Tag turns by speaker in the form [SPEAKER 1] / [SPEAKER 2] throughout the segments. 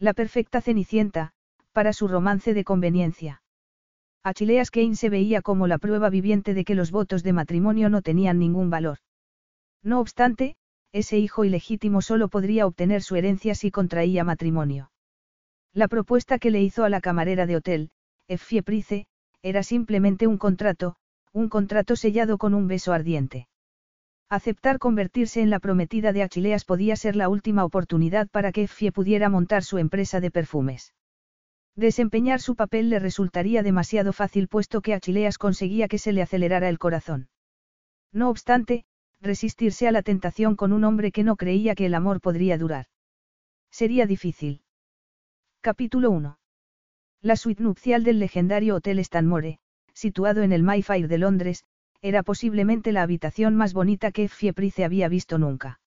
[SPEAKER 1] La perfecta cenicienta, para su romance de conveniencia. Achileas Kane se veía como la prueba viviente de que los votos de matrimonio no tenían ningún valor. No obstante, ese hijo ilegítimo solo podría obtener su herencia si contraía matrimonio. La propuesta que le hizo a la camarera de hotel, Effie Price, era simplemente un contrato, un contrato sellado con un beso ardiente. Aceptar convertirse en la prometida de Achileas podía ser la última oportunidad para que Effie pudiera montar su empresa de perfumes. Desempeñar su papel le resultaría demasiado fácil puesto que Achileas conseguía que se le acelerara el corazón. No obstante, resistirse a la tentación con un hombre que no creía que el amor podría durar. Sería difícil. Capítulo 1. La suite nupcial del legendario Hotel Stanmore, situado en el Mayfair de Londres, era posiblemente la habitación más bonita que Fieprice había visto nunca.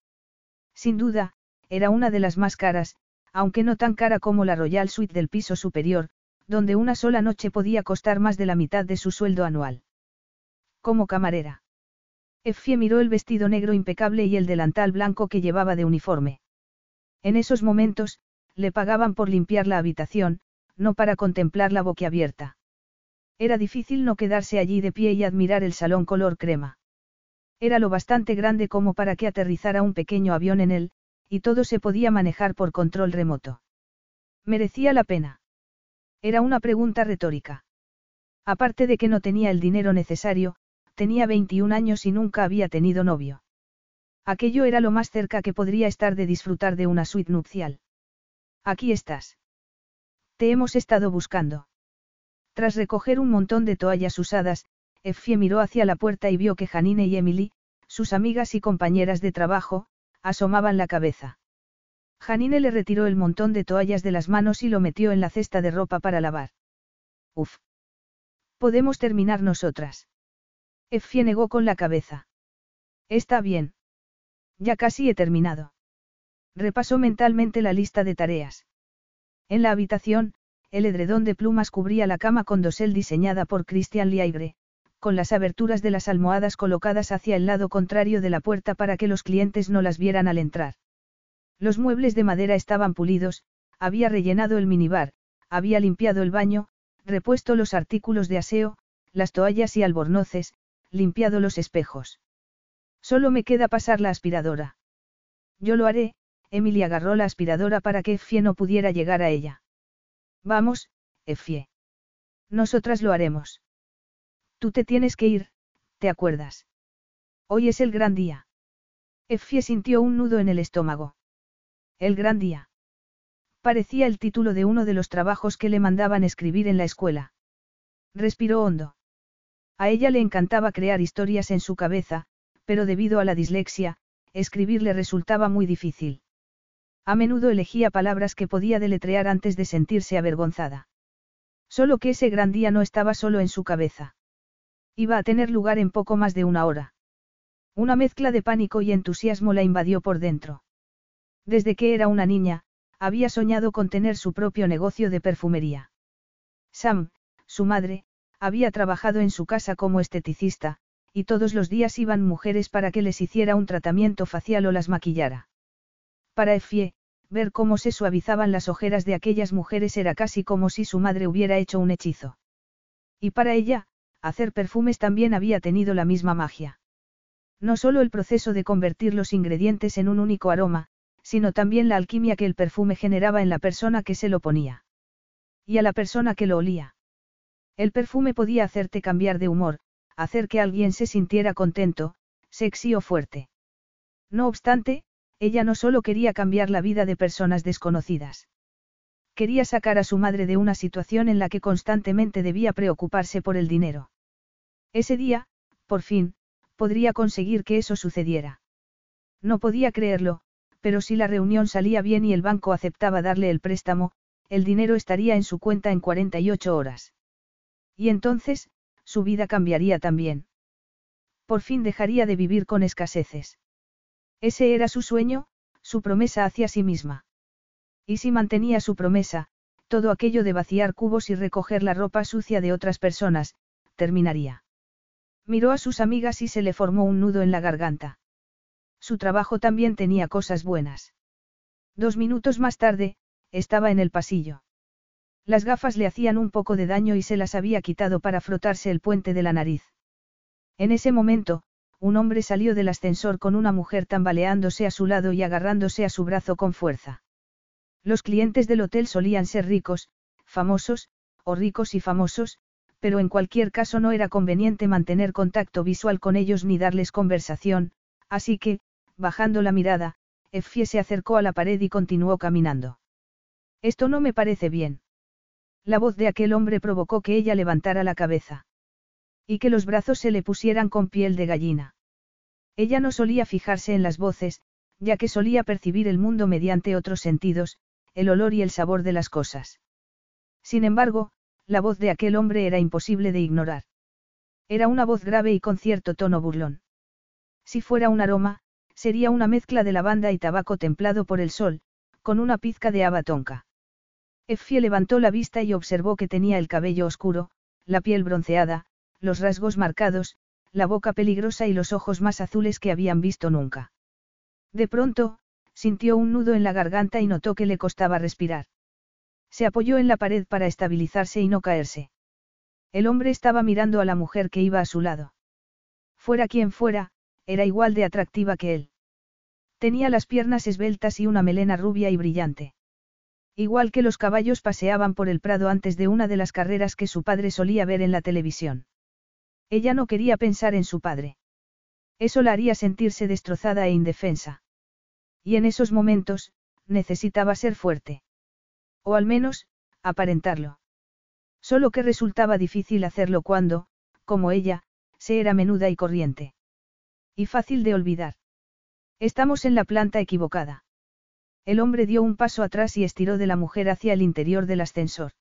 [SPEAKER 1] Sin duda, era una de las más caras, aunque no tan cara como la Royal Suite del piso superior, donde una sola noche podía costar más de la mitad de su sueldo anual. Como camarera. Effie miró el vestido negro impecable y el delantal blanco que llevaba de uniforme. En esos momentos, le pagaban por limpiar la habitación, no para contemplarla boquiabierta. Era difícil no quedarse allí de pie y admirar el salón color crema. Era lo bastante grande como para que aterrizara un pequeño avión en él, y todo se podía manejar por control remoto. ¿Merecía la pena? Era una pregunta retórica. Aparte de que no tenía el dinero necesario, tenía 21 años y nunca había tenido novio. Aquello era lo más cerca que podría estar de disfrutar de una suite nupcial. Aquí estás. Te hemos estado buscando. Tras recoger un montón de toallas usadas, Effie miró hacia la puerta y vio que Janine y Emily, sus amigas y compañeras de trabajo, asomaban la cabeza. Janine le retiró el montón de toallas de las manos y lo metió en la cesta de ropa para lavar. Uf. Podemos terminar nosotras. Effie negó con la cabeza. Está bien. Ya casi he terminado. Repasó mentalmente la lista de tareas. En la habitación, el edredón de plumas cubría la cama con dosel diseñada por Christian Liaigre, con las aberturas de las almohadas colocadas hacia el lado contrario de la puerta para que los clientes no las vieran al entrar. Los muebles de madera estaban pulidos, había rellenado el minibar, había limpiado el baño, repuesto los artículos de aseo, las toallas y albornoces, limpiado los espejos. Solo me queda pasar la aspiradora. Yo lo haré, Emily agarró la aspiradora para que Effie no pudiera llegar a ella. Vamos, Effie. Nosotras lo haremos. Tú te tienes que ir, ¿te acuerdas? Hoy es el gran día. Effie sintió un nudo en el estómago. El gran día. Parecía el título de uno de los trabajos que le mandaban escribir en la escuela. Respiró hondo. A ella le encantaba crear historias en su cabeza, pero debido a la dislexia, escribir le resultaba muy difícil. A menudo elegía palabras que podía deletrear antes de sentirse avergonzada. Solo que ese gran día no estaba solo en su cabeza. Iba a tener lugar en poco más de una hora. Una mezcla de pánico y entusiasmo la invadió por dentro. Desde que era una niña, había soñado con tener su propio negocio de perfumería. Sam, su madre, había trabajado en su casa como esteticista, y todos los días iban mujeres para que les hiciera un tratamiento facial o las maquillara. Para Effie, ver cómo se suavizaban las ojeras de aquellas mujeres era casi como si su madre hubiera hecho un hechizo. Y para ella, hacer perfumes también había tenido la misma magia. No solo el proceso de convertir los ingredientes en un único aroma, sino también la alquimia que el perfume generaba en la persona que se lo ponía. Y a la persona que lo olía. El perfume podía hacerte cambiar de humor, hacer que alguien se sintiera contento, sexy o fuerte. No obstante, ella no solo quería cambiar la vida de personas desconocidas. Quería sacar a su madre de una situación en la que constantemente debía preocuparse por el dinero. Ese día, por fin, podría conseguir que eso sucediera. No podía creerlo, pero si la reunión salía bien y el banco aceptaba darle el préstamo, el dinero estaría en su cuenta en 48 horas. Y entonces, su vida cambiaría también. Por fin dejaría de vivir con escaseces. Ese era su sueño, su promesa hacia sí misma. Y si mantenía su promesa, todo aquello de vaciar cubos y recoger la ropa sucia de otras personas, terminaría. Miró a sus amigas y se le formó un nudo en la garganta. Su trabajo también tenía cosas buenas. Dos minutos más tarde, estaba en el pasillo. Las gafas le hacían un poco de daño y se las había quitado para frotarse el puente de la nariz. En ese momento, un hombre salió del ascensor con una mujer tambaleándose a su lado y agarrándose a su brazo con fuerza. Los clientes del hotel solían ser ricos, famosos, o ricos y famosos, pero en cualquier caso no era conveniente mantener contacto visual con ellos ni darles conversación, así que, bajando la mirada, Effie se acercó a la pared y continuó caminando. Esto no me parece bien. La voz de aquel hombre provocó que ella levantara la cabeza. Y que los brazos se le pusieran con piel de gallina. Ella no solía fijarse en las voces, ya que solía percibir el mundo mediante otros sentidos, el olor y el sabor de las cosas. Sin embargo, la voz de aquel hombre era imposible de ignorar. Era una voz grave y con cierto tono burlón. Si fuera un aroma, sería una mezcla de lavanda y tabaco templado por el sol, con una pizca de haba tonka. Effie levantó la vista y observó que tenía el cabello oscuro, la piel bronceada, los rasgos marcados, la boca peligrosa y los ojos más azules que habían visto nunca. De pronto, sintió un nudo en la garganta y notó que le costaba respirar. Se apoyó en la pared para estabilizarse y no caerse. El hombre estaba mirando a la mujer que iba a su lado. Fuera quien fuera, era igual de atractiva que él. Tenía las piernas esbeltas y una melena rubia y brillante. Igual que los caballos paseaban por el prado antes de una de las carreras que su padre solía ver en la televisión. Ella no quería pensar en su padre. Eso la haría sentirse destrozada e indefensa. Y en esos momentos, necesitaba ser fuerte. O al menos, aparentarlo. Solo que resultaba difícil hacerlo cuando, como ella, se era menuda y corriente. Y fácil de olvidar. Estamos en la planta equivocada. El hombre dio un paso atrás y estiró de la mujer hacia el interior del ascensor.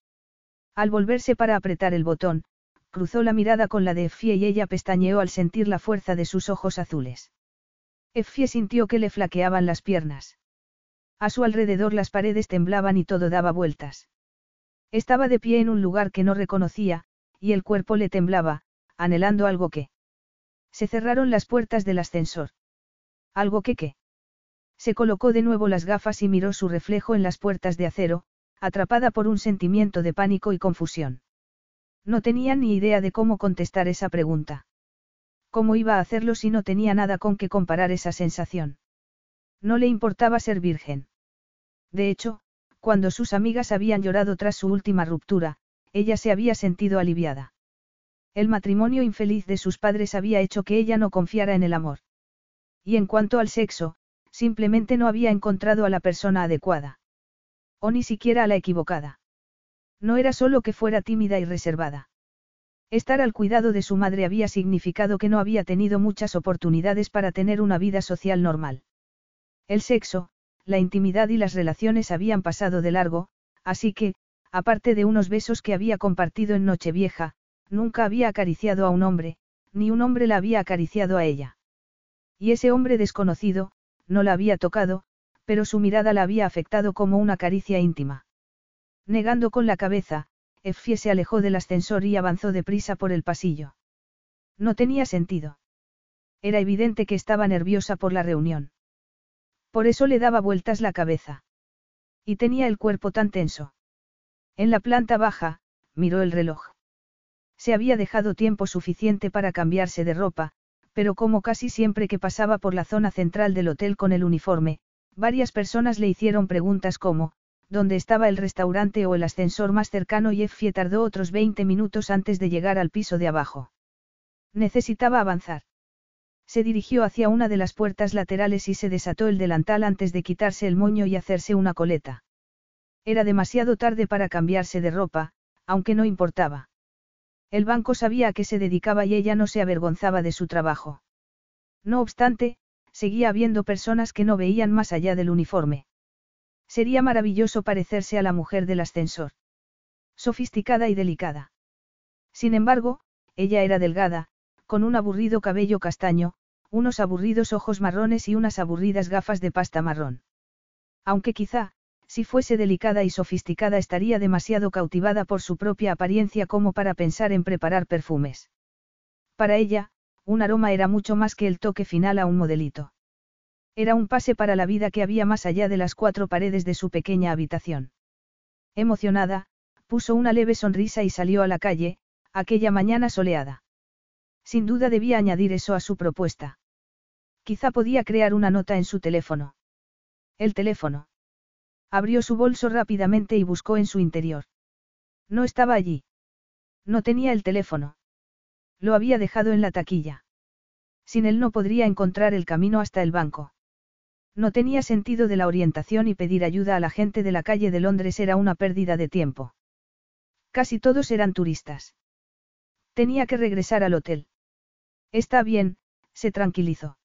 [SPEAKER 1] Al volverse para apretar el botón, cruzó la mirada con la de Effie y ella pestañeó al sentir la fuerza de sus ojos azules. Effie sintió que le flaqueaban las piernas. A su alrededor las paredes temblaban y todo daba vueltas. Estaba de pie en un lugar que no reconocía, y el cuerpo le temblaba, anhelando algo que. Se cerraron las puertas del ascensor. ¿Algo que qué? Se colocó de nuevo las gafas y miró su reflejo en las puertas de acero, atrapada por un sentimiento de pánico y confusión. No tenía ni idea de cómo contestar esa pregunta. ¿Cómo iba a hacerlo si no tenía nada con que comparar esa sensación? No le importaba ser virgen. De hecho, cuando sus amigas habían llorado tras su última ruptura, ella se había sentido aliviada. El matrimonio infeliz de sus padres había hecho que ella no confiara en el amor. Y en cuanto al sexo, simplemente no había encontrado a la persona adecuada. O ni siquiera a la equivocada. No era solo que fuera tímida y reservada. Estar al cuidado de su madre había significado que no había tenido muchas oportunidades para tener una vida social normal. El sexo, la intimidad y las relaciones habían pasado de largo, así que, aparte de unos besos que había compartido en Nochevieja, nunca había acariciado a un hombre, ni un hombre la había acariciado a ella. Y ese hombre desconocido, no la había tocado, pero su mirada la había afectado como una caricia íntima. Negando con la cabeza, Effie se alejó del ascensor y avanzó deprisa por el pasillo. No tenía sentido. Era evidente que estaba nerviosa por la reunión. Por eso le daba vueltas la cabeza. Y tenía el cuerpo tan tenso. En la planta baja, miró el reloj. Se había dejado tiempo suficiente para cambiarse de ropa, pero como casi siempre que pasaba por la zona central del hotel con el uniforme, varias personas le hicieron preguntas como, ¿dónde estaba el restaurante o el ascensor más cercano? y Effie tardó otros 20 minutos antes de llegar al piso de abajo. Necesitaba avanzar. Se dirigió hacia una de las puertas laterales y se desató el delantal antes de quitarse el moño y hacerse una coleta. Era demasiado tarde para cambiarse de ropa, aunque no importaba. El banco sabía a qué se dedicaba y ella no se avergonzaba de su trabajo. No obstante, seguía habiendo personas que no veían más allá del uniforme. Sería maravilloso parecerse a la mujer del ascensor. Sofisticada y delicada. Sin embargo, ella era delgada, con un aburrido cabello castaño, unos aburridos ojos marrones y unas aburridas gafas de pasta marrón. Aunque quizá, si fuese delicada y sofisticada estaría demasiado cautivada por su propia apariencia como para pensar en preparar perfumes. Para ella, un aroma era mucho más que el toque final a un modelito. Era un pase para la vida que había más allá de las cuatro paredes de su pequeña habitación. Emocionada, puso una leve sonrisa y salió a la calle, aquella mañana soleada. Sin duda debía añadir eso a su propuesta. Quizá podía crear una nota en su teléfono. El teléfono. Abrió su bolso rápidamente y buscó en su interior. No estaba allí. No tenía el teléfono. Lo había dejado en la taquilla. Sin él no podría encontrar el camino hasta el banco. No tenía sentido de la orientación y pedir ayuda a la gente de la calle de Londres era una pérdida de tiempo. Casi todos eran turistas. Tenía que regresar al hotel. Está bien, se tranquilizó.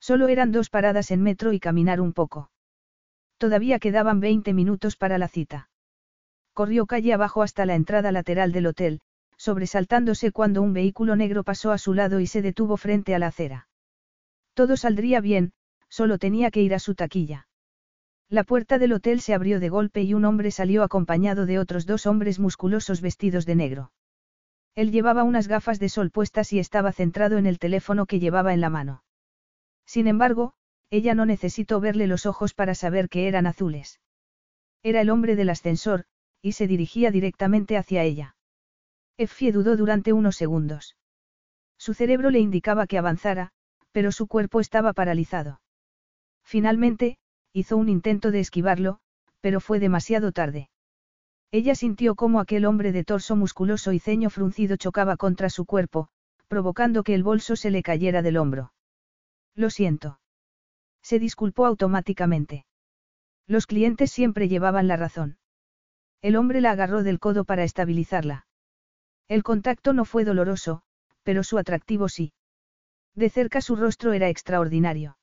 [SPEAKER 1] Solo eran dos paradas en metro y caminar un poco. Todavía quedaban 20 minutos para la cita. Corrió calle abajo hasta la entrada lateral del hotel, sobresaltándose cuando un vehículo negro pasó a su lado y se detuvo frente a la acera. Todo saldría bien, solo tenía que ir a su taquilla. La puerta del hotel se abrió de golpe y un hombre salió acompañado de otros dos hombres musculosos vestidos de negro. Él llevaba unas gafas de sol puestas y estaba centrado en el teléfono que llevaba en la mano. Sin embargo, ella no necesitó verle los ojos para saber que eran azules. Era el hombre del ascensor, y se dirigía directamente hacia ella. Effie dudó durante unos segundos. Su cerebro le indicaba que avanzara, pero su cuerpo estaba paralizado. Finalmente, hizo un intento de esquivarlo, pero fue demasiado tarde. Ella sintió cómo aquel hombre de torso musculoso y ceño fruncido chocaba contra su cuerpo, provocando que el bolso se le cayera del hombro. Lo siento. Se disculpó automáticamente. Los clientes siempre llevaban la razón. El hombre la agarró del codo para estabilizarla. El contacto no fue doloroso, pero su atractivo sí. De cerca su rostro era extraordinario.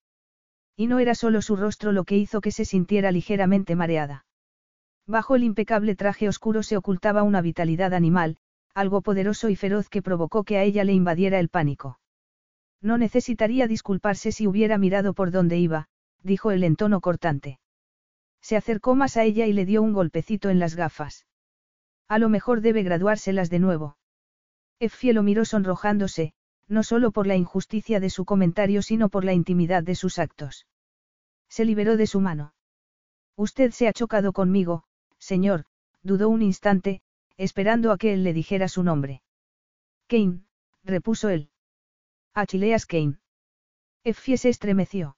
[SPEAKER 1] Y no era solo su rostro lo que hizo que se sintiera ligeramente mareada. Bajo el impecable traje oscuro se ocultaba una vitalidad animal, algo poderoso y feroz que provocó que a ella le invadiera el pánico. No necesitaría disculparse si hubiera mirado por donde iba, dijo él en tono cortante. Se acercó más a ella y le dio un golpecito en las gafas. A lo mejor debe graduárselas de nuevo. Effie lo miró sonrojándose, no solo por la injusticia de su comentario sino por la intimidad de sus actos. Se liberó de su mano. Usted se ha chocado conmigo, señor, dudó un instante, esperando a que él le dijera su nombre. Kane, repuso él. Achileas Kane. Effie se estremeció.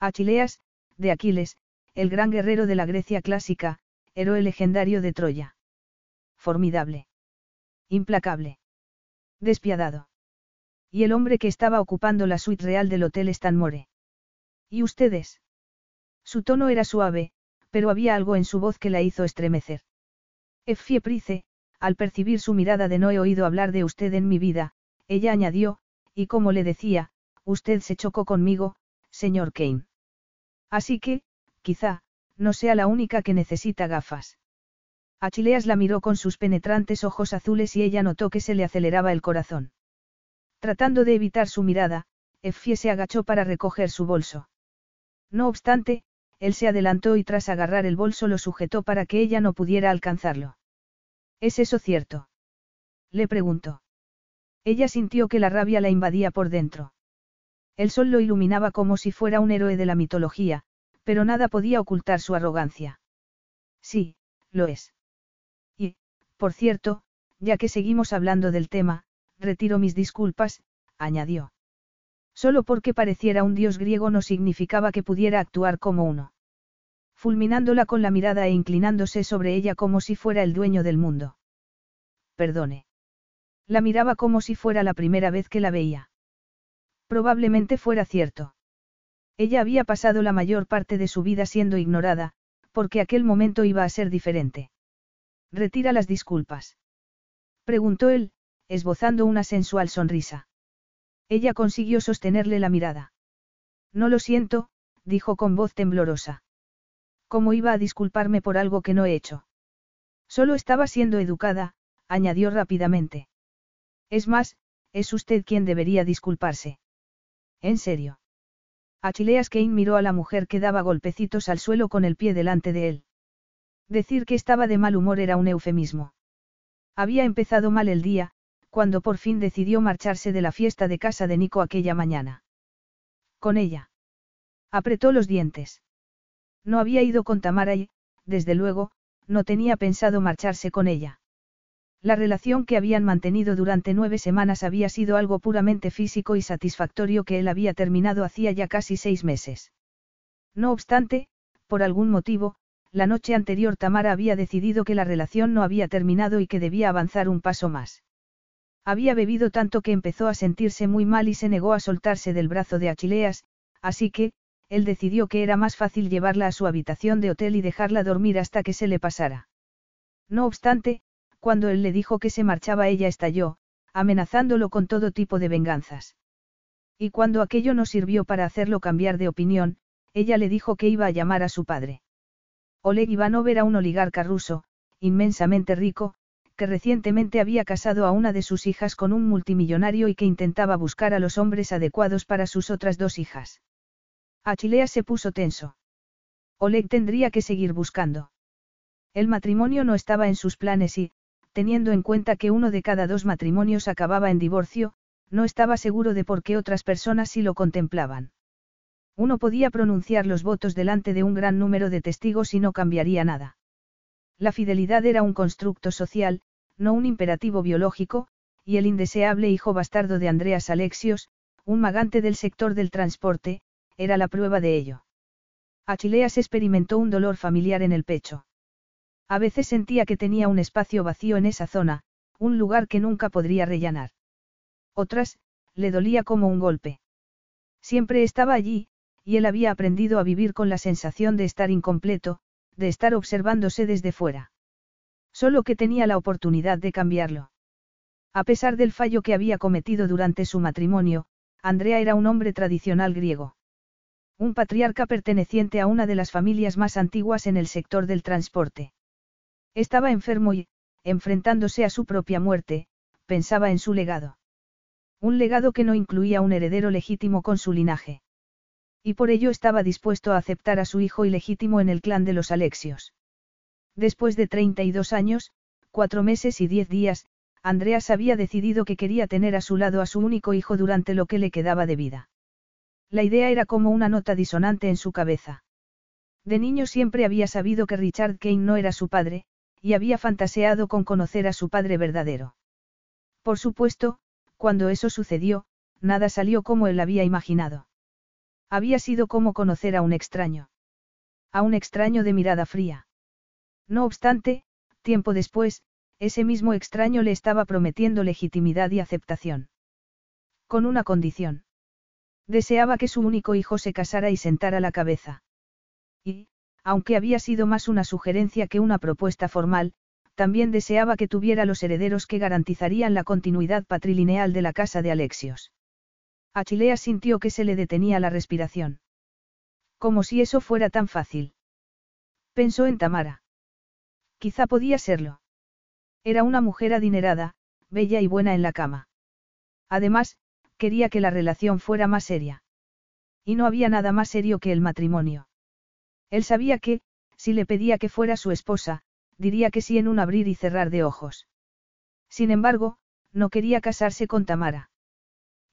[SPEAKER 1] Achileas, de Aquiles, el gran guerrero de la Grecia clásica, héroe legendario de Troya. Formidable. Implacable. Despiadado. Y el hombre que estaba ocupando la suite real del Hotel Stanmore. ¿Y ustedes? Su tono era suave, pero había algo en su voz que la hizo estremecer. Effie Price, al percibir su mirada de no he oído hablar de usted en mi vida, ella añadió, y como le decía, usted se chocó conmigo, señor Kane. Así que, quizá, no sea la única que necesita gafas. Achileas la miró con sus penetrantes ojos azules y ella notó que se le aceleraba el corazón. Tratando de evitar su mirada, Effie se agachó para recoger su bolso. No obstante, él se adelantó y tras agarrar el bolso lo sujetó para que ella no pudiera alcanzarlo. ¿Es eso cierto? Le preguntó. Ella sintió que la rabia la invadía por dentro. El sol lo iluminaba como si fuera un héroe de la mitología, pero nada podía ocultar su arrogancia. Sí, lo es. Y, por cierto, ya que seguimos hablando del tema, retiro mis disculpas, añadió. Solo porque pareciera un dios griego no significaba que pudiera actuar como uno. Fulminándola con la mirada e inclinándose sobre ella como si fuera el dueño del mundo. Perdone. La miraba como si fuera la primera vez que la veía. Probablemente fuera cierto. Ella había pasado la mayor parte de su vida siendo ignorada, porque aquel momento iba a ser diferente. Retira las disculpas. Preguntó él, esbozando una sensual sonrisa. Ella consiguió sostenerle la mirada. No lo siento, dijo con voz temblorosa. ¿Cómo iba a disculparme por algo que no he hecho? Solo estaba siendo educada, añadió rápidamente. Es más, es usted quien debería disculparse. ¿En serio? Achilleas Kane miró a la mujer que daba golpecitos al suelo con el pie delante de él. Decir que estaba de mal humor era un eufemismo. Había empezado mal el día, cuando por fin decidió marcharse de la fiesta de casa de Nico aquella mañana. Con ella. Apretó los dientes. No había ido con Tamara y, desde luego, no tenía pensado marcharse con ella. La relación que habían mantenido durante nueve semanas había sido algo puramente físico y satisfactorio que él había terminado hacía ya casi seis meses. No obstante, por algún motivo, la noche anterior Tamara había decidido que la relación no había terminado y que debía avanzar un paso más. Había bebido tanto que empezó a sentirse muy mal y se negó a soltarse del brazo de Achileas, así que, él decidió que era más fácil llevarla a su habitación de hotel y dejarla dormir hasta que se le pasara. No obstante, cuando él le dijo que se marchaba ella estalló, amenazándolo con todo tipo de venganzas. Y cuando aquello no sirvió para hacerlo cambiar de opinión, ella le dijo que iba a llamar a su padre. Oleg Ivanov era un oligarca ruso, inmensamente rico, que recientemente había casado a una de sus hijas con un multimillonario y que intentaba buscar a los hombres adecuados para sus otras dos hijas. Achilea se puso tenso. Oleg tendría que seguir buscando. El matrimonio no estaba en sus planes y, teniendo en cuenta que uno de cada dos matrimonios acababa en divorcio, no estaba seguro de por qué otras personas sí lo contemplaban. Uno podía pronunciar los votos delante de un gran número de testigos y no cambiaría nada. La fidelidad era un constructo social, no un imperativo biológico, y el indeseable hijo bastardo de Andreas Alexios, un magante del sector del transporte, era la prueba de ello. Achileas experimentó un dolor familiar en el pecho. A veces sentía que tenía un espacio vacío en esa zona, un lugar que nunca podría rellenar. Otras, le dolía como un golpe. Siempre estaba allí, y él había aprendido a vivir con la sensación de estar incompleto, de estar observándose desde fuera. Solo que tenía la oportunidad de cambiarlo. A pesar del fallo que había cometido durante su matrimonio, Andrea era un hombre tradicional griego. Un patriarca perteneciente a una de las familias más antiguas en el sector del transporte. Estaba enfermo y, enfrentándose a su propia muerte, pensaba en su legado. Un legado que no incluía un heredero legítimo con su linaje. Y por ello estaba dispuesto a aceptar a su hijo ilegítimo en el clan de los Alexios. Después de 32 años, cuatro meses y diez días, Andreas había decidido que quería tener a su lado a su único hijo durante lo que le quedaba de vida. La idea era como una nota disonante en su cabeza. De niño siempre había sabido que Richard Kane no era su padre, y había fantaseado con conocer a su padre verdadero. Por supuesto, cuando eso sucedió, nada salió como él había imaginado. Había sido como conocer a un extraño. A un extraño de mirada fría. No obstante, tiempo después, ese mismo extraño le estaba prometiendo legitimidad y aceptación. Con una condición. Deseaba que su único hijo se casara y sentara la cabeza. Y, aunque había sido más una sugerencia que una propuesta formal, también deseaba que tuviera los herederos que garantizarían la continuidad patrilineal de la casa de Alexios. Achilea sintió que se le detenía la respiración. Como si eso fuera tan fácil. Pensó en Tamara. Quizá podía serlo. Era una mujer adinerada, bella y buena en la cama. Además, quería que la relación fuera más seria. Y no había nada más serio que el matrimonio. Él sabía que, si le pedía que fuera su esposa, diría que sí en un abrir y cerrar de ojos. Sin embargo, no quería casarse con Tamara.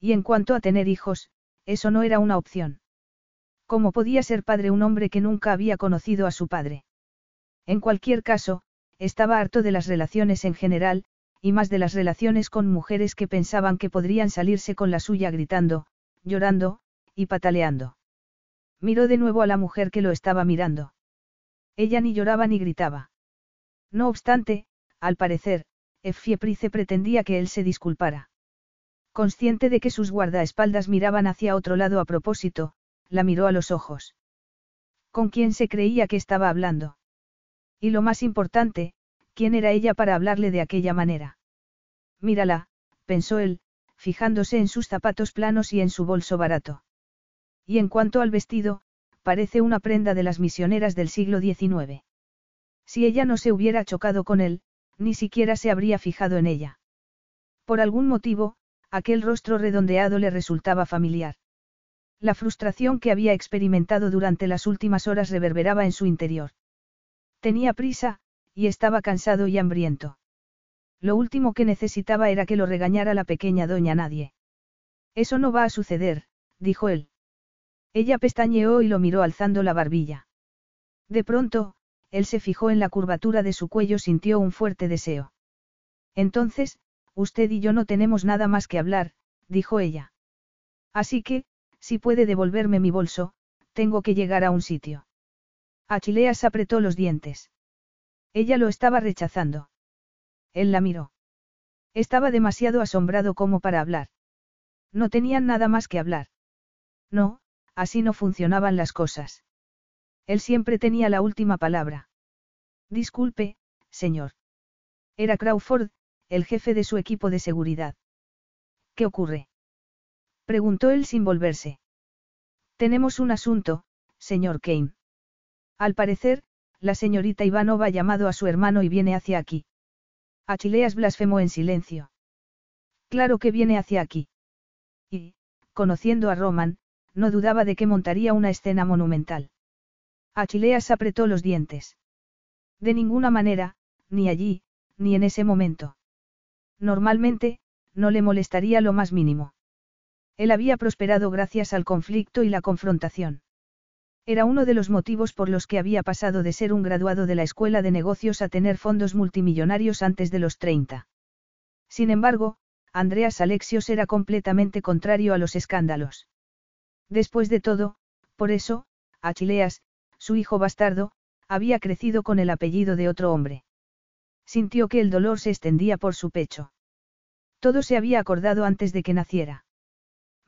[SPEAKER 1] Y en cuanto a tener hijos, eso no era una opción. ¿Cómo podía ser padre un hombre que nunca había conocido a su padre? En cualquier caso, estaba harto de las relaciones en general, y más de las relaciones con mujeres que pensaban que podrían salirse con la suya gritando, llorando, y pataleando. Miró de nuevo a la mujer que lo estaba mirando. Ella ni lloraba ni gritaba. No obstante, al parecer, Efieprice pretendía que él se disculpara. Consciente de que sus guardaespaldas miraban hacia otro lado a propósito, la miró a los ojos. ¿Con quién se creía que estaba hablando? Y lo más importante, ¿quién era ella para hablarle de aquella manera? Mírala, pensó él, fijándose en sus zapatos planos y en su bolso barato. Y en cuanto al vestido, parece una prenda de las misioneras del siglo XIX. Si ella no se hubiera chocado con él, ni siquiera se habría fijado en ella. Por algún motivo, aquel rostro redondeado le resultaba familiar. La frustración que había experimentado durante las últimas horas reverberaba en su interior. Tenía prisa, y estaba cansado y hambriento. Lo último que necesitaba era que lo regañara la pequeña doña Nadie. Eso no va a suceder, dijo él. Ella pestañeó y lo miró alzando la barbilla. De pronto, él se fijó en la curvatura de su cuello, sintió un fuerte deseo. Entonces, usted y yo no tenemos nada más que hablar, dijo ella. Así que, si puede devolverme mi bolso, tengo que llegar a un sitio. Achileas apretó los dientes. Ella lo estaba rechazando. Él la miró. Estaba demasiado asombrado como para hablar. No tenían nada más que hablar. No, así no funcionaban las cosas. Él siempre tenía la última palabra. Disculpe, señor. Era Crawford, el jefe de su equipo de seguridad. ¿Qué ocurre? Preguntó él sin volverse. Tenemos un asunto, señor Kane. Al parecer, la señorita Ivanova ha llamado a su hermano y viene hacia aquí. Achileas blasfemó en silencio. Claro que viene hacia aquí. Y, conociendo a Roman, no dudaba de que montaría una escena monumental. Achileas apretó los dientes. De ninguna manera, ni allí, ni en ese momento. Normalmente, no le molestaría lo más mínimo. Él había prosperado gracias al conflicto y la confrontación. Era uno de los motivos por los que había pasado de ser un graduado de la escuela de negocios a tener fondos multimillonarios antes de los 30. Sin embargo, Andreas Alexios era completamente contrario a los escándalos. Después de todo, por eso, Achileas, su hijo bastardo, había crecido con el apellido de otro hombre. Sintió que el dolor se extendía por su pecho. Todo se había acordado antes de que naciera.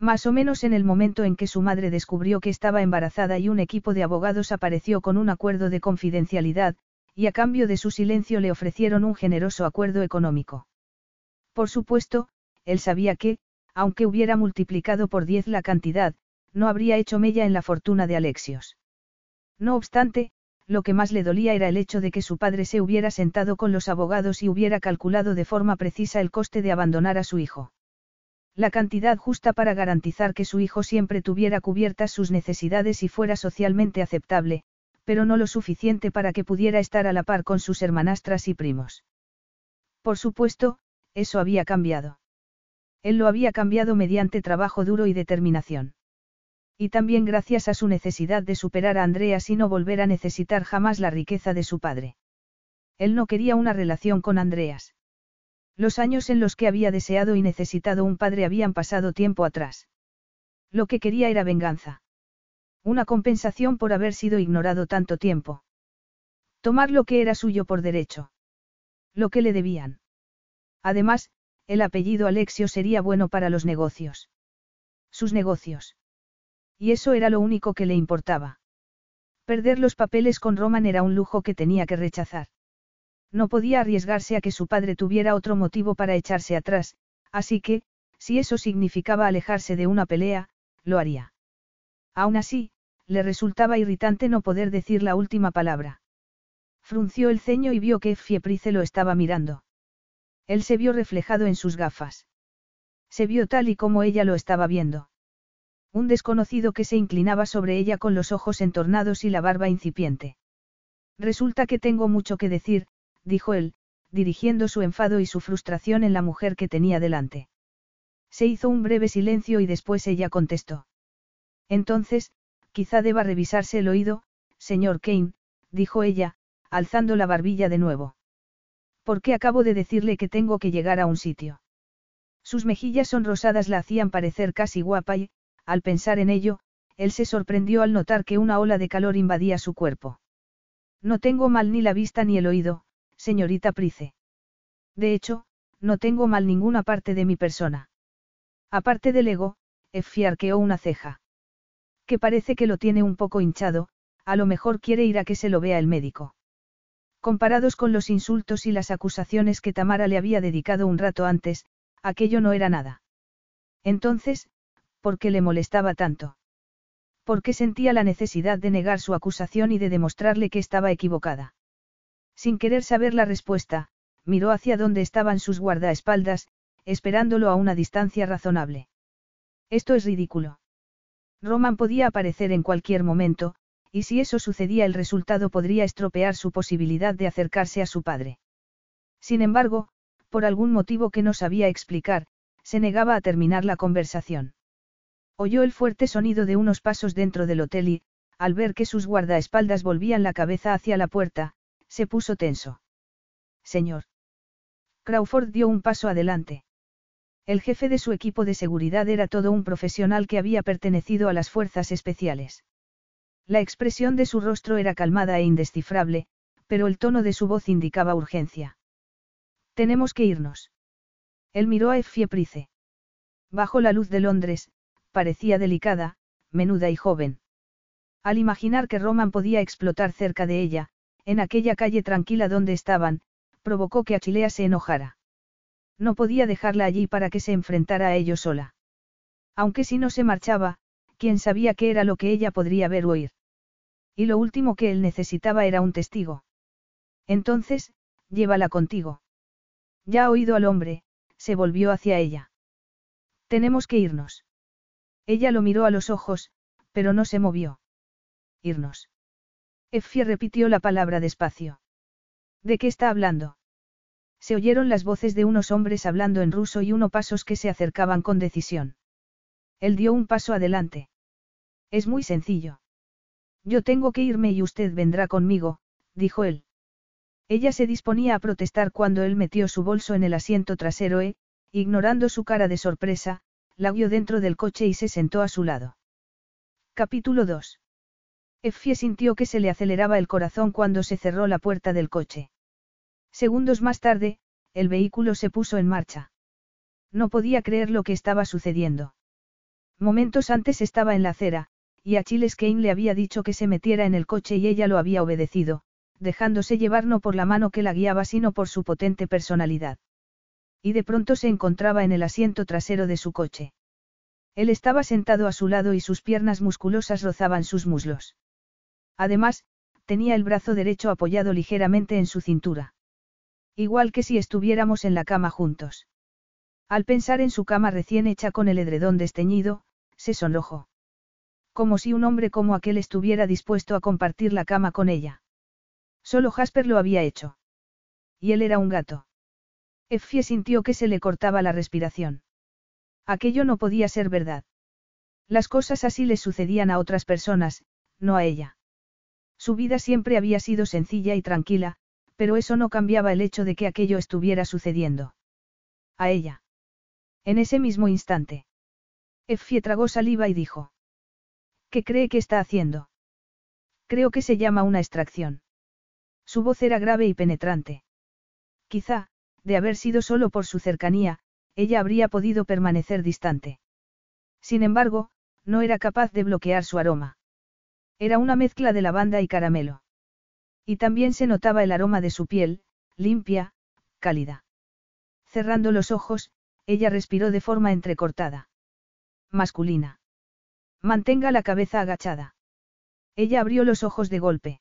[SPEAKER 1] Más o menos en el momento en que su madre descubrió que estaba embarazada y un equipo de abogados apareció con un acuerdo de confidencialidad, y a cambio de su silencio le ofrecieron un generoso acuerdo económico. Por supuesto, él sabía que, aunque hubiera multiplicado por diez la cantidad, no habría hecho mella en la fortuna de Alexios. No obstante, lo que más le dolía era el hecho de que su padre se hubiera sentado con los abogados y hubiera calculado de forma precisa el coste de abandonar a su hijo. La cantidad justa para garantizar que su hijo siempre tuviera cubiertas sus necesidades y fuera socialmente aceptable, pero no lo suficiente para que pudiera estar a la par con sus hermanastras y primos. Por supuesto, eso había cambiado. Él lo había cambiado mediante trabajo duro y determinación. Y también gracias a su necesidad de superar a Andreas y no volver a necesitar jamás la riqueza de su padre. Él no quería una relación con Andreas. Los años en los que había deseado y necesitado un padre habían pasado tiempo atrás. Lo que quería era venganza. Una compensación por haber sido ignorado tanto tiempo. Tomar lo que era suyo por derecho. Lo que le debían. Además, el apellido Alexio sería bueno para los negocios. Sus negocios. Y eso era lo único que le importaba. Perder los papeles con Roman era un lujo que tenía que rechazar. No podía arriesgarse a que su padre tuviera otro motivo para echarse atrás, así que, si eso significaba alejarse de una pelea, lo haría. Aún así, le resultaba irritante no poder decir la última palabra. Frunció el ceño y vio que Fieprice lo estaba mirando. Él se vio reflejado en sus gafas. Se vio tal y como ella lo estaba viendo. Un desconocido que se inclinaba sobre ella con los ojos entornados y la barba incipiente. Resulta que tengo mucho que decir, dijo él, dirigiendo su enfado y su frustración en la mujer que tenía delante. Se hizo un breve silencio y después ella contestó. Entonces, quizá deba revisarse el oído, señor Kane, dijo ella, alzando la barbilla de nuevo. ¿Por qué acabo de decirle que tengo que llegar a un sitio? Sus mejillas sonrosadas la hacían parecer casi guapa y, al pensar en ello, él se sorprendió al notar que una ola de calor invadía su cuerpo. No tengo mal ni la vista ni el oído, señorita Price. De hecho, no tengo mal ninguna parte de mi persona. Aparte del ego, Effie arqueó una ceja. Que parece que lo tiene un poco hinchado, a lo mejor quiere ir a que se lo vea el médico. Comparados con los insultos y las acusaciones que Tamara le había dedicado un rato antes, aquello no era nada. Entonces, ¿Por qué le molestaba tanto? Porque sentía la necesidad de negar su acusación y de demostrarle que estaba equivocada. Sin querer saber la respuesta, miró hacia donde estaban sus guardaespaldas, esperándolo a una distancia razonable. Esto es ridículo. Roman podía aparecer en cualquier momento, y si eso sucedía el resultado podría estropear su posibilidad de acercarse a su padre. Sin embargo, por algún motivo que no sabía explicar, se negaba a terminar la conversación. Oyó el fuerte sonido de unos pasos dentro del hotel y, al ver que sus guardaespaldas volvían la cabeza hacia la puerta, se puso tenso. Señor. Crawford dio un paso adelante. El jefe de su equipo de seguridad era todo un profesional que había pertenecido a las fuerzas especiales. La expresión de su rostro era calmada e indescifrable, pero el tono de su voz indicaba urgencia. Tenemos que irnos. Él miró a Effie Price. Bajo la luz de Londres, parecía delicada, menuda y joven. Al imaginar que Roman podía explotar cerca de ella, en aquella calle tranquila donde estaban, provocó que Achilea se enojara. No podía dejarla allí para que se enfrentara a ello sola. Aunque si no se marchaba, quién sabía qué era lo que ella podría ver o oír. Y lo último que él necesitaba era un testigo. Entonces, llévala contigo. Ya ha oído al hombre, se volvió hacia ella. Tenemos que irnos. Ella lo miró a los ojos, pero no se movió. Irnos. Effie repitió la palabra despacio. ¿De qué está hablando? Se oyeron las voces de unos hombres hablando en ruso y unos pasos que se acercaban con decisión. Él dio un paso adelante. Es muy sencillo. Yo tengo que irme y usted vendrá conmigo, dijo él. Ella se disponía a protestar cuando él metió su bolso en el asiento trasero e, ignorando su cara de sorpresa, la guió dentro del coche y se sentó a su lado. Capítulo 2. Effie sintió que se le aceleraba el corazón cuando se cerró la puerta del coche. Segundos más tarde, el vehículo se puso en marcha. No podía creer lo que estaba sucediendo. Momentos antes estaba en la acera, y Achilles Kane le había dicho que se metiera en el coche y ella lo había obedecido, dejándose llevar no por la mano que la guiaba sino por su potente personalidad. Y de pronto se encontraba en el asiento trasero de su coche. Él estaba sentado a su lado y sus piernas musculosas rozaban sus muslos. Además, tenía el brazo derecho apoyado ligeramente en su cintura. Igual que si estuviéramos en la cama juntos. Al pensar en su cama recién hecha con el edredón desteñido, se sonrojó. Como si un hombre como aquel estuviera dispuesto a compartir la cama con ella. Solo Jasper lo había hecho. Y él era un gato. Effie sintió que se le cortaba la respiración. Aquello no podía ser verdad. Las cosas así le sucedían a otras personas, no a ella. Su vida siempre había sido sencilla y tranquila, pero eso no cambiaba el hecho de que aquello estuviera sucediendo. A ella. En ese mismo instante. Effie tragó saliva y dijo. ¿Qué cree que está haciendo? Creo que se llama una extracción. Su voz era grave y penetrante. Quizá, de haber sido solo por su cercanía, ella habría podido permanecer distante. Sin embargo, no era capaz de bloquear su aroma. Era una mezcla de lavanda y caramelo. Y también se notaba el aroma de su piel, limpia, cálida. Cerrando los ojos, ella respiró de forma entrecortada. Masculina. Mantenga la cabeza agachada. Ella abrió los ojos de golpe.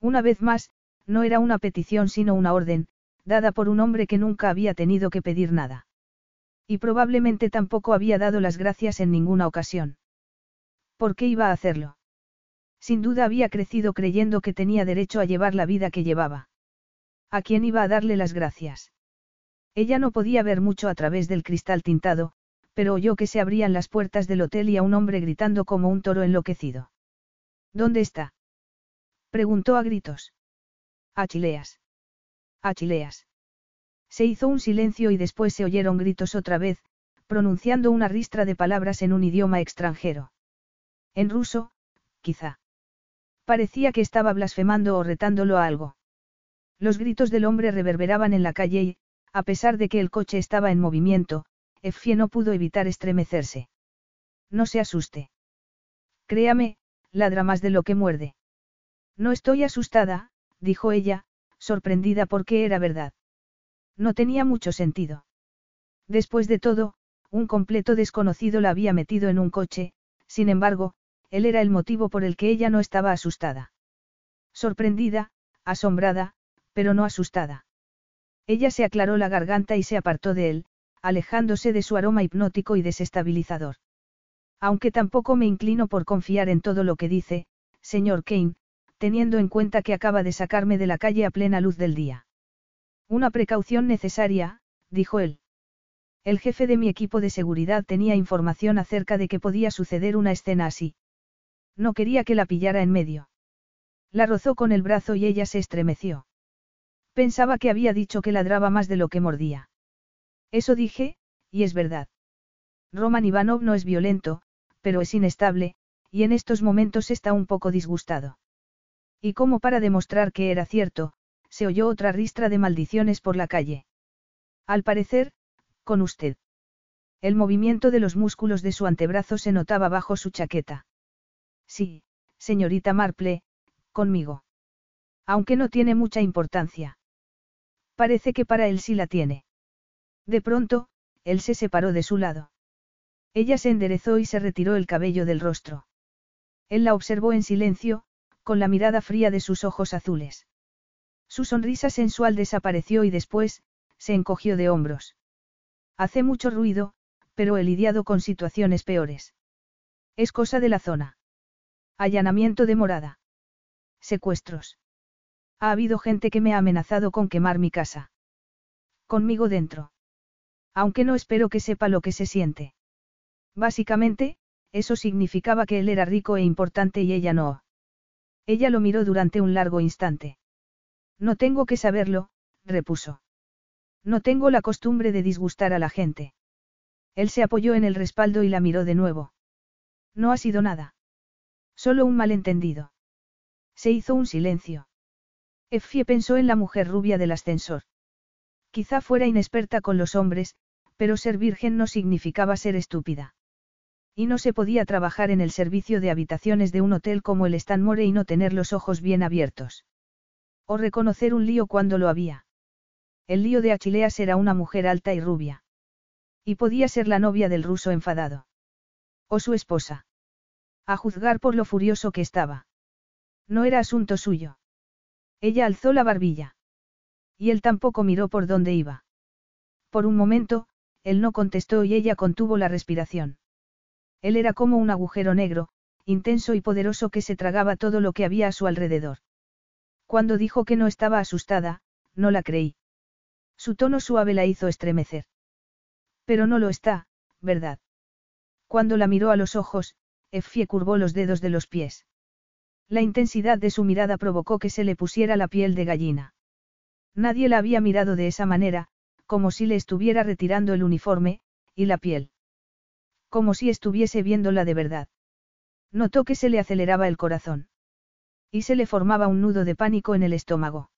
[SPEAKER 1] Una vez más, no era una petición sino una orden, dada por un hombre que nunca había tenido que pedir nada. Y probablemente tampoco había dado las gracias en ninguna ocasión. ¿Por qué iba a hacerlo? Sin duda había crecido creyendo que tenía derecho a llevar la vida que llevaba. ¿A quién iba a darle las gracias? Ella no podía ver mucho a través del cristal tintado, pero oyó que se abrían las puertas del hotel y a un hombre gritando como un toro enloquecido. ¿Dónde está? preguntó a gritos. Achileas. Achileas. Se hizo un silencio y después se oyeron gritos otra vez, pronunciando una ristra de palabras en un idioma extranjero. En ruso, quizá. Parecía que estaba blasfemando o retándolo a algo. Los gritos del hombre reverberaban en la calle y, a pesar de que el coche estaba en movimiento, Effie no pudo evitar estremecerse. No se asuste. Créame, ladra más de lo que muerde. No estoy asustada, dijo ella, sorprendida porque era verdad. No tenía mucho sentido. Después de todo, un completo desconocido la había metido en un coche, sin embargo, él era el motivo por el que ella no estaba asustada. Sorprendida, asombrada, pero no asustada. Ella se aclaró la garganta y se apartó de él, alejándose de su aroma hipnótico y desestabilizador. Aunque tampoco me inclino por confiar en todo lo que dice, señor Kane, teniendo en cuenta que acaba de sacarme de la calle a plena luz del día. Una precaución necesaria, dijo él. El jefe de mi equipo de seguridad tenía información acerca de que podía suceder una escena así. No quería que la pillara en medio. La rozó con el brazo y ella se estremeció. Pensaba que había dicho que ladraba más de lo que mordía. Eso dije, y es verdad. Roman Ivanov no es violento, pero es inestable, y en estos momentos está un poco disgustado. Y como para demostrar que era cierto, se oyó otra ristra de maldiciones por la calle. Al parecer, con usted. El movimiento de los músculos de su antebrazo se notaba bajo su chaqueta. Sí, señorita Marple, conmigo. Aunque no tiene mucha importancia. Parece que para él sí la tiene. De pronto, él se separó de su lado. Ella se enderezó y se retiró el cabello del rostro. Él la observó en silencio, con la mirada fría de sus ojos azules. Su sonrisa sensual desapareció y después, se encogió de hombros. Hace mucho ruido, pero he lidiado con situaciones peores. Es cosa de la zona. Allanamiento de morada. Secuestros. Ha habido gente que me ha amenazado con quemar mi casa. Conmigo dentro. Aunque no espero que sepa lo que se siente. Básicamente, eso significaba que él era rico e importante y ella no. Ella lo miró durante un largo instante. No tengo que saberlo, repuso. No tengo la costumbre de disgustar a la gente. Él se apoyó en el respaldo y la miró de nuevo. No ha sido nada. Solo un malentendido. Se hizo un silencio. Effie pensó en la mujer rubia del ascensor. Quizá fuera inexperta con los hombres, pero ser virgen no significaba ser estúpida. Y no se podía trabajar en el servicio de habitaciones de un hotel como el Stanmore y no tener los ojos bien abiertos. O reconocer un lío cuando lo había. El lío de Achileas era una mujer alta y rubia. Y podía ser la novia del ruso enfadado. O su esposa. A juzgar por lo furioso que estaba. No era asunto suyo. Ella alzó la barbilla. Y él tampoco miró por dónde iba. Por un momento, él no contestó y ella contuvo la respiración. Él era como un agujero negro, intenso y poderoso que se tragaba todo lo que había a su alrededor. Cuando dijo que no estaba asustada, no la creí. Su tono suave la hizo estremecer. Pero no lo está, ¿verdad? Cuando la miró a los ojos, Effie curvó los dedos de los pies. La intensidad de su mirada provocó que se le pusiera la piel de gallina. Nadie la había mirado de esa manera, como si le estuviera retirando el uniforme, y la piel. Como si estuviese viéndola de verdad. Notó que se le aceleraba el corazón. Y se le formaba un nudo de pánico en el estómago.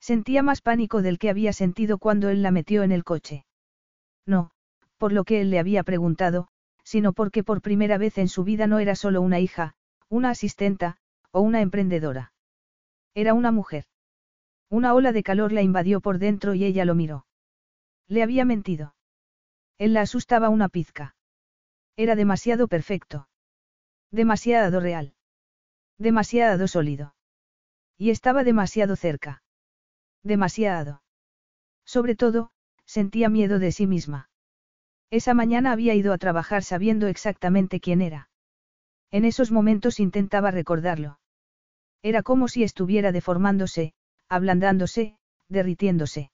[SPEAKER 1] Sentía más pánico del que había sentido cuando él la metió en el coche. No, por lo que él le había preguntado, sino porque por primera vez en su vida no era solo una hija, una asistenta, o una emprendedora. Era una mujer. Una ola de calor la invadió por dentro y ella lo miró. Le había mentido. Él la asustaba una pizca. Era demasiado perfecto. Demasiado real. Demasiado sólido. Y estaba demasiado cerca. Demasiado. Sobre todo, sentía miedo de sí misma. Esa mañana había ido a trabajar sabiendo exactamente quién era. En esos momentos intentaba recordarlo. Era como si estuviera deformándose, ablandándose, derritiéndose.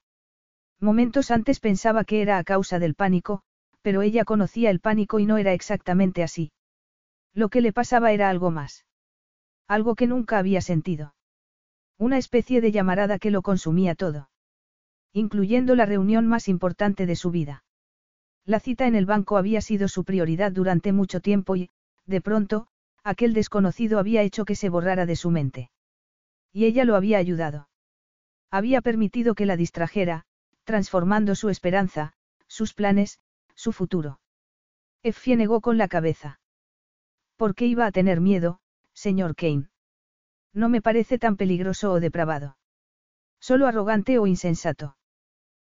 [SPEAKER 1] Momentos antes pensaba que era a causa del pánico, pero ella conocía el pánico y no era exactamente así. Lo que le pasaba era algo más. Algo que nunca había sentido. Una especie de llamarada que lo consumía todo. Incluyendo la reunión más importante de su vida. La cita en el banco había sido su prioridad durante mucho tiempo y, de pronto, aquel desconocido había hecho que se borrara de su mente. Y ella lo había ayudado. Había permitido que la distrajera, transformando su esperanza, sus planes, su futuro. Effie negó con la cabeza. ¿Por qué iba a tener miedo, señor Kane? No me parece tan peligroso o depravado. Solo arrogante o insensato.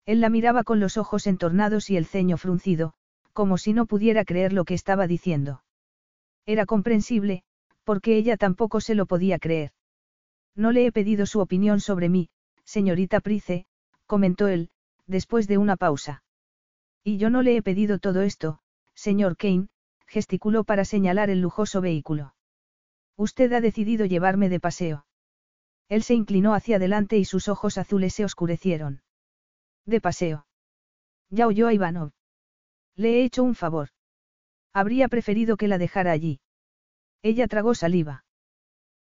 [SPEAKER 1] Él la miraba con los ojos entornados y el ceño fruncido, como si no pudiera creer lo que estaba diciendo. Era comprensible, porque ella tampoco se lo podía creer. No le he pedido su opinión sobre mí, señorita Price, comentó él, después de una pausa. Y yo no le he pedido todo esto, señor Kane, gesticuló para señalar el lujoso vehículo. Usted ha decidido llevarme de paseo. Él se inclinó hacia adelante y sus ojos azules se oscurecieron. De paseo. Ya oyó a Ivanov. Le he hecho un favor. Habría preferido que la dejara allí. Ella tragó saliva.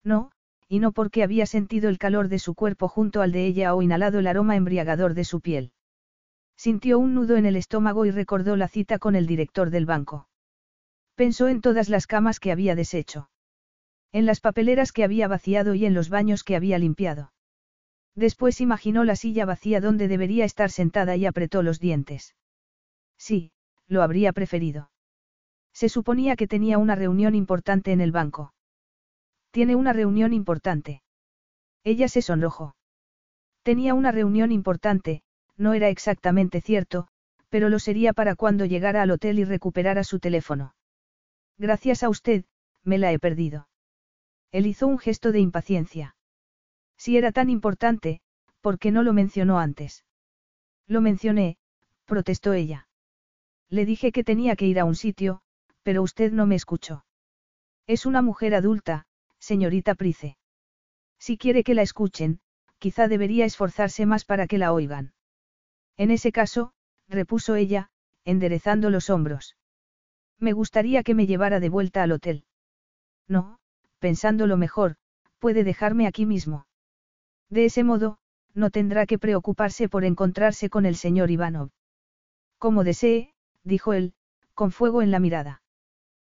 [SPEAKER 1] No, y no porque había sentido el calor de su cuerpo junto al de ella o inhalado el aroma embriagador de su piel. Sintió un nudo en el estómago y recordó la cita con el director del banco. Pensó en todas las camas que había deshecho. En las papeleras que había vaciado y en los baños que había limpiado. Después imaginó la silla vacía donde debería estar sentada y apretó los dientes. Sí, lo habría preferido. Se suponía que tenía una reunión importante en el banco. Tiene una reunión importante. Ella se sonrojó. Tenía una reunión importante, no era exactamente cierto, pero lo sería para cuando llegara al hotel y recuperara su teléfono. Gracias a usted, me la he perdido. Él hizo un gesto de impaciencia. Si era tan importante, ¿por qué no lo mencionó antes? Lo mencioné, protestó ella. Le dije que tenía que ir a un sitio, pero usted no me escuchó. Es una mujer adulta, señorita Price. Si quiere que la escuchen, quizá debería esforzarse más para que la oigan. En ese caso, repuso ella, enderezando los hombros. Me gustaría que me llevara de vuelta al hotel. No, pensándolo mejor, puede dejarme aquí mismo. De ese modo, no tendrá que preocuparse por encontrarse con el señor Ivanov. Como desee, dijo él, con fuego en la mirada.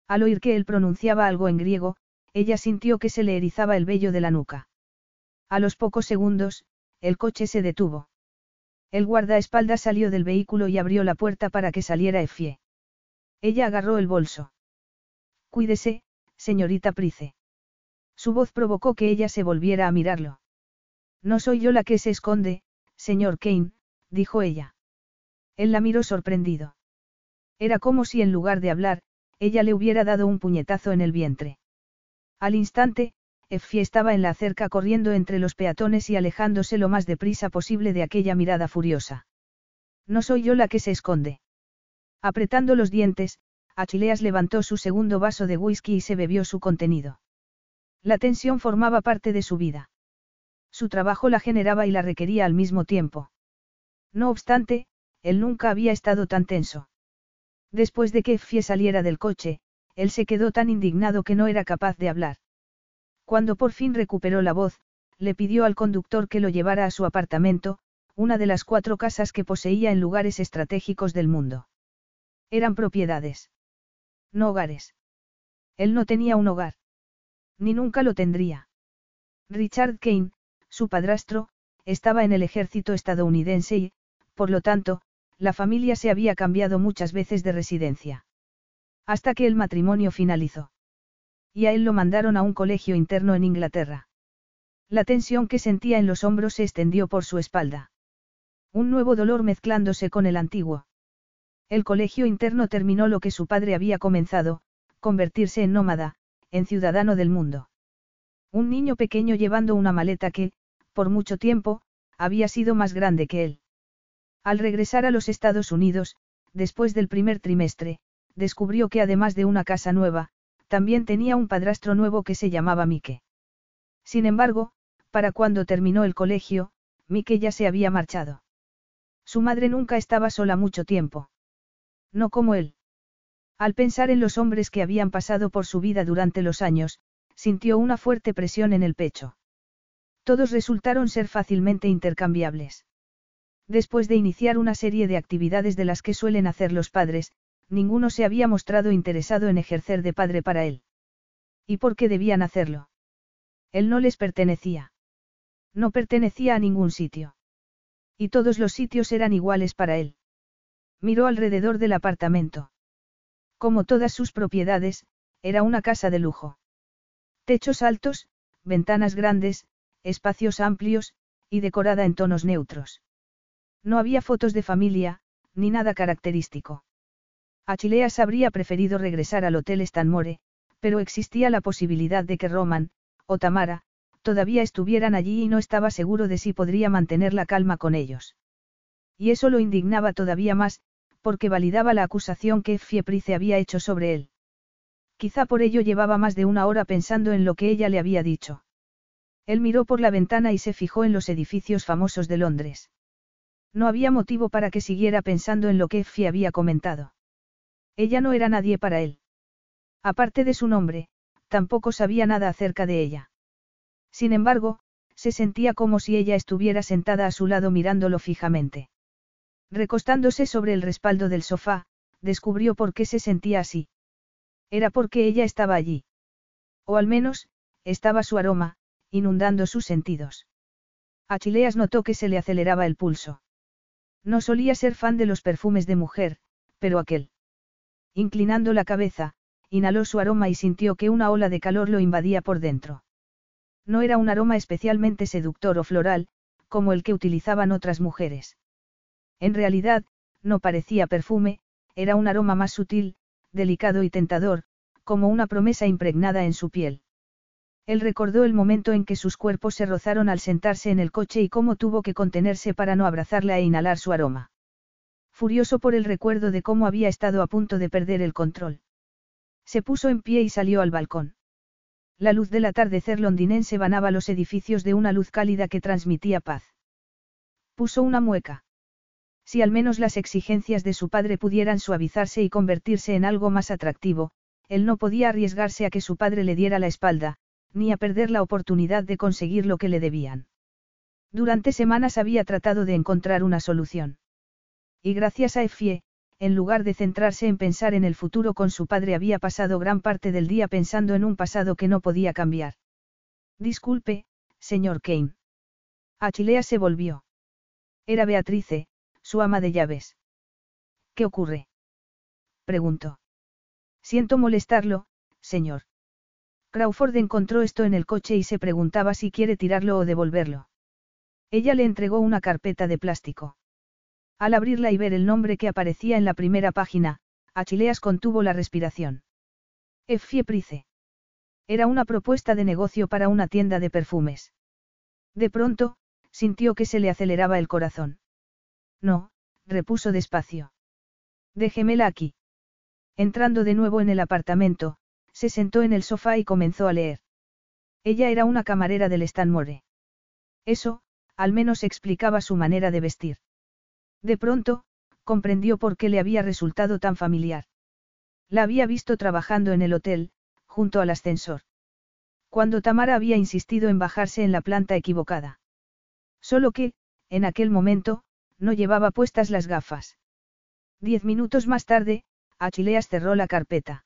[SPEAKER 1] Al oír que él pronunciaba algo en griego, ella sintió que se le erizaba el vello de la nuca. A los pocos segundos, el coche se detuvo. El guardaespaldas salió del vehículo y abrió la puerta para que saliera Effie. Ella agarró el bolso. Cuídese, señorita Price. Su voz provocó que ella se volviera a mirarlo. No soy yo la que se esconde, señor Kane, dijo ella. Él la miró sorprendido. Era como si en lugar de hablar, ella le hubiera dado un puñetazo en el vientre. Al instante, Effie estaba en la cerca corriendo entre los peatones y alejándose lo más deprisa posible de aquella mirada furiosa. No soy yo la que se esconde. Apretando los dientes, Achileas levantó su segundo vaso de whisky y se bebió su contenido. La tensión formaba parte de su vida. Su trabajo la generaba y la requería al mismo tiempo. No obstante, él nunca había estado tan tenso. Después de que Effie saliera del coche, él se quedó tan indignado que no era capaz de hablar. Cuando por fin recuperó la voz, le pidió al conductor que lo llevara a su apartamento, una de las cuatro casas que poseía en lugares estratégicos del mundo. Eran propiedades. No hogares. Él no tenía un hogar. Ni nunca lo tendría. Richard Kane, su padrastro, estaba en el ejército estadounidense y, por lo tanto, la familia se había cambiado muchas veces de residencia. Hasta que el matrimonio finalizó. Y a él lo mandaron a un colegio interno en Inglaterra. La tensión que sentía en los hombros se extendió por su espalda. Un nuevo dolor mezclándose con el antiguo. El colegio interno terminó lo que su padre había comenzado, convertirse en nómada, en ciudadano del mundo. Un niño pequeño llevando una maleta que, por mucho tiempo, había sido más grande que él. Al regresar a los Estados Unidos, después del primer trimestre, descubrió que además de una casa nueva, también tenía un padrastro nuevo que se llamaba Mike. Sin embargo, para cuando terminó el colegio, Mike ya se había marchado. Su madre nunca estaba sola mucho tiempo. No como él. Al pensar en los hombres que habían pasado por su vida durante los años, sintió una fuerte presión en el pecho. Todos resultaron ser fácilmente intercambiables. Después de iniciar una serie de actividades de las que suelen hacer los padres, ninguno se había mostrado interesado en ejercer de padre para él. ¿Y por qué debían hacerlo? Él no les pertenecía. No pertenecía a ningún sitio. Y todos los sitios eran iguales para él. Miró alrededor del apartamento. Como todas sus propiedades, era una casa de lujo. Techos altos, ventanas grandes, espacios amplios, y decorada en tonos neutros. No había fotos de familia, ni nada característico. Achileas habría preferido regresar al Hotel Stanmore, Pero existía la posibilidad de que Roman, o Tamara, todavía estuvieran allí y no estaba seguro de si podría mantener la calma con ellos. Y eso lo indignaba todavía más, porque validaba la acusación que Fieprice había hecho sobre él. Quizá por ello llevaba más de una hora pensando en lo que ella le había dicho. Él miró por la ventana y se fijó en los edificios famosos de Londres. No había motivo para que siguiera pensando en lo que Effie había comentado. Ella no era nadie para él. Aparte de su nombre, tampoco sabía nada acerca de ella. Sin embargo, se sentía como si ella estuviera sentada a su lado mirándolo fijamente. Recostándose sobre el respaldo del sofá, descubrió por qué se sentía así. Era porque ella estaba allí. O al menos, estaba su aroma, inundando sus sentidos. Achileas notó que se le aceleraba el pulso. No solía ser fan de los perfumes de mujer, pero aquel. Inclinando la cabeza, inhaló su aroma y sintió que una ola de calor lo invadía por dentro. No era un aroma especialmente seductor o floral, como el que utilizaban otras mujeres. En realidad, no parecía perfume, era un aroma más sutil, delicado y tentador, como una promesa impregnada en su piel. Él recordó el momento en que sus cuerpos se rozaron al sentarse en el coche y cómo tuvo que contenerse para no abrazarla e inhalar su aroma. Furioso por el recuerdo de cómo había estado a punto de perder el control. Se puso en pie y salió al balcón. La luz del atardecer londinense banaba los edificios de una luz cálida que transmitía paz. Puso una mueca. Si al menos las exigencias de su padre pudieran suavizarse y convertirse en algo más atractivo, él no podía arriesgarse a que su padre le diera la espalda, ni a perder la oportunidad de conseguir lo que le debían. Durante semanas había tratado de encontrar una solución. Y gracias a Effie, en lugar de centrarse en pensar en el futuro con su padre, había pasado gran parte del día pensando en un pasado que no podía cambiar. Disculpe, señor Kane. Achilea se volvió. Era Beatrice, su ama de llaves. ¿Qué ocurre? preguntó. Siento molestarlo, señor. Crawford encontró esto en el coche y se preguntaba si quiere tirarlo o devolverlo. Ella le entregó una carpeta de plástico. Al abrirla y ver el nombre que aparecía en la primera página, Achileas contuvo la respiración. Effie Price. Era una propuesta de negocio para una tienda de perfumes. De pronto, sintió que se le aceleraba el corazón. No, repuso despacio. Déjemela aquí. Entrando de nuevo en el apartamento, se sentó en el sofá y comenzó a leer. Ella era una camarera del Stanmore. Eso, al menos explicaba su manera de vestir. De pronto, comprendió por qué le había resultado tan familiar. La había visto trabajando en el hotel, junto al ascensor. Cuando Tamara había insistido en bajarse en la planta equivocada. Solo que, en aquel momento, no llevaba puestas las gafas. Diez minutos más tarde, Achileas cerró la carpeta.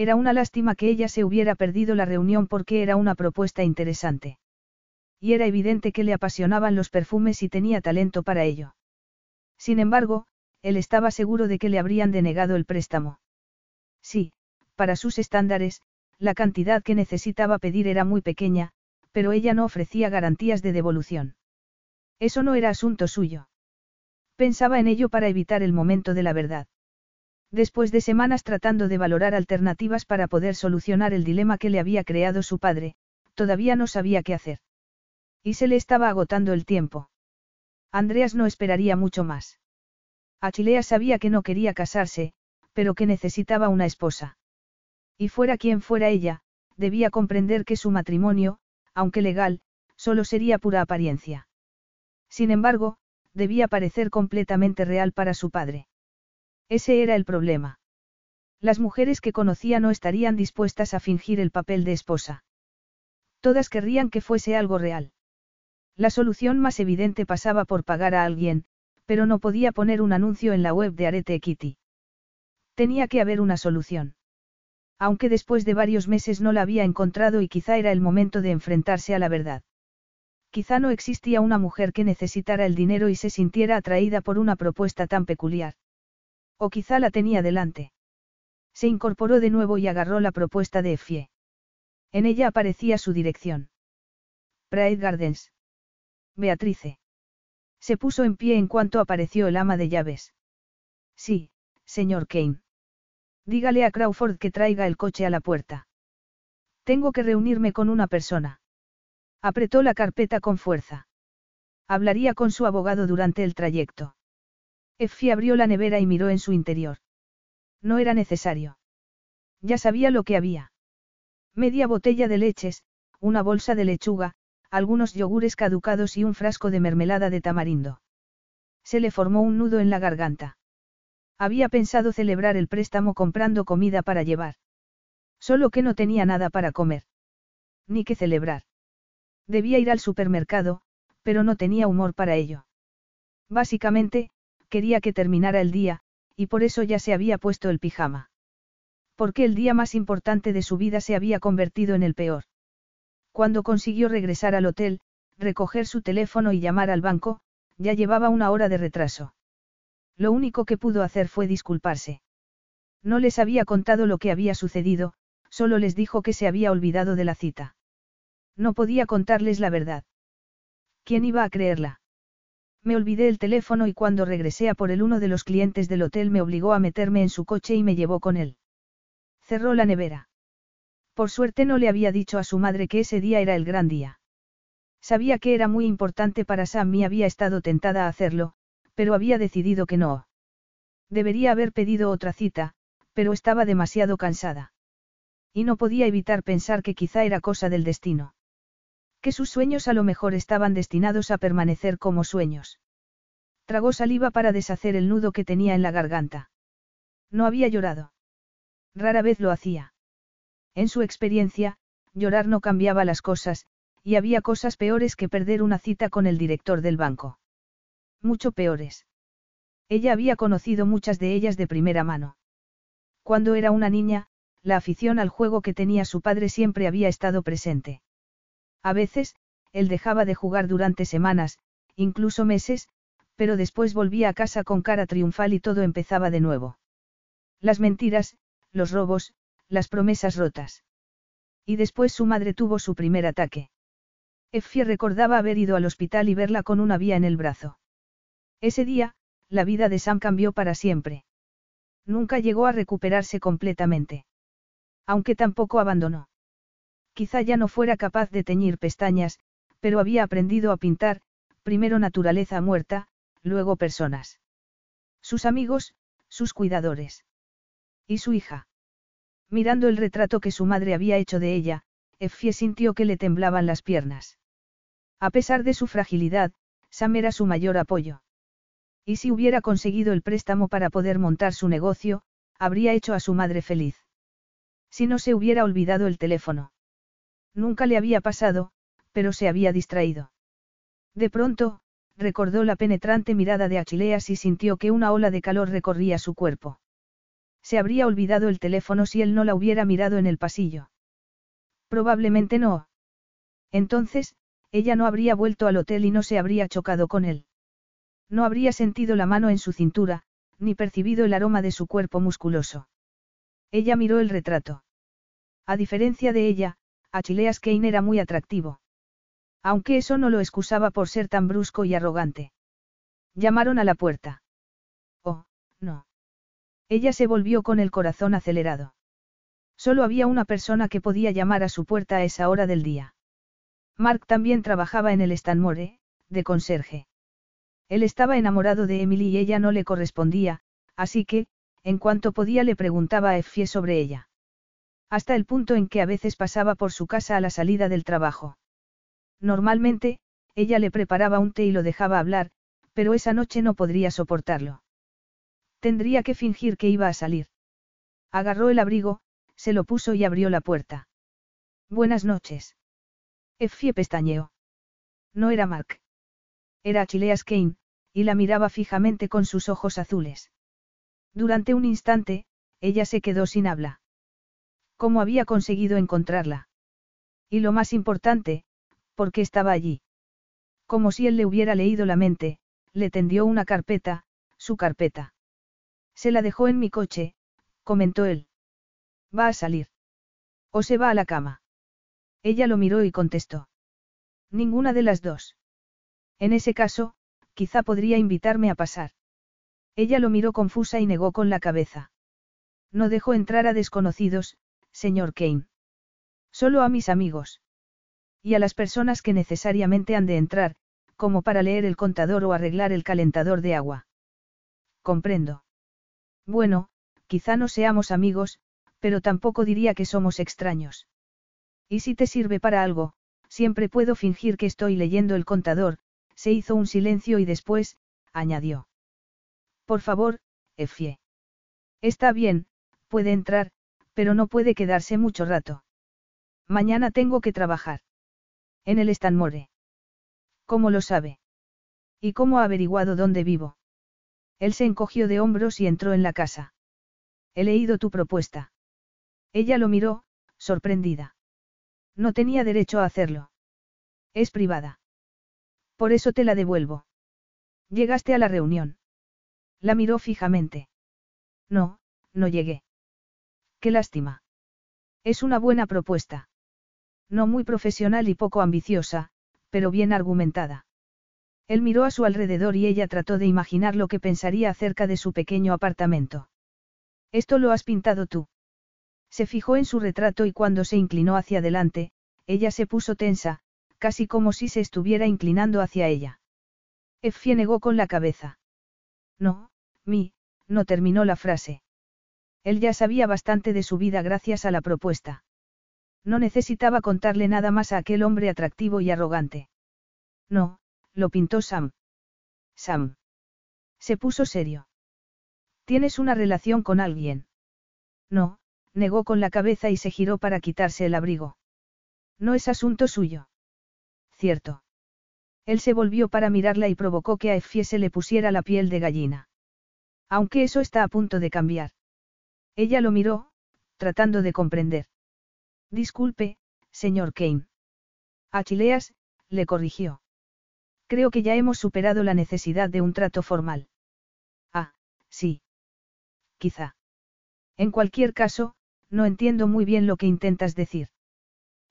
[SPEAKER 1] Era una lástima que ella se hubiera perdido la reunión porque era una propuesta interesante. Y era evidente que le apasionaban los perfumes y tenía talento para ello. Sin embargo, él estaba seguro de que le habrían denegado el préstamo. Sí, para sus estándares, la cantidad que necesitaba pedir era muy pequeña, pero ella no ofrecía garantías de devolución. Eso no era asunto suyo. Pensaba en ello para evitar el momento de la verdad. Después de semanas tratando de valorar alternativas para poder solucionar el dilema que le había creado su padre, todavía no sabía qué hacer. Y se le estaba agotando el tiempo. Andreas no esperaría mucho más. Achilea sabía que no quería casarse, pero que necesitaba una esposa. Y fuera quien fuera ella, debía comprender que su matrimonio, aunque legal, solo sería pura apariencia. Sin embargo, debía parecer completamente real para su padre. Ese era el problema. Las mujeres que conocía no estarían dispuestas a fingir el papel de esposa. Todas querrían que fuese algo real. La solución más evidente pasaba por pagar a alguien, pero no podía poner un anuncio en la web de Arete Kitty. Tenía que haber una solución. Aunque después de varios meses no la había encontrado y quizá era el momento de enfrentarse a la verdad. Quizá no existía una mujer que necesitara el dinero y se sintiera atraída por una propuesta tan peculiar. O quizá la tenía delante. Se incorporó de nuevo y agarró la propuesta de Effie. En ella aparecía su dirección. Pride Gardens. Beatrice. Se puso en pie en cuanto apareció el ama de llaves. Sí, señor Kane. Dígale a Crawford que traiga el coche a la puerta. Tengo que reunirme con una persona. Apretó la carpeta con fuerza. Hablaría con su abogado durante el trayecto. Effie abrió la nevera y miró en su interior. No era necesario. Ya sabía lo que había. Media botella de leches, una bolsa de lechuga, algunos yogures caducados y un frasco de mermelada de tamarindo. Se le formó un nudo en la garganta. Había pensado celebrar el préstamo comprando comida para llevar. Solo que no tenía nada para comer. Ni que celebrar. Debía ir al supermercado, pero no tenía humor para ello. Básicamente, quería que terminara el día, y por eso ya se había puesto el pijama. Porque el día más importante de su vida se había convertido en el peor. Cuando consiguió regresar al hotel, recoger su teléfono y llamar al banco, ya llevaba una hora de retraso. Lo único que pudo hacer fue disculparse. No les había contado lo que había sucedido, solo les dijo que se había olvidado de la cita. No podía contarles la verdad. ¿Quién iba a creerla? Me olvidé el teléfono y cuando regresé a por el uno de los clientes del hotel me obligó a meterme en su coche y me llevó con él. Cerró la nevera. Por suerte no le había dicho a su madre que ese día era el gran día. Sabía que era muy importante para Sam y había estado tentada a hacerlo, pero había decidido que no. Debería haber pedido otra cita, pero estaba demasiado cansada. Y no podía evitar pensar que quizá era cosa del destino. Que sus sueños a lo mejor estaban destinados a permanecer como sueños. Tragó saliva para deshacer el nudo que tenía en la garganta. No había llorado. Rara vez lo hacía. En su experiencia, llorar no cambiaba las cosas, y había cosas peores que perder una cita con el director del banco. Mucho peores. Ella había conocido muchas de ellas de primera mano. Cuando era una niña, la afición al juego que tenía su padre siempre había estado presente. A veces, él dejaba de jugar durante semanas, incluso meses, pero después volvía a casa con cara triunfal y todo empezaba de nuevo. Las mentiras, los robos, las promesas rotas. Y después su madre tuvo su primer ataque. Effie recordaba haber ido al hospital y verla con una vía en el brazo. Ese día, la vida de Sam cambió para siempre. Nunca llegó a recuperarse completamente. Aunque tampoco abandonó. Quizá ya no fuera capaz de teñir pestañas, pero había aprendido a pintar, primero naturaleza muerta, luego personas. Sus amigos, sus cuidadores. Y su hija. Mirando el retrato que su madre había hecho de ella, Effie sintió que le temblaban las piernas. A pesar de su fragilidad, Sam era su mayor apoyo. Y si hubiera conseguido el préstamo para poder montar su negocio, habría hecho a su madre feliz. Si no se hubiera olvidado el teléfono. Nunca le había pasado, pero se había distraído. De pronto, recordó la penetrante mirada de Achileas y sintió que una ola de calor recorría su cuerpo. Se habría olvidado el teléfono si él no la hubiera mirado en el pasillo. Probablemente no. Entonces, ella no habría vuelto al hotel y no se habría chocado con él. No habría sentido la mano en su cintura, ni percibido el aroma de su cuerpo musculoso. Ella miró el retrato. A diferencia de ella, Achilleas Kane era muy atractivo. Aunque eso no lo excusaba por ser tan brusco y arrogante. Llamaron a la puerta. Oh, no. Ella se volvió con el corazón acelerado. Solo había una persona que podía llamar a su puerta a esa hora del día. Mark también trabajaba en el Stanmore, de conserje. Él estaba enamorado de Emily y ella no le correspondía, así que, en cuanto podía le preguntaba a Effie sobre ella. Hasta el punto en que a veces pasaba por su casa a la salida del trabajo. Normalmente, ella le preparaba un té y lo dejaba hablar, pero esa noche no podría soportarlo. Tendría que fingir que iba a salir. Agarró el abrigo, se lo puso y abrió la puerta. Buenas noches. Effie pestañeó. No era Mark. Era Chileas Kane, y la miraba fijamente con sus ojos azules. Durante un instante, ella se quedó sin habla. ¿Cómo había conseguido encontrarla? Y lo más importante, ¿por qué estaba allí? Como si él le hubiera leído la mente, le tendió una carpeta, su carpeta. Se la dejó en mi coche, comentó él. Va a salir. O se va a la cama. Ella lo miró y contestó. Ninguna de las dos. En ese caso, quizá podría invitarme a pasar. Ella lo miró confusa y negó con la cabeza. No dejo entrar a desconocidos, señor Kane. Solo a mis amigos. Y a las personas que necesariamente han de entrar, como para leer el contador o arreglar el calentador de agua. Comprendo. Bueno, quizá no seamos amigos, pero tampoco diría que somos extraños. Y si te sirve para algo, siempre puedo fingir que estoy leyendo el contador, se hizo un silencio y después, añadió. Por favor, Efie. Está bien, puede entrar, pero no puede quedarse mucho rato. Mañana tengo que trabajar. En el Stanmore. ¿Cómo lo sabe? ¿Y cómo ha averiguado dónde vivo? Él se encogió de hombros y entró en la casa. He leído tu propuesta. Ella lo miró, sorprendida. No tenía derecho a hacerlo. Es privada. Por eso te la devuelvo. Llegaste a la reunión. La miró fijamente. No, no llegué. Qué lástima. Es una buena propuesta. No muy profesional y poco ambiciosa, pero bien argumentada. Él miró a su alrededor y ella trató de imaginar lo que pensaría acerca de su pequeño apartamento. Esto lo has pintado tú. Se fijó en su retrato y cuando se inclinó hacia adelante, ella se puso tensa, casi como si se estuviera inclinando hacia ella. Effie negó con la cabeza. No, mi, no terminó la frase. Él ya sabía bastante de su vida gracias a la propuesta. No necesitaba contarle nada más a aquel hombre atractivo y arrogante. No, lo pintó Sam. Sam. Se puso serio. ¿Tienes una relación con alguien? No, negó con la cabeza y se giró para quitarse el abrigo. No es asunto suyo. Cierto. Él se volvió para mirarla y provocó que a Effie se le pusiera la piel de gallina. Aunque eso está a punto de cambiar. Ella lo miró, tratando de comprender. Disculpe, señor Kane. Achileas, le corrigió. Creo que ya hemos superado la necesidad de un trato formal. Ah, sí quizá. En cualquier caso, no entiendo muy bien lo que intentas decir.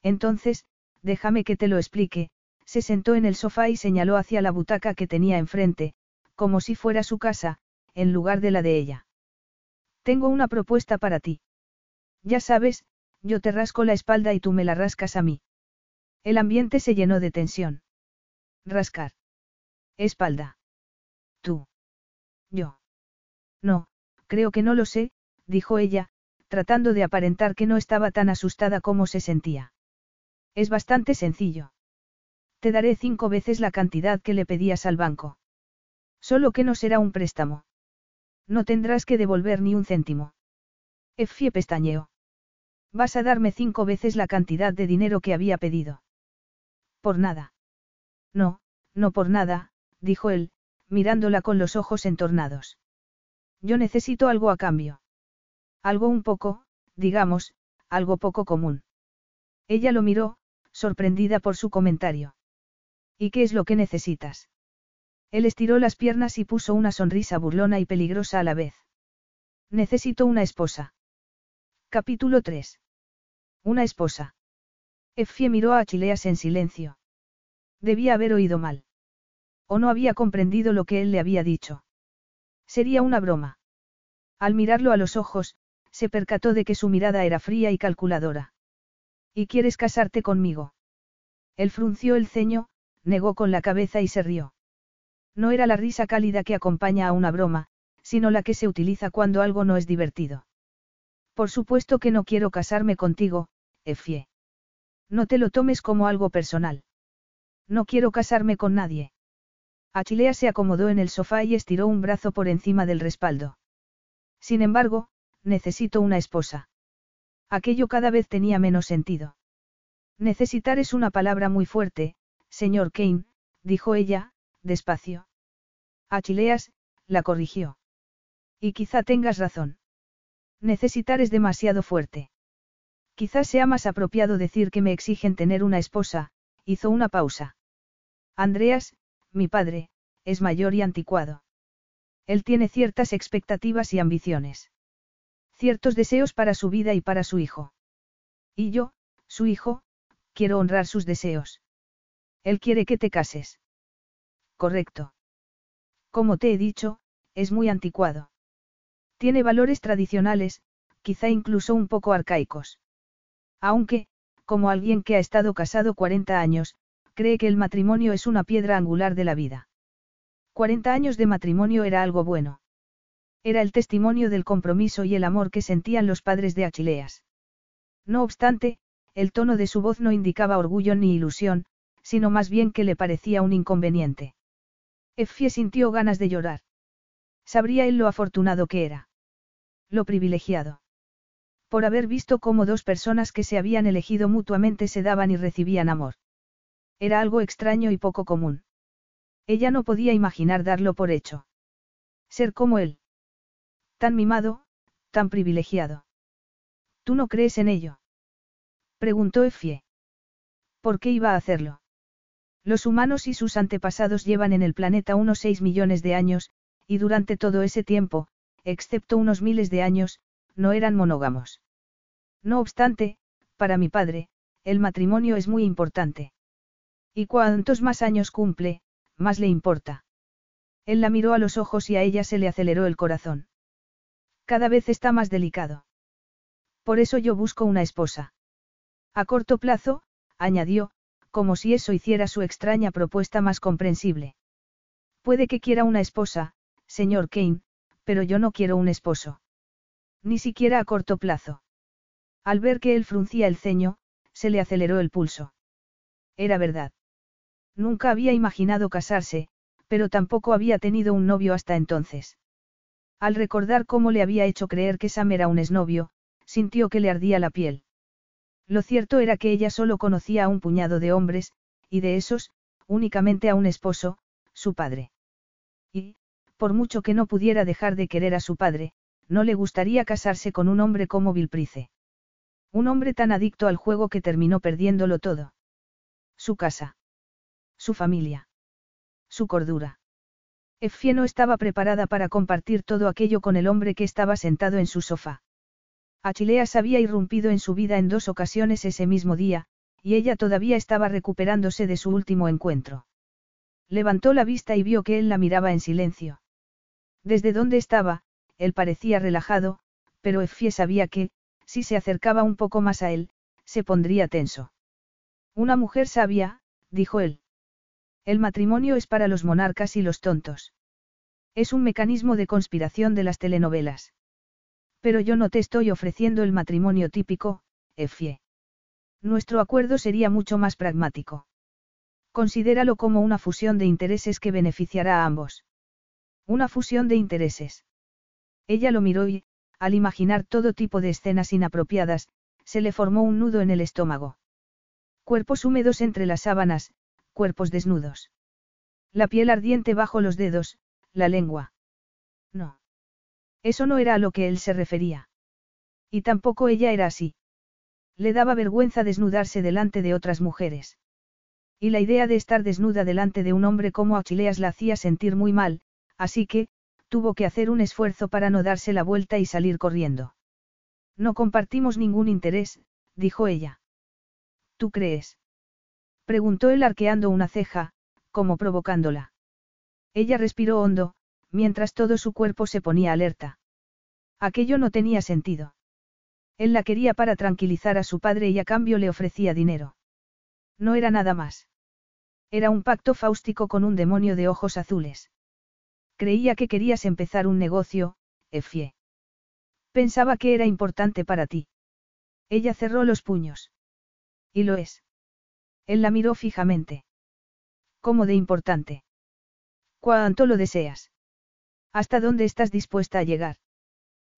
[SPEAKER 1] Entonces, déjame que te lo explique, se sentó en el sofá y señaló hacia la butaca que tenía enfrente, como si fuera su casa, en lugar de la de ella. Tengo una propuesta para ti. Ya sabes, yo te rasco la espalda y tú me la rascas a mí. El ambiente se llenó de tensión. Rascar. Espalda. Tú. Yo. No, Creo que no lo sé, dijo ella, tratando de aparentar que no estaba tan asustada como se sentía. Es bastante sencillo. Te daré cinco veces la cantidad que le pedías al banco. Solo que no será un préstamo. No tendrás que devolver ni un céntimo. Effie pestañeó. Vas a darme cinco veces la cantidad de dinero que había pedido. Por nada. No, no por nada, dijo él, mirándola con los ojos entornados. Yo necesito algo a cambio. Algo un poco, digamos, algo poco común. Ella lo miró, sorprendida por su comentario. ¿Y qué es lo que necesitas? Él estiró las piernas y puso una sonrisa burlona y peligrosa a la vez. Necesito una esposa. Capítulo 3. Una esposa. Effie miró a Chileas en silencio. Debía haber oído mal. O no había comprendido lo que él le había dicho. Sería una broma. Al mirarlo a los ojos, se percató de que su mirada era fría y calculadora. ¿Y quieres casarte conmigo? Él frunció el ceño, negó con la cabeza y se rió. No era la risa cálida que acompaña a una broma, sino la que se utiliza cuando algo no es divertido. Por supuesto que no quiero casarme contigo, Efie. No te lo tomes como algo personal. No quiero casarme con nadie. Achilea se acomodó en el sofá y estiró un brazo por encima del respaldo. Sin embargo, necesito una esposa. Aquello cada vez tenía menos sentido. Necesitar es una palabra muy fuerte, señor Kane, dijo ella, despacio. Achileas, la corrigió. Y quizá tengas razón. Necesitar es demasiado fuerte. Quizás sea más apropiado decir que me exigen tener una esposa, hizo una pausa. Andreas, mi padre, es mayor y anticuado. Él tiene ciertas expectativas y ambiciones. Ciertos deseos para su vida y para su hijo. Y yo, su hijo, quiero honrar sus deseos. Él quiere que te cases. Correcto. Como te he dicho, es muy anticuado. Tiene valores tradicionales, quizá incluso un poco arcaicos. Aunque, como alguien que ha estado casado 40 años, cree que el matrimonio es una piedra angular de la vida. 40 años de matrimonio era algo bueno. Era el testimonio del compromiso y el amor que sentían los padres de Achileas. No obstante, el tono de su voz no indicaba orgullo ni ilusión, sino más bien que le parecía un inconveniente. Effie sintió ganas de llorar. Sabría él lo afortunado que era. Lo privilegiado. Por haber visto cómo dos personas que se habían elegido mutuamente se daban y recibían amor. Era algo extraño y poco común. Ella no podía imaginar darlo por hecho. Ser como él. Tan mimado, tan privilegiado. ¿Tú no crees en ello? Preguntó Effie. ¿Por qué iba a hacerlo? Los humanos y sus antepasados llevan en el planeta unos 6 millones de años, y durante todo ese tiempo, excepto unos miles de años, no eran monógamos. No obstante, para mi padre, el matrimonio es muy importante. Y cuantos más años cumple, más le importa. Él la miró a los ojos y a ella se le aceleró el corazón. Cada vez está más delicado. Por eso yo busco una esposa. A corto plazo, añadió, como si eso hiciera su extraña propuesta más comprensible. Puede que quiera una esposa, señor Kane, pero yo no quiero un esposo. Ni siquiera a corto plazo. Al ver que él fruncía el ceño, se le aceleró el pulso. Era verdad. Nunca había imaginado casarse, pero tampoco había tenido un novio hasta entonces. Al recordar cómo le había hecho creer que Sam era un esnovio, sintió que le ardía la piel. Lo cierto era que ella solo conocía a un puñado de hombres, y de esos, únicamente a un esposo, su padre. Y, por mucho que no pudiera dejar de querer a su padre, no le gustaría casarse con un hombre como Vilprice. Un hombre tan adicto al juego que terminó perdiéndolo todo. Su casa. Su familia. Su cordura. Effie no estaba preparada para compartir todo aquello con el hombre que estaba sentado en su sofá. Achileas había irrumpido en su vida en dos ocasiones ese mismo día, y ella todavía estaba recuperándose de su último encuentro. Levantó la vista y vio que él la miraba en silencio. Desde donde estaba, él parecía relajado, pero Effie sabía que, si se acercaba un poco más a él, se pondría tenso. Una mujer sabia, dijo él. El matrimonio es para los monarcas y los tontos. Es un mecanismo de conspiración de las telenovelas. Pero yo no te estoy ofreciendo el matrimonio típico, Effie. Nuestro acuerdo sería mucho más pragmático. Considéralo como una fusión de intereses que beneficiará a ambos. Una fusión de intereses. Ella lo miró y, al imaginar todo tipo de escenas inapropiadas, se le formó un nudo en el estómago. Cuerpos húmedos entre las sábanas, cuerpos desnudos. La piel ardiente bajo los dedos, la lengua. No. Eso no era a lo que él se refería. Y tampoco ella era así. Le daba vergüenza desnudarse delante de otras mujeres. Y la idea de estar desnuda delante de un hombre como Achileas la hacía sentir muy mal, así que, tuvo que hacer un esfuerzo para no darse la vuelta y salir corriendo. No compartimos ningún interés, dijo ella. ¿Tú crees? Preguntó él arqueando una ceja, como provocándola. Ella respiró hondo, mientras todo su cuerpo se ponía alerta. Aquello no tenía sentido. Él la quería para tranquilizar a su padre y a cambio le ofrecía dinero. No era nada más. Era un pacto fáustico con un demonio de ojos azules. Creía que querías empezar un negocio, Efie. Pensaba que era importante para ti. Ella cerró los puños. Y lo es. Él la miró fijamente. ¿Cómo de importante? ¿Cuánto lo deseas? ¿Hasta dónde estás dispuesta a llegar?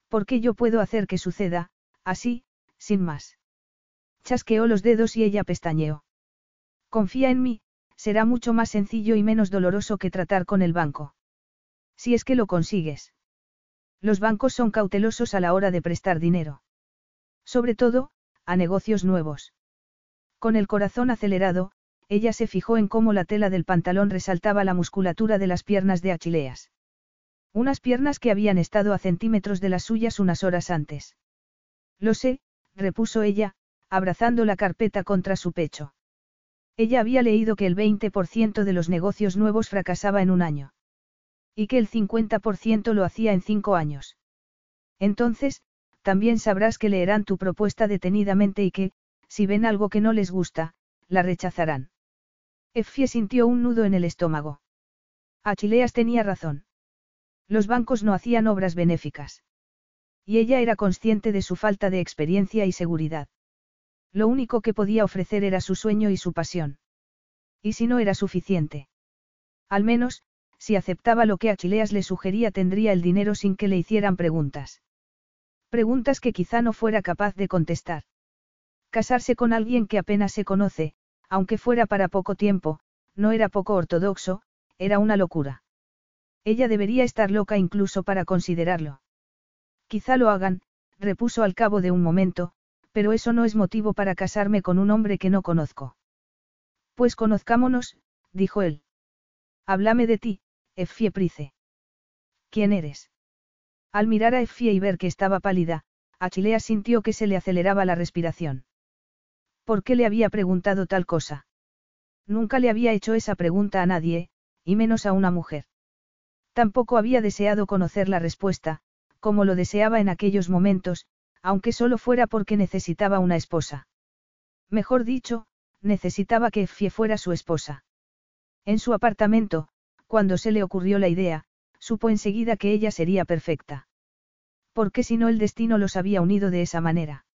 [SPEAKER 1] Porque yo puedo hacer que suceda, así, sin más. Chasqueó los dedos y ella pestañeó. Confía en mí, será mucho más sencillo y menos doloroso que tratar con el banco. Si es que lo consigues. Los bancos son cautelosos a la hora de prestar dinero. Sobre todo, a negocios nuevos. Con el corazón acelerado, ella se fijó en cómo la tela del pantalón resaltaba la musculatura de las piernas de Achileas. Unas piernas que habían estado a centímetros de las suyas unas horas antes. Lo sé, repuso ella, abrazando la carpeta contra su pecho. Ella había leído que el 20% de los negocios nuevos fracasaba en un año. Y que el 50% lo hacía en cinco años. Entonces, también sabrás que leerán tu propuesta detenidamente y que, si ven algo que no les gusta, la rechazarán. Effie sintió un nudo en el estómago. Achileas tenía razón. Los bancos no hacían obras benéficas. Y ella era consciente de su falta de experiencia y seguridad. Lo único que podía ofrecer era su sueño y su pasión. ¿Y si no era suficiente? Al menos, si aceptaba lo que Achileas le sugería tendría el dinero sin que le hicieran preguntas. Preguntas que quizá no fuera capaz de contestar. Casarse con alguien que apenas se conoce, aunque fuera para poco tiempo, no era poco ortodoxo, era una locura. Ella debería estar loca incluso para considerarlo. Quizá lo hagan, repuso al cabo de un momento, pero eso no es motivo para casarme con un hombre que no conozco. Pues conozcámonos, dijo él. Háblame de ti, Effie Price. ¿Quién eres? Al mirar a Effie y ver que estaba pálida, Achilea sintió que se le aceleraba la respiración. ¿Por qué le había preguntado tal cosa? Nunca le había hecho esa pregunta a nadie, y menos a una mujer. Tampoco había deseado conocer la respuesta, como lo deseaba en aquellos momentos, aunque solo fuera porque necesitaba una esposa. Mejor dicho, necesitaba que Effie fuera su esposa. En su apartamento, cuando se le ocurrió la idea, supo enseguida que ella sería perfecta. Porque si no el destino los había unido de esa manera.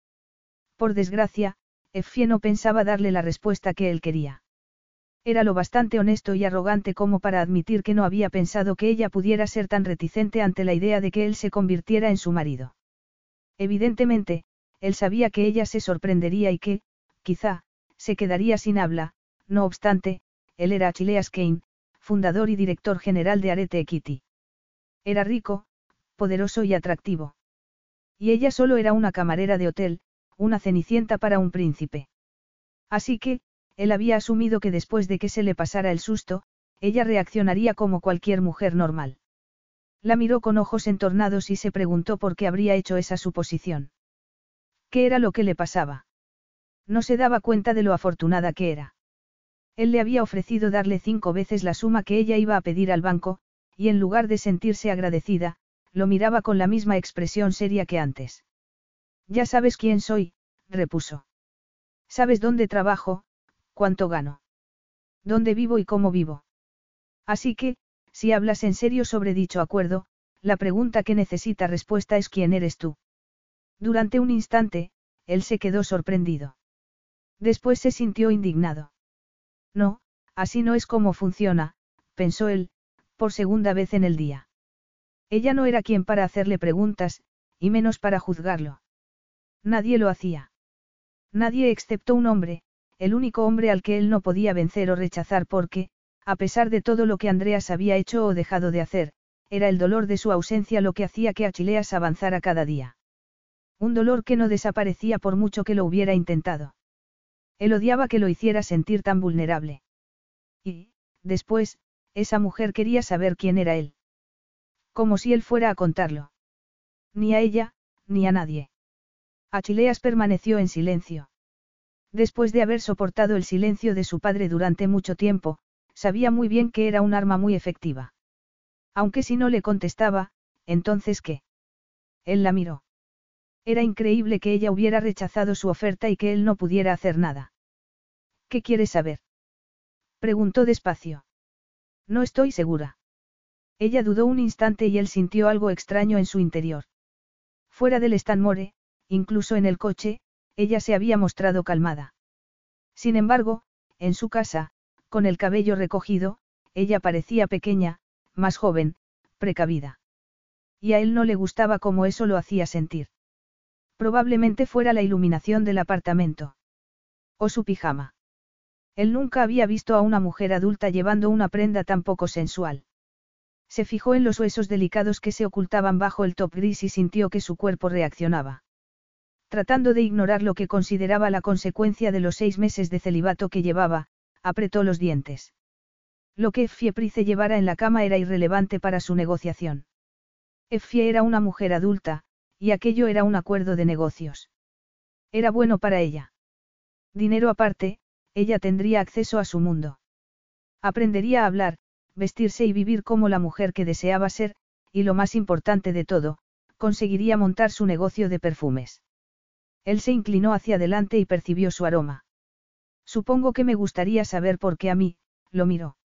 [SPEAKER 1] Por desgracia, Effie no pensaba darle la respuesta que él quería. Era lo bastante honesto y arrogante como para admitir que no había pensado que ella pudiera ser tan reticente ante la idea de que él se convirtiera en su marido. Evidentemente, él sabía que ella se sorprendería y que, quizá, se quedaría sin habla, no obstante, él era Achilleas Kane, fundador y director general de Arete Equity. Era rico, poderoso y atractivo. Y ella solo era una camarera de hotel, una cenicienta para un príncipe. Así que, él había asumido que después de que se le pasara el susto, ella reaccionaría como cualquier mujer normal. La miró con ojos entornados y se preguntó por qué habría hecho esa suposición. ¿Qué era lo que le pasaba? No se daba cuenta de lo afortunada que era. Él le había ofrecido darle cinco veces la suma que ella iba a pedir al banco, y en lugar de sentirse agradecida, lo miraba con la misma expresión seria que antes. Ya sabes quién soy, repuso. Sabes dónde trabajo, cuánto gano. Dónde vivo y cómo vivo. Así que, si hablas en serio sobre dicho acuerdo, la pregunta que necesita respuesta es quién eres tú. Durante un instante, él se quedó sorprendido. Después se sintió indignado. No, así no es como funciona, pensó él, por segunda vez en el día. Ella no era quien para hacerle preguntas, y menos para juzgarlo. Nadie lo hacía. Nadie excepto un hombre, el único hombre al que él no podía vencer o rechazar porque, a pesar de todo lo que Andreas había hecho o dejado de hacer, era el dolor de su ausencia lo que hacía que Achileas avanzara cada día. Un dolor que no desaparecía por mucho que lo hubiera intentado. Él odiaba que lo hiciera sentir tan vulnerable. Y, después, esa mujer quería saber quién era él. Como si él fuera a contarlo. Ni a ella, ni a nadie. Achileas permaneció en silencio. Después de haber soportado el silencio de su padre durante mucho tiempo, sabía muy bien que era un arma muy efectiva. Aunque si no le contestaba, entonces ¿qué? Él la miró. Era increíble que ella hubiera rechazado su oferta y que él no pudiera hacer nada. ¿Qué quieres saber? Preguntó despacio. No estoy segura. Ella dudó un instante y él sintió algo extraño en su interior. Fuera del Stanmore, incluso en el coche, ella se había mostrado calmada. Sin embargo, en su casa, con el cabello recogido, ella parecía pequeña, más joven, precavida. Y a él no le gustaba cómo eso lo hacía sentir. Probablemente fuera la iluminación del apartamento. O su pijama. Él nunca había visto a una mujer adulta llevando una prenda tan poco sensual. Se fijó en los huesos delicados que se ocultaban bajo el top gris y sintió que su cuerpo reaccionaba. Tratando de ignorar lo que consideraba la consecuencia de los seis meses de celibato que llevaba, apretó los dientes. Lo que Effie llevara en la cama era irrelevante para su negociación. Effie era una mujer adulta, y aquello era un acuerdo de negocios. Era bueno para ella. Dinero aparte, ella tendría acceso a su mundo. Aprendería a hablar, vestirse y vivir como la mujer que deseaba ser, y lo más importante de todo, conseguiría montar su negocio de perfumes. Él se inclinó hacia adelante y percibió su aroma. Supongo que me gustaría saber por qué a mí, lo miró.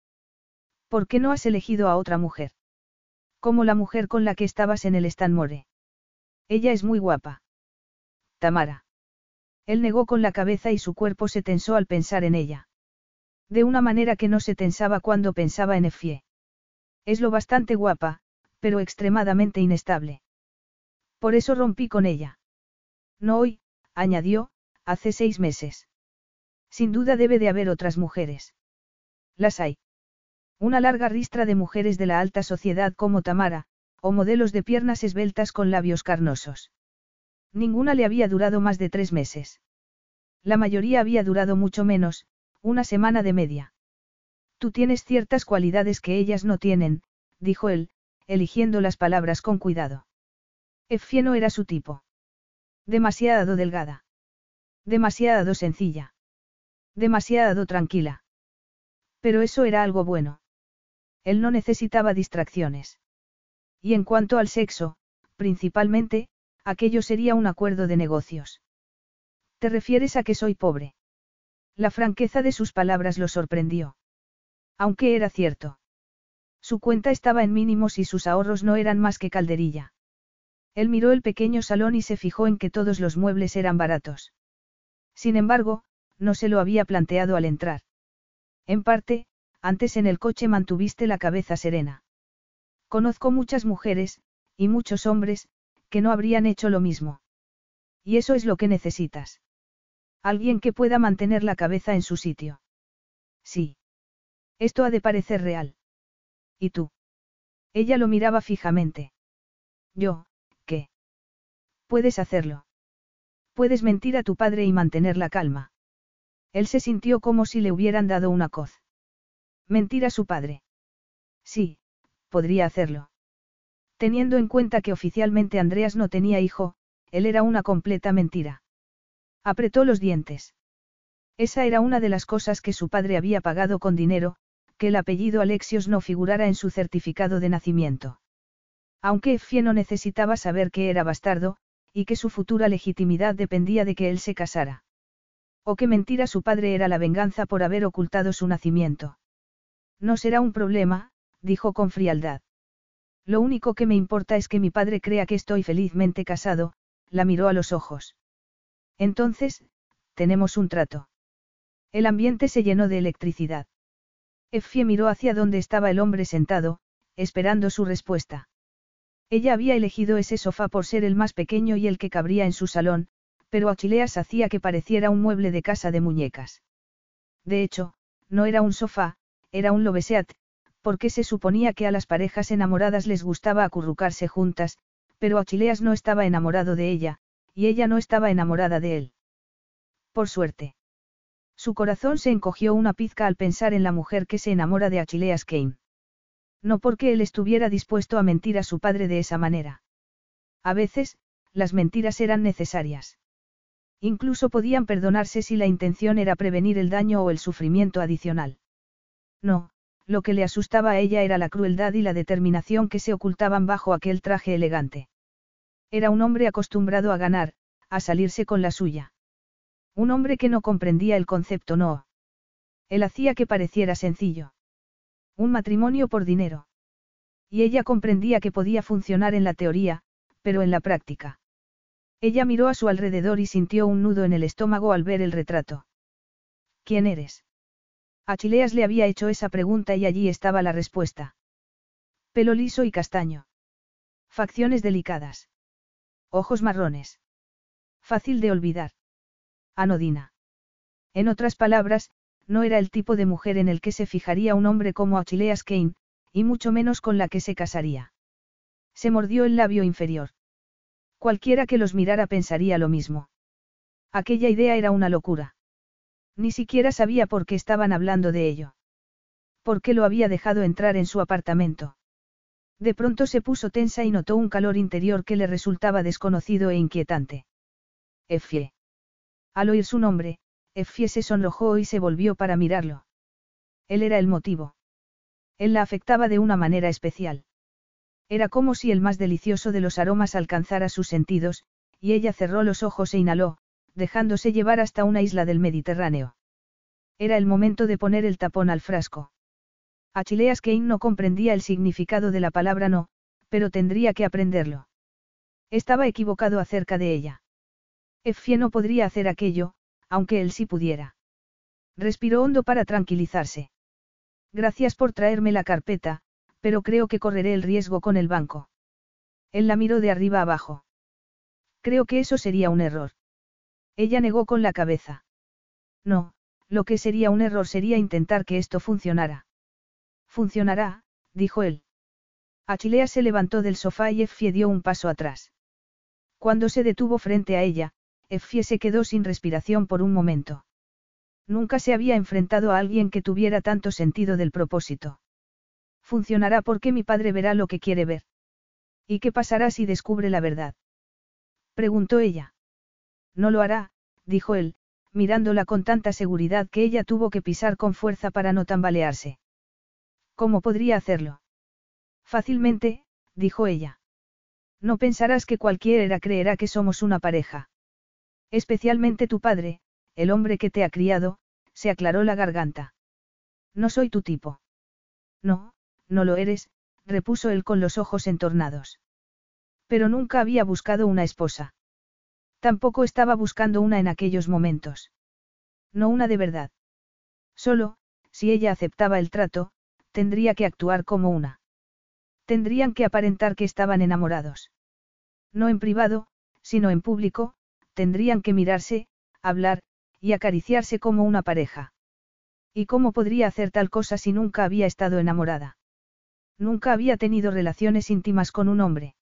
[SPEAKER 1] ¿Por qué no has elegido a otra mujer? Como la mujer con la que estabas en el Stanmore. Ella es muy guapa. Tamara. Él negó con la cabeza y su cuerpo se tensó al pensar en ella. De una manera que no se tensaba cuando pensaba en Efie. Es lo bastante guapa, pero extremadamente inestable. Por eso rompí con ella. No hoy, añadió, hace seis meses. Sin duda debe de haber otras mujeres. Las hay. Una larga ristra de mujeres de la alta sociedad como Tamara, o modelos de piernas esbeltas con labios carnosos. Ninguna le había durado más de tres meses. La mayoría había durado mucho menos, una semana de media. Tú tienes ciertas cualidades que ellas no tienen, dijo él, eligiendo las palabras con cuidado. Effie no era su tipo. Demasiado delgada. Demasiado sencilla. Demasiado tranquila. Pero eso era algo bueno. Él no necesitaba distracciones. Y en cuanto al sexo, principalmente, aquello sería un acuerdo de negocios. ¿Te refieres a que soy pobre? La franqueza de sus palabras lo sorprendió. Aunque era cierto. Su cuenta estaba en mínimos y sus ahorros no eran más que calderilla. Él miró el pequeño salón y se fijó en que todos los muebles eran baratos. Sin embargo, no se lo había planteado al entrar. En parte, antes en el coche mantuviste la cabeza serena. Conozco muchas mujeres, y muchos hombres, que no habrían hecho lo mismo. Y eso es lo que necesitas. Alguien que pueda mantener la cabeza en su sitio. Sí. Esto ha de parecer real. ¿Y tú? Ella lo miraba fijamente. Yo. Puedes hacerlo. Puedes mentir a tu padre y mantener la calma. Él se sintió como si le hubieran dado una coz. Mentir a su padre. Sí, podría hacerlo. Teniendo en cuenta que oficialmente Andreas no tenía hijo, él era una completa mentira. Apretó los dientes. Esa era una de las cosas que su padre había pagado con dinero, que el apellido Alexios no figurara en su certificado de nacimiento. Aunque Effie no necesitaba saber que era bastardo, y que su futura legitimidad dependía de que él se casara. O que mentira su padre era la venganza por haber ocultado su nacimiento. No será un problema, dijo con frialdad. Lo único que me importa es que mi padre crea que estoy felizmente casado, la miró a los ojos. Entonces, tenemos un trato. El ambiente se llenó de electricidad. Effie miró hacia donde estaba el hombre sentado, esperando su respuesta. Ella había elegido ese sofá por ser el más pequeño y el que cabría en su salón, pero Achileas hacía que pareciera un mueble de casa de muñecas. De hecho, no era un sofá, era un lobeseat, porque se suponía que a las parejas enamoradas les gustaba acurrucarse juntas, pero Achileas no estaba enamorado de ella, y ella no estaba enamorada de él. Por suerte. Su corazón se encogió una pizca al pensar en la mujer que se enamora de Achileas Kane. No porque él estuviera dispuesto a mentir a su padre de esa manera. A veces, las mentiras eran necesarias. Incluso podían perdonarse si la intención era prevenir el daño o el sufrimiento adicional. No, lo que le asustaba a ella era la crueldad y la determinación que se ocultaban bajo aquel traje elegante. Era un hombre acostumbrado a ganar, a salirse con la suya. Un hombre que no comprendía el concepto no. Él hacía que pareciera sencillo. Un matrimonio por dinero. Y ella comprendía que podía funcionar en la teoría, pero en la práctica. Ella miró a su alrededor y sintió un nudo en el estómago al ver el retrato. ¿Quién eres? Achileas le había hecho esa pregunta y allí estaba la respuesta. Pelo liso y castaño. Facciones delicadas. Ojos marrones. Fácil de olvidar. Anodina. En otras palabras, no era el tipo de mujer en el que se fijaría un hombre como Achileas Kane, y mucho menos con la que se casaría. Se mordió el labio inferior. Cualquiera que los mirara pensaría lo mismo. Aquella idea era una locura. Ni siquiera sabía por qué estaban hablando de ello. ¿Por qué lo había dejado entrar en su apartamento? De pronto se puso tensa y notó un calor interior que le resultaba desconocido e inquietante. Effie. Al oír su nombre, Effie se sonrojó y se volvió para mirarlo. Él era el motivo. Él la afectaba de una manera especial. Era como si el más delicioso de los aromas alcanzara sus sentidos, y ella cerró los ojos e inhaló, dejándose llevar hasta una isla del Mediterráneo. Era el momento de poner el tapón al frasco. Achileas Kane no comprendía el significado de la palabra no, pero tendría que aprenderlo. Estaba equivocado acerca de ella. Effie no podría hacer aquello, aunque él sí pudiera. Respiró hondo para tranquilizarse. Gracias por traerme la carpeta, pero creo que correré el riesgo con el banco. Él la miró de arriba abajo. Creo que eso sería un error. Ella negó con la cabeza. No, lo que sería un error sería intentar que esto funcionara. Funcionará, dijo él. Achilea se levantó del sofá y Effie dio un paso atrás. Cuando se detuvo frente a ella, Effie se quedó sin respiración por un momento. Nunca se había enfrentado a alguien que tuviera tanto sentido del propósito. Funcionará porque mi padre verá lo que quiere ver. ¿Y qué pasará si descubre la verdad? Preguntó ella. No lo hará, dijo él, mirándola con tanta seguridad que ella tuvo que pisar con fuerza para no tambalearse. ¿Cómo podría hacerlo? Fácilmente, dijo ella. No pensarás que cualquiera creerá que somos una pareja. Especialmente tu padre, el hombre que te ha criado, se aclaró la garganta. No soy tu tipo. No, no lo eres, repuso él con los ojos entornados. Pero nunca había buscado una esposa. Tampoco estaba buscando una en aquellos momentos. No una de verdad. Solo, si ella aceptaba el trato, tendría que actuar como una. Tendrían que aparentar que estaban enamorados. No en privado, sino en público, tendrían que mirarse, hablar, y acariciarse como una pareja. ¿Y cómo podría hacer tal cosa si nunca había estado enamorada? Nunca había tenido relaciones íntimas con un hombre.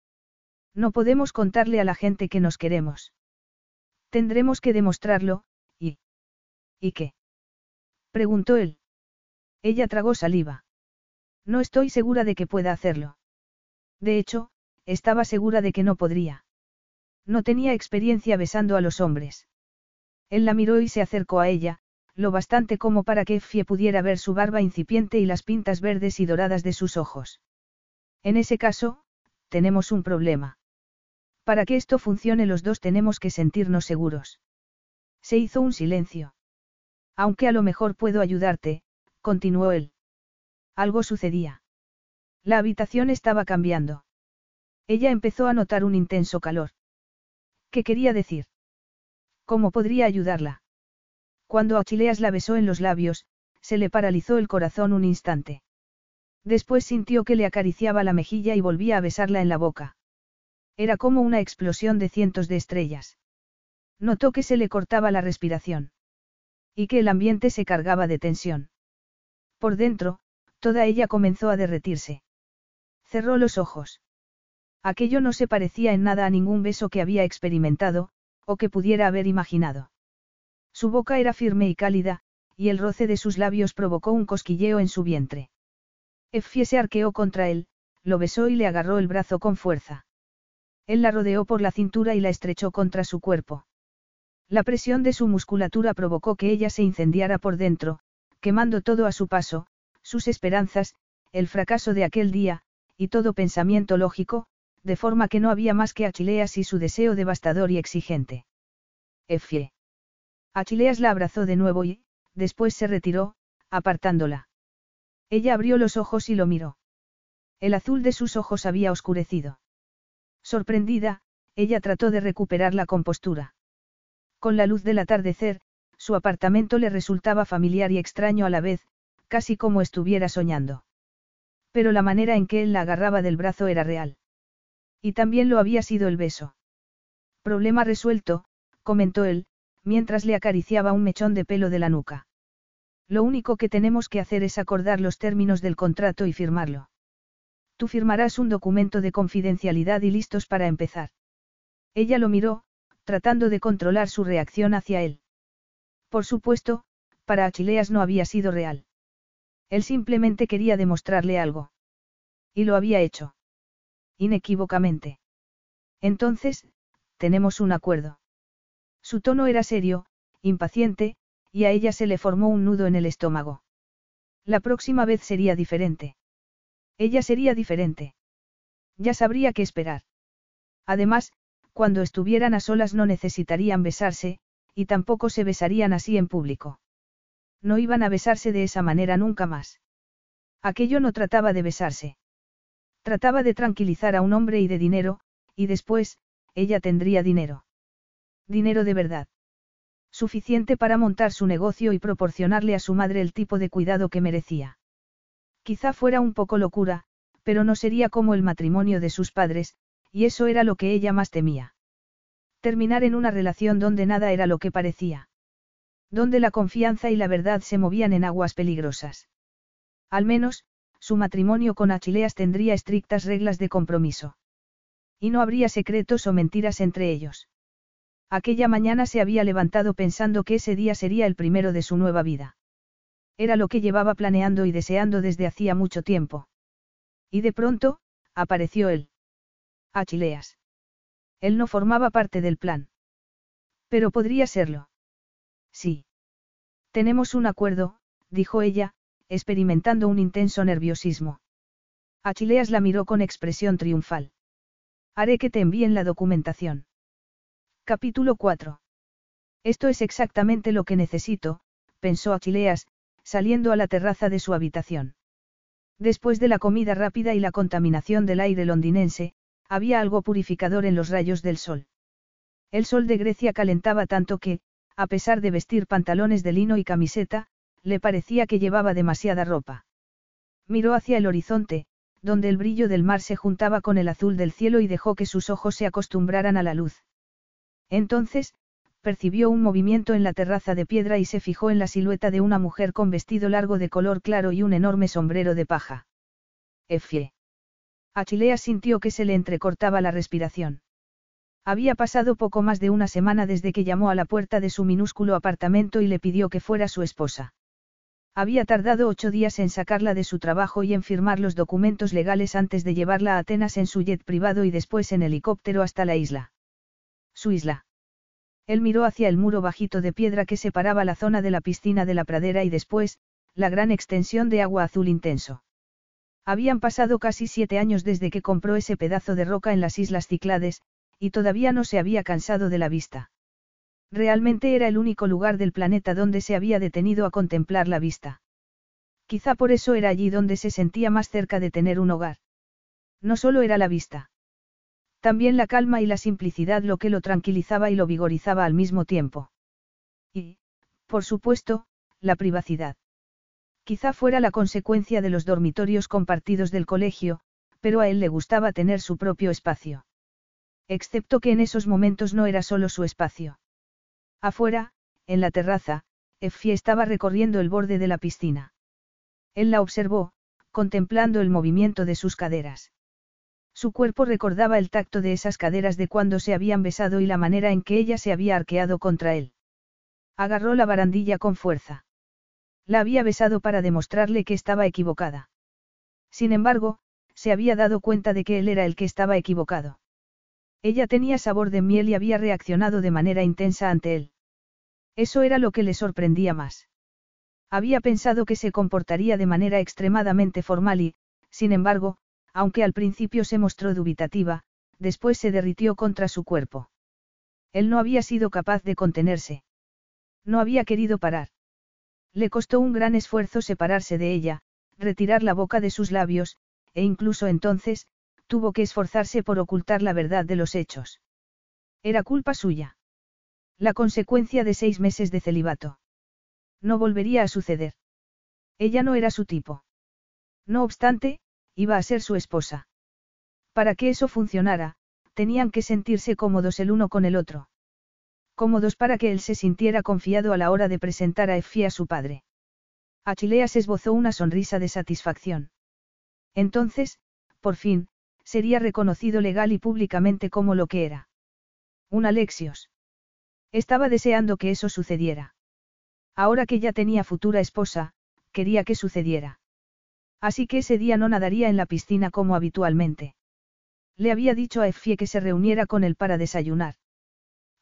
[SPEAKER 1] No podemos contarle a la gente que nos queremos. Tendremos que demostrarlo, y... ¿Y qué? preguntó él. Ella tragó saliva. No estoy segura de que pueda hacerlo. De hecho, estaba segura de que no podría. No tenía experiencia besando a los hombres. Él la miró y se acercó a ella, lo bastante como para que Effie pudiera ver su barba incipiente y las pintas verdes y doradas de sus ojos. En ese caso, tenemos un problema. Para que esto funcione los dos tenemos que sentirnos seguros. Se hizo un silencio. Aunque a lo mejor puedo ayudarte, continuó él. Algo sucedía. La habitación estaba cambiando. Ella empezó a notar un intenso calor. ¿Qué quería decir? ¿Cómo podría ayudarla? Cuando Achileas la besó en los labios, se le paralizó el corazón un instante. Después sintió que le acariciaba la mejilla y volvía a besarla en la boca. Era como una explosión de cientos de estrellas. Notó que se le cortaba la respiración. Y que el ambiente se cargaba de tensión. Por dentro, toda ella comenzó a derretirse. Cerró los ojos. Aquello no se parecía en nada a ningún beso que había experimentado, o que pudiera haber imaginado. Su boca era firme y cálida, y el roce de sus labios provocó un cosquilleo en su vientre. Effie se arqueó contra él, lo besó y le agarró el brazo con fuerza. Él la rodeó por la cintura y la estrechó contra su cuerpo. La presión de su musculatura provocó que ella se incendiara por dentro, quemando todo a su paso, sus esperanzas, el fracaso de aquel día, y todo pensamiento lógico, de forma que no había más que Achileas y su deseo devastador y exigente. Effie. Achileas la abrazó de nuevo y, después se retiró, apartándola. Ella abrió los ojos y lo miró. El azul de sus ojos había oscurecido. Sorprendida, ella trató de recuperar la compostura. Con la luz del atardecer, su apartamento le resultaba familiar y extraño a la vez, casi como estuviera soñando. Pero la manera en que él la agarraba del brazo era real. Y también lo había sido el beso. Problema resuelto, comentó él, mientras le acariciaba un mechón de pelo de la nuca. Lo único que tenemos que hacer es acordar los términos del contrato y firmarlo. Tú firmarás un documento de confidencialidad y listos para empezar. Ella lo miró, tratando de controlar su reacción hacia él. Por supuesto, para Achileas no había sido real. Él simplemente quería demostrarle algo. Y lo había hecho. Inequívocamente. Entonces, tenemos un acuerdo. Su tono era serio, impaciente, y a ella se le formó un nudo en el estómago. La próxima vez sería diferente. Ella sería diferente. Ya sabría qué esperar. Además, cuando estuvieran a solas no necesitarían besarse, y tampoco se besarían así en público. No iban a besarse de esa manera nunca más. Aquello no trataba de besarse. Trataba de tranquilizar a un hombre y de dinero, y después, ella tendría dinero. Dinero de verdad. Suficiente para montar su negocio y proporcionarle a su madre el tipo de cuidado que merecía. Quizá fuera un poco locura, pero no sería como el matrimonio de sus padres, y eso era lo que ella más temía. Terminar en una relación donde nada era lo que parecía. Donde la confianza y la verdad se movían en aguas peligrosas. Al menos, su matrimonio con Achileas tendría estrictas reglas de compromiso. Y no habría secretos o mentiras entre ellos. Aquella mañana se había levantado pensando que ese día sería el primero de su nueva vida. Era lo que llevaba planeando y deseando desde hacía mucho tiempo. Y de pronto, apareció él. Achileas. Él no formaba parte del plan. Pero podría serlo. Sí. Tenemos un acuerdo, dijo ella, experimentando un intenso nerviosismo. Achileas la miró con expresión triunfal. Haré que te envíen la documentación. Capítulo 4. Esto es exactamente lo que necesito, pensó Achileas, saliendo a la terraza de su habitación. Después de la comida rápida y la contaminación del aire londinense, había algo purificador en los rayos del sol. El sol de Grecia calentaba tanto que, a pesar de vestir pantalones de lino y camiseta, le parecía que llevaba demasiada ropa. Miró hacia el horizonte, donde el brillo del mar se juntaba con el azul del cielo y dejó que sus ojos se acostumbraran a la luz. Entonces, percibió un movimiento en la terraza de piedra y se fijó en la silueta de una mujer con vestido largo de color claro y un enorme sombrero de paja. Efie. Achilea sintió que se le entrecortaba la respiración. Había pasado poco más de una semana desde que llamó a la puerta de su minúsculo apartamento y le pidió que fuera su esposa. Había tardado ocho días en sacarla de su trabajo y en firmar los documentos legales antes de llevarla a Atenas en su jet privado y después en helicóptero hasta la isla. Su isla. Él miró hacia el muro bajito de piedra que separaba la zona de la piscina de la pradera y después, la gran extensión de agua azul intenso. Habían pasado casi siete años desde que compró ese pedazo de roca en las Islas Ciclades, y todavía no se había cansado de la vista. Realmente era el único lugar del planeta donde se había detenido a contemplar la vista. Quizá por eso era allí donde se sentía más cerca de tener un hogar. No solo era la vista. También la calma y la simplicidad lo que lo tranquilizaba y lo vigorizaba al mismo tiempo. Y, por supuesto, la privacidad. Quizá fuera la consecuencia de los dormitorios compartidos del colegio, pero a él le gustaba tener su propio espacio. Excepto que en esos momentos no era solo su espacio. Afuera, en la terraza, Effie estaba recorriendo el borde de la piscina. Él la observó, contemplando el movimiento de sus caderas. Su cuerpo recordaba el tacto de esas caderas de cuando se habían besado y la manera en que ella se había arqueado contra él. Agarró la barandilla con fuerza. La había besado para demostrarle que estaba equivocada. Sin embargo, se había dado cuenta de que él era el que estaba equivocado. Ella tenía sabor de miel y había reaccionado de manera intensa ante él. Eso era lo que le sorprendía más. Había pensado que se comportaría de manera extremadamente formal y, sin embargo, aunque al principio se mostró dubitativa, después se derritió contra su cuerpo. Él no había sido capaz de contenerse. No había querido parar. Le costó un gran esfuerzo separarse de ella, retirar la boca de sus labios, e incluso entonces, tuvo que esforzarse por ocultar la verdad de los hechos. Era culpa suya. La consecuencia de seis meses de celibato. No volvería a suceder. Ella no era su tipo. No obstante, iba a ser su esposa. Para que eso funcionara, tenían que sentirse cómodos el uno con el otro cómodos para que él se sintiera confiado a la hora de presentar a Effie a su padre. Achileas esbozó una sonrisa de satisfacción. Entonces, por fin, sería reconocido legal y públicamente como lo que era. Un Alexios. Estaba deseando que eso sucediera. Ahora que ya tenía futura esposa, quería que sucediera. Así que ese día no nadaría en la piscina como habitualmente. Le había dicho a Effie que se reuniera con él para desayunar.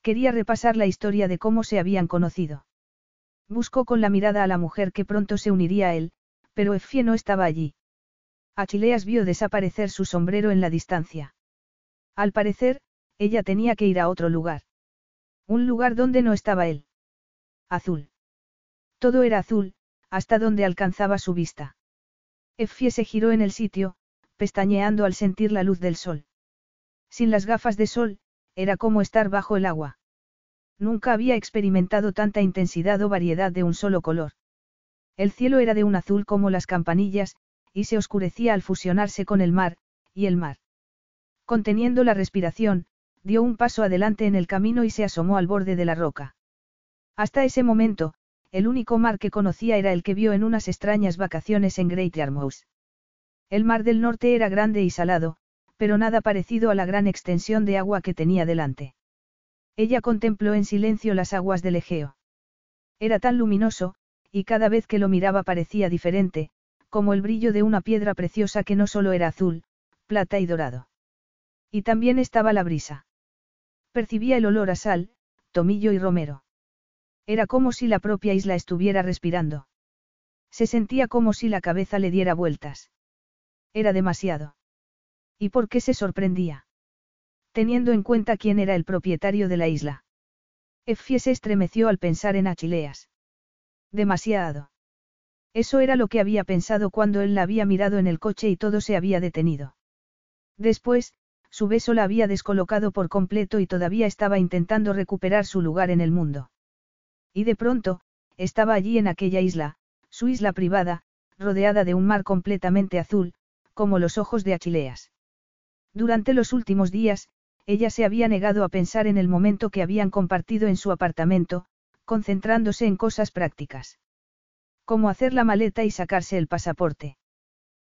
[SPEAKER 1] Quería repasar la historia de cómo se habían conocido. Buscó con la mirada a la mujer que pronto se uniría a él, pero Effie no estaba allí. Achileas vio desaparecer su sombrero en la distancia. Al parecer, ella tenía que ir a otro lugar. Un lugar donde no estaba él. Azul. Todo era azul, hasta donde alcanzaba su vista. Effie se giró en el sitio, pestañeando al sentir la luz del sol. Sin las gafas de sol, era como estar bajo el agua. Nunca había experimentado tanta intensidad o variedad de un solo color. El cielo era de un azul como las campanillas, y se oscurecía al fusionarse con el mar, y el mar. Conteniendo la respiración, dio un paso adelante en el camino y se asomó al borde de la roca. Hasta ese momento, el único mar que conocía era el que vio en unas extrañas vacaciones en Great Yarmouth. El mar del norte era grande y salado, pero nada parecido a la gran extensión de agua que tenía delante. Ella contempló en silencio las aguas del Egeo. Era tan luminoso, y cada vez que lo miraba parecía diferente, como el brillo de una piedra preciosa que no solo era azul, plata y dorado. Y también estaba la brisa. Percibía el olor a sal, tomillo y romero. Era como si la propia isla estuviera respirando. Se sentía como si la cabeza le diera vueltas. Era demasiado. ¿Y por qué se sorprendía? teniendo en cuenta quién era el propietario de la isla. Effie se estremeció al pensar en Achileas. Demasiado. Eso era lo que había pensado cuando él la había mirado en el coche y todo se había detenido. Después, su beso la había descolocado por completo y todavía estaba intentando recuperar su lugar en el mundo. Y de pronto, estaba allí en aquella isla, su isla privada, rodeada de un mar completamente azul, como los ojos de Achileas. Durante los últimos días, ella se había negado a pensar en el momento que habían compartido en su apartamento, concentrándose en cosas prácticas. Como hacer la maleta y sacarse el pasaporte.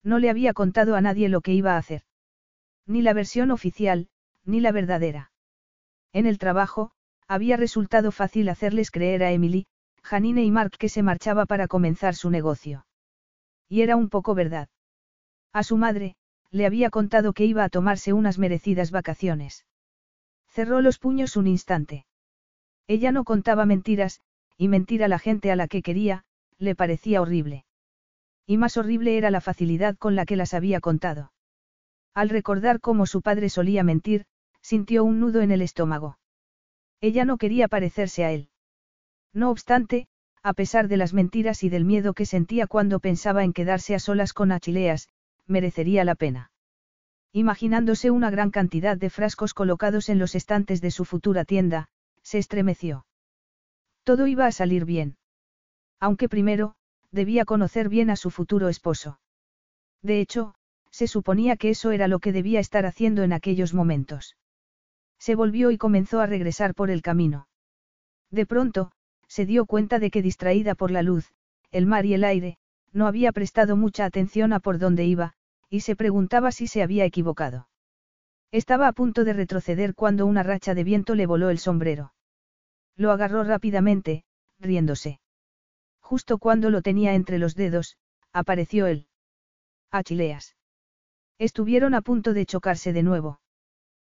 [SPEAKER 1] No le había contado a nadie lo que iba a hacer. Ni la versión oficial, ni la verdadera. En el trabajo, había resultado fácil hacerles creer a Emily, Janine y Mark que se marchaba para comenzar su negocio. Y era un poco verdad. A su madre, le había contado que iba a tomarse unas merecidas vacaciones. Cerró los puños un instante. Ella no contaba mentiras, y mentir a la gente a la que quería, le parecía horrible. Y más horrible era la facilidad con la que las había contado. Al recordar cómo su padre solía mentir, sintió un nudo en el estómago. Ella no quería parecerse a él. No obstante, a pesar de las mentiras y del miedo que sentía cuando pensaba en quedarse a solas con Achileas, merecería la pena. Imaginándose una gran cantidad de frascos colocados en los estantes de su futura tienda, se estremeció. Todo iba a salir bien. Aunque primero, debía conocer bien a su futuro esposo. De hecho, se suponía que eso era lo que debía estar haciendo en aquellos momentos. Se volvió y comenzó a regresar por el camino. De pronto, se dio cuenta de que distraída por la luz, el mar y el aire, no había prestado mucha atención a por dónde iba, y se preguntaba si se había equivocado. Estaba a punto de retroceder cuando una racha de viento le voló el sombrero. Lo agarró rápidamente, riéndose. Justo cuando lo tenía entre los dedos, apareció él. Achileas. Estuvieron a punto de chocarse de nuevo.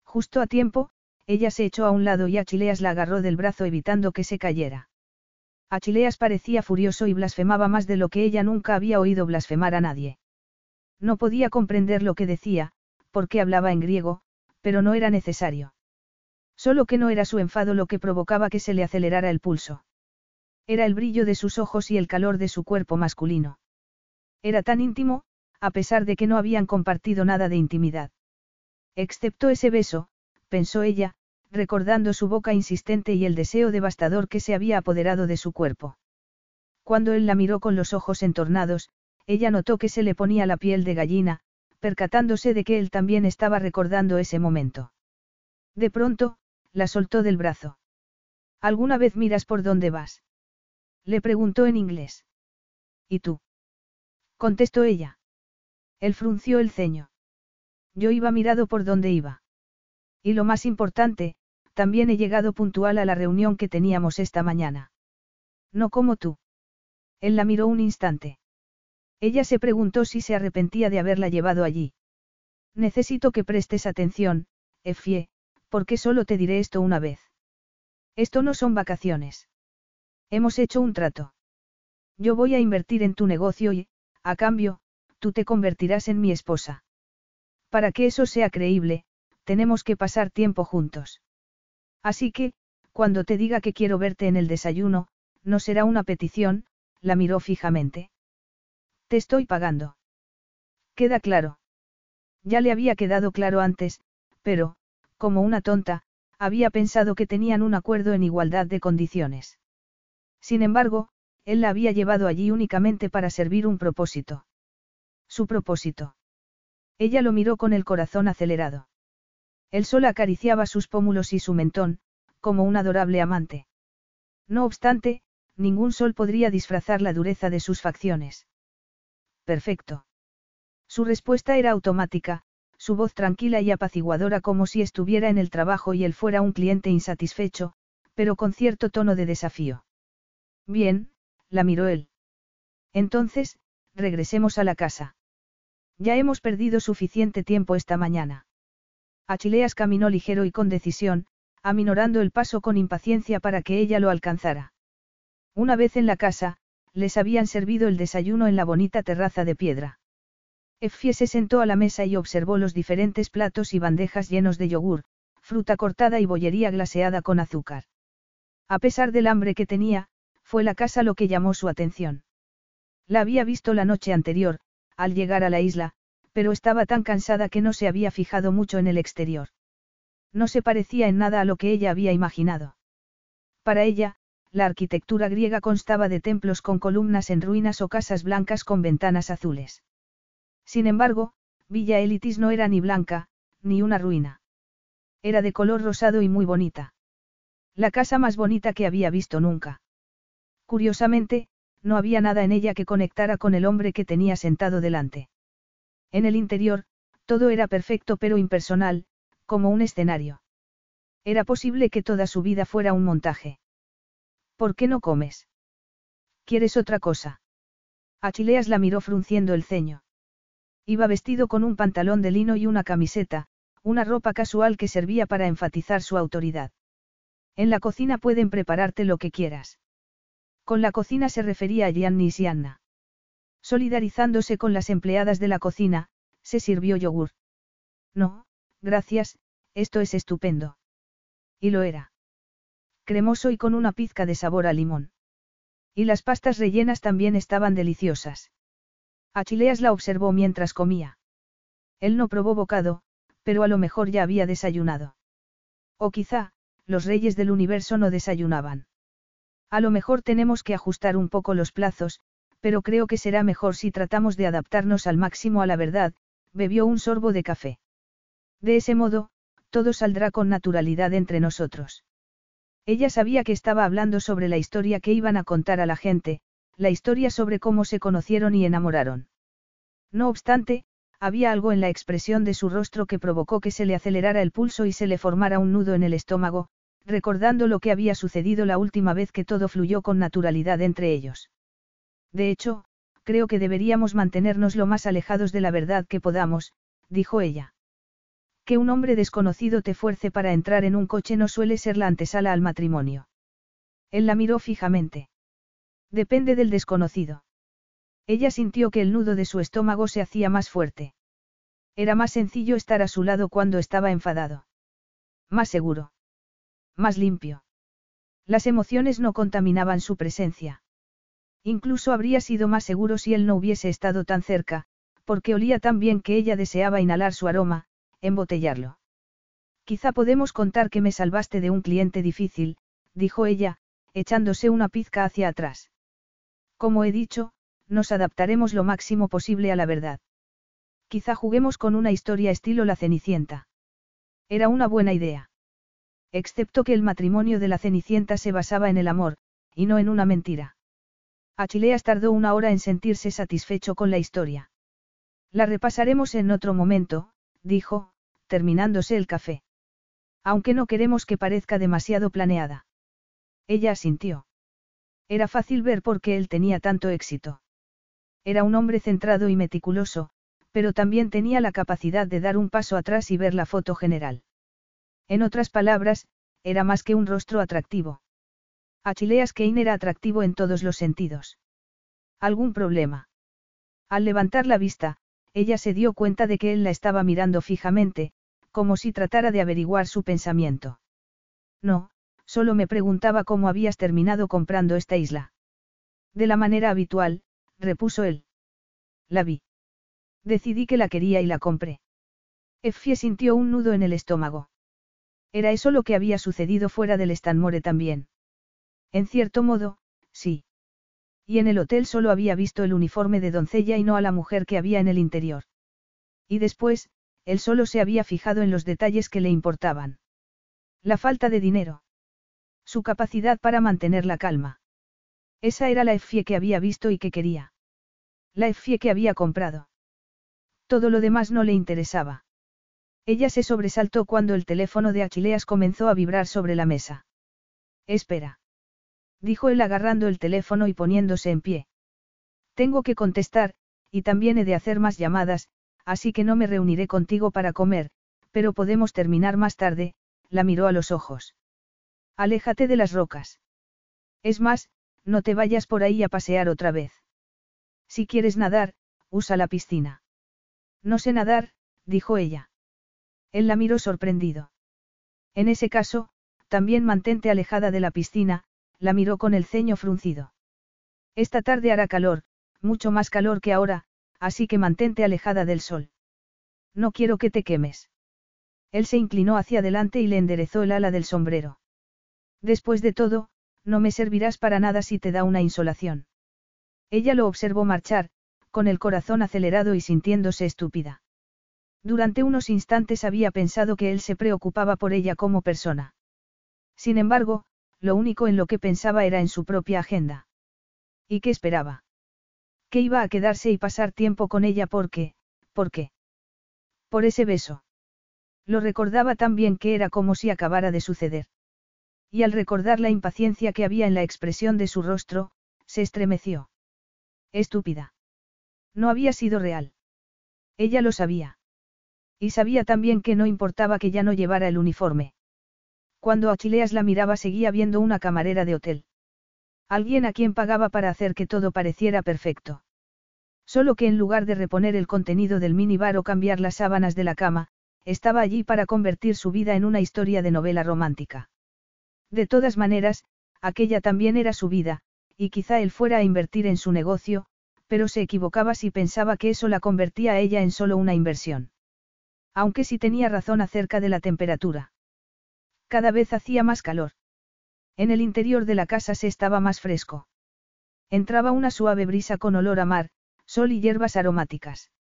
[SPEAKER 1] Justo a tiempo, ella se echó a un lado y Achileas la agarró del brazo evitando que se cayera. Achileas parecía furioso y blasfemaba más de lo que ella nunca había oído blasfemar a nadie. No podía comprender lo que decía, porque hablaba en griego, pero no era necesario. Solo que no era su enfado lo que provocaba que se le acelerara el pulso. Era el brillo de sus ojos y el calor de su cuerpo masculino. Era tan íntimo, a pesar de que no habían compartido nada de intimidad. Excepto ese beso, pensó ella, recordando su boca insistente y el deseo devastador que se había apoderado de su cuerpo. Cuando él la miró con los ojos entornados, ella notó que se le ponía la piel de gallina, percatándose de que él también estaba recordando ese momento. De pronto, la soltó del brazo. ¿Alguna vez miras por dónde vas? Le preguntó en inglés. ¿Y tú? contestó ella. Él frunció el ceño. Yo iba mirado por dónde iba. Y lo más importante, también he llegado puntual a la reunión que teníamos esta mañana. No como tú. Él la miró un instante. Ella se preguntó si se arrepentía de haberla llevado allí. Necesito que prestes atención, Effie, porque solo te diré esto una vez. Esto no son vacaciones. Hemos hecho un trato. Yo voy a invertir en tu negocio y, a cambio, tú te convertirás en mi esposa. Para que eso sea creíble, tenemos que pasar tiempo juntos. Así que, cuando te diga que quiero verte en el desayuno, no será una petición, la miró fijamente. Te estoy pagando. Queda claro. Ya le había quedado claro antes, pero, como una tonta, había pensado que tenían un acuerdo en igualdad de condiciones. Sin embargo, él la había llevado allí únicamente para servir un propósito. Su propósito. Ella lo miró con el corazón acelerado. El sol acariciaba sus pómulos y su mentón, como un adorable amante. No obstante, ningún sol podría disfrazar la dureza de sus facciones. Perfecto. Su respuesta era automática, su voz tranquila y apaciguadora como si estuviera en el trabajo y él fuera un cliente insatisfecho, pero con cierto tono de desafío. Bien, la miró él. Entonces, regresemos a la casa. Ya hemos perdido suficiente tiempo esta mañana. Achileas caminó ligero y con decisión, aminorando el paso con impaciencia para que ella lo alcanzara. Una vez en la casa, les habían servido el desayuno en la bonita terraza de piedra. Effie se sentó a la mesa y observó los diferentes platos y bandejas llenos de yogur, fruta cortada y bollería glaseada con azúcar. A pesar del hambre que tenía, fue la casa lo que llamó su atención. La había visto la noche anterior, al llegar a la isla, pero estaba tan cansada que no se había fijado mucho en el exterior. No se parecía en nada a lo que ella había imaginado. Para ella, la arquitectura griega constaba de templos con columnas en ruinas o casas blancas con ventanas azules. Sin embargo, Villa Elitis no era ni blanca, ni una ruina. Era de color rosado y muy bonita. La casa más bonita que había visto nunca. Curiosamente, no había nada en ella que conectara con el hombre que tenía sentado delante. En el interior, todo era perfecto pero impersonal, como un escenario. Era posible que toda su vida fuera un montaje. ¿Por qué no comes? ¿Quieres otra cosa? Achileas la miró frunciendo el ceño. Iba vestido con un pantalón de lino y una camiseta, una ropa casual que servía para enfatizar su autoridad. En la cocina pueden prepararte lo que quieras. Con la cocina se refería a Gianni y Anna. Solidarizándose con las empleadas de la cocina, se sirvió yogur. No, gracias, esto es estupendo. Y lo era. Cremoso y con una pizca de sabor a limón. Y las pastas rellenas también estaban deliciosas. Achileas la observó mientras comía. Él no probó bocado, pero a lo mejor ya había desayunado. O quizá, los reyes del universo no desayunaban. A lo mejor tenemos que ajustar un poco los plazos, pero creo que será mejor si tratamos de adaptarnos al máximo a la verdad, bebió un sorbo de café. De ese modo, todo saldrá con naturalidad entre nosotros. Ella sabía que estaba hablando sobre la historia que iban a contar a la gente, la historia sobre cómo se conocieron y enamoraron. No obstante, había algo en la expresión de su rostro que provocó que se le acelerara el pulso y se le formara un nudo en el estómago, recordando lo que había sucedido la última vez que todo fluyó con naturalidad entre ellos. De hecho, creo que deberíamos mantenernos lo más alejados de la verdad que podamos, dijo ella. Que un hombre desconocido te fuerce para entrar en un coche no suele ser la antesala al matrimonio. Él la miró fijamente. Depende del desconocido. Ella sintió que el nudo de su estómago se hacía más fuerte. Era más sencillo estar a su lado cuando estaba enfadado. Más seguro más limpio. Las emociones no contaminaban su presencia. Incluso habría sido más seguro si él no hubiese estado tan cerca, porque olía tan bien que ella deseaba inhalar su aroma, embotellarlo. Quizá podemos contar que me salvaste de un cliente difícil, dijo ella, echándose una pizca hacia atrás. Como he dicho, nos adaptaremos lo máximo posible a la verdad. Quizá juguemos con una historia estilo La Cenicienta. Era una buena idea excepto que el matrimonio de la Cenicienta se basaba en el amor, y no en una mentira. Achileas tardó una hora en sentirse satisfecho con la historia. La repasaremos en otro momento, dijo, terminándose el café. Aunque no queremos que parezca demasiado planeada. Ella asintió. Era fácil ver por qué él tenía tanto éxito. Era un hombre centrado y meticuloso, pero también tenía la capacidad de dar un paso atrás y ver la foto general. En otras palabras, era más que un rostro atractivo. Achileas Kane era atractivo en todos los sentidos. ¿Algún problema? Al levantar la vista, ella se dio cuenta de que él la estaba mirando fijamente, como si tratara de averiguar su pensamiento. No, solo me preguntaba cómo habías terminado comprando esta isla. De la manera habitual, repuso él. La vi. Decidí que la quería y la compré. Effie sintió un nudo en el estómago. Era eso lo que había sucedido fuera del Stanmore también. En cierto modo, sí. Y en el hotel solo había visto el uniforme de doncella y no a la mujer que había en el interior. Y después, él solo se había fijado en los detalles que le importaban. La falta de dinero. Su capacidad para mantener la calma. Esa era la Effie que había visto y que quería. La Effie que había comprado. Todo lo demás no le interesaba. Ella se sobresaltó cuando el teléfono de Aquileas comenzó a vibrar sobre la mesa. Espera. Dijo él agarrando el teléfono y poniéndose en pie. Tengo que contestar, y también he de hacer más llamadas, así que no me reuniré contigo para comer, pero podemos terminar más tarde, la miró a los ojos. Aléjate de las rocas. Es más, no te vayas por ahí a pasear otra vez. Si quieres nadar, usa la piscina. No sé nadar, dijo ella. Él la miró sorprendido. En ese caso, también mantente alejada de la piscina, la miró con el ceño fruncido. Esta tarde hará calor, mucho más calor que ahora, así que mantente alejada del sol. No quiero que te quemes. Él se inclinó hacia adelante y le enderezó el ala del sombrero. Después de todo, no me servirás para nada si te da una insolación. Ella lo observó marchar, con el corazón acelerado y sintiéndose estúpida. Durante unos instantes había pensado que él se preocupaba por ella como persona. Sin embargo, lo único en lo que pensaba era en su propia agenda. ¿Y qué esperaba? Que iba a quedarse y pasar tiempo con ella porque, ¿por qué? Por ese beso. Lo recordaba tan bien que era como si acabara de suceder. Y al recordar la impaciencia que había en la expresión de su rostro, se estremeció. Estúpida. No había sido real. Ella lo sabía. Y sabía también que no importaba que ya no llevara el uniforme. Cuando Achileas la miraba seguía viendo una camarera de hotel. Alguien a quien pagaba para hacer que todo pareciera perfecto. Solo que en lugar de reponer el contenido del minibar o cambiar las sábanas de la cama, estaba allí para convertir su vida en una historia de novela romántica. De todas maneras, aquella también era su vida, y quizá él fuera a invertir en su negocio, pero se equivocaba si pensaba que eso la convertía a ella en solo una inversión. Aunque sí tenía razón acerca de la temperatura. Cada vez hacía más calor. En el interior de la casa se estaba más fresco. Entraba una suave brisa con olor a mar, sol y hierbas aromáticas.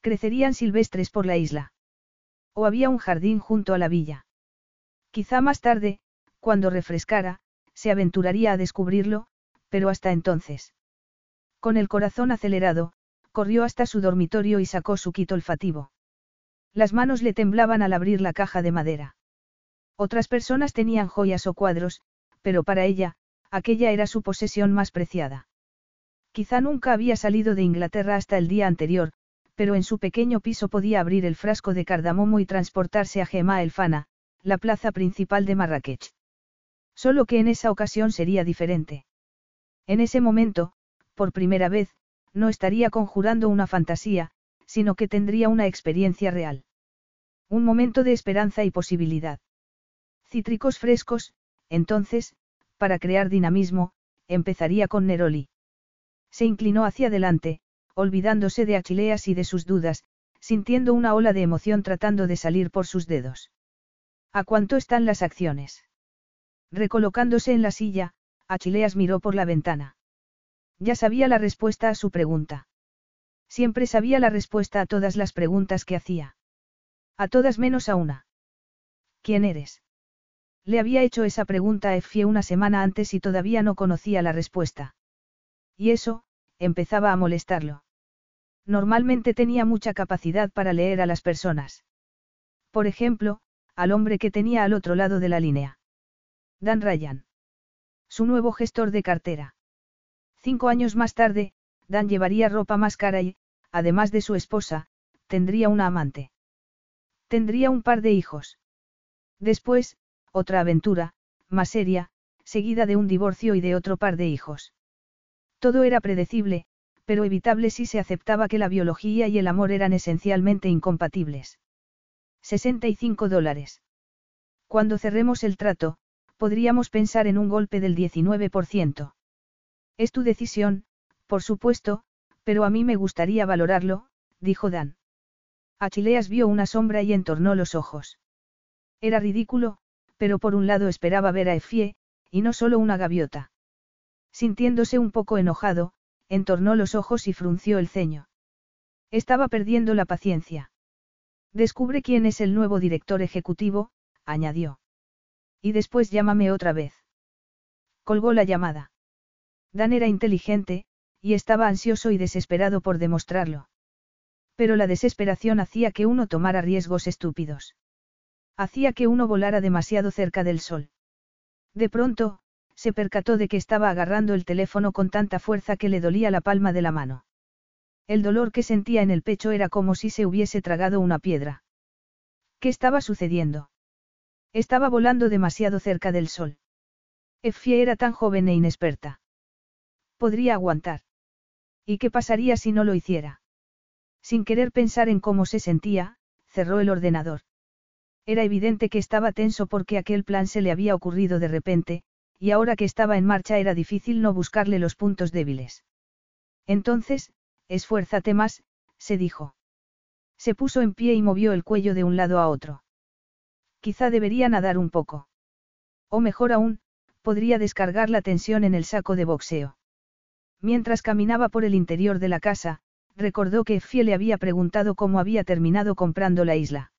[SPEAKER 1] Crecerían silvestres por la isla. O había un jardín junto a la villa. Quizá más tarde, cuando refrescara, se aventuraría a descubrirlo, pero hasta entonces. Con el corazón acelerado, corrió hasta su dormitorio y sacó su quito olfativo. Las manos le temblaban al abrir la caja de madera. Otras personas tenían joyas o cuadros, pero para ella, aquella era su posesión más preciada. Quizá nunca había salido de Inglaterra hasta el día anterior, pero en su pequeño piso podía abrir el frasco de cardamomo y transportarse a Gema el Fana, la plaza principal de Marrakech. Solo que en esa ocasión sería diferente. En ese momento, por primera vez, no estaría conjurando una fantasía, sino que tendría una experiencia real. Un momento de esperanza y posibilidad. Cítricos frescos, entonces, para crear dinamismo, empezaría con Neroli. Se inclinó hacia adelante, olvidándose de Achileas y de sus dudas, sintiendo una ola de emoción tratando de salir por sus dedos. ¿A cuánto están las acciones? Recolocándose en la silla, Achileas miró por la ventana. Ya sabía la respuesta a su pregunta. Siempre sabía la respuesta a todas las preguntas que hacía. A todas menos a una. ¿Quién eres? Le había hecho esa pregunta a Effie una semana antes y todavía no conocía la respuesta. Y eso, empezaba a molestarlo. Normalmente tenía mucha capacidad para leer a las personas. Por ejemplo, al hombre que tenía al otro lado de la línea. Dan Ryan. Su nuevo gestor de cartera. Cinco años más tarde, Dan llevaría ropa más cara y, además de su esposa, tendría una amante. Tendría un par de hijos. Después, otra aventura, más seria, seguida de un divorcio y de otro par de hijos. Todo era predecible, pero evitable si se aceptaba que la biología y el amor eran esencialmente incompatibles. 65 dólares. Cuando cerremos el trato, podríamos pensar en un golpe del 19%. Es tu decisión, por supuesto, pero a mí me gustaría valorarlo, dijo Dan. Achileas vio una sombra y entornó los ojos. Era ridículo, pero por un lado esperaba ver a Efie, y no solo una gaviota. Sintiéndose un poco enojado, entornó los ojos y frunció el ceño. Estaba perdiendo la paciencia. Descubre quién es el nuevo director ejecutivo, añadió. Y después llámame otra vez. Colgó la llamada. Dan era inteligente, y estaba ansioso y desesperado por demostrarlo. Pero la desesperación hacía que uno tomara riesgos estúpidos. Hacía que uno volara demasiado cerca del sol. De pronto, se percató de que estaba agarrando el teléfono con tanta fuerza que le dolía la palma de la mano. El dolor que sentía en el pecho era como si se hubiese tragado una piedra. ¿Qué estaba sucediendo? Estaba volando demasiado cerca del sol. Effie era tan joven e inexperta. Podría aguantar. ¿Y qué pasaría si no lo hiciera? Sin querer pensar en cómo se sentía, cerró el ordenador. Era evidente que estaba tenso porque aquel plan se le había ocurrido de repente, y ahora que estaba en marcha era difícil no buscarle los puntos débiles. Entonces, esfuérzate más, se dijo. Se puso en pie y movió el cuello de un lado a otro. Quizá debería nadar un poco. O mejor aún, podría descargar la tensión en el saco de boxeo. Mientras caminaba por el interior de la casa, recordó que Fie le había preguntado cómo había terminado comprando la isla.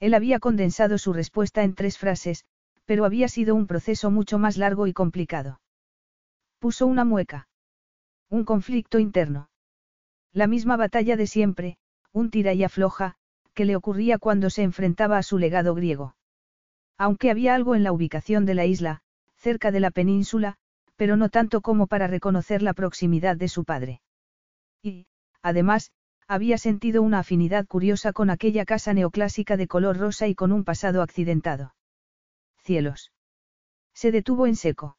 [SPEAKER 1] Él había condensado su respuesta en tres frases, pero había sido un proceso mucho más largo y complicado. Puso una mueca. Un conflicto interno. La misma batalla de siempre, un tira y afloja, que le ocurría cuando se enfrentaba a su legado griego. Aunque había algo en la ubicación de la isla, cerca de la península, pero no tanto como para reconocer la proximidad de su padre. Y, además, había sentido una afinidad curiosa con aquella casa neoclásica de color rosa y con un pasado accidentado cielos. Se detuvo en seco.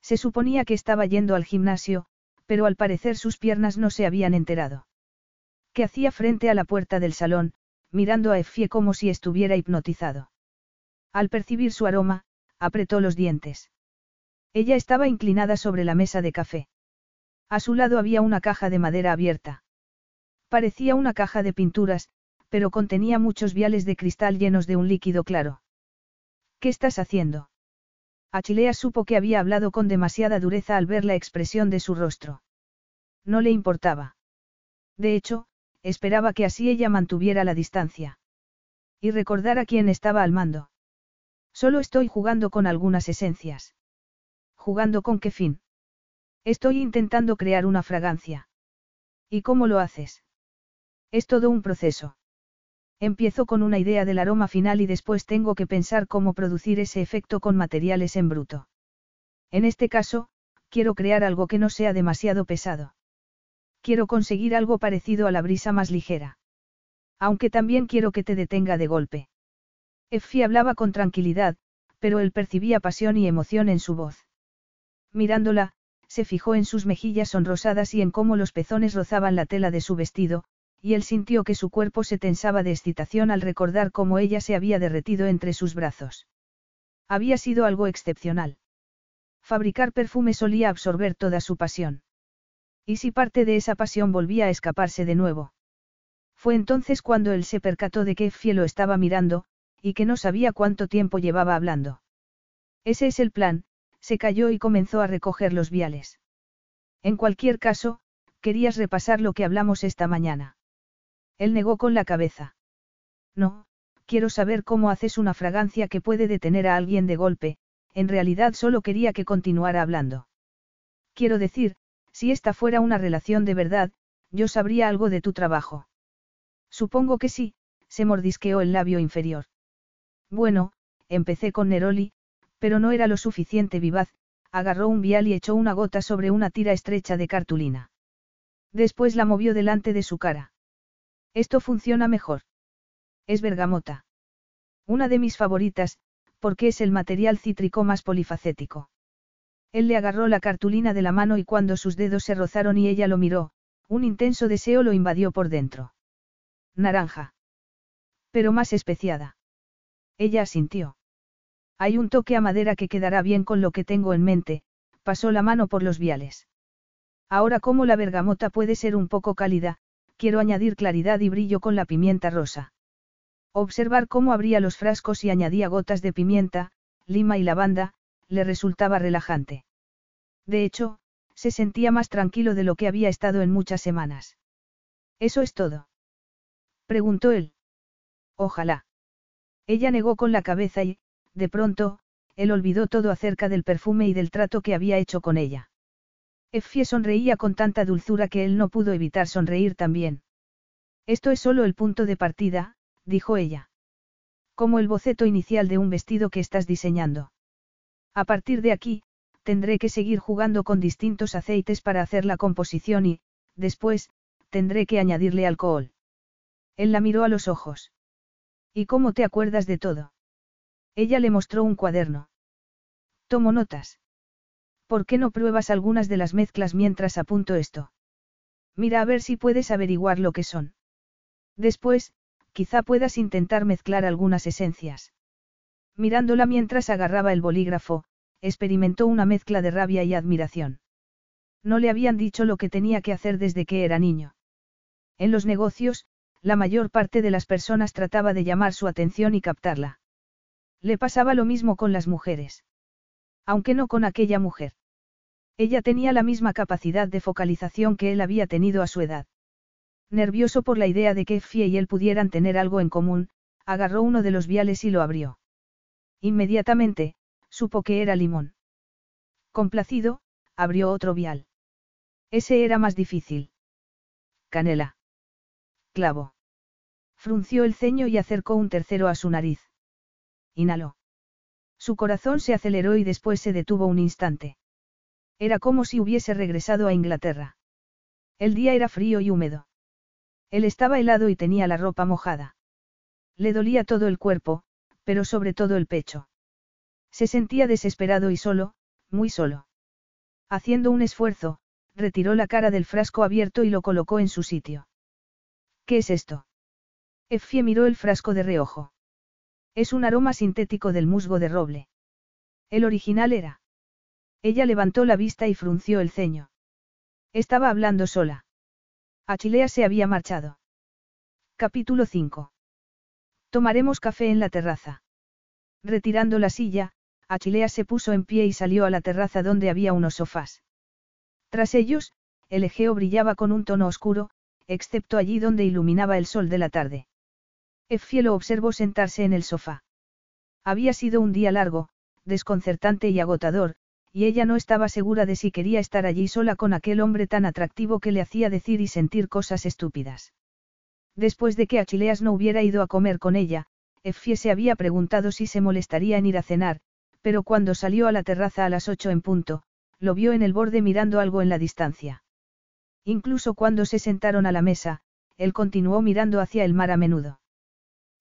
[SPEAKER 1] Se suponía que estaba yendo al gimnasio, pero al parecer sus piernas no se habían enterado. Que hacía frente a la puerta del salón, mirando a Effie como si estuviera hipnotizado. Al percibir su aroma, apretó los dientes. Ella estaba inclinada sobre la mesa de café. A su lado había una caja de madera abierta. Parecía una caja de pinturas, pero contenía muchos viales de cristal llenos de un líquido claro. ¿Qué estás haciendo? Achilea supo que había hablado con demasiada dureza al ver la expresión de su rostro. No le importaba. De hecho, esperaba que así ella mantuviera la distancia. Y recordara quién estaba al mando. Solo estoy jugando con algunas esencias. ¿Jugando con qué fin? Estoy intentando crear una fragancia. ¿Y cómo lo haces? Es todo un proceso. Empiezo con una idea del aroma final y después tengo que pensar cómo producir ese efecto con materiales en bruto. En este caso, quiero crear algo que no sea demasiado pesado. Quiero conseguir algo parecido a la brisa más ligera. Aunque también quiero que te detenga de golpe. Effie hablaba con tranquilidad, pero él percibía pasión y emoción en su voz. Mirándola, se fijó en sus mejillas sonrosadas y en cómo los pezones rozaban la tela de su vestido, y él sintió que su cuerpo se tensaba de excitación al recordar cómo ella se había derretido entre sus brazos. Había sido algo excepcional. Fabricar perfume solía absorber toda su pasión. ¿Y si parte de esa pasión volvía a escaparse de nuevo? Fue entonces cuando él se percató de que Fielo estaba mirando, y que no sabía cuánto tiempo llevaba hablando. Ese es el plan, se calló y comenzó a recoger los viales. En cualquier caso, querías repasar lo que hablamos esta mañana. Él negó con la cabeza. No, quiero saber cómo haces una fragancia que puede detener a alguien de golpe, en realidad solo quería que continuara hablando. Quiero decir, si esta fuera una relación de verdad, yo sabría algo de tu trabajo. Supongo que sí, se mordisqueó el labio inferior. Bueno, empecé con Neroli, pero no era lo suficiente vivaz, agarró un vial y echó una gota sobre una tira estrecha de cartulina. Después la movió delante de su cara. Esto funciona mejor. Es bergamota. Una de mis favoritas, porque es el material cítrico más polifacético. Él le agarró la cartulina de la mano y cuando sus dedos se rozaron y ella lo miró, un intenso deseo lo invadió por dentro. Naranja. Pero más especiada. Ella asintió. Hay un toque a madera que quedará bien con lo que tengo en mente, pasó la mano por los viales. Ahora como la bergamota puede ser un poco cálida, quiero añadir claridad y brillo con la pimienta rosa. Observar cómo abría los frascos y añadía gotas de pimienta, lima y lavanda, le resultaba relajante. De hecho, se sentía más tranquilo de lo que había estado en muchas semanas. ¿Eso es todo? preguntó él. Ojalá. Ella negó con la cabeza y, de pronto, él olvidó todo acerca del perfume y del trato que había hecho con ella. Effie sonreía con tanta dulzura que él no pudo evitar sonreír también. Esto es solo el punto de partida, dijo ella. Como el boceto inicial de un vestido que estás diseñando. A partir de aquí, tendré que seguir jugando con distintos aceites para hacer la composición y, después, tendré que añadirle alcohol. Él la miró a los ojos. ¿Y cómo te acuerdas de todo? Ella le mostró un cuaderno. Tomo notas. ¿Por qué no pruebas algunas de las mezclas mientras apunto esto? Mira a ver si puedes averiguar lo que son. Después, quizá puedas intentar mezclar algunas esencias. Mirándola mientras agarraba el bolígrafo, experimentó una mezcla de rabia y admiración. No le habían dicho lo que tenía que hacer desde que era niño. En los negocios, la mayor parte de las personas trataba de llamar su atención y captarla. Le pasaba lo mismo con las mujeres. Aunque no con aquella mujer. Ella tenía la misma capacidad de focalización que él había tenido a su edad. Nervioso por la idea de que Fie y él pudieran tener algo en común, agarró uno de los viales y lo abrió. Inmediatamente, supo que era limón. Complacido, abrió otro vial. Ese era más difícil. Canela. Clavo. Frunció el ceño y acercó un tercero a su nariz. Inhaló. Su corazón se aceleró y después se detuvo un instante. Era como si hubiese regresado a Inglaterra. El día era frío y húmedo. Él estaba helado y tenía la ropa mojada. Le dolía todo el cuerpo, pero sobre todo el pecho. Se sentía desesperado y solo, muy solo. Haciendo un esfuerzo, retiró la cara del frasco abierto y lo colocó en su sitio. ¿Qué es esto? Effie miró el frasco de reojo. Es un aroma sintético del musgo de roble. El original era. Ella levantó la vista y frunció el ceño. Estaba hablando sola. Achilea se había marchado. Capítulo 5. Tomaremos café en la terraza. Retirando la silla, Achilea se puso en pie y salió a la terraza donde había unos sofás. Tras ellos, el Egeo brillaba con un tono oscuro, excepto allí donde iluminaba el sol de la tarde. Effie lo observó sentarse en el sofá. Había sido un día largo, desconcertante y agotador, y ella no estaba segura de si quería estar allí sola con aquel hombre tan atractivo que le hacía decir y sentir cosas estúpidas. Después de que Achileas no hubiera ido a comer con ella, Effie se había preguntado si se molestaría en ir a cenar, pero cuando salió a la terraza a las ocho en punto, lo vio en el borde mirando algo en la distancia. Incluso cuando se sentaron a la mesa, él continuó mirando hacia el mar a menudo.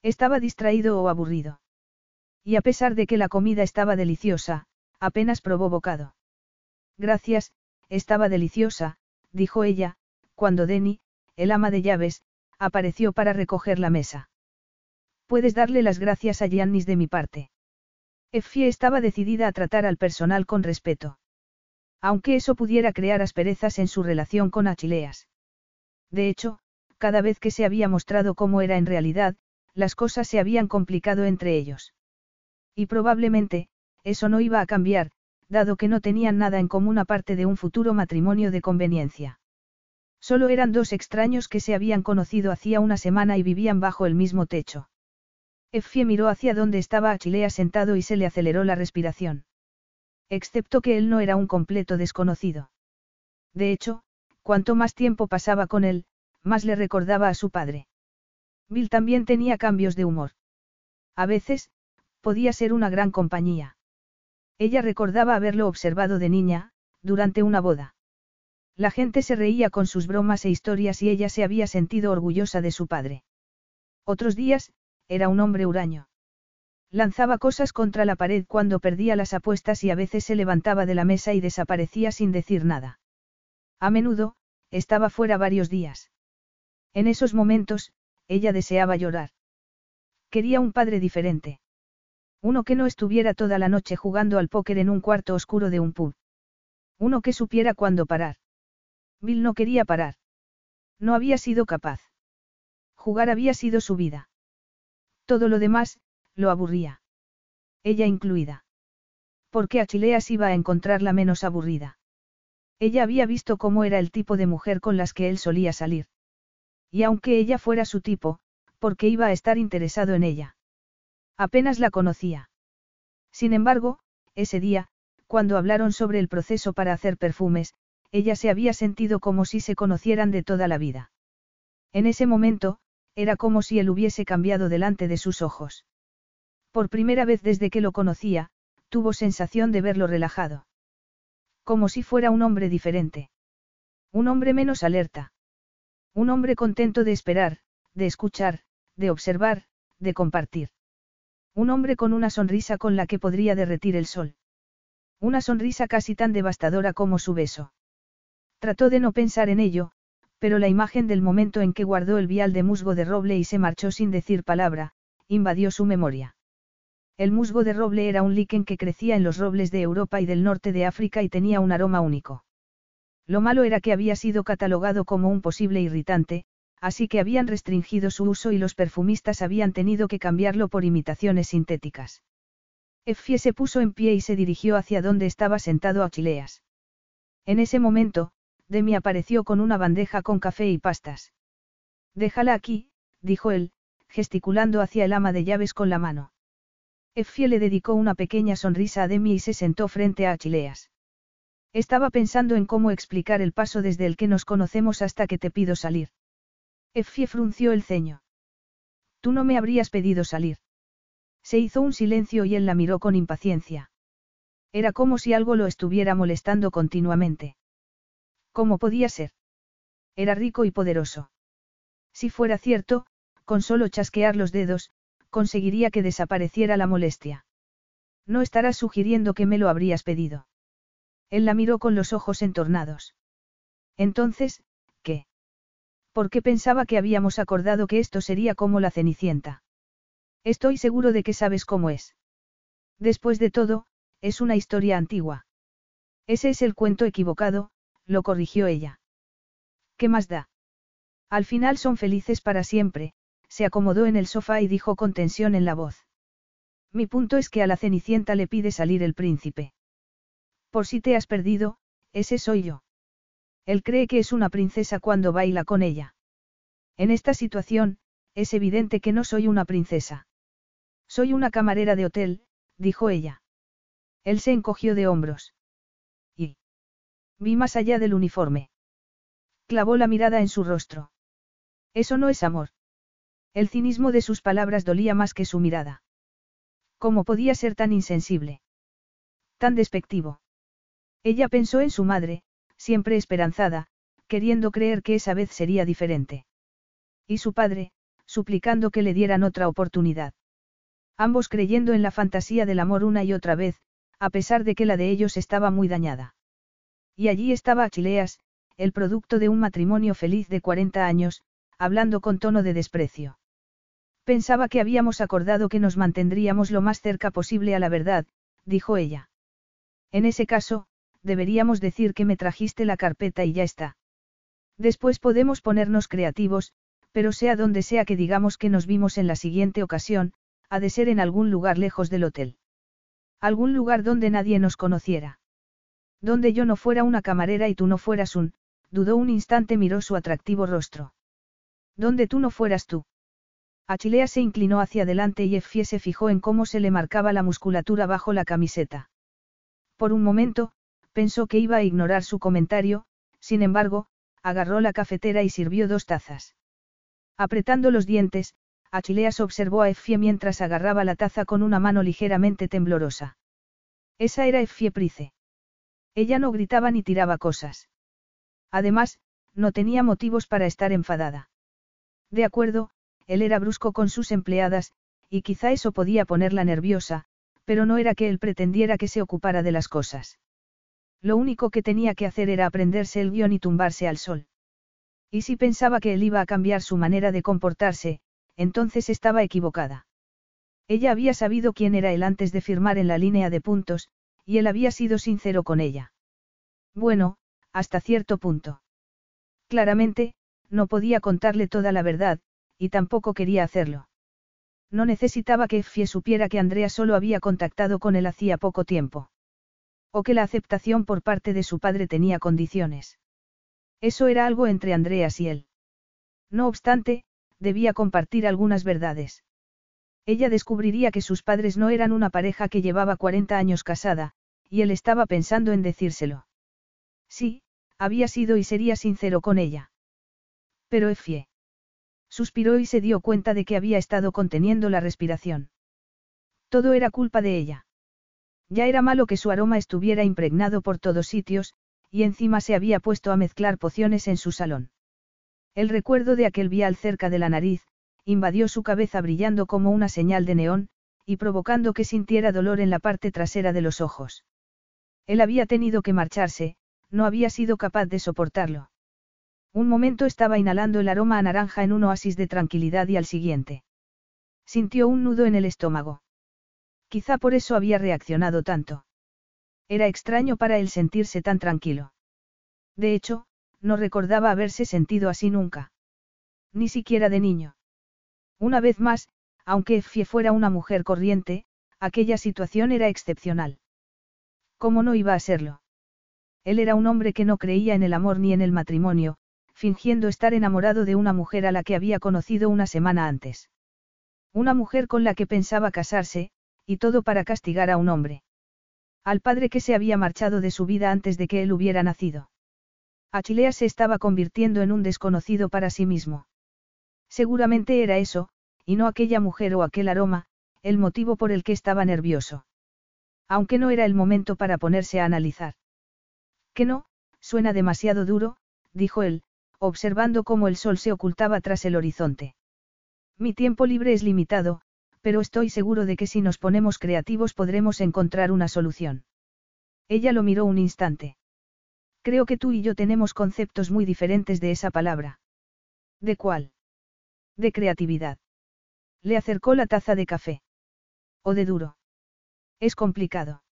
[SPEAKER 1] Estaba distraído o aburrido. Y a pesar de que la comida estaba deliciosa, apenas probó bocado. Gracias, estaba deliciosa, dijo ella, cuando Denny, el ama de llaves, apareció para recoger la mesa. Puedes darle las gracias a Giannis de mi parte. Effie estaba decidida a tratar al personal con respeto. Aunque eso pudiera crear asperezas en su relación con Achileas. De hecho, cada vez que se había mostrado cómo era en realidad, las cosas se habían complicado entre ellos. Y probablemente, eso no iba a cambiar, dado que no tenían nada en común aparte de un futuro matrimonio de conveniencia. Solo eran dos extraños que se habían conocido hacía una semana y vivían bajo el mismo techo. Effie miró hacia donde estaba Achilea sentado y se le aceleró la respiración. Excepto que él no era un completo desconocido. De hecho, cuanto más tiempo pasaba con él, más le recordaba a su padre. Bill también tenía cambios de humor. A veces, podía ser una gran compañía. Ella recordaba haberlo observado de niña, durante una boda. La gente se reía con sus bromas e historias y ella se había sentido orgullosa de su padre. Otros días, era un hombre huraño. Lanzaba cosas contra la pared cuando perdía las apuestas y a veces se levantaba de la mesa y desaparecía sin decir nada. A menudo, estaba fuera varios días. En esos momentos, ella deseaba llorar. Quería un padre diferente. Uno que no estuviera toda la noche jugando al póker en un cuarto oscuro de un pub. Uno que supiera cuándo parar. Bill no quería parar. No había sido capaz. Jugar había sido su vida. Todo lo demás, lo aburría. Ella incluida. Porque Achileas iba a encontrarla menos aburrida. Ella había visto cómo era el tipo de mujer con las que él solía salir. Y aunque ella fuera su tipo, porque iba a estar interesado en ella. Apenas la conocía. Sin embargo, ese día, cuando hablaron sobre el proceso para hacer perfumes, ella se había sentido como si se conocieran de toda la vida. En ese momento, era como si él hubiese cambiado delante de sus ojos. Por primera vez desde que lo conocía, tuvo sensación de verlo relajado. Como si fuera un hombre diferente. Un hombre menos alerta. Un hombre contento de esperar, de escuchar, de observar, de compartir. Un hombre con una sonrisa con la que podría derretir el sol. Una sonrisa casi tan devastadora como su beso. Trató de no pensar en ello, pero la imagen del momento en que guardó el vial de musgo de roble y se marchó sin decir palabra, invadió su memoria. El musgo de roble era un líquen que crecía en los robles de Europa y del norte de África y tenía un aroma único. Lo malo era que había sido catalogado como un posible irritante, así que habían restringido su uso y los perfumistas habían tenido que cambiarlo por imitaciones sintéticas. Effie se puso en pie y se dirigió hacia donde estaba sentado Achileas. En ese momento, Demi apareció con una bandeja con café y pastas. Déjala aquí, dijo él, gesticulando hacia el ama de llaves con la mano. Effie le dedicó una pequeña sonrisa a Demi y se sentó frente a Achileas. Estaba pensando en cómo explicar el paso desde el que nos conocemos hasta que te pido salir. Effie frunció el ceño. Tú no me habrías pedido salir. Se hizo un silencio y él la miró con impaciencia. Era como si algo lo estuviera molestando continuamente. ¿Cómo podía ser? Era rico y poderoso. Si fuera cierto, con solo chasquear los dedos, conseguiría que desapareciera la molestia. No estarás sugiriendo que me lo habrías pedido. Él la miró con los ojos entornados. Entonces, ¿qué? Porque pensaba que habíamos acordado que esto sería como la Cenicienta. Estoy seguro de que sabes cómo es. Después de todo, es una historia antigua. Ese es el cuento equivocado, lo corrigió ella. ¿Qué más da? Al final son felices para siempre, se acomodó en el sofá y dijo con tensión en la voz. Mi punto es que a la Cenicienta le pide salir el príncipe. Por si te has perdido, ese soy yo. Él cree que es una princesa cuando baila con ella. En esta situación, es evidente que no soy una princesa. Soy una camarera de hotel, dijo ella. Él se encogió de hombros. Y. Vi más allá del uniforme. Clavó la mirada en su rostro. Eso no es amor. El cinismo de sus palabras dolía más que su mirada. ¿Cómo podía ser tan insensible? Tan despectivo. Ella pensó en su madre, siempre esperanzada, queriendo creer que esa vez sería diferente. Y su padre, suplicando que le dieran otra oportunidad. Ambos creyendo en la fantasía del amor una y otra vez, a pesar de que la de ellos estaba muy dañada. Y allí estaba Achileas, el producto de un matrimonio feliz de 40 años, hablando con tono de desprecio. Pensaba que habíamos acordado que nos mantendríamos lo más cerca posible a la verdad, dijo ella. En ese caso, deberíamos decir que me trajiste la carpeta y ya está. Después podemos ponernos creativos, pero sea donde sea que digamos que nos vimos en la siguiente ocasión, ha de ser en algún lugar lejos del hotel. Algún lugar donde nadie nos conociera. Donde yo no fuera una camarera y tú no fueras un, dudó un instante miró su atractivo rostro. Donde tú no fueras tú. Achilea se inclinó hacia adelante y Effie se fijó en cómo se le marcaba la musculatura bajo la camiseta. Por un momento, pensó que iba a ignorar su comentario, sin embargo, agarró la cafetera y sirvió dos tazas. Apretando los dientes, Achileas observó a Effie mientras agarraba la taza con una mano ligeramente temblorosa. Esa era Effie Price. Ella no gritaba ni tiraba cosas. Además, no tenía motivos para estar enfadada. De acuerdo, él era brusco con sus empleadas, y quizá eso podía ponerla nerviosa, pero no era que él pretendiera que se ocupara de las cosas. Lo único que tenía que hacer era aprenderse el guion y tumbarse al sol. Y si pensaba que él iba a cambiar su manera de comportarse, entonces estaba equivocada. Ella había sabido quién era él antes de firmar en la línea de puntos, y él había sido sincero con ella. Bueno, hasta cierto punto. Claramente, no podía contarle toda la verdad, y tampoco quería hacerlo. No necesitaba que Effie supiera que Andrea solo había contactado con él hacía poco tiempo. O que la aceptación por parte de su padre tenía condiciones. Eso era algo entre Andreas y él. No obstante, debía compartir algunas verdades. Ella descubriría que sus padres no eran una pareja que llevaba 40 años casada, y él estaba pensando en decírselo. Sí, había sido y sería sincero con ella. Pero Effie. Suspiró y se dio cuenta de que había estado conteniendo la respiración. Todo era culpa de ella. Ya era malo que su aroma estuviera impregnado por todos sitios, y encima se había puesto a mezclar pociones en su salón. El recuerdo de aquel vial cerca de la nariz, invadió su cabeza brillando como una señal de neón, y provocando que sintiera dolor en la parte trasera de los ojos. Él había tenido que marcharse, no había sido capaz de soportarlo. Un momento estaba inhalando el aroma a naranja en un oasis de tranquilidad y al siguiente. Sintió un nudo en el estómago. Quizá por eso había reaccionado tanto. Era extraño para él sentirse tan tranquilo. De hecho, no recordaba haberse sentido así nunca. Ni siquiera de niño. Una vez más, aunque Effie fuera una mujer corriente, aquella situación era excepcional. ¿Cómo no iba a serlo? Él era un hombre que no creía en el amor ni en el matrimonio, fingiendo estar enamorado de una mujer a la que había conocido una semana antes. Una mujer con la que pensaba casarse, y todo para castigar a un hombre. Al padre que se había marchado de su vida antes de que él hubiera nacido. Achilea se estaba convirtiendo en un desconocido para sí mismo. Seguramente era eso, y no aquella mujer o aquel aroma, el motivo por el que estaba nervioso. Aunque no era el momento para ponerse a analizar. Que no, suena demasiado duro, dijo él, observando cómo el sol se ocultaba tras el horizonte. Mi tiempo libre es limitado, pero estoy seguro de que si nos ponemos creativos podremos encontrar una solución. Ella lo miró un instante. Creo que tú y yo tenemos conceptos muy diferentes de esa palabra. ¿De cuál? De creatividad. Le acercó la taza de café. O de duro. Es complicado.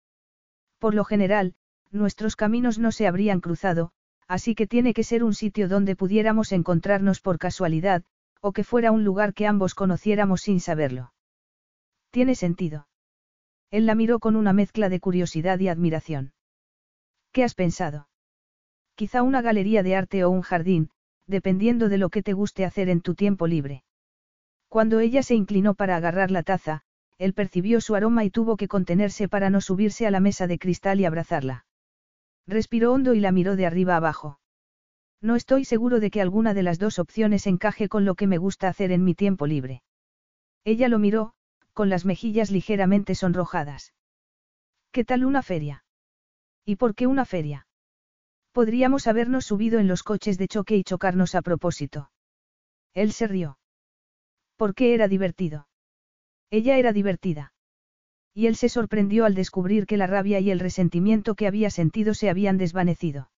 [SPEAKER 1] Por lo general, nuestros caminos no se habrían cruzado, así que tiene que ser un sitio donde pudiéramos encontrarnos por casualidad, o que fuera un lugar que ambos conociéramos sin saberlo. Tiene sentido. Él la miró con una mezcla de curiosidad y admiración. ¿Qué has pensado? Quizá una galería de arte o un jardín, dependiendo de lo que te guste hacer en tu tiempo libre. Cuando ella se inclinó para agarrar la taza, él percibió su aroma y tuvo que contenerse para no subirse a la mesa de cristal y abrazarla. Respiró hondo y la miró de arriba abajo. No estoy seguro de que alguna de las dos opciones encaje con lo que me gusta hacer en mi tiempo libre. Ella lo miró, con las mejillas ligeramente sonrojadas. ¿Qué tal una feria? ¿Y por qué una feria? Podríamos habernos subido en los coches de choque y chocarnos a propósito. Él se rió. ¿Por qué era divertido? Ella era divertida. Y él se sorprendió al descubrir que la rabia y el resentimiento que había sentido se habían desvanecido.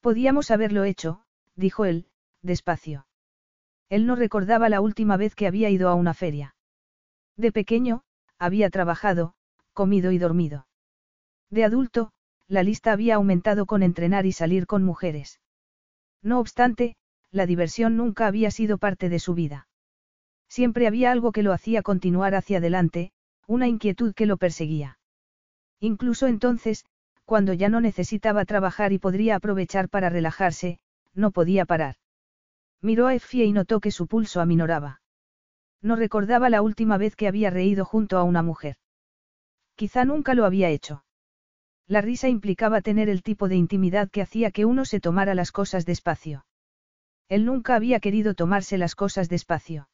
[SPEAKER 1] Podíamos haberlo hecho, dijo él, despacio. Él no recordaba la última vez que había ido a una feria. De pequeño, había trabajado, comido y dormido. De adulto, la lista había aumentado con entrenar y salir con mujeres. No obstante, la diversión nunca había sido parte de su vida. Siempre había algo que lo hacía continuar hacia adelante, una inquietud que lo perseguía. Incluso entonces, cuando ya no necesitaba trabajar y podría aprovechar para relajarse, no podía parar. Miró a Effie y notó que su pulso aminoraba. No recordaba la última vez que había reído junto a una mujer. Quizá nunca lo había hecho. La risa implicaba tener el tipo de intimidad que hacía que uno se tomara las cosas despacio. Él nunca había querido tomarse las cosas despacio.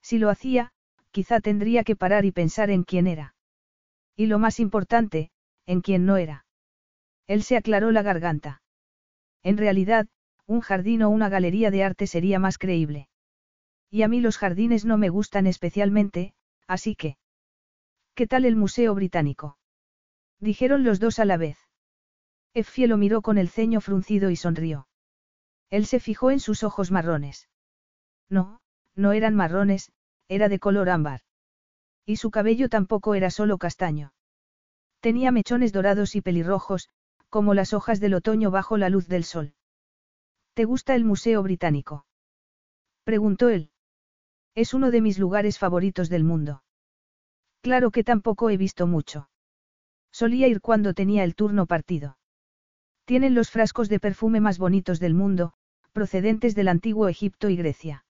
[SPEAKER 1] Si lo hacía, quizá tendría que parar y pensar en quién era. Y lo más importante, en quién no era. Él se aclaró la garganta. En realidad, un jardín o una galería de arte sería más creíble. Y a mí los jardines no me gustan especialmente, así que... ¿Qué tal el Museo Británico? Dijeron los dos a la vez. Effie lo miró con el ceño fruncido y sonrió. Él se fijó en sus ojos marrones. No, no eran marrones, era de color ámbar. Y su cabello tampoco era solo castaño. Tenía mechones dorados y pelirrojos, como las hojas del otoño bajo la luz del sol. ¿Te gusta el Museo Británico? Preguntó él. Es uno de mis lugares favoritos del mundo. Claro que tampoco he visto mucho. Solía ir cuando tenía el turno partido. Tienen los frascos de perfume más bonitos del mundo, procedentes del antiguo Egipto y Grecia.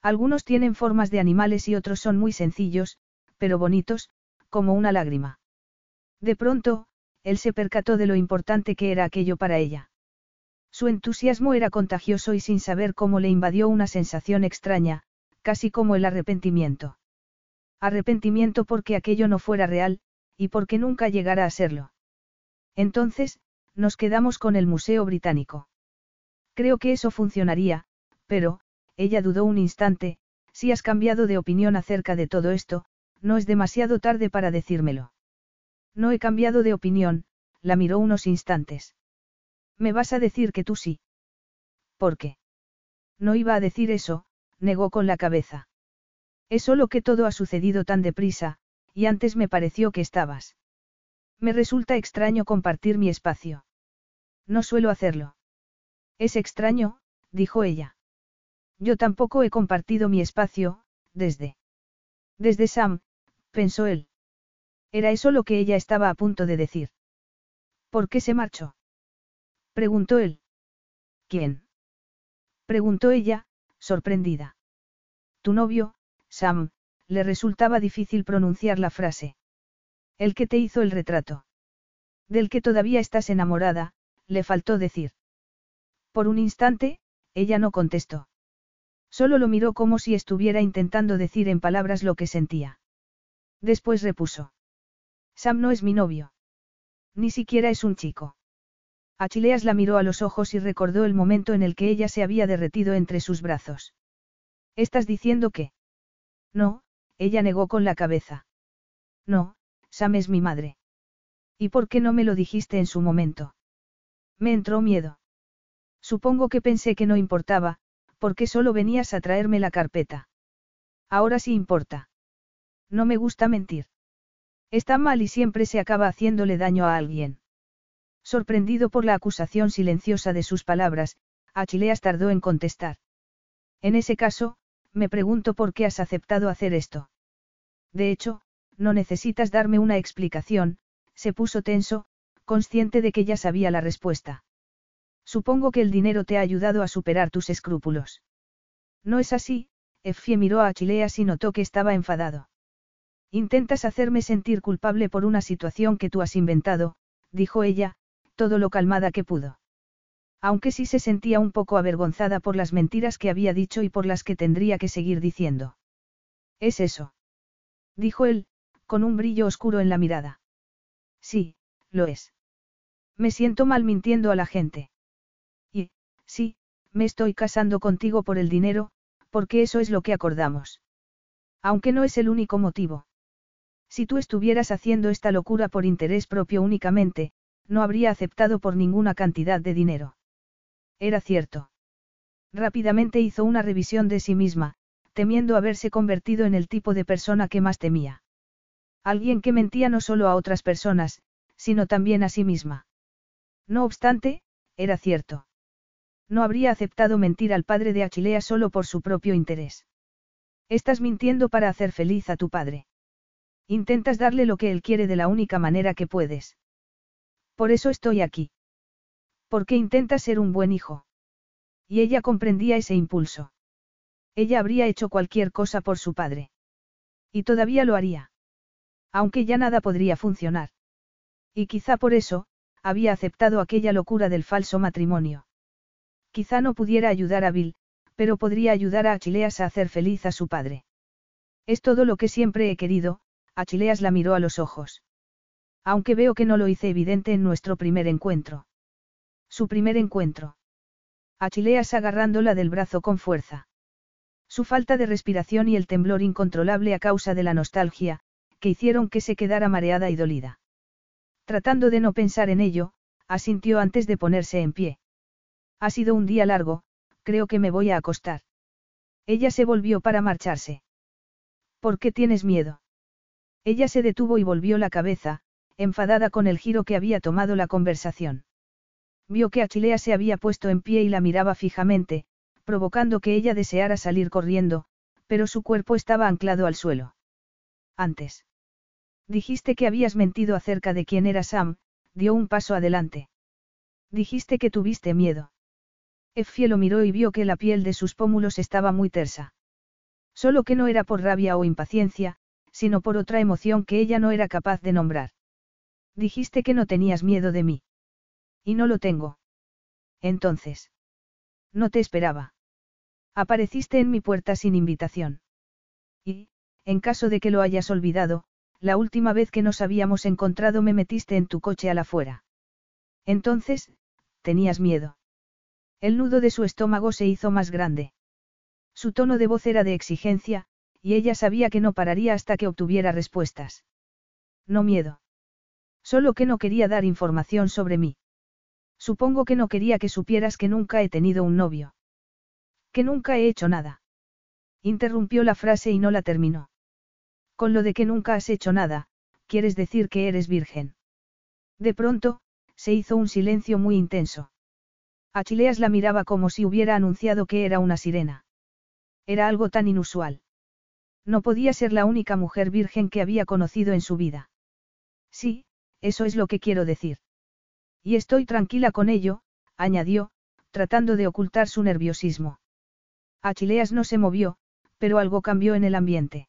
[SPEAKER 1] Algunos tienen formas de animales y otros son muy sencillos, pero bonitos, como una lágrima. De pronto, él se percató de lo importante que era aquello para ella. Su entusiasmo era contagioso y sin saber cómo le invadió una sensación extraña, casi como el arrepentimiento. Arrepentimiento porque aquello no fuera real, y porque nunca llegara a serlo. Entonces, nos quedamos con el Museo Británico. Creo que eso funcionaría, pero, ella dudó un instante, si has cambiado de opinión acerca de todo esto, no es demasiado tarde para decírmelo. No he cambiado de opinión, la miró unos instantes. ¿Me vas a decir que tú sí? ¿Por qué? No iba a decir eso, negó con la cabeza. Es solo que todo ha sucedido tan deprisa, y antes me pareció que estabas. Me resulta extraño compartir mi espacio. No suelo hacerlo. Es extraño, dijo ella. Yo tampoco he compartido mi espacio, desde. Desde Sam, pensó él. Era eso lo que ella estaba a punto de decir. ¿Por qué se marchó? Preguntó él. ¿Quién? Preguntó ella, sorprendida. Tu novio, Sam, le resultaba difícil pronunciar la frase. El que te hizo el retrato. Del que todavía estás enamorada, le faltó decir. Por un instante, ella no contestó. Solo lo miró como si estuviera intentando decir en palabras lo que sentía. Después repuso. Sam no es mi novio. Ni siquiera es un chico. Achileas la miró a los ojos y recordó el momento en el que ella se había derretido entre sus brazos. ¿Estás diciendo que? No, ella negó con la cabeza. No, Sam es mi madre. ¿Y por qué no me lo dijiste en su momento? Me entró miedo. Supongo que pensé que no importaba, porque solo venías a traerme la carpeta. Ahora sí importa. No me gusta mentir. Está mal y siempre se acaba haciéndole daño a alguien. Sorprendido por la acusación silenciosa de sus palabras, Achileas tardó en contestar. En ese caso, me pregunto por qué has aceptado hacer esto. De hecho, no necesitas darme una explicación, se puso tenso, consciente de que ya sabía la respuesta. Supongo que el dinero te ha ayudado a superar tus escrúpulos. No es así, Effie miró a Achileas y notó que estaba enfadado. Intentas hacerme sentir culpable por una situación que tú has inventado, dijo ella, todo lo calmada que pudo. Aunque sí se sentía un poco avergonzada por las mentiras que había dicho y por las que tendría que seguir diciendo. ¿Es eso? Dijo él, con un brillo oscuro en la mirada. Sí, lo es. Me siento mal mintiendo a la gente. Y, sí, me estoy casando contigo por el dinero, porque eso es lo que acordamos. Aunque no es el único motivo. Si tú estuvieras haciendo esta locura por interés propio únicamente, no habría aceptado por ninguna cantidad de dinero. Era cierto. Rápidamente hizo una revisión de sí misma, temiendo haberse convertido en el tipo de persona que más temía. Alguien que mentía no solo a otras personas, sino también a sí misma. No obstante, era cierto. No habría aceptado mentir al padre de Achilea solo por su propio interés. Estás mintiendo para hacer feliz a tu padre. Intentas darle lo que él quiere de la única manera que puedes. Por eso estoy aquí. Porque intenta ser un buen hijo. Y ella comprendía ese impulso. Ella habría hecho cualquier cosa por su padre. Y todavía lo haría. Aunque ya nada podría funcionar. Y quizá por eso, había aceptado aquella locura del falso matrimonio. Quizá no pudiera ayudar a Bill, pero podría ayudar a Achileas a hacer feliz a su padre. Es todo lo que siempre he querido, Achileas la miró a los ojos. Aunque veo que no lo hice evidente en nuestro primer encuentro. Su primer encuentro. Achileas agarrándola del brazo con fuerza. Su falta de respiración y el temblor incontrolable a causa de la nostalgia, que hicieron que se quedara mareada y dolida. Tratando de no pensar en ello, asintió antes de ponerse en pie. Ha sido un día largo, creo que me voy a acostar. Ella se volvió para marcharse. ¿Por qué tienes miedo? Ella se detuvo y volvió la cabeza, enfadada con el giro que había tomado la conversación. Vio que Achilea se había puesto en pie y la miraba fijamente, provocando que ella deseara salir corriendo, pero su cuerpo estaba anclado al suelo. Antes. Dijiste que habías mentido acerca de quién era Sam, dio un paso adelante. Dijiste que tuviste miedo. Effie lo miró y vio que la piel de sus pómulos estaba muy tersa. Solo que no era por rabia o impaciencia, sino por otra emoción que ella no era capaz de nombrar. Dijiste que no tenías miedo de mí. Y no lo tengo. Entonces. No te esperaba. Apareciste en mi puerta sin invitación. Y, en caso de que lo hayas olvidado, la última vez que nos habíamos encontrado me metiste en tu coche a la fuera. Entonces, tenías miedo. El nudo de su estómago se hizo más grande. Su tono de voz era de exigencia, y ella sabía que no pararía hasta que obtuviera respuestas. No miedo. Solo que no quería dar información sobre mí. Supongo que no quería que supieras que nunca he tenido un novio. Que nunca he hecho nada. Interrumpió la frase y no la terminó. Con lo de que nunca has hecho nada, quieres decir que eres virgen. De pronto, se hizo un silencio muy intenso. Achileas la miraba como si hubiera anunciado que era una sirena. Era algo tan inusual. No podía ser la única mujer virgen que había conocido en su vida. Sí, eso es lo que quiero decir. Y estoy tranquila con ello, añadió, tratando de ocultar su nerviosismo. Achileas no se movió, pero algo cambió en el ambiente.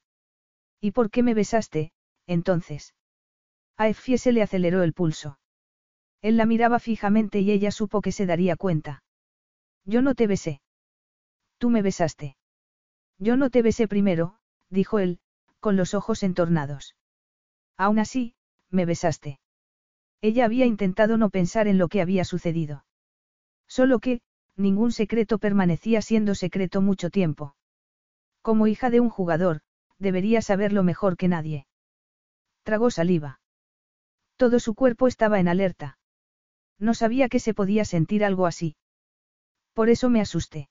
[SPEAKER 1] ¿Y por qué me besaste, entonces? A Effie se le aceleró el pulso. Él la miraba fijamente y ella supo que se daría cuenta. Yo no te besé. Tú me besaste. Yo no te besé primero, dijo él, con los ojos entornados. Aún así, me besaste. Ella había intentado no pensar en lo que había sucedido. Solo que, ningún secreto permanecía siendo secreto mucho tiempo. Como hija de un jugador, debería saberlo mejor que nadie. Tragó saliva. Todo su cuerpo estaba en alerta. No sabía que se podía sentir algo así. Por eso me asusté.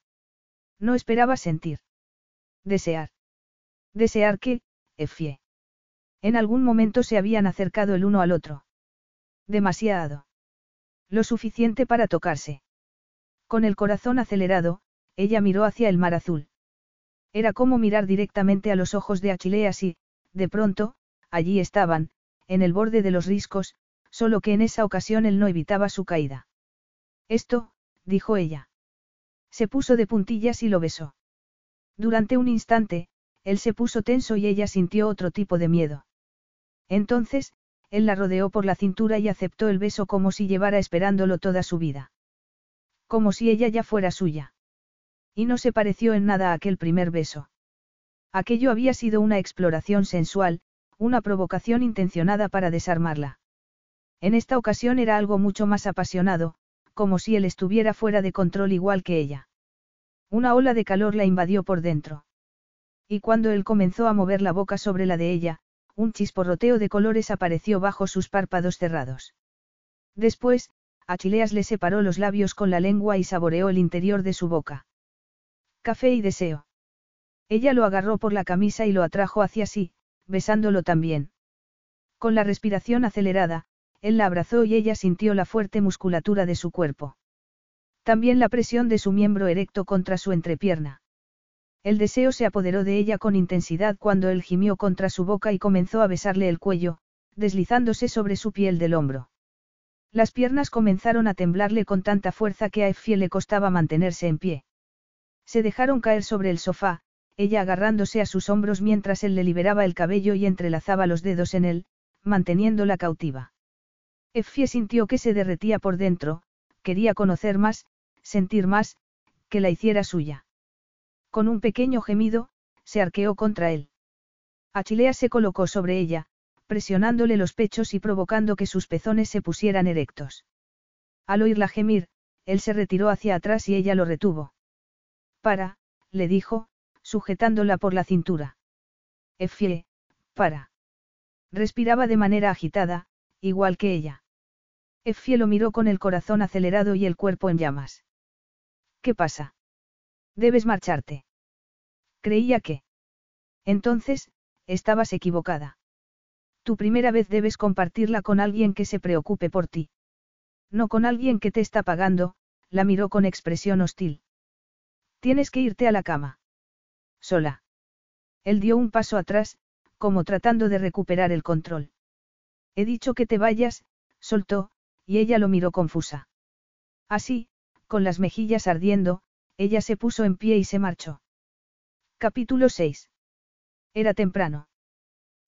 [SPEAKER 1] No esperaba sentir. Desear. Desear que, Efie. En algún momento se habían acercado el uno al otro. Demasiado. Lo suficiente para tocarse. Con el corazón acelerado, ella miró hacia el mar azul. Era como mirar directamente a los ojos de Achileas y, de pronto, allí estaban, en el borde de los riscos, solo que en esa ocasión él no evitaba su caída. Esto, dijo ella. Se puso de puntillas y lo besó. Durante un instante, él se puso tenso y ella sintió otro tipo de miedo. Entonces, él la rodeó por la cintura y aceptó el beso como si llevara esperándolo toda su vida. Como si ella ya fuera suya. Y no se pareció en nada a aquel primer beso. Aquello había sido una exploración sensual, una provocación intencionada para desarmarla. En esta ocasión era algo mucho más apasionado, como si él estuviera fuera de control igual que ella. Una ola de calor la invadió por dentro. Y cuando él comenzó a mover la boca sobre la de ella, un chisporroteo de colores apareció bajo sus párpados cerrados. Después, Achileas le separó los labios con la lengua y saboreó el interior de su boca. Café y deseo. Ella lo agarró por la camisa y lo atrajo hacia sí, besándolo también. Con la respiración acelerada, él la abrazó y ella sintió la fuerte musculatura de su cuerpo. También la presión de su miembro erecto contra su entrepierna. El deseo se apoderó de ella con intensidad cuando él gimió contra su boca y comenzó a besarle el cuello, deslizándose sobre su piel del hombro. Las piernas comenzaron a temblarle con tanta fuerza que a Effie le costaba mantenerse en pie. Se dejaron caer sobre el sofá, ella agarrándose a sus hombros mientras él le liberaba el cabello y entrelazaba los dedos en él, manteniéndola cautiva. Effie sintió que se derretía por dentro, quería conocer más, sentir más, que la hiciera suya. Con un pequeño gemido, se arqueó contra él. Achilea se colocó sobre ella, presionándole los pechos y provocando que sus pezones se pusieran erectos. Al oírla gemir, él se retiró hacia atrás y ella lo retuvo. Para, le dijo, sujetándola por la cintura. Effie, para. Respiraba de manera agitada, igual que ella. Effie lo miró con el corazón acelerado y el cuerpo en llamas. ¿Qué pasa? Debes marcharte. Creía que. Entonces, estabas equivocada. Tu primera vez debes compartirla con alguien que se preocupe por ti. No con alguien que te está pagando, la miró con expresión hostil. Tienes que irte a la cama. Sola. Él dio un paso atrás, como tratando de recuperar el control. He dicho que te vayas, soltó, y ella lo miró confusa. Así, con las mejillas ardiendo, ella se puso en pie y se marchó. Capítulo 6. Era temprano.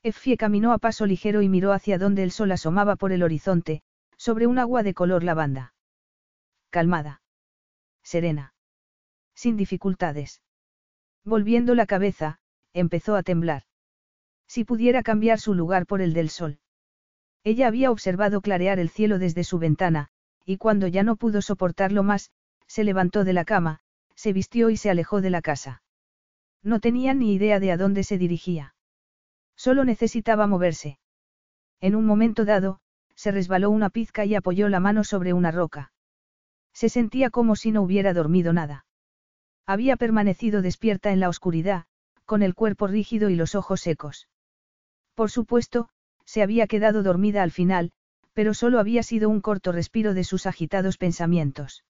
[SPEAKER 1] Effie caminó a paso ligero y miró hacia donde el sol asomaba por el horizonte, sobre un agua de color lavanda. Calmada. Serena. Sin dificultades. Volviendo la cabeza, empezó a temblar. Si pudiera cambiar su lugar por el del sol. Ella había observado clarear el cielo desde su ventana, y cuando ya no pudo soportarlo más, se levantó de la cama, se vistió y se alejó de la casa. No tenía ni idea de a dónde se dirigía. Solo necesitaba moverse. En un momento dado, se resbaló una pizca y apoyó la mano sobre una roca. Se sentía como si no hubiera dormido nada. Había permanecido despierta en la oscuridad, con el cuerpo rígido y los ojos secos. Por supuesto, se había quedado dormida al final, pero solo había sido un corto respiro de sus agitados pensamientos.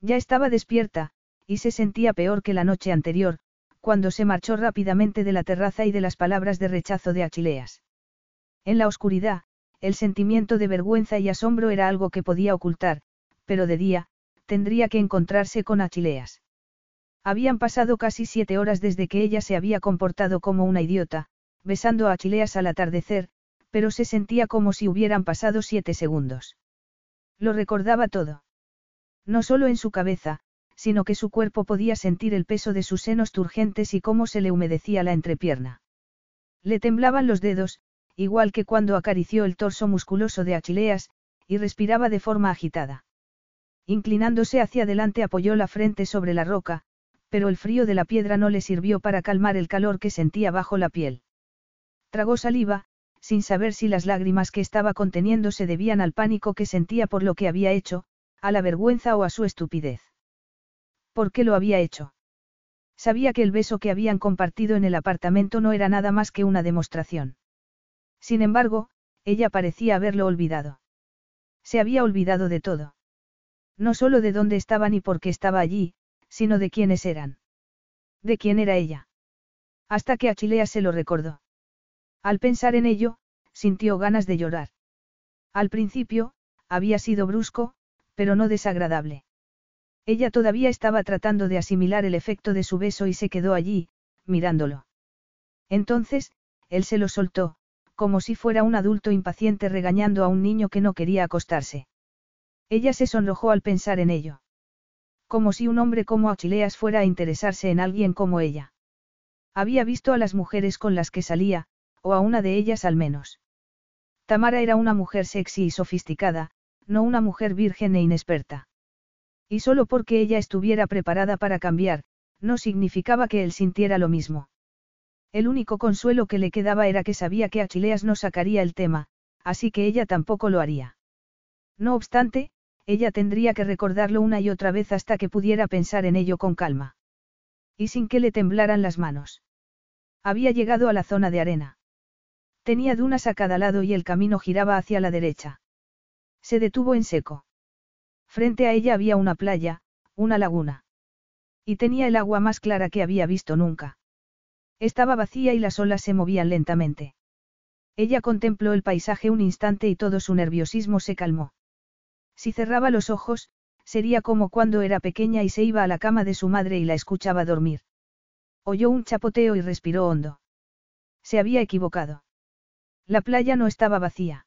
[SPEAKER 1] Ya estaba despierta, y se sentía peor que la noche anterior, cuando se marchó rápidamente de la terraza y de las palabras de rechazo de Achileas. En la oscuridad, el sentimiento de vergüenza y asombro era algo que podía ocultar, pero de día, tendría que encontrarse con Achileas. Habían pasado casi siete horas desde que ella se había comportado como una idiota, besando a Achileas al atardecer, pero se sentía como si hubieran pasado siete segundos. Lo recordaba todo. No solo en su cabeza, sino que su cuerpo podía sentir el peso de sus senos turgentes y cómo se le humedecía la entrepierna. Le temblaban los dedos, igual que cuando acarició el torso musculoso de Achileas, y respiraba de forma agitada. Inclinándose hacia adelante apoyó la frente sobre la roca, pero el frío de la piedra no le sirvió para calmar el calor que sentía bajo la piel. Tragó saliva, sin saber si las lágrimas que estaba conteniendo se debían al pánico que sentía por lo que había hecho, a la vergüenza o a su estupidez. ¿Por qué lo había hecho? Sabía que el beso que habían compartido en el apartamento no era nada más que una demostración. Sin embargo, ella parecía haberlo olvidado. Se había olvidado de todo. No solo de dónde estaba ni por qué estaba allí, sino de quiénes eran. De quién era ella. Hasta que Achilea se lo recordó. Al pensar en ello, sintió ganas de llorar. Al principio, había sido brusco, pero no desagradable. Ella todavía estaba tratando de asimilar el efecto de su beso y se quedó allí, mirándolo. Entonces, él se lo soltó, como si fuera un adulto impaciente regañando a un niño que no quería acostarse. Ella se sonrojó al pensar en ello. Como si un hombre como Achileas fuera a interesarse en alguien como ella. Había visto a las mujeres con las que salía, o a una de ellas al menos. Tamara era una mujer sexy y sofisticada, no una mujer virgen e inexperta. Y solo porque ella estuviera preparada para cambiar, no significaba que él sintiera lo mismo. El único consuelo que le quedaba era que sabía que Achileas no sacaría el tema, así que ella tampoco lo haría. No obstante, ella tendría que recordarlo una y otra vez hasta que pudiera pensar en ello con calma. Y sin que le temblaran las manos. Había llegado a la zona de arena. Tenía dunas a cada lado y el camino giraba hacia la derecha. Se detuvo en seco. Frente a ella había una playa, una laguna. Y tenía el agua más clara que había visto nunca. Estaba vacía y las olas se movían lentamente. Ella contempló el paisaje un instante y todo su nerviosismo se calmó. Si cerraba los ojos, sería como cuando era pequeña y se iba a la cama de su madre y la escuchaba dormir. Oyó un chapoteo y respiró hondo. Se había equivocado. La playa no estaba vacía.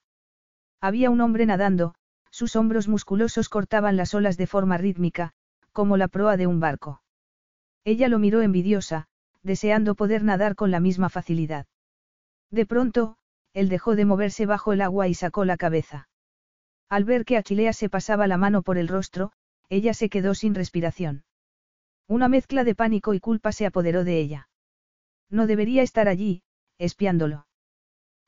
[SPEAKER 1] Había un hombre nadando, sus hombros musculosos cortaban las olas de forma rítmica, como la proa de un barco. Ella lo miró envidiosa, deseando poder nadar con la misma facilidad. De pronto, él dejó de moverse bajo el agua y sacó la cabeza. Al ver que Achilea se pasaba la mano por el rostro, ella se quedó sin respiración. Una mezcla de pánico y culpa se apoderó de ella. No debería estar allí, espiándolo.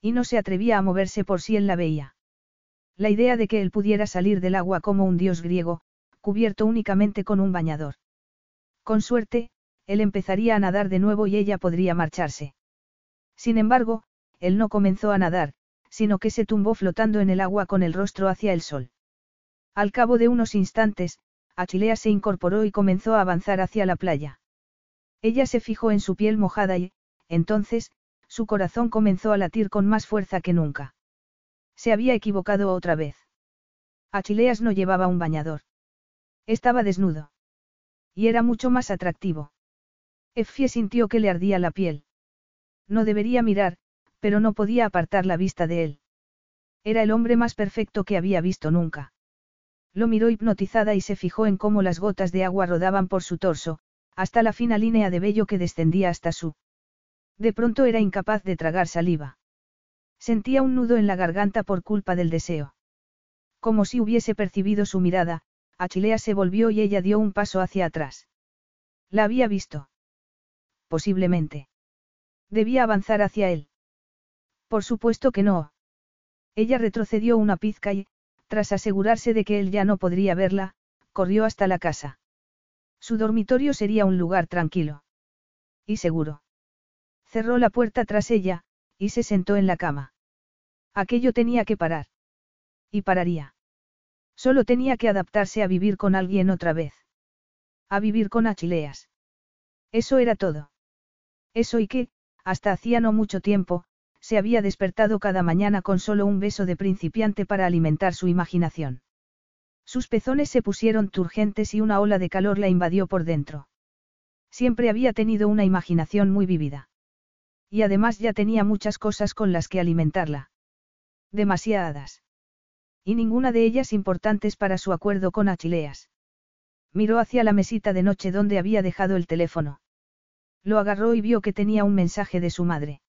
[SPEAKER 1] Y no se atrevía a moverse por si él la veía. La idea de que él pudiera salir del agua como un dios griego, cubierto únicamente con un bañador. Con suerte, él empezaría a nadar de nuevo y ella podría marcharse. Sin embargo, él no comenzó a nadar, sino que se tumbó flotando en el agua con el rostro hacia el sol. Al cabo de unos instantes, Achilea se incorporó y comenzó a avanzar hacia la playa. Ella se fijó en su piel mojada y, entonces, su corazón comenzó a latir con más fuerza que nunca. Se había equivocado otra vez. Achileas no llevaba un bañador. Estaba desnudo. Y era mucho más atractivo. Effie sintió que le ardía la piel. No debería mirar, pero no podía apartar la vista de él. Era el hombre más perfecto que había visto nunca. Lo miró hipnotizada y se fijó en cómo las gotas de agua rodaban por su torso, hasta la fina línea de vello que descendía hasta su. De pronto era incapaz de tragar saliva. Sentía un nudo en la garganta por culpa del deseo. Como si hubiese percibido su mirada, Achilea se volvió y ella dio un paso hacia atrás. La había visto. Posiblemente. Debía avanzar hacia él. Por supuesto que no. Ella retrocedió una pizca y, tras asegurarse de que él ya no podría verla, corrió hasta la casa. Su dormitorio sería un lugar tranquilo. Y seguro. Cerró la puerta tras ella, y se sentó en la cama. Aquello tenía que parar. Y pararía. Solo tenía que adaptarse a vivir con alguien otra vez. A vivir con Achileas. Eso era todo. Eso y que, hasta hacía no mucho tiempo, se había despertado cada mañana con solo un beso de principiante para alimentar su imaginación. Sus pezones se pusieron turgentes y una ola de calor la invadió por dentro. Siempre había tenido una imaginación muy vívida. Y además ya tenía muchas cosas con las que alimentarla. Demasiadas. Y ninguna de ellas importantes para su acuerdo con Achileas. Miró hacia la mesita de noche donde había dejado el teléfono. Lo agarró y vio que tenía un mensaje de su madre.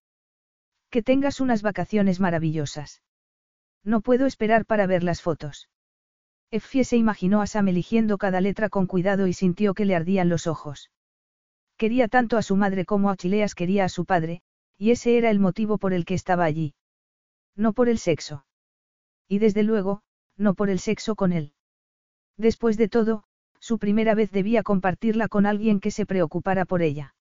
[SPEAKER 1] Que tengas unas vacaciones maravillosas. No puedo esperar para ver las fotos. Effie se imaginó a Sam eligiendo cada letra con cuidado y sintió que le ardían los ojos. Quería tanto a su madre como a Chileas quería a su padre, y ese era el motivo por el que estaba allí. No por el sexo. Y desde luego, no por el sexo con él. Después de todo, su primera vez debía compartirla con alguien que se preocupara por ella.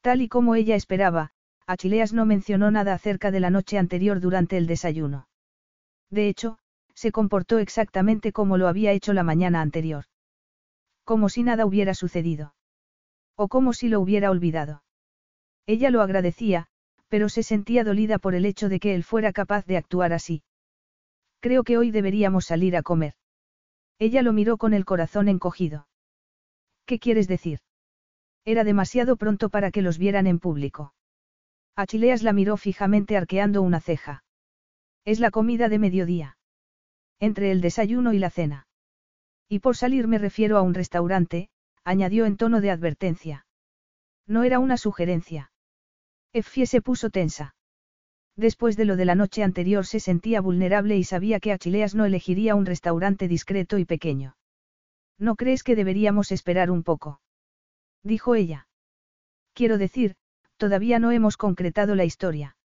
[SPEAKER 1] Tal y como ella esperaba, Achileas no mencionó nada acerca de la noche anterior durante el desayuno. De hecho, se comportó exactamente como lo había hecho la mañana anterior. Como si nada hubiera sucedido. O como si lo hubiera olvidado. Ella lo agradecía, pero se sentía dolida por el hecho de que él fuera capaz de actuar así. Creo que hoy deberíamos salir a comer. Ella lo miró con el corazón encogido. ¿Qué quieres decir? Era demasiado pronto para que los vieran en público. Achileas la miró fijamente arqueando una ceja. Es la comida de mediodía. Entre el desayuno y la cena. Y por salir me refiero a un restaurante, añadió en tono de advertencia. No era una sugerencia. Effie se puso tensa. Después de lo de la noche anterior se sentía vulnerable y sabía que Achileas no elegiría un restaurante discreto y pequeño. ¿No crees que deberíamos esperar un poco? Dijo ella. Quiero decir, Todavía no hemos concretado la historia.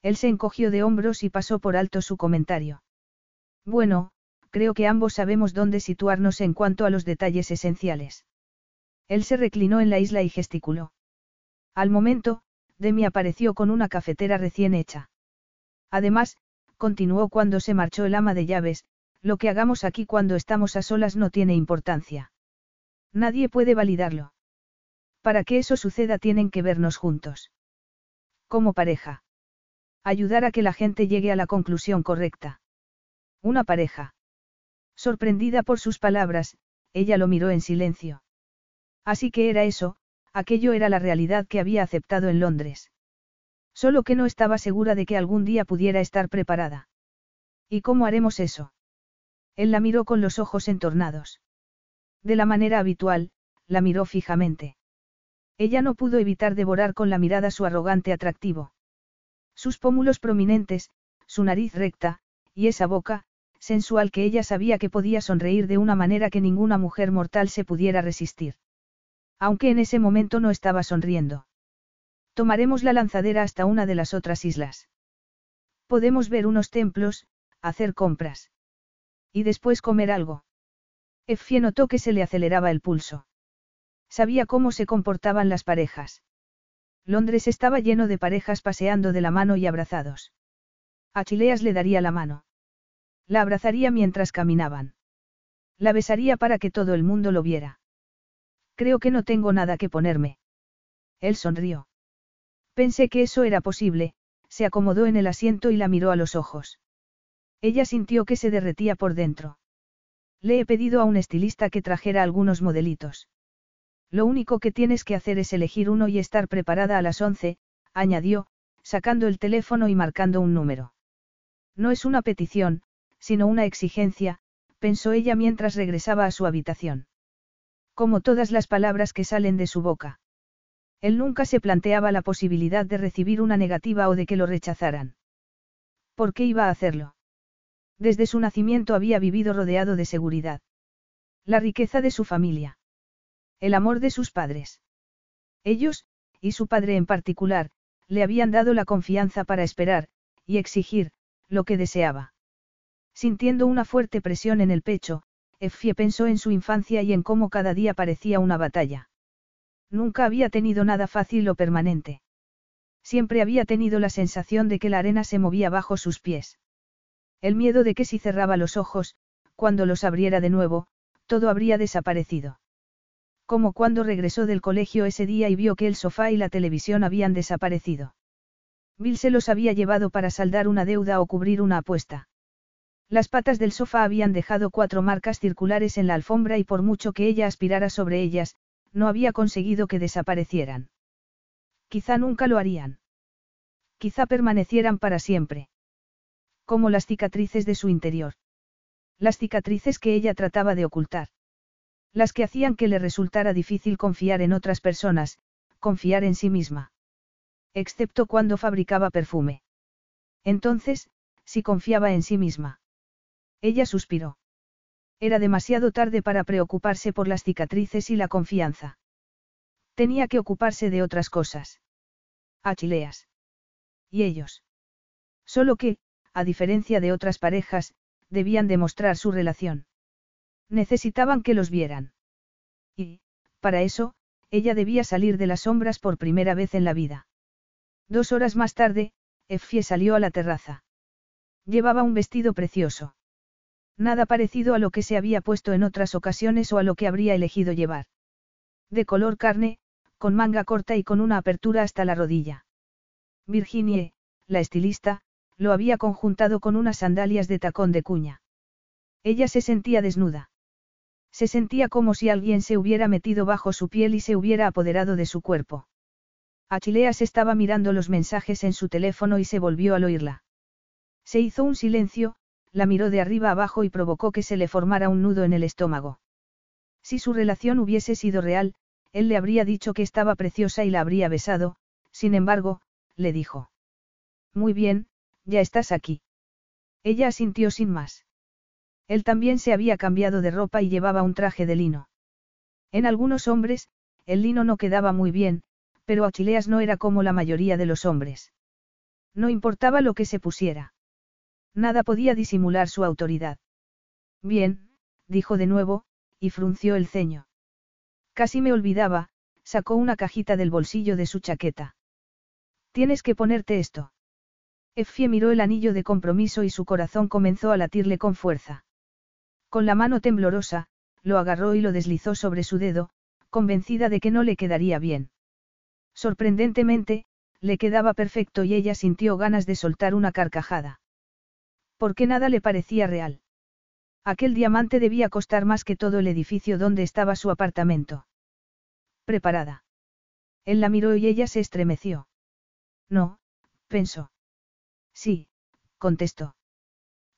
[SPEAKER 1] Él se encogió de hombros y pasó por alto su comentario. Bueno, creo que ambos sabemos dónde situarnos en cuanto a los detalles esenciales. Él se reclinó en la isla y gesticuló. Al momento, Demi apareció con una cafetera recién hecha. Además, continuó cuando se marchó el ama de llaves, lo que hagamos aquí cuando estamos a solas no tiene importancia. Nadie puede validarlo. Para que eso suceda tienen que vernos juntos. Como pareja. Ayudar a que la gente llegue a la conclusión correcta. Una pareja. Sorprendida por sus palabras, ella lo miró en silencio. Así que era eso, aquello era la realidad que había aceptado en Londres. Solo que no estaba segura de que algún día pudiera estar preparada. ¿Y cómo haremos eso? Él la miró con los ojos entornados. De la manera habitual, la miró fijamente. Ella no pudo evitar devorar con la mirada su arrogante atractivo. Sus pómulos prominentes, su nariz recta, y esa boca, sensual que ella sabía que podía sonreír de una manera que ninguna mujer mortal se pudiera resistir. Aunque en ese momento no estaba sonriendo. Tomaremos la lanzadera hasta una de las otras islas. Podemos ver unos templos, hacer compras. Y después comer algo. Effie notó que se le aceleraba el pulso. Sabía cómo se comportaban las parejas. Londres estaba lleno de parejas paseando de la mano y abrazados. A Chileas le daría la mano. La abrazaría mientras caminaban. La besaría para que todo el mundo lo viera. Creo que no tengo nada que ponerme. Él sonrió. Pensé que eso era posible, se acomodó en el asiento y la miró a los ojos. Ella sintió que se derretía por dentro. Le he pedido a un estilista que trajera algunos modelitos. Lo único que tienes que hacer es elegir uno y estar preparada a las once, añadió, sacando el teléfono y marcando un número. No es una petición, sino una exigencia, pensó ella mientras regresaba a su habitación. Como todas las palabras que salen de su boca. Él nunca se planteaba la posibilidad de recibir una negativa o de que lo rechazaran. ¿Por qué iba a hacerlo? Desde su nacimiento había vivido rodeado de seguridad. La riqueza de su familia. El amor de sus padres. Ellos, y su padre en particular, le habían dado la confianza para esperar, y exigir, lo que deseaba. Sintiendo una fuerte presión en el pecho, Effie pensó en su infancia y en cómo cada día parecía una batalla. Nunca había tenido nada fácil o permanente. Siempre había tenido la sensación de que la arena se movía bajo sus pies. El miedo de que si cerraba los ojos, cuando los abriera de nuevo, todo habría desaparecido. Como cuando regresó del colegio ese día y vio que el sofá y la televisión habían desaparecido. Bill se los había llevado para saldar una deuda o cubrir una apuesta. Las patas del sofá habían dejado cuatro marcas circulares en la alfombra y por mucho que ella aspirara sobre ellas, no había conseguido que desaparecieran. Quizá nunca lo harían. Quizá permanecieran para siempre. Como las cicatrices de su interior. Las cicatrices que ella trataba de ocultar. Las que hacían que le resultara difícil confiar en otras personas, confiar en sí misma. Excepto cuando fabricaba perfume. Entonces, si confiaba en sí misma. Ella suspiró. Era demasiado tarde para preocuparse por las cicatrices y la confianza. Tenía que ocuparse de otras cosas. Achileas. Y ellos. Solo que, a diferencia de otras parejas, debían demostrar su relación. Necesitaban que los vieran. Y, para eso, ella debía salir de las sombras por primera vez en la vida. Dos horas más tarde, Effie salió a la terraza. Llevaba un vestido precioso. Nada parecido a lo que se había puesto en otras ocasiones o a lo que habría elegido llevar. De color carne, con manga corta y con una apertura hasta la rodilla. Virginie, la estilista, lo había conjuntado con unas sandalias de tacón de cuña. Ella se sentía desnuda. Se sentía como si alguien se hubiera metido bajo su piel y se hubiera apoderado de su cuerpo. Achileas estaba mirando los mensajes en su teléfono y se volvió al oírla. Se hizo un silencio, la miró de arriba abajo y provocó que se le formara un nudo en el estómago. Si su relación hubiese sido real, él le habría dicho que estaba preciosa y la habría besado, sin embargo, le dijo. Muy bien, ya estás aquí. Ella asintió sin más. Él también se había cambiado de ropa y llevaba un traje de lino. En algunos hombres, el lino no quedaba muy bien, pero Achileas no era como la mayoría de los hombres. No importaba lo que se pusiera. Nada podía disimular su autoridad. Bien, dijo de nuevo, y frunció el ceño. Casi me olvidaba, sacó una cajita del bolsillo de su chaqueta. Tienes que ponerte esto. Effie miró el anillo de compromiso y su corazón comenzó a latirle con fuerza. Con la mano temblorosa, lo agarró y lo deslizó sobre su dedo, convencida de que no le quedaría bien. Sorprendentemente, le quedaba perfecto y ella sintió ganas de soltar una carcajada. Porque nada le parecía real. Aquel diamante debía costar más que todo el edificio donde estaba su apartamento. Preparada. Él la miró y ella se estremeció. No, pensó. Sí, contestó.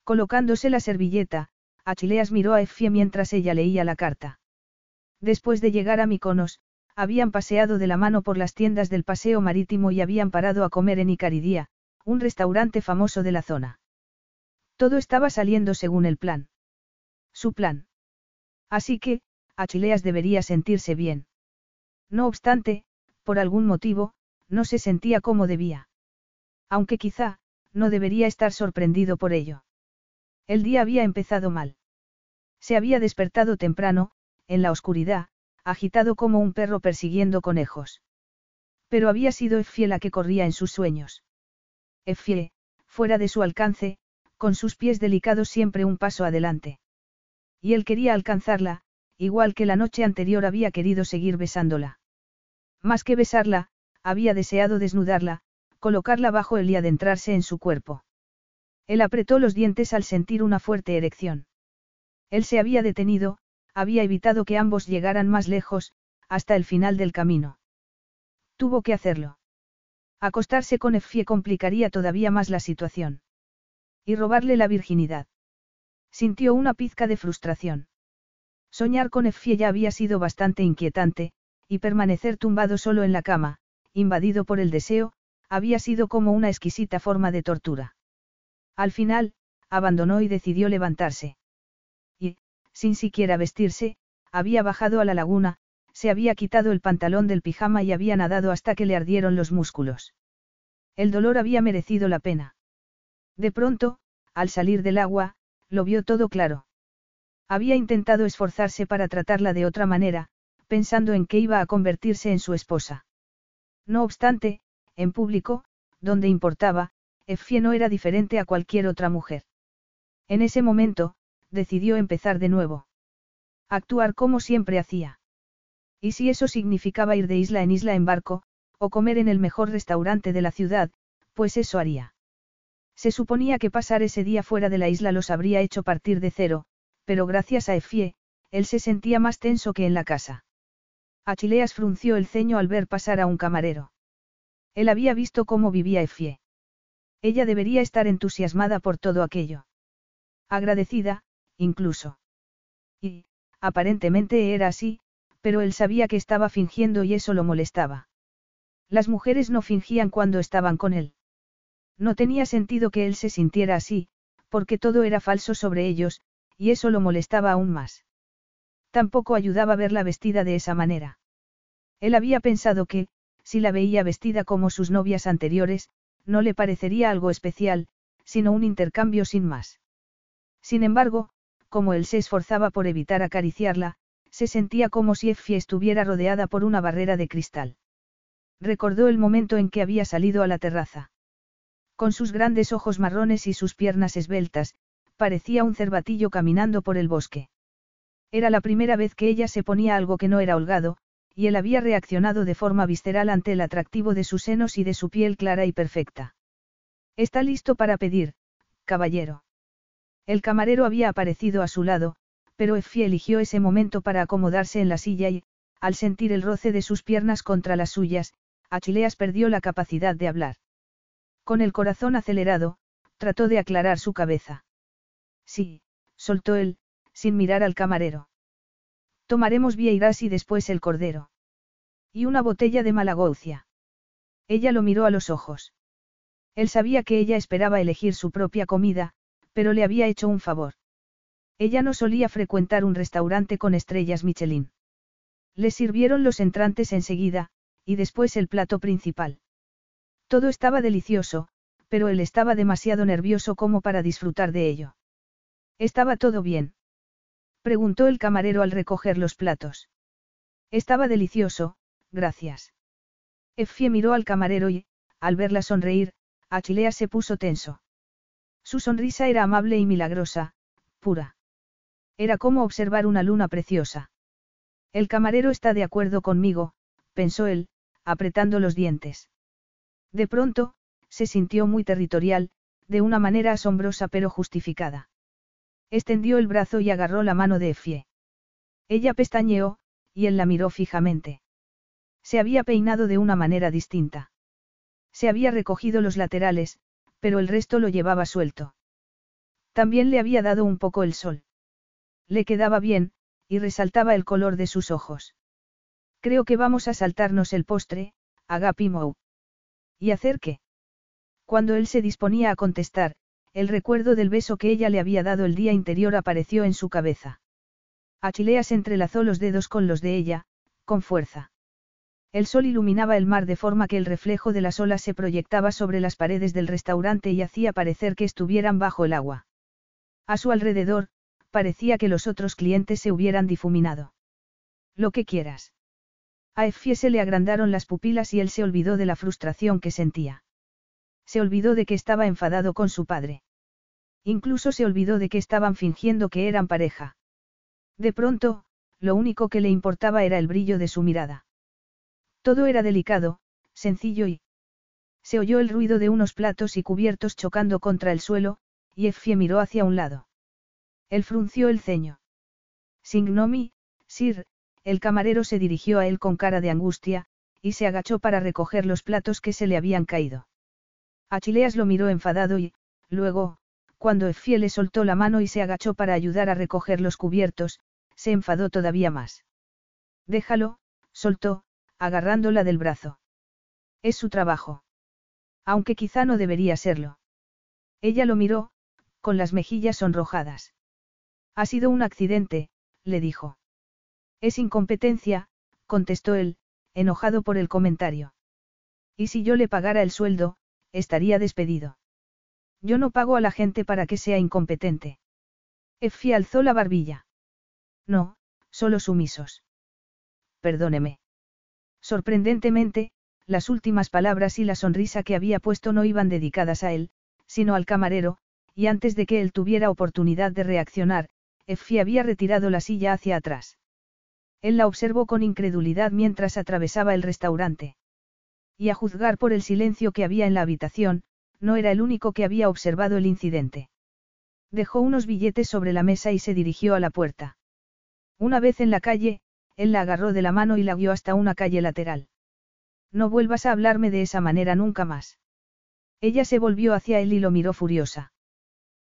[SPEAKER 1] Colocándose la servilleta, Achileas miró a Effie mientras ella leía la carta. Después de llegar a Miconos, habían paseado de la mano por las tiendas del paseo marítimo y habían parado a comer en Icaridía, un restaurante famoso de la zona. Todo estaba saliendo según el plan. Su plan. Así que, Achileas debería sentirse bien. No obstante, por algún motivo, no se sentía como debía. Aunque quizá, no debería estar sorprendido por ello. El día había empezado mal. Se había despertado temprano, en la oscuridad, agitado como un perro persiguiendo conejos. Pero había sido Effie la que corría en sus sueños. Effie, fuera de su alcance, con sus pies delicados siempre un paso adelante. Y él quería alcanzarla, igual que la noche anterior había querido seguir besándola. Más que besarla, había deseado desnudarla, colocarla bajo él y adentrarse en su cuerpo. Él apretó los dientes al sentir una fuerte erección. Él se había detenido, había evitado que ambos llegaran más lejos, hasta el final del camino. Tuvo que hacerlo. Acostarse con Effie complicaría todavía más la situación. Y robarle la virginidad. Sintió una pizca de frustración. Soñar con Effie ya había sido bastante inquietante, y permanecer tumbado solo en la cama, invadido por el deseo, había sido como una exquisita forma de tortura. Al final, abandonó y decidió levantarse. Y, sin siquiera vestirse, había bajado a la laguna, se había quitado el pantalón del pijama y había nadado hasta que le ardieron los músculos. El dolor había merecido la pena. De pronto, al salir del agua, lo vio todo claro. Había intentado esforzarse para tratarla de otra manera, pensando en que iba a convertirse en su esposa. No obstante, en público, donde importaba, Effie no era diferente a cualquier otra mujer. En ese momento, decidió empezar de nuevo. Actuar como siempre hacía. Y si eso significaba ir de isla en isla en barco, o comer en el mejor restaurante de la ciudad, pues eso haría. Se suponía que pasar ese día fuera de la isla los habría hecho partir de cero, pero gracias a Effie, él se sentía más tenso que en la casa. Achileas frunció el ceño al ver pasar a un camarero. Él había visto cómo vivía Effie. Ella debería estar entusiasmada por todo aquello. Agradecida, incluso. Y, aparentemente era así, pero él sabía que estaba fingiendo y eso lo molestaba. Las mujeres no fingían cuando estaban con él. No tenía sentido que él se sintiera así, porque todo era falso sobre ellos, y eso lo molestaba aún más. Tampoco ayudaba verla vestida de esa manera. Él había pensado que, si la veía vestida como sus novias anteriores, no le parecería algo especial, sino un intercambio sin más. Sin embargo, como él se esforzaba por evitar acariciarla, se sentía como si Effie estuviera rodeada por una barrera de cristal. Recordó el momento en que había salido a la terraza. Con sus grandes ojos marrones y sus piernas esbeltas, parecía un cervatillo caminando por el bosque. Era la primera vez que ella se ponía algo que no era holgado, y él había reaccionado de forma visceral ante el atractivo de sus senos y de su piel clara y perfecta. Está listo para pedir, caballero. El camarero había aparecido a su lado, pero Effie eligió ese momento para acomodarse en la silla y, al sentir el roce de sus piernas contra las suyas, Achileas perdió la capacidad de hablar. Con el corazón acelerado, trató de aclarar su cabeza. Sí, soltó él, sin mirar al camarero. Tomaremos vieiras y después el cordero. Y una botella de malagoucia. Ella lo miró a los ojos. Él sabía que ella esperaba elegir su propia comida, pero le había hecho un favor. Ella no solía frecuentar un restaurante con estrellas Michelin. Le sirvieron los entrantes enseguida, y después el plato principal. Todo estaba delicioso, pero él estaba demasiado nervioso como para disfrutar de ello. ¿Estaba todo bien? Preguntó el camarero al recoger los platos. Estaba delicioso, gracias. Effie miró al camarero y, al verla sonreír, Achilea se puso tenso. Su sonrisa era amable y milagrosa, pura. Era como observar una luna preciosa. El camarero está de acuerdo conmigo, pensó él, apretando los dientes. De pronto, se sintió muy territorial, de una manera asombrosa pero justificada. Extendió el brazo y agarró la mano de Effie. Ella pestañeó, y él la miró fijamente. Se había peinado de una manera distinta. Se había recogido los laterales, pero el resto lo llevaba suelto. También le había dado un poco el sol. Le quedaba bien, y resaltaba el color de sus ojos. Creo que vamos a saltarnos el postre, Agapi Mou. ¿Y hacer qué? Cuando él se disponía a contestar, el recuerdo del beso que ella le había dado el día interior apareció en su cabeza. Achileas entrelazó los dedos con los de ella, con fuerza. El sol iluminaba el mar de forma que el reflejo de las olas se proyectaba sobre las paredes del restaurante y hacía parecer que estuvieran bajo el agua. A su alrededor, parecía que los otros clientes se hubieran difuminado. Lo que quieras. A Effie se le agrandaron las pupilas y él se olvidó de la frustración que sentía. Se olvidó de que estaba enfadado con su padre. Incluso se olvidó de que estaban fingiendo que eran pareja. De pronto, lo único que le importaba era el brillo de su mirada. Todo era delicado, sencillo y... Se oyó el ruido de unos platos y cubiertos chocando contra el suelo, y Effie miró hacia un lado. Él frunció el ceño. Signomi, Sir, el camarero se dirigió a él con cara de angustia, y se agachó para recoger los platos que se le habían caído. Achileas lo miró enfadado y, luego, cuando Effie le soltó la mano y se agachó para ayudar a recoger los cubiertos, se enfadó todavía más. Déjalo, soltó, agarrándola del brazo. Es su trabajo. Aunque quizá no debería serlo. Ella lo miró, con las mejillas sonrojadas. Ha sido un accidente, le dijo. Es incompetencia, contestó él, enojado por el comentario. Y si yo le pagara el sueldo, estaría despedido. Yo no pago a la gente para que sea incompetente. Effie alzó la barbilla. No, solo sumisos. Perdóneme. Sorprendentemente, las últimas palabras y la sonrisa que había puesto no iban dedicadas a él, sino al camarero, y antes de que él tuviera oportunidad de reaccionar, Effie había retirado la silla hacia atrás. Él la observó con incredulidad mientras atravesaba el restaurante. Y a juzgar por el silencio que había en la habitación, no era el único que había observado el incidente. Dejó unos billetes sobre la mesa y se dirigió a la puerta. Una vez en la calle, él la agarró de la mano y la guió hasta una calle lateral. No vuelvas a hablarme de esa manera nunca más. Ella se volvió hacia él y lo miró furiosa.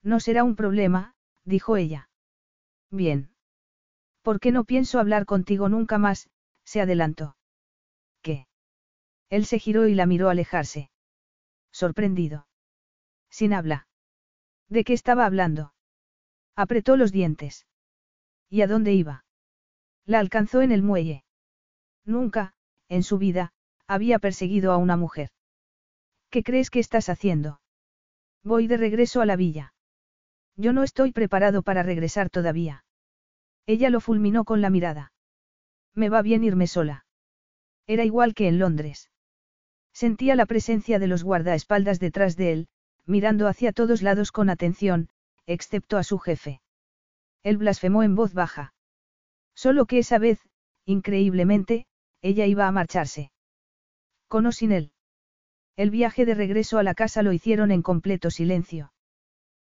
[SPEAKER 1] No será un problema, dijo ella. Bien. ¿Por qué no pienso hablar contigo nunca más? se adelantó. ¿Qué? Él se giró y la miró alejarse. Sorprendido. Sin habla. ¿De qué estaba hablando? Apretó los dientes. ¿Y a dónde iba? La alcanzó en el muelle. Nunca, en su vida, había perseguido a una mujer. ¿Qué crees que estás haciendo? Voy de regreso a la villa. Yo no estoy preparado para regresar todavía. Ella lo fulminó con la mirada. Me va bien irme sola. Era igual que en Londres. Sentía la presencia de los guardaespaldas detrás de él, mirando hacia todos lados con atención, excepto a su jefe. Él blasfemó en voz baja. Solo que esa vez, increíblemente, ella iba a marcharse. Con o sin él. El viaje de regreso a la casa lo hicieron en completo silencio.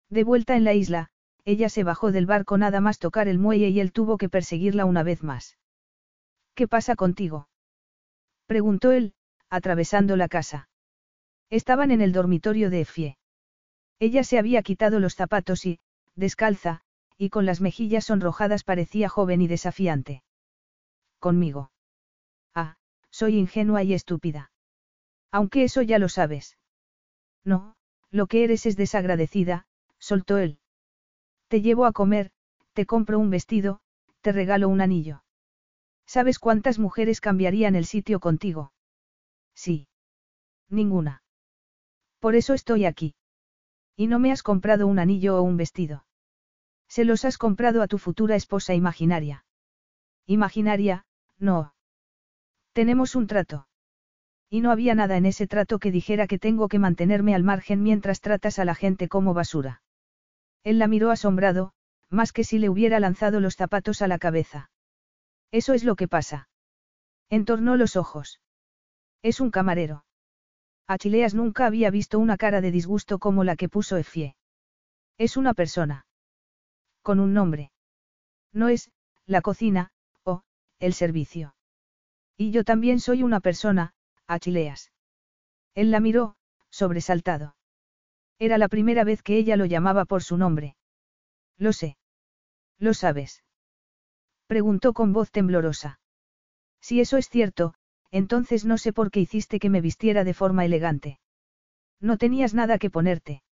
[SPEAKER 1] De vuelta en la isla, ella se bajó del barco nada más tocar el muelle y él tuvo que perseguirla una vez más. ¿Qué pasa contigo? preguntó él, atravesando la casa. Estaban en el dormitorio de Effie. Ella se había quitado los zapatos y, descalza, y con las mejillas sonrojadas parecía joven y desafiante. Conmigo. Ah, soy ingenua y estúpida. Aunque eso ya lo sabes. No, lo que eres es desagradecida, soltó él. Te llevo a comer, te compro un vestido, te regalo un anillo. ¿Sabes cuántas mujeres cambiarían el sitio contigo? Sí. Ninguna. Por eso estoy aquí. Y no me has comprado un anillo o un vestido. Se los has comprado a tu futura esposa imaginaria. Imaginaria, no. Tenemos un trato. Y no había nada en ese trato que dijera que tengo que mantenerme al margen mientras tratas a la gente como basura. Él la miró asombrado, más que si le hubiera lanzado los zapatos a la cabeza. Eso es lo que pasa. Entornó los ojos. Es un camarero. Achileas nunca había visto una cara de disgusto como la que puso Efie. Es una persona. Con un nombre. No es, la cocina, o, el servicio. Y yo también soy una persona, Achileas. Él la miró, sobresaltado. Era la primera vez que ella lo llamaba por su nombre. Lo sé. ¿Lo sabes? Preguntó con voz temblorosa. Si eso es cierto, entonces no sé por qué hiciste que me vistiera de forma elegante. No tenías nada que ponerte.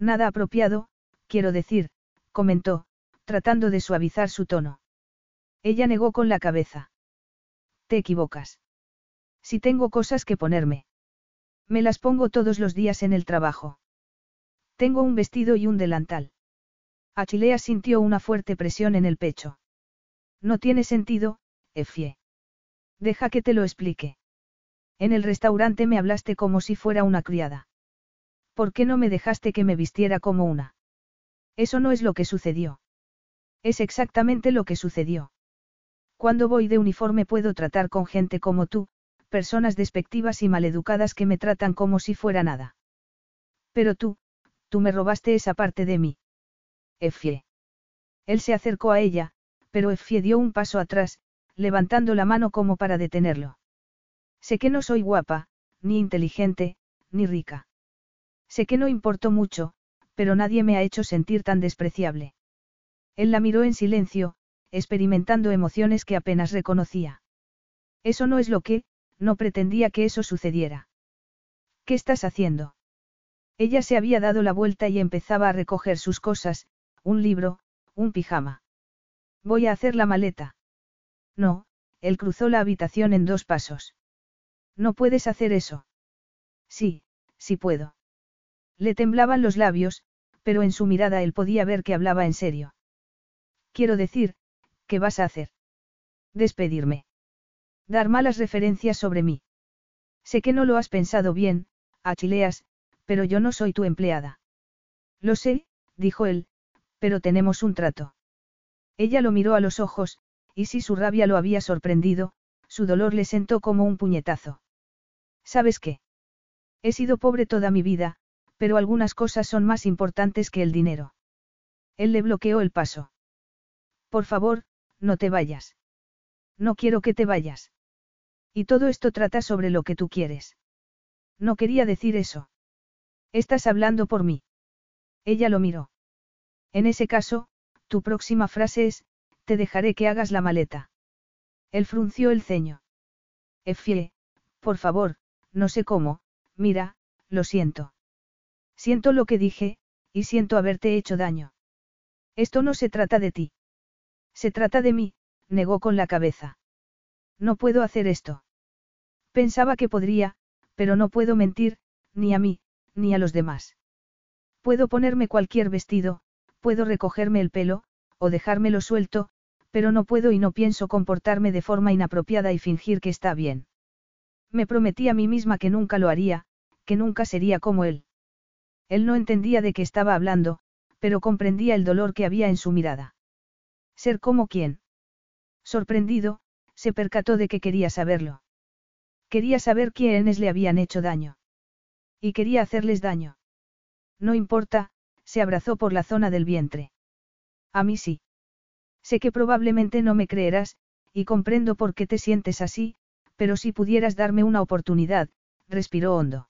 [SPEAKER 1] Nada apropiado, quiero decir, comentó, tratando de suavizar su tono. Ella negó con la cabeza. Te equivocas. Si tengo cosas que ponerme. Me las pongo todos los días en el trabajo. Tengo un vestido y un delantal. Achilea sintió una fuerte presión en el pecho. No tiene sentido, Efie. Deja que te lo explique. En el restaurante me hablaste como si fuera una criada. ¿Por qué no me dejaste que me vistiera como una? Eso no es lo que sucedió. Es exactamente lo que sucedió. Cuando voy de uniforme puedo tratar con gente como tú, personas despectivas y maleducadas que me tratan como si fuera nada. Pero tú, tú me robaste esa parte de mí. Effie. Él se acercó a ella, pero Effie dio un paso atrás, levantando la mano como para detenerlo. Sé que no soy guapa, ni inteligente, ni rica. Sé que no importo mucho, pero nadie me ha hecho sentir tan despreciable. Él la miró en silencio, experimentando emociones que apenas reconocía. Eso no es lo que, no pretendía que eso sucediera. ¿Qué estás haciendo? Ella se había dado la vuelta y empezaba a recoger sus cosas, un libro, un pijama. Voy a hacer la maleta. No, él cruzó la habitación en dos pasos. No puedes hacer eso. Sí, sí puedo. Le temblaban los labios, pero en su mirada él podía ver que hablaba en serio. Quiero decir, ¿qué vas a hacer? Despedirme. Dar malas referencias sobre mí. Sé que no lo has pensado bien, Achileas, pero yo no soy tu empleada. Lo sé, dijo él, pero tenemos un trato. Ella lo miró a los ojos, y si su rabia lo había sorprendido, su dolor le sentó como un puñetazo. ¿Sabes qué? He sido pobre toda mi vida, pero algunas cosas son más importantes que el dinero. Él le bloqueó el paso. Por favor, no te vayas. No quiero que te vayas. Y todo esto trata sobre lo que tú quieres. No quería decir eso. Estás hablando por mí. Ella lo miró. En ese caso, tu próxima frase es, te dejaré que hagas la maleta. Él frunció el ceño. Efie, por favor, no sé cómo, mira, lo siento. Siento lo que dije, y siento haberte hecho daño. Esto no se trata de ti. Se trata de mí, negó con la cabeza. No puedo hacer esto. Pensaba que podría, pero no puedo mentir, ni a mí, ni a los demás. Puedo ponerme cualquier vestido, puedo recogerme el pelo, o dejármelo suelto, pero no puedo y no pienso comportarme de forma inapropiada y fingir que está bien. Me prometí a mí misma que nunca lo haría, que nunca sería como él. Él no entendía de qué estaba hablando, pero comprendía el dolor que había en su mirada. Ser como quién. Sorprendido, se percató de que quería saberlo. Quería saber quiénes le habían hecho daño. Y quería hacerles daño. No importa, se abrazó por la zona del vientre. A mí sí. Sé que probablemente no me creerás, y comprendo por qué te sientes así, pero si pudieras darme una oportunidad, respiró hondo.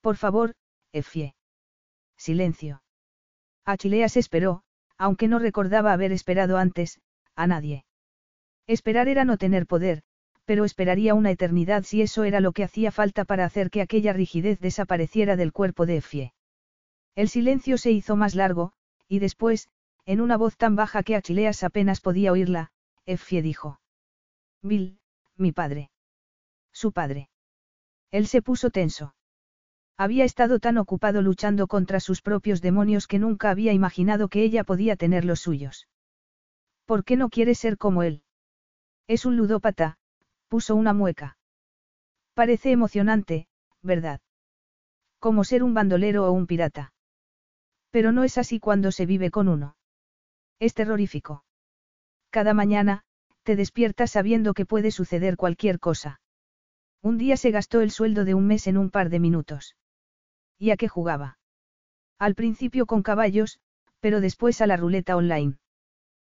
[SPEAKER 1] Por favor, Efie. Silencio. Achileas esperó, aunque no recordaba haber esperado antes, a nadie. Esperar era no tener poder, pero esperaría una eternidad si eso era lo que hacía falta para hacer que aquella rigidez desapareciera del cuerpo de Efie. El silencio se hizo más largo, y después, en una voz tan baja que Achileas apenas podía oírla, Efie dijo. Bill, mi padre. Su padre. Él se puso tenso. Había estado tan ocupado luchando contra sus propios demonios que nunca había imaginado que ella podía tener los suyos. ¿Por qué no quiere ser como él? Es un ludópata, puso una mueca. Parece emocionante, ¿verdad? Como ser un bandolero o un pirata. Pero no es así cuando se vive con uno. Es terrorífico. Cada mañana, te despiertas sabiendo que puede suceder cualquier cosa. Un día se gastó el sueldo de un mes en un par de minutos. ¿Y a qué jugaba? Al principio con caballos, pero después a la ruleta online.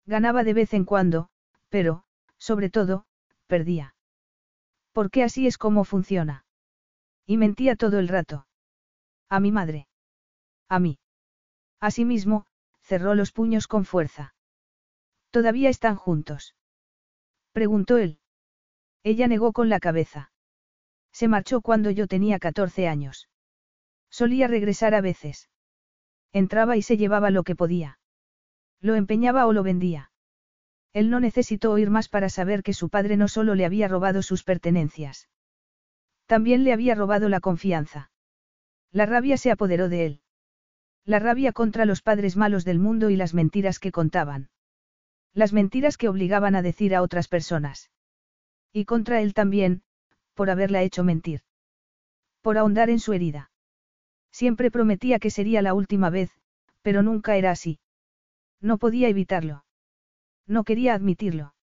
[SPEAKER 1] Ganaba de vez en cuando, pero, sobre todo, perdía. Porque así es como funciona. Y mentía todo el rato. A mi madre. A mí. Asimismo, cerró los puños con fuerza. ¿Todavía están juntos? Preguntó él. Ella negó con la cabeza. Se marchó cuando yo tenía 14 años. Solía regresar a veces. Entraba y se llevaba lo que podía. Lo empeñaba o lo vendía. Él no necesitó oír más para saber que su padre no solo le había robado sus pertenencias. También le había robado la confianza. La rabia se apoderó de él. La rabia contra los padres malos del mundo y las mentiras que contaban. Las mentiras que obligaban a decir a otras personas. Y contra él también, por haberla hecho mentir. Por ahondar en su herida. Siempre prometía que sería la última vez, pero nunca era así. No podía evitarlo. No quería admitirlo.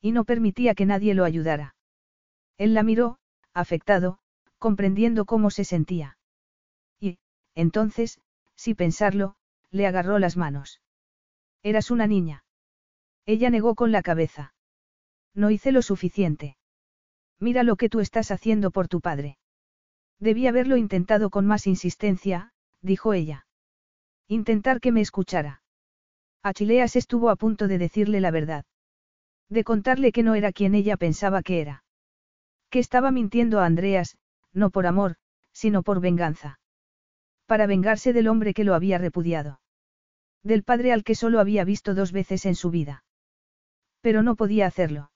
[SPEAKER 1] Y no permitía que nadie lo ayudara. Él la miró, afectado, comprendiendo cómo se sentía. Y, entonces, sin pensarlo, le agarró las manos. Eras una niña. Ella negó con la cabeza. No hice lo suficiente. Mira lo que tú estás haciendo por tu padre. Debí haberlo intentado con más insistencia, dijo ella. Intentar que me escuchara. Achileas estuvo a punto de decirle la verdad. De contarle que no era quien ella pensaba que era. Que estaba mintiendo a Andreas, no por amor, sino por venganza. Para vengarse del hombre que lo había repudiado. Del padre al que solo había visto dos veces en su vida. Pero no podía hacerlo.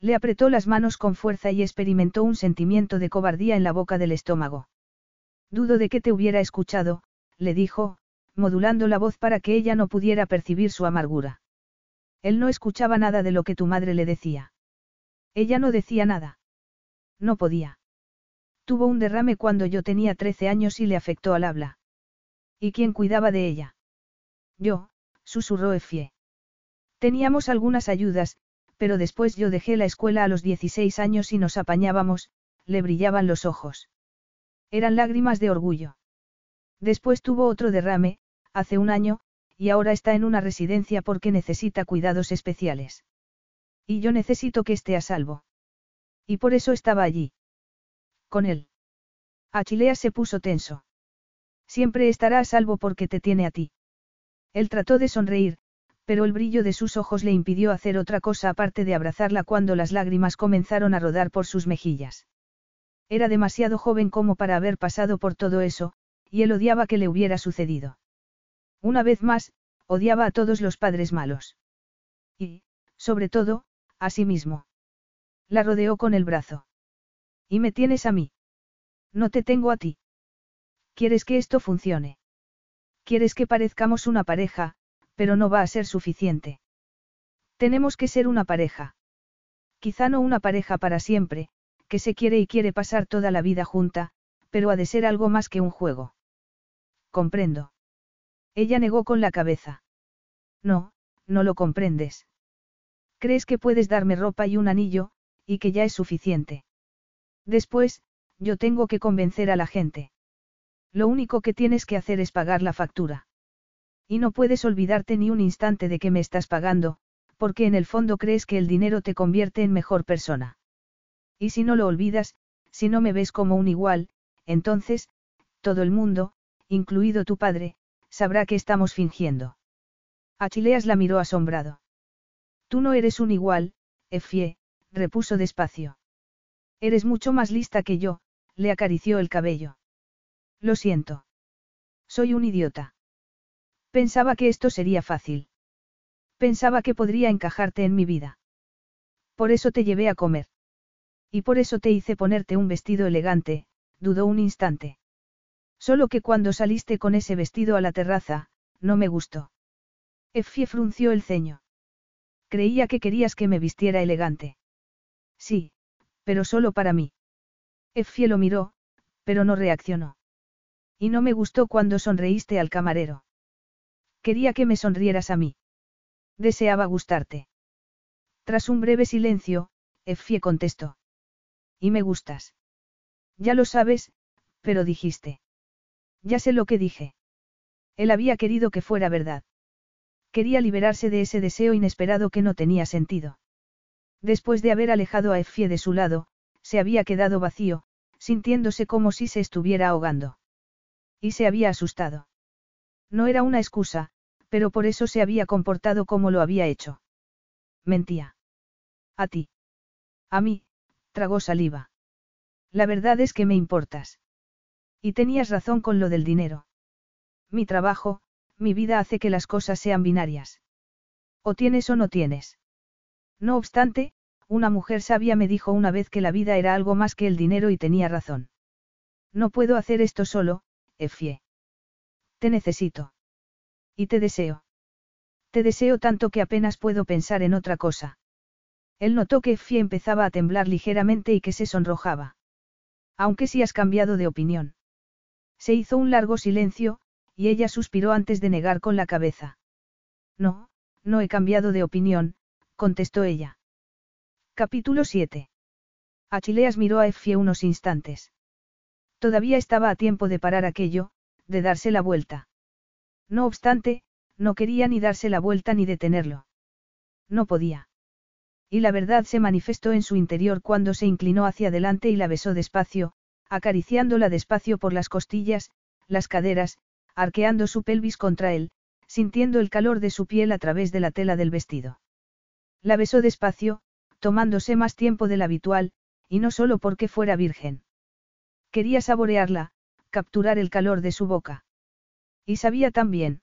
[SPEAKER 1] Le apretó las manos con fuerza y experimentó un sentimiento de cobardía en la boca del estómago. Dudo de que te hubiera escuchado, le dijo, modulando la voz para que ella no pudiera percibir su amargura. Él no escuchaba nada de lo que tu madre le decía. Ella no decía nada. No podía. Tuvo un derrame cuando yo tenía 13 años y le afectó al habla. ¿Y quién cuidaba de ella? Yo, susurró Efie. Teníamos algunas ayudas, pero después yo dejé la escuela a los 16 años y nos apañábamos, le brillaban los ojos. Eran lágrimas de orgullo. Después tuvo otro derrame, hace un año, y ahora está en una residencia porque necesita cuidados especiales. Y yo necesito que esté a salvo. Y por eso estaba allí. Con él. Achilea se puso tenso. Siempre estará a salvo porque te tiene a ti. Él trató de sonreír, pero el brillo de sus ojos le impidió hacer otra cosa aparte de abrazarla cuando las lágrimas comenzaron a rodar por sus mejillas. Era demasiado joven como para haber pasado por todo eso, y él odiaba que le hubiera sucedido. Una vez más, odiaba a todos los padres malos. Y, sobre todo, a sí mismo. La rodeó con el brazo. Y me tienes a mí. No te tengo a ti. ¿Quieres que esto funcione? ¿Quieres que parezcamos una pareja, pero no va a ser suficiente. Tenemos que ser una pareja. Quizá no una pareja para siempre, que se quiere y quiere pasar toda la vida junta, pero ha de ser algo más que un juego. Comprendo. Ella negó con la cabeza. No, no lo comprendes. Crees que puedes darme ropa y un anillo, y que ya es suficiente. Después, yo tengo que convencer a la gente. Lo único que tienes que hacer es pagar la factura. Y no puedes olvidarte ni un instante de que me estás pagando, porque en el fondo crees que el dinero te convierte en mejor persona. Y si no lo olvidas, si no me ves como un igual, entonces, todo el mundo, incluido tu padre, sabrá que estamos fingiendo. Achileas la miró asombrado. Tú no eres un igual, Efie, repuso despacio. Eres mucho más lista que yo, le acarició el cabello. Lo siento. Soy un idiota. Pensaba que esto sería fácil. Pensaba que podría encajarte en mi vida. Por eso te llevé a comer. Y por eso te hice ponerte un vestido elegante, dudó un instante. Solo que cuando saliste con ese vestido a la terraza, no me gustó. Effie frunció el ceño. Creía que querías que me vistiera elegante. Sí, pero solo para mí. Effie lo miró, pero no reaccionó. Y no me gustó cuando sonreíste al camarero. Quería que me sonrieras a mí. Deseaba gustarte. Tras un breve silencio, Effie contestó. Y me gustas. Ya lo sabes, pero dijiste. Ya sé lo que dije. Él había querido que fuera verdad. Quería liberarse de ese deseo inesperado que no tenía sentido. Después de haber alejado a Effie de su lado, se había quedado vacío, sintiéndose como si se estuviera ahogando. Y se había asustado. No era una excusa, pero por eso se había comportado como lo había hecho. Mentía. A ti. A mí, tragó saliva. La verdad es que me importas. Y tenías razón con lo del dinero. Mi trabajo, mi vida hace que las cosas sean binarias. O tienes o no tienes. No obstante, Una mujer sabia me dijo una vez que la vida era algo más que el dinero y tenía razón. No puedo hacer esto solo, Effie. Te necesito. Y te deseo. Te deseo tanto que apenas puedo pensar en otra cosa. Él notó que Effie empezaba a temblar ligeramente y que se sonrojaba. Aunque sí has cambiado de opinión. Se hizo un largo silencio, y ella suspiró antes de negar con la cabeza. No, no he cambiado de opinión, contestó ella. Capítulo 7. Achileas miró a Effie unos instantes. Todavía estaba a tiempo de parar aquello, de darse la vuelta. No obstante, no quería ni darse la vuelta ni detenerlo. No podía. Y la verdad se manifestó en su interior cuando se inclinó hacia adelante y la besó despacio, acariciándola despacio por las costillas, las caderas, arqueando su pelvis contra él, sintiendo el calor de su piel a través de la tela del vestido. La besó despacio, tomándose más tiempo del habitual, y no solo porque fuera virgen. Quería saborearla, capturar el calor de su boca. Y sabía también.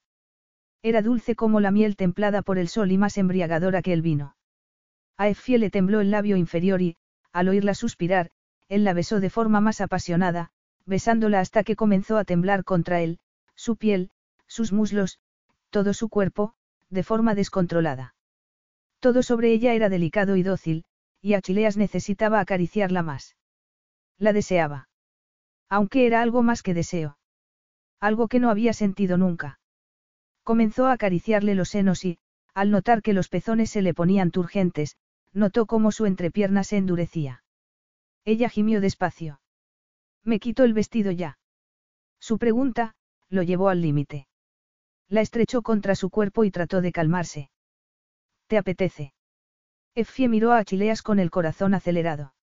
[SPEAKER 1] Era dulce como la miel templada por el sol y más embriagadora que el vino. A Effie le tembló el labio inferior y, al oírla suspirar, él la besó de forma más apasionada, besándola hasta que comenzó a temblar contra él, su piel, sus muslos, todo su cuerpo, de forma descontrolada. Todo sobre ella era delicado y dócil, y Achileas necesitaba acariciarla más. La deseaba. Aunque era algo más que deseo. Algo que no había sentido nunca. Comenzó a acariciarle los senos y, al notar que los pezones se le ponían turgentes, notó cómo su entrepierna se endurecía. Ella gimió despacio. Me quito el vestido ya. Su pregunta, lo llevó al límite. La estrechó contra su cuerpo y trató de calmarse. ¿Te apetece? Effie miró a Achileas con el corazón acelerado.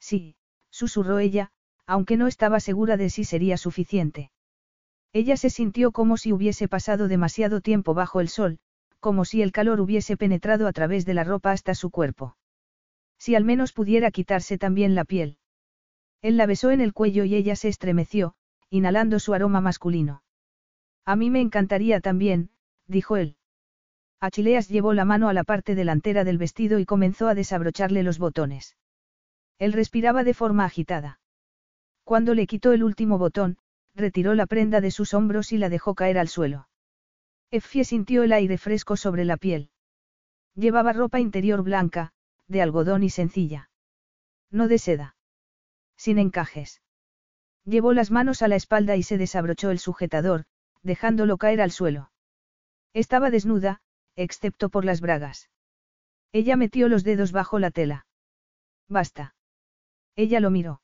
[SPEAKER 1] Sí, susurró ella, aunque no estaba segura de si sería suficiente. Ella se sintió como si hubiese pasado demasiado tiempo bajo el sol, como si el calor hubiese penetrado a través de la ropa hasta su cuerpo. Si al menos pudiera quitarse también la piel. Él la besó en el cuello y ella se estremeció, inhalando su aroma masculino. A mí me encantaría también, dijo él. Achileas llevó la mano a la parte delantera del vestido y comenzó a desabrocharle los botones. Él respiraba de forma agitada. Cuando le quitó el último botón, retiró la prenda de sus hombros y la dejó caer al suelo. Effie sintió el aire fresco sobre la piel. Llevaba ropa interior blanca, de algodón y sencilla. No de seda. Sin encajes. Llevó las manos a la espalda y se desabrochó el sujetador, dejándolo caer al suelo. Estaba desnuda, excepto por las bragas. Ella metió los dedos bajo la tela. Basta. Ella lo miró.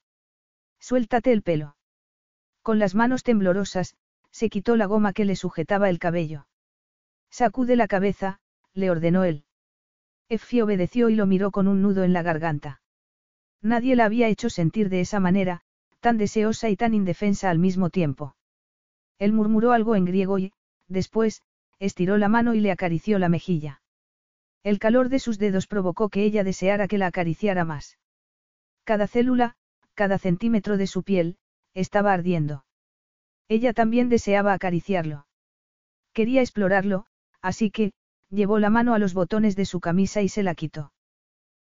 [SPEAKER 1] Suéltate el pelo. Con las manos temblorosas, se quitó la goma que le sujetaba el cabello. Sacude la cabeza, le ordenó él. Effie obedeció y lo miró con un nudo en la garganta. Nadie la había hecho sentir de esa manera, tan deseosa y tan indefensa al mismo tiempo. Él murmuró algo en griego y, después, estiró la mano y le acarició la mejilla. El calor de sus dedos provocó que ella deseara que la acariciara más. Cada célula, cada centímetro de su piel, estaba ardiendo. Ella también deseaba acariciarlo. Quería explorarlo, así que, llevó la mano a los botones de su camisa y se la quitó.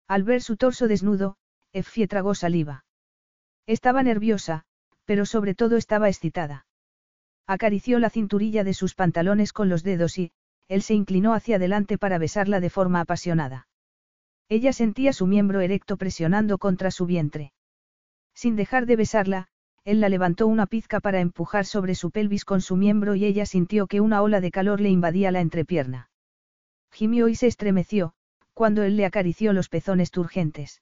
[SPEAKER 1] Al ver su torso desnudo, Effie tragó saliva. Estaba nerviosa, pero sobre todo estaba excitada. Acarició la cinturilla de sus pantalones con los dedos y, él se inclinó hacia adelante para besarla de forma apasionada. Ella sentía su miembro erecto presionando contra su vientre. Sin dejar de besarla, él la levantó una pizca para empujar sobre su pelvis con su miembro y ella sintió que una ola de calor le invadía la entrepierna. Gimió y se estremeció, cuando él le acarició los pezones turgentes.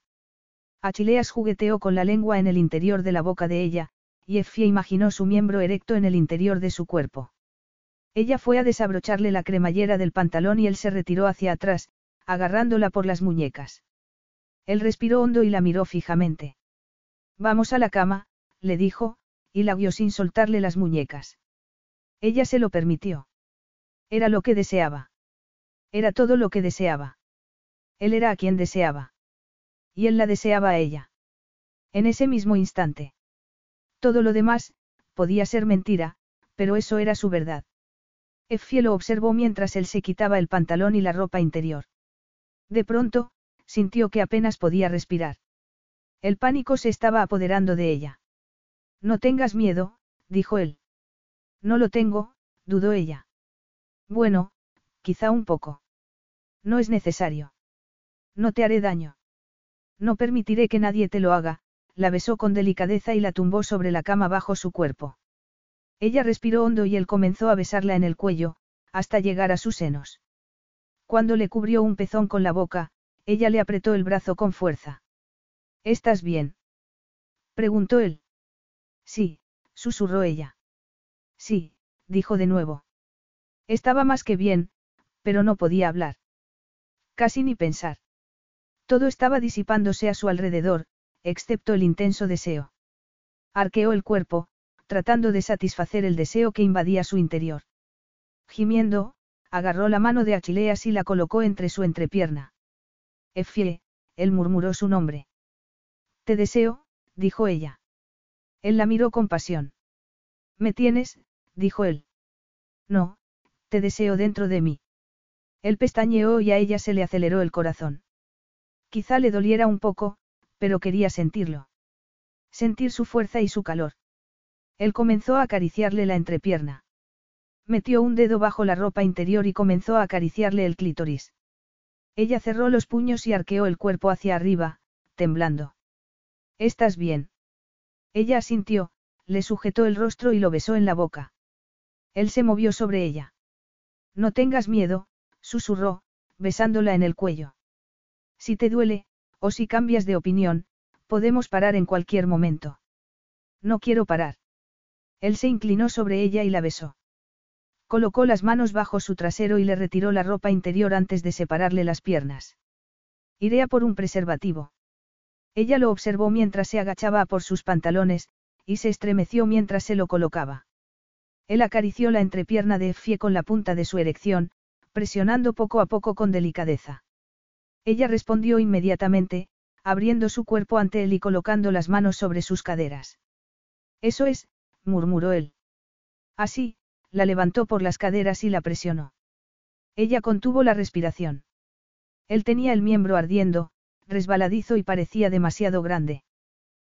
[SPEAKER 1] Achileas jugueteó con la lengua en el interior de la boca de ella, y Effie imaginó su miembro erecto en el interior de su cuerpo. Ella fue a desabrocharle la cremallera del pantalón y él se retiró hacia atrás, agarrándola por las muñecas. Él respiró hondo y la miró fijamente. Vamos a la cama, le dijo, y la guió sin soltarle las muñecas. Ella se lo permitió. Era lo que deseaba. Era todo lo que deseaba. Él era a quien deseaba. Y él la deseaba a ella. En ese mismo instante. Todo lo demás, podía ser mentira, pero eso era su verdad. Effie lo observó mientras él se quitaba el pantalón y la ropa interior. De pronto, sintió que apenas podía respirar. El pánico se estaba apoderando de ella. No tengas miedo, dijo él. No lo tengo, dudó ella. Bueno, quizá un poco. No es necesario. No te haré daño. No permitiré que nadie te lo haga, la besó con delicadeza y la tumbó sobre la cama bajo su cuerpo. Ella respiró hondo y él comenzó a besarla en el cuello, hasta llegar a sus senos. Cuando le cubrió un pezón con la boca, ella le apretó el brazo con fuerza. ¿Estás bien? preguntó él. Sí, susurró ella. Sí, dijo de nuevo. Estaba más que bien, pero no podía hablar. Casi ni pensar. Todo estaba disipándose a su alrededor, excepto el intenso deseo. Arqueó el cuerpo, tratando de satisfacer el deseo que invadía su interior. Gimiendo, agarró la mano de Achileas y la colocó entre su entrepierna. Efie, él murmuró su nombre. Te deseo, dijo ella. Él la miró con pasión. Me tienes, dijo él. No, te deseo dentro de mí. Él pestañeó y a ella se le aceleró el corazón. Quizá le doliera un poco, pero quería sentirlo. Sentir su fuerza y su calor. Él comenzó a acariciarle la entrepierna. Metió un dedo bajo la ropa interior y comenzó a acariciarle el clítoris. Ella cerró los puños y arqueó el cuerpo hacia arriba, temblando. ¿Estás bien? Ella asintió, le sujetó el rostro y lo besó en la boca. Él se movió sobre ella. No tengas miedo, susurró, besándola en el cuello. Si te duele, o si cambias de opinión, podemos parar en cualquier momento. No quiero parar. Él se inclinó sobre ella y la besó. Colocó las manos bajo su trasero y le retiró la ropa interior antes de separarle las piernas. Iré a por un preservativo. Ella lo observó mientras se agachaba por sus pantalones, y se estremeció mientras se lo colocaba. Él acarició la entrepierna de Effie con la punta de su erección, presionando poco a poco con delicadeza. Ella respondió inmediatamente, abriendo su cuerpo ante él y colocando las manos sobre sus caderas. Eso es, murmuró él. Así, la levantó por las caderas y la presionó. Ella contuvo la respiración. Él tenía el miembro ardiendo, resbaladizo y parecía demasiado grande.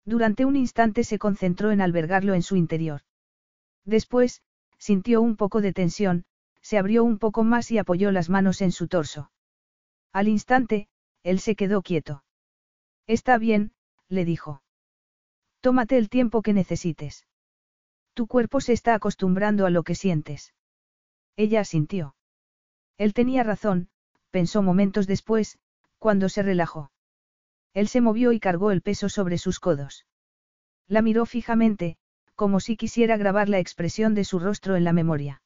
[SPEAKER 1] Durante un instante se concentró en albergarlo en su interior. Después, sintió un poco de tensión, se abrió un poco más y apoyó las manos en su torso. Al instante, él se quedó quieto. Está bien, le dijo. Tómate el tiempo que necesites. Tu cuerpo se está acostumbrando a lo que sientes. Ella asintió. Él tenía razón, pensó momentos después, cuando se relajó. Él se movió y cargó el peso sobre sus codos. La miró fijamente, como si quisiera grabar la expresión de su rostro en la memoria.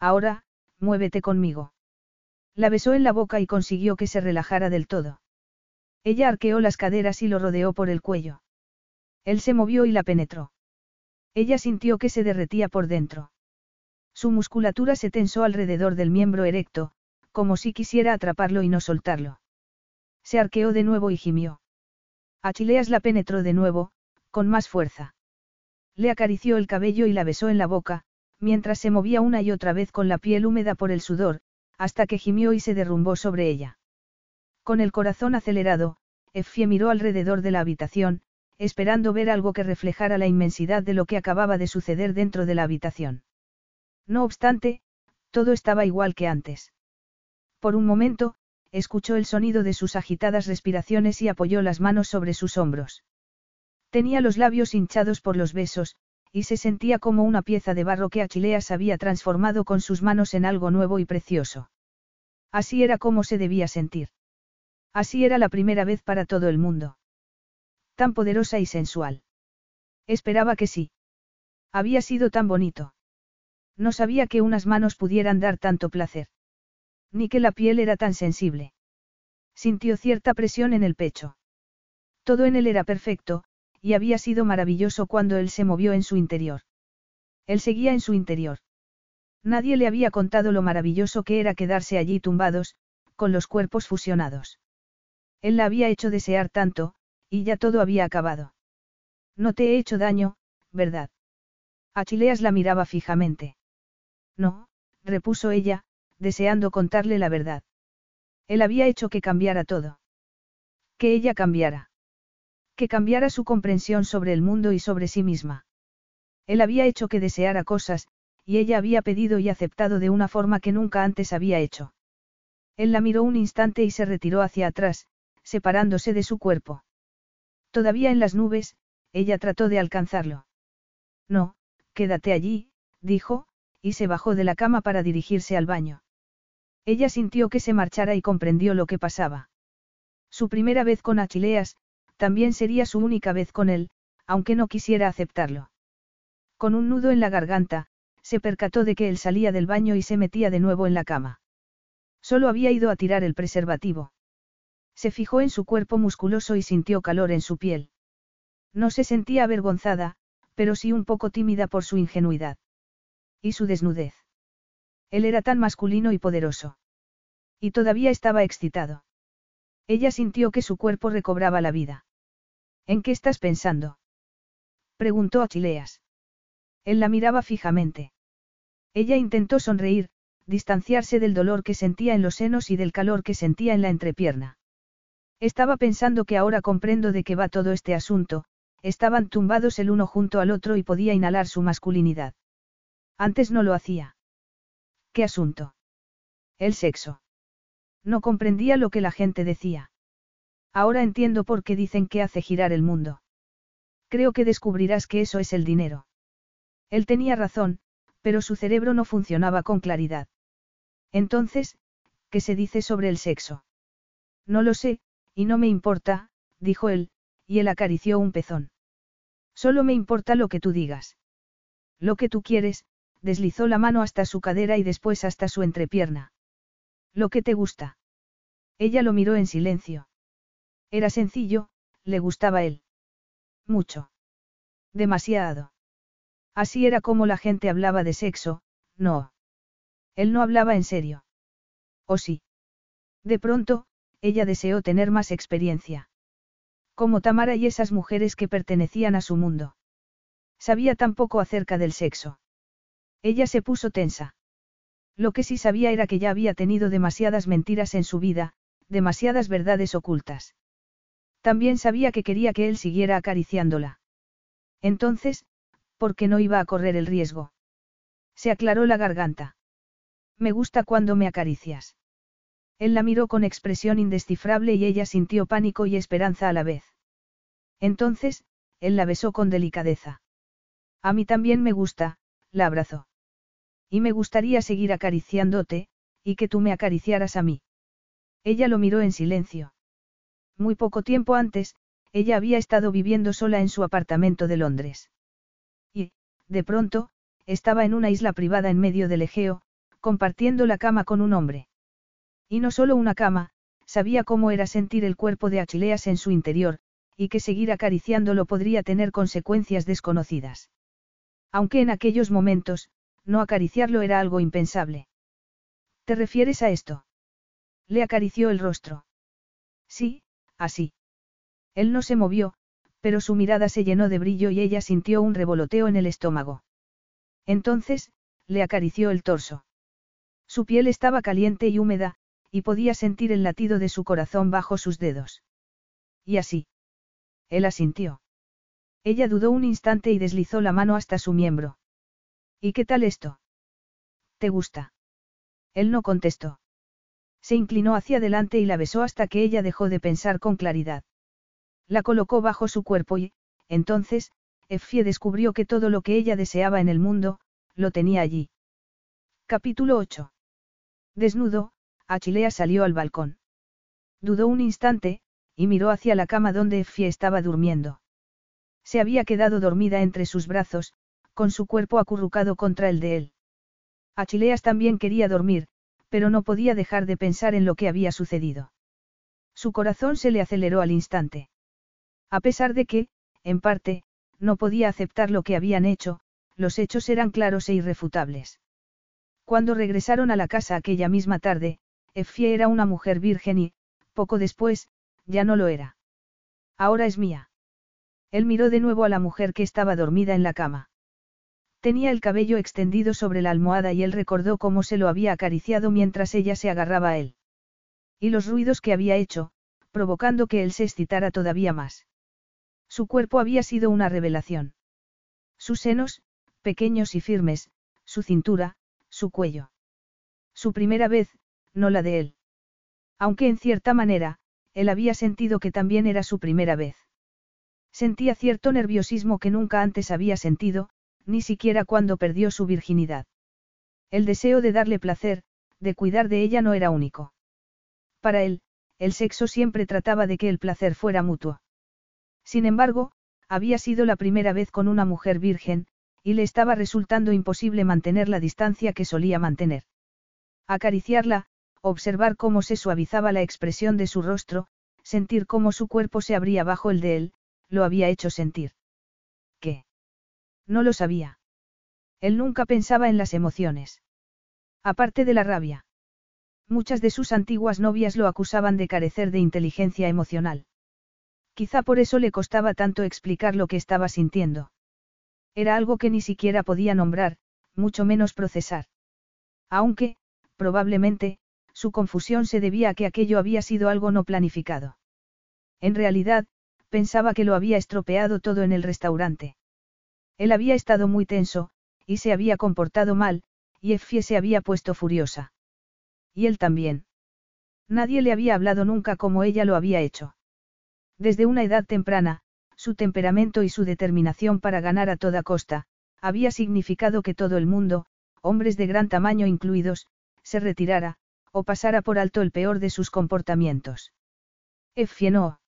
[SPEAKER 1] Ahora, muévete conmigo. La besó en la boca y consiguió que se relajara del todo. Ella arqueó las caderas y lo rodeó por el cuello. Él se movió y la penetró. Ella sintió que se derretía por dentro. Su musculatura se tensó alrededor del miembro erecto, como si quisiera atraparlo y no soltarlo. Se arqueó de nuevo y gimió. Achileas la penetró de nuevo, con más fuerza. Le acarició el cabello y la besó en la boca, mientras se movía una y otra vez con la piel húmeda por el sudor, hasta que gimió y se derrumbó sobre ella. Con el corazón acelerado, Effie miró alrededor de la habitación, esperando ver algo que reflejara la inmensidad de lo que acababa de suceder dentro de la habitación. No obstante, todo estaba igual que antes. Por un momento, escuchó el sonido de sus agitadas respiraciones y apoyó las manos sobre sus hombros. Tenía los labios hinchados por los besos, y se sentía como una pieza de barro que Achileas había transformado con sus manos en algo nuevo y precioso. Así era como se debía sentir. Así era la primera vez para todo el mundo. Tan poderosa y sensual. Esperaba que sí. Había sido tan bonito. No sabía que unas manos pudieran dar tanto placer. Ni que la piel era tan sensible. Sintió cierta presión en el pecho. Todo en él era perfecto, y había sido maravilloso cuando él se movió en su interior. Él seguía en su interior. Nadie le había contado lo maravilloso que era quedarse allí tumbados, con los cuerpos fusionados. Él la había hecho desear tanto, y ya todo había acabado. No te he hecho daño, ¿verdad? Achileas la miraba fijamente. No, repuso ella, deseando contarle la verdad. Él había hecho que cambiara todo. Que ella cambiara. Que cambiara su comprensión sobre el mundo y sobre sí misma. Él había hecho que deseara cosas, y ella había pedido y aceptado de una forma que nunca antes había hecho. Él la miró un instante y se retiró hacia atrás, separándose de su cuerpo. Todavía en las nubes, ella trató de alcanzarlo. No, quédate allí, dijo, y se bajó de la cama para dirigirse al baño. Ella sintió que se marchara y comprendió lo que pasaba. Su primera vez con Achileas, también sería su única vez con él, aunque no quisiera aceptarlo. Con un nudo en la garganta, se percató de que él salía del baño y se metía de nuevo en la cama. Solo había ido a tirar el preservativo. Se fijó en su cuerpo musculoso y sintió calor en su piel. No se sentía avergonzada, pero sí un poco tímida por su ingenuidad. Y su desnudez. Él era tan masculino y poderoso. Y todavía estaba excitado. Ella sintió que su cuerpo recobraba la vida. ¿En qué estás pensando? preguntó a Chileas. Él la miraba fijamente. Ella intentó sonreír, distanciarse del dolor que sentía en los senos y del calor que sentía en la entrepierna. Estaba pensando que ahora comprendo de qué va todo este asunto, estaban tumbados el uno junto al otro y podía inhalar su masculinidad. Antes no lo hacía. ¿Qué asunto? El sexo. No comprendía lo que la gente decía. Ahora entiendo por qué dicen que hace girar el mundo. Creo que descubrirás que eso es el dinero. Él tenía razón, pero su cerebro no funcionaba con claridad. Entonces, ¿qué se dice sobre el sexo? No lo sé, y no me importa, dijo él, y él acarició un pezón. Solo me importa lo que tú digas. Lo que tú quieres, deslizó la mano hasta su cadera y después hasta su entrepierna. Lo que te gusta. Ella lo miró en silencio. Era sencillo, le gustaba él. Mucho. Demasiado. Así era como la gente hablaba de sexo, no. Él no hablaba en serio. ¿O sí? De pronto, ella deseó tener más experiencia. Como Tamara y esas mujeres que pertenecían a su mundo. Sabía tan poco acerca del sexo. Ella se puso tensa. Lo que sí sabía era que ya había tenido demasiadas mentiras en su vida, demasiadas verdades ocultas. También sabía que quería que él siguiera acariciándola. Entonces, ¿por qué no iba a correr el riesgo? Se aclaró la garganta. Me gusta cuando me acaricias. Él la miró con expresión indescifrable y ella sintió pánico y esperanza a la vez. Entonces, él la besó con delicadeza. A mí también me gusta, la abrazó. Y me gustaría seguir acariciándote, y que tú me acariciaras a mí. Ella lo miró en silencio. Muy poco tiempo antes, ella había estado viviendo sola en su apartamento de Londres. Y, de pronto, estaba en una isla privada en medio del Egeo, compartiendo la cama con un hombre. Y no solo una cama, sabía cómo era sentir el cuerpo de Achileas en su interior, y que seguir acariciándolo podría tener consecuencias desconocidas. Aunque en aquellos momentos, no acariciarlo era algo impensable. ¿Te refieres a esto? Le acarició el rostro. Sí, así. Él no se movió, pero su mirada se llenó de brillo y ella sintió un revoloteo en el estómago. Entonces, le acarició el torso. Su piel estaba caliente y húmeda, y podía sentir el latido de su corazón bajo sus dedos. Y así. Él asintió. Ella dudó un instante y deslizó la mano hasta su miembro. ¿Y qué tal esto? ¿Te gusta? Él no contestó. Se inclinó hacia adelante y la besó hasta que ella dejó de pensar con claridad. La colocó bajo su cuerpo y, entonces, Effie descubrió que todo lo que ella deseaba en el mundo, lo tenía allí. Capítulo 8. Desnudo, Achilea salió al balcón. Dudó un instante, y miró hacia la cama donde Effie estaba durmiendo. Se había quedado dormida entre sus brazos, con su cuerpo acurrucado contra el de él. Achileas también quería dormir, pero no podía dejar de pensar en lo que había sucedido. Su corazón se le aceleró al instante. A pesar de que, en parte, no podía aceptar lo que habían hecho, los hechos eran claros e irrefutables. Cuando regresaron a la casa aquella misma tarde, Effie era una mujer virgen y, poco después, ya no lo era. Ahora es mía. Él miró de nuevo a la mujer que estaba dormida en la cama. Tenía el cabello extendido sobre la almohada y él recordó cómo se lo había acariciado mientras ella se agarraba a él. Y los ruidos que había hecho, provocando que él se excitara todavía más. Su cuerpo había sido una revelación. Sus senos, pequeños y firmes, su cintura, su cuello. Su primera vez, no la de él. Aunque en cierta manera, él había sentido que también era su primera vez. Sentía cierto nerviosismo que nunca antes había sentido, ni siquiera cuando perdió su virginidad. El deseo de darle placer, de cuidar de ella no era único. Para él, el sexo siempre trataba de que el placer fuera mutuo. Sin embargo, había sido la primera vez con una mujer virgen, y le estaba resultando imposible mantener la distancia que solía mantener. Acariciarla, observar cómo se suavizaba la expresión de su rostro, sentir cómo su cuerpo se abría bajo el de él, lo había hecho sentir. No lo sabía. Él nunca pensaba en las emociones. Aparte de la rabia. Muchas de sus antiguas novias lo acusaban de carecer de inteligencia emocional. Quizá por eso le costaba tanto explicar lo que estaba sintiendo. Era algo que ni siquiera podía nombrar, mucho menos procesar. Aunque, probablemente, su confusión se debía a que aquello había sido algo no planificado. En realidad, pensaba que lo había estropeado todo en el restaurante. Él había estado muy tenso, y se había comportado mal, y Effie se había puesto furiosa. Y él también. Nadie le había hablado nunca como ella lo había hecho. Desde una edad temprana, su temperamento y su determinación para ganar a toda costa, había significado que todo el mundo, hombres de gran tamaño incluidos, se retirara, o pasara por alto el peor de sus comportamientos. Effie no.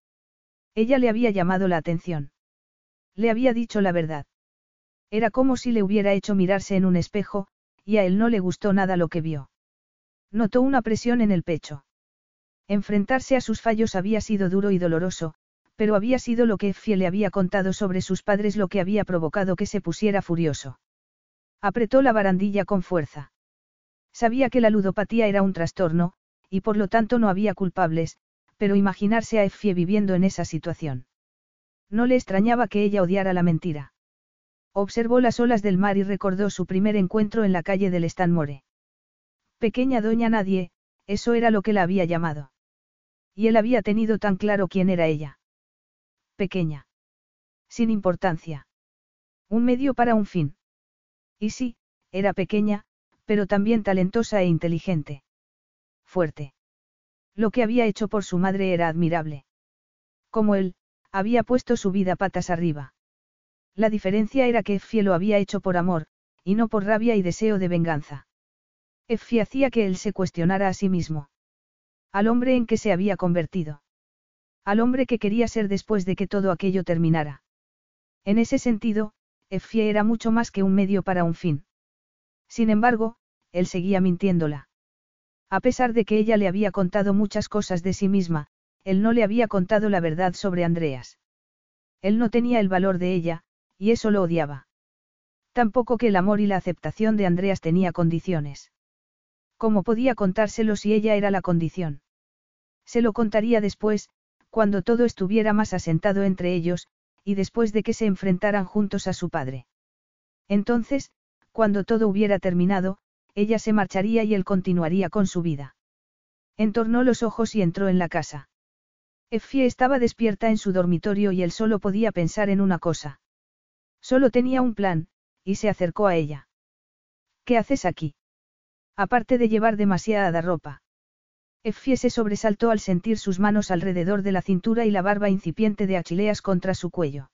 [SPEAKER 1] Ella le había llamado la atención. Le había dicho la verdad. Era como si le hubiera hecho mirarse en un espejo, y a él no le gustó nada lo que vio. Notó una presión en el pecho. Enfrentarse a sus fallos había sido duro y doloroso, pero había sido lo que Effie le había contado sobre sus padres lo que había provocado que se pusiera furioso. Apretó la barandilla con fuerza. Sabía que la ludopatía era un trastorno, y por lo tanto no había culpables, pero imaginarse a Effie viviendo en esa situación. No le extrañaba que ella odiara la mentira. Observó las olas del mar y recordó su primer encuentro en la calle del Stanmore. Pequeña doña nadie, eso era lo que la había llamado. Y él había tenido tan claro quién era ella. Pequeña. Sin importancia. Un medio para un fin. Y sí, era pequeña, pero también talentosa e inteligente. Fuerte. Lo que había hecho por su madre era admirable. Como él, había puesto su vida patas arriba. La diferencia era que Effie lo había hecho por amor, y no por rabia y deseo de venganza. Effie hacía que él se cuestionara a sí mismo. Al hombre en que se había convertido. Al hombre que quería ser después de que todo aquello terminara. En ese sentido, Effie era mucho más que un medio para un fin. Sin embargo, él seguía mintiéndola. A pesar de que ella le había contado muchas cosas de sí misma, él no le había contado la verdad sobre Andreas. Él no tenía el valor de ella, y eso lo odiaba. Tampoco que el amor y la aceptación de Andreas tenía condiciones. ¿Cómo podía contárselo si ella era la condición? Se lo contaría después, cuando todo estuviera más asentado entre ellos, y después de que se enfrentaran juntos a su padre. Entonces, cuando todo hubiera terminado, ella se marcharía y él continuaría con su vida. Entornó los ojos y entró en la casa. Effie estaba despierta en su dormitorio y él solo podía pensar en una cosa. Solo tenía un plan, y se acercó a ella. ¿Qué haces aquí? Aparte de llevar demasiada ropa. Effie se sobresaltó al sentir sus manos alrededor de la cintura y la barba incipiente de Achileas contra su cuello.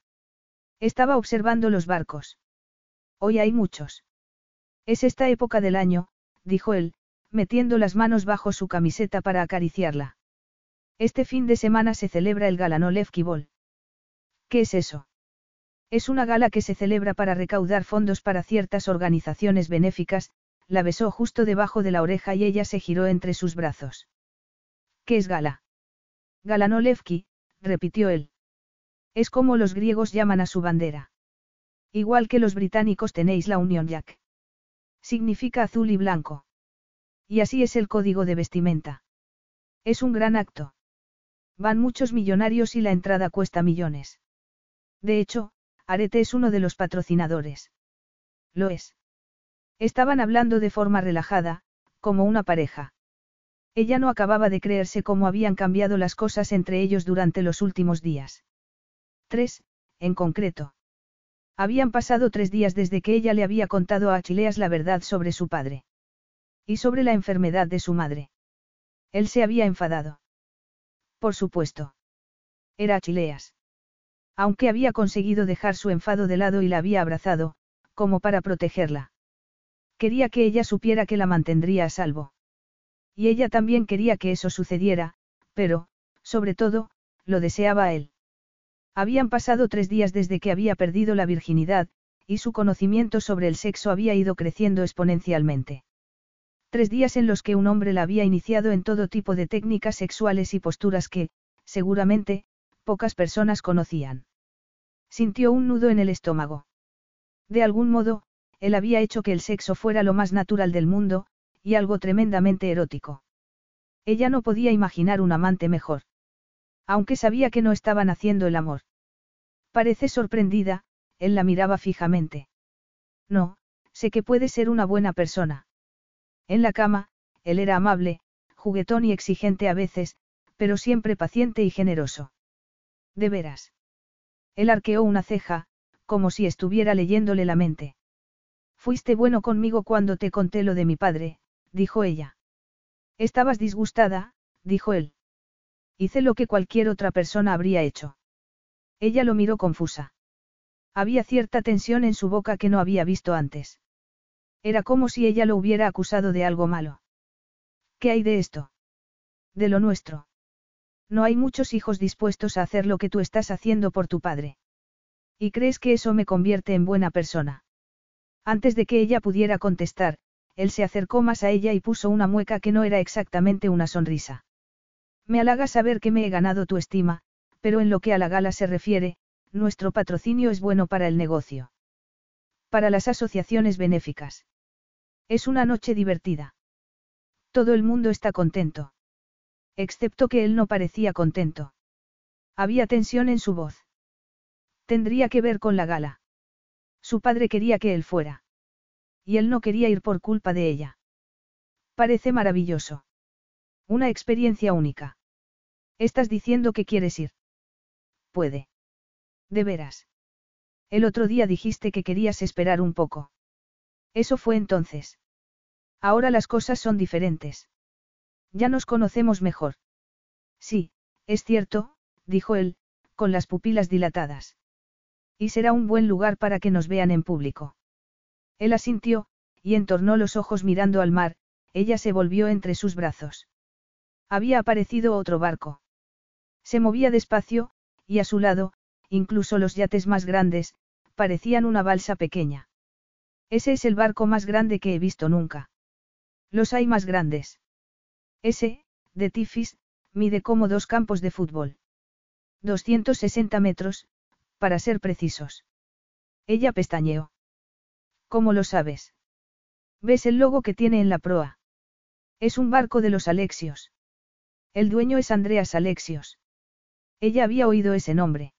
[SPEAKER 1] Estaba observando los barcos. Hoy hay muchos. Es esta época del año, dijo él, metiendo las manos bajo su camiseta para acariciarla. Este fin de semana se celebra el Galanolevki Ball. ¿Qué es eso? Es una gala que se celebra para recaudar fondos para ciertas organizaciones benéficas, la besó justo debajo de la oreja y ella se giró entre sus brazos. ¿Qué es gala? Galanolevki, repitió él. Es como los griegos llaman a su bandera. Igual que los británicos tenéis la Union Jack. Significa azul y blanco. Y así es el código de vestimenta. Es un gran acto. Van muchos millonarios y la entrada cuesta millones. De hecho, Arete es uno de los patrocinadores. Lo es. Estaban hablando de forma relajada, como una pareja. Ella no acababa de creerse cómo habían cambiado las cosas entre ellos durante los últimos días. Tres, en concreto. Habían pasado tres días desde que ella le había contado a Achileas la verdad sobre su padre. Y sobre la enfermedad de su madre. Él se había enfadado. Por supuesto. Era Achileas. Aunque había conseguido dejar su enfado de lado y la había abrazado, como para protegerla. Quería que ella supiera que la mantendría a salvo. Y ella también quería que eso sucediera, pero, sobre todo, lo deseaba a él. Habían pasado tres días desde que había perdido la virginidad, y su conocimiento sobre el sexo había ido creciendo exponencialmente. Tres días en los que un hombre la había iniciado en todo tipo de técnicas sexuales y posturas que, seguramente, pocas personas conocían. Sintió un nudo en el estómago. De algún modo, él había hecho que el sexo fuera lo más natural del mundo, y algo tremendamente erótico. Ella no podía imaginar un amante mejor. Aunque sabía que no estaban haciendo el amor. Parece sorprendida, él la miraba fijamente. No, sé que puede ser una buena persona. En la cama, él era amable, juguetón y exigente a veces, pero siempre paciente y generoso. De veras. Él arqueó una ceja, como si estuviera leyéndole la mente. Fuiste bueno conmigo cuando te conté lo de mi padre, dijo ella. Estabas disgustada, dijo él. Hice lo que cualquier otra persona habría hecho. Ella lo miró confusa. Había cierta tensión en su boca que no había visto antes. Era como si ella lo hubiera acusado de algo malo. ¿Qué hay de esto? De lo nuestro. No hay muchos hijos dispuestos a hacer lo que tú estás haciendo por tu padre. ¿Y crees que eso me convierte en buena persona? Antes de que ella pudiera contestar, él se acercó más a ella y puso una mueca que no era exactamente una sonrisa. Me halaga saber que me he ganado tu estima, pero en lo que a la gala se refiere, nuestro patrocinio es bueno para el negocio. Para las asociaciones benéficas. Es una noche divertida. Todo el mundo está contento. Excepto que él no parecía contento. Había tensión en su voz. Tendría que ver con la gala. Su padre quería que él fuera. Y él no quería ir por culpa de ella. Parece maravilloso. Una experiencia única. ¿Estás diciendo que quieres ir? Puede. De veras. El otro día dijiste que querías esperar un poco. Eso fue entonces. Ahora las cosas son diferentes. Ya nos conocemos mejor. Sí, es cierto, dijo él, con las pupilas dilatadas. Y será un buen lugar para que nos vean en público. Él asintió, y entornó los ojos mirando al mar, ella se volvió entre sus brazos. Había aparecido otro barco. Se movía despacio, y a su lado, incluso los yates más grandes, parecían una balsa pequeña. Ese es el barco más grande que he visto nunca. Los hay más grandes. Ese, de Tifis, mide como dos campos de fútbol. 260 metros, para ser precisos. Ella pestañeó. ¿Cómo lo sabes? ¿Ves el logo que tiene en la proa? Es un barco de los Alexios. El dueño es Andreas Alexios. Ella había oído ese nombre.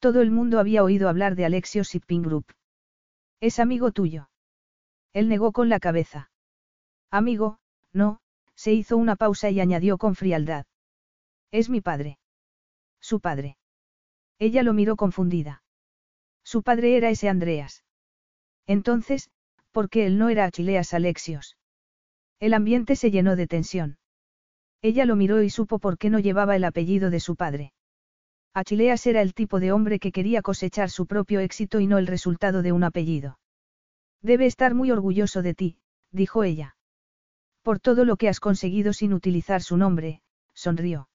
[SPEAKER 1] Todo el mundo había oído hablar de Alexios Shipping Group. Es amigo tuyo. Él negó con la cabeza. Amigo, no, se hizo una pausa y añadió con frialdad. Es mi padre. Su padre. Ella lo miró confundida. Su padre era ese Andreas. Entonces, ¿por qué él no era Achileas Alexios? El ambiente se llenó de tensión. Ella lo miró y supo por qué no llevaba el apellido de su padre. Achileas era el tipo de hombre que quería cosechar su propio éxito y no el resultado de un apellido. Debe estar muy orgulloso de ti, dijo ella. Por todo lo que has conseguido sin utilizar su nombre, sonrió.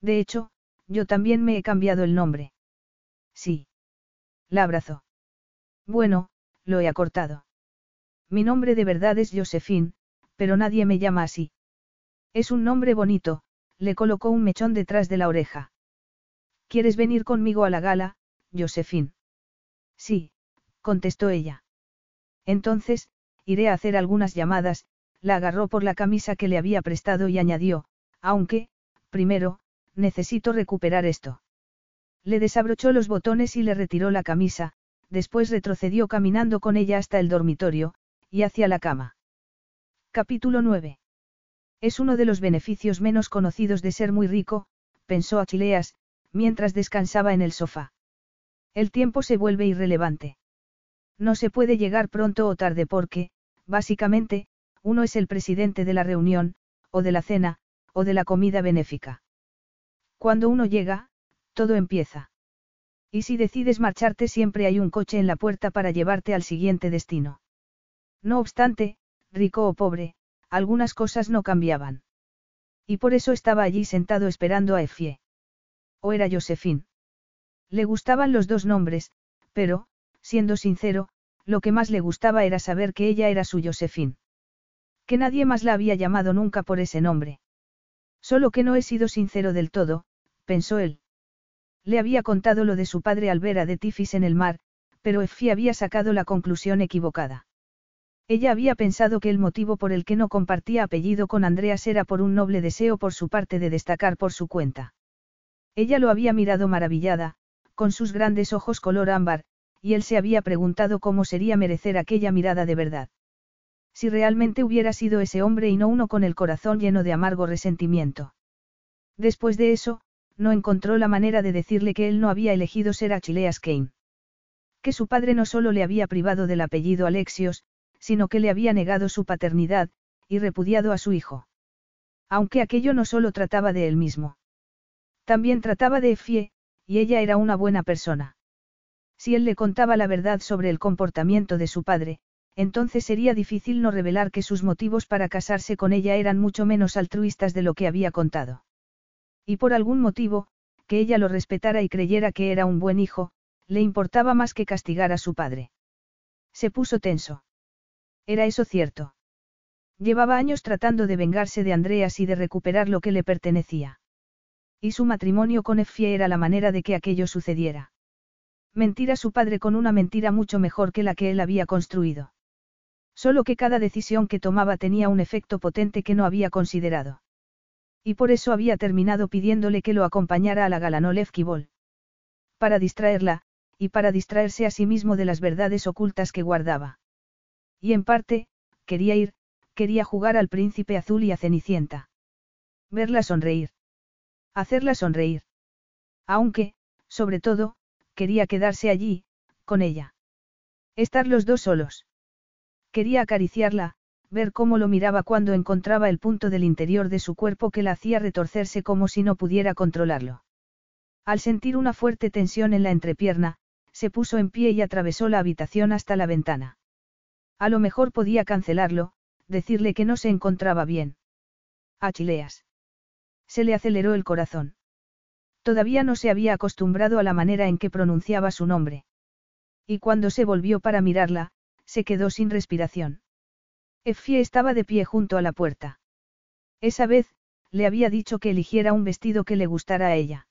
[SPEAKER 1] De hecho, yo también me he cambiado el nombre. Sí. La abrazó. Bueno, lo he acortado. Mi nombre de verdad es Josephine, pero nadie me llama así. Es un nombre bonito, le colocó un mechón detrás de la oreja. ¿Quieres venir conmigo a la gala, Josephine? Sí, contestó ella. Entonces, iré a hacer algunas llamadas, la agarró por la camisa que le había prestado y añadió, aunque, primero, necesito recuperar esto. Le desabrochó los botones y le retiró la camisa, después retrocedió caminando con ella hasta el dormitorio, y hacia la cama. Capítulo 9. Es uno de los beneficios menos conocidos de ser muy rico, pensó Achileas, mientras descansaba en el sofá. El tiempo se vuelve irrelevante. No se puede llegar pronto o tarde porque, básicamente, uno es el presidente de la reunión, o de la cena, o de la comida benéfica. Cuando uno llega, todo empieza. Y si decides marcharte siempre hay un coche en la puerta para llevarte al siguiente destino. No obstante, rico o pobre, algunas cosas no cambiaban. Y por eso estaba allí sentado esperando a Efie. O era Josephine. Le gustaban los dos nombres, pero, siendo sincero, lo que más le gustaba era saber que ella era su Josephine. Que nadie más la había llamado nunca por ese nombre. Solo que no he sido sincero del todo, pensó él. Le había contado lo de su padre al ver a de Tifis en el mar, pero Effie había sacado la conclusión equivocada. Ella había pensado que el motivo por el que no compartía apellido con Andreas era por un noble deseo por su parte de destacar por su cuenta. Ella lo había mirado maravillada, con sus grandes ojos color ámbar, y él se había preguntado cómo sería merecer aquella mirada de verdad. Si realmente hubiera sido ese hombre y no uno con el corazón lleno de amargo resentimiento. Después de eso, no encontró la manera de decirle que él no había elegido ser Achilleas Kane. Que su padre no solo le había privado del apellido Alexios, sino que le había negado su paternidad, y repudiado a su hijo. Aunque aquello no solo trataba de él mismo. También trataba de Effie, y ella era una buena persona. Si él le contaba la verdad sobre el comportamiento de su padre, entonces sería difícil no revelar que sus motivos para casarse con ella eran mucho menos altruistas de lo que había contado. Y por algún motivo, que ella lo respetara y creyera que era un buen hijo, le importaba más que castigar a su padre. Se puso tenso. Era eso cierto. Llevaba años tratando de vengarse de Andreas y de recuperar lo que le pertenecía. Y su matrimonio con Effie era la manera de que aquello sucediera. Mentir a su padre con una mentira mucho mejor que la que él había construido. Solo que cada decisión que tomaba tenía un efecto potente que no había considerado. Y por eso había terminado pidiéndole que lo acompañara a la Galanolevki Ball. Para distraerla, y para distraerse a sí mismo de las verdades ocultas que guardaba. Y en parte, quería ir, quería jugar al príncipe azul y a Cenicienta. Verla sonreír. Hacerla sonreír. Aunque, sobre todo, quería quedarse allí, con ella. Estar los dos solos. Quería acariciarla, ver cómo lo miraba cuando encontraba el punto del interior de su cuerpo que la hacía retorcerse como si no pudiera controlarlo. Al sentir una fuerte tensión en la entrepierna, se puso en pie y atravesó la habitación hasta la ventana. A lo mejor podía cancelarlo, decirle que no se encontraba bien. Achileas. Se le aceleró el corazón. Todavía no se había acostumbrado a la manera en que pronunciaba su nombre. Y cuando se volvió para mirarla, se quedó sin respiración. Effie estaba de pie junto a la puerta. Esa vez, le había dicho que eligiera un vestido que le gustara a ella.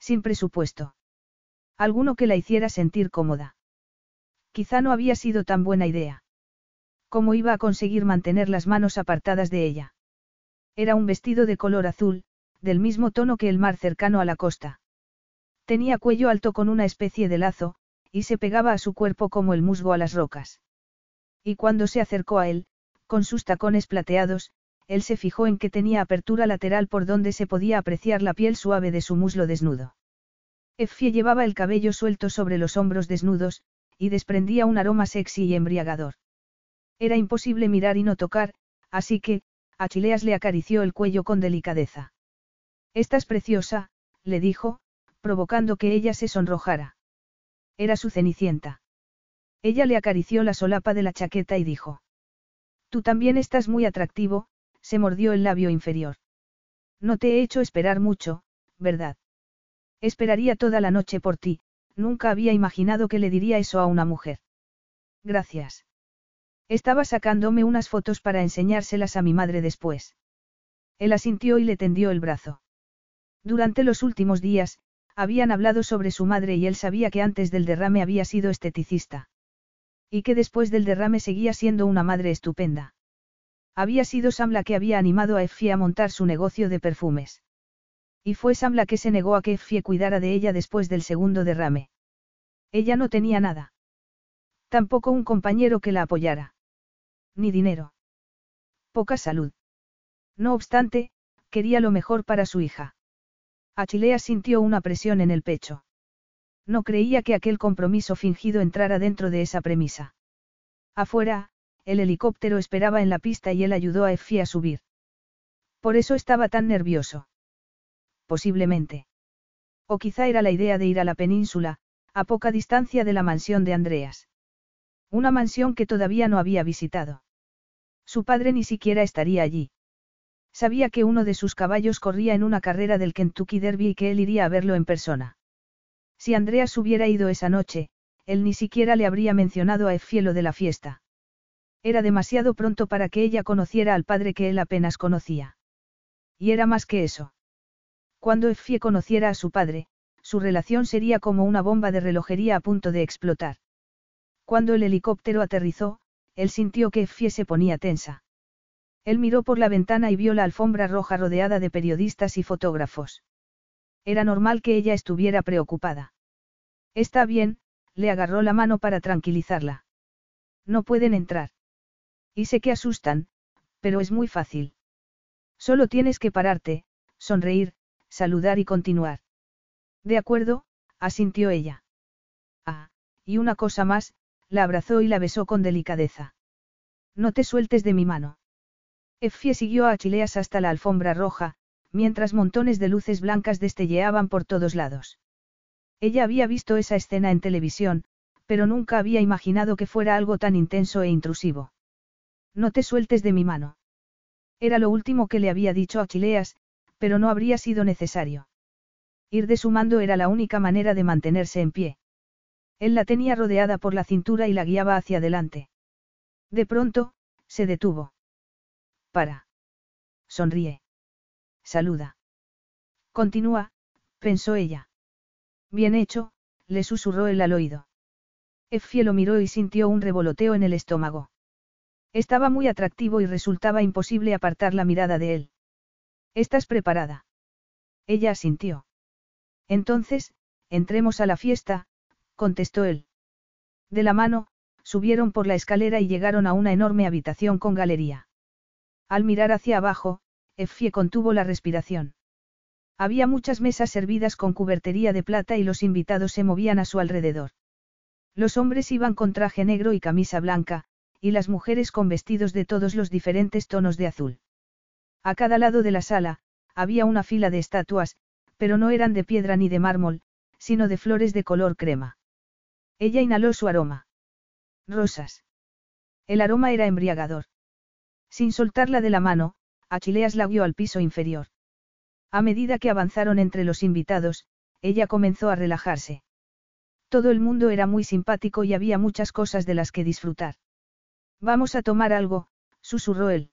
[SPEAKER 1] Sin presupuesto. Alguno que la hiciera sentir cómoda. Quizá no había sido tan buena idea. ¿Cómo iba a conseguir mantener las manos apartadas de ella? Era un vestido de color azul, del mismo tono que el mar cercano a la costa. Tenía cuello alto con una especie de lazo, y se pegaba a su cuerpo como el musgo a las rocas. Y cuando se acercó a él, con sus tacones plateados, él se fijó en que tenía apertura lateral por donde se podía apreciar la piel suave de su muslo desnudo. Effie llevaba el cabello suelto sobre los hombros desnudos, y desprendía un aroma sexy y embriagador. Era imposible mirar y no tocar, así que, Achileas le acarició el cuello con delicadeza. Estás preciosa, le dijo, provocando que ella se sonrojara. Era su cenicienta. Ella le acarició la solapa de la chaqueta y dijo. Tú también estás muy atractivo, se mordió el labio inferior. No te he hecho esperar mucho, ¿verdad? Esperaría toda la noche por ti, nunca había imaginado que le diría eso a una mujer. Gracias. Estaba sacándome unas fotos para enseñárselas a mi madre después. Él asintió y le tendió el brazo. Durante los últimos días, habían hablado sobre su madre y él sabía que antes del derrame había sido esteticista. Y que después del derrame seguía siendo una madre estupenda. Había sido Sam la que había animado a Effie a montar su negocio de perfumes. Y fue Sam la que se negó a que Effie cuidara de ella después del segundo derrame. Ella no tenía nada. Tampoco un compañero que la apoyara. Ni dinero. Poca salud. No obstante, quería lo mejor para su hija. Achilea sintió una presión en el pecho. No creía que aquel compromiso fingido entrara dentro de esa premisa. Afuera, el helicóptero esperaba en la pista y él ayudó a Effie a subir. Por eso estaba tan nervioso. Posiblemente. O quizá era la idea de ir a la península, a poca distancia de la mansión de Andreas. Una mansión que todavía no había visitado. Su padre ni siquiera estaría allí. Sabía que uno de sus caballos corría en una carrera del Kentucky Derby y que él iría a verlo en persona. Si Andreas hubiera ido esa noche, él ni siquiera le habría mencionado a Effielo de la fiesta. Era demasiado pronto para que ella conociera al padre que él apenas conocía. Y era más que eso. Cuando Effie conociera a su padre, su relación sería como una bomba de relojería a punto de explotar. Cuando el helicóptero aterrizó, él sintió que Effie se ponía tensa. Él miró por la ventana y vio la alfombra roja rodeada de periodistas y fotógrafos. Era normal que ella estuviera preocupada. Está bien, le agarró la mano para tranquilizarla. No pueden entrar. Y sé que asustan, pero es muy fácil. Solo tienes que pararte, sonreír, saludar y continuar. De acuerdo, asintió ella. Ah, y una cosa más, la abrazó y la besó con delicadeza. No te sueltes de mi mano. Effie siguió a Achileas hasta la alfombra roja, mientras montones de luces blancas destelleaban por todos lados. Ella había visto esa escena en televisión, pero nunca había imaginado que fuera algo tan intenso e intrusivo. No te sueltes de mi mano. Era lo último que le había dicho a Achileas, pero no habría sido necesario. Ir de su mando era la única manera de mantenerse en pie. Él la tenía rodeada por la cintura y la guiaba hacia adelante. De pronto, se detuvo. Para. Sonríe. Saluda. Continúa, pensó ella. Bien hecho, le susurró él al oído. Effie lo miró y sintió un revoloteo en el estómago. Estaba muy atractivo y resultaba imposible apartar la mirada de él. ¿Estás preparada? Ella asintió. Entonces, entremos a la fiesta, contestó él. De la mano, subieron por la escalera y llegaron a una enorme habitación con galería. Al mirar hacia abajo, Effie contuvo la respiración. Había muchas mesas servidas con cubertería de plata y los invitados se movían a su alrededor. Los hombres iban con traje negro y camisa blanca, y las mujeres con vestidos de todos los diferentes tonos de azul. A cada lado de la sala, había una fila de estatuas, pero no eran de piedra ni de mármol, sino de flores de color crema. Ella inhaló su aroma. Rosas. El aroma era embriagador. Sin soltarla de la mano, Achileas la guió al piso inferior. A medida que avanzaron entre los invitados, ella comenzó a relajarse. Todo el mundo era muy simpático y había muchas cosas de las que disfrutar. Vamos a tomar algo, susurró él.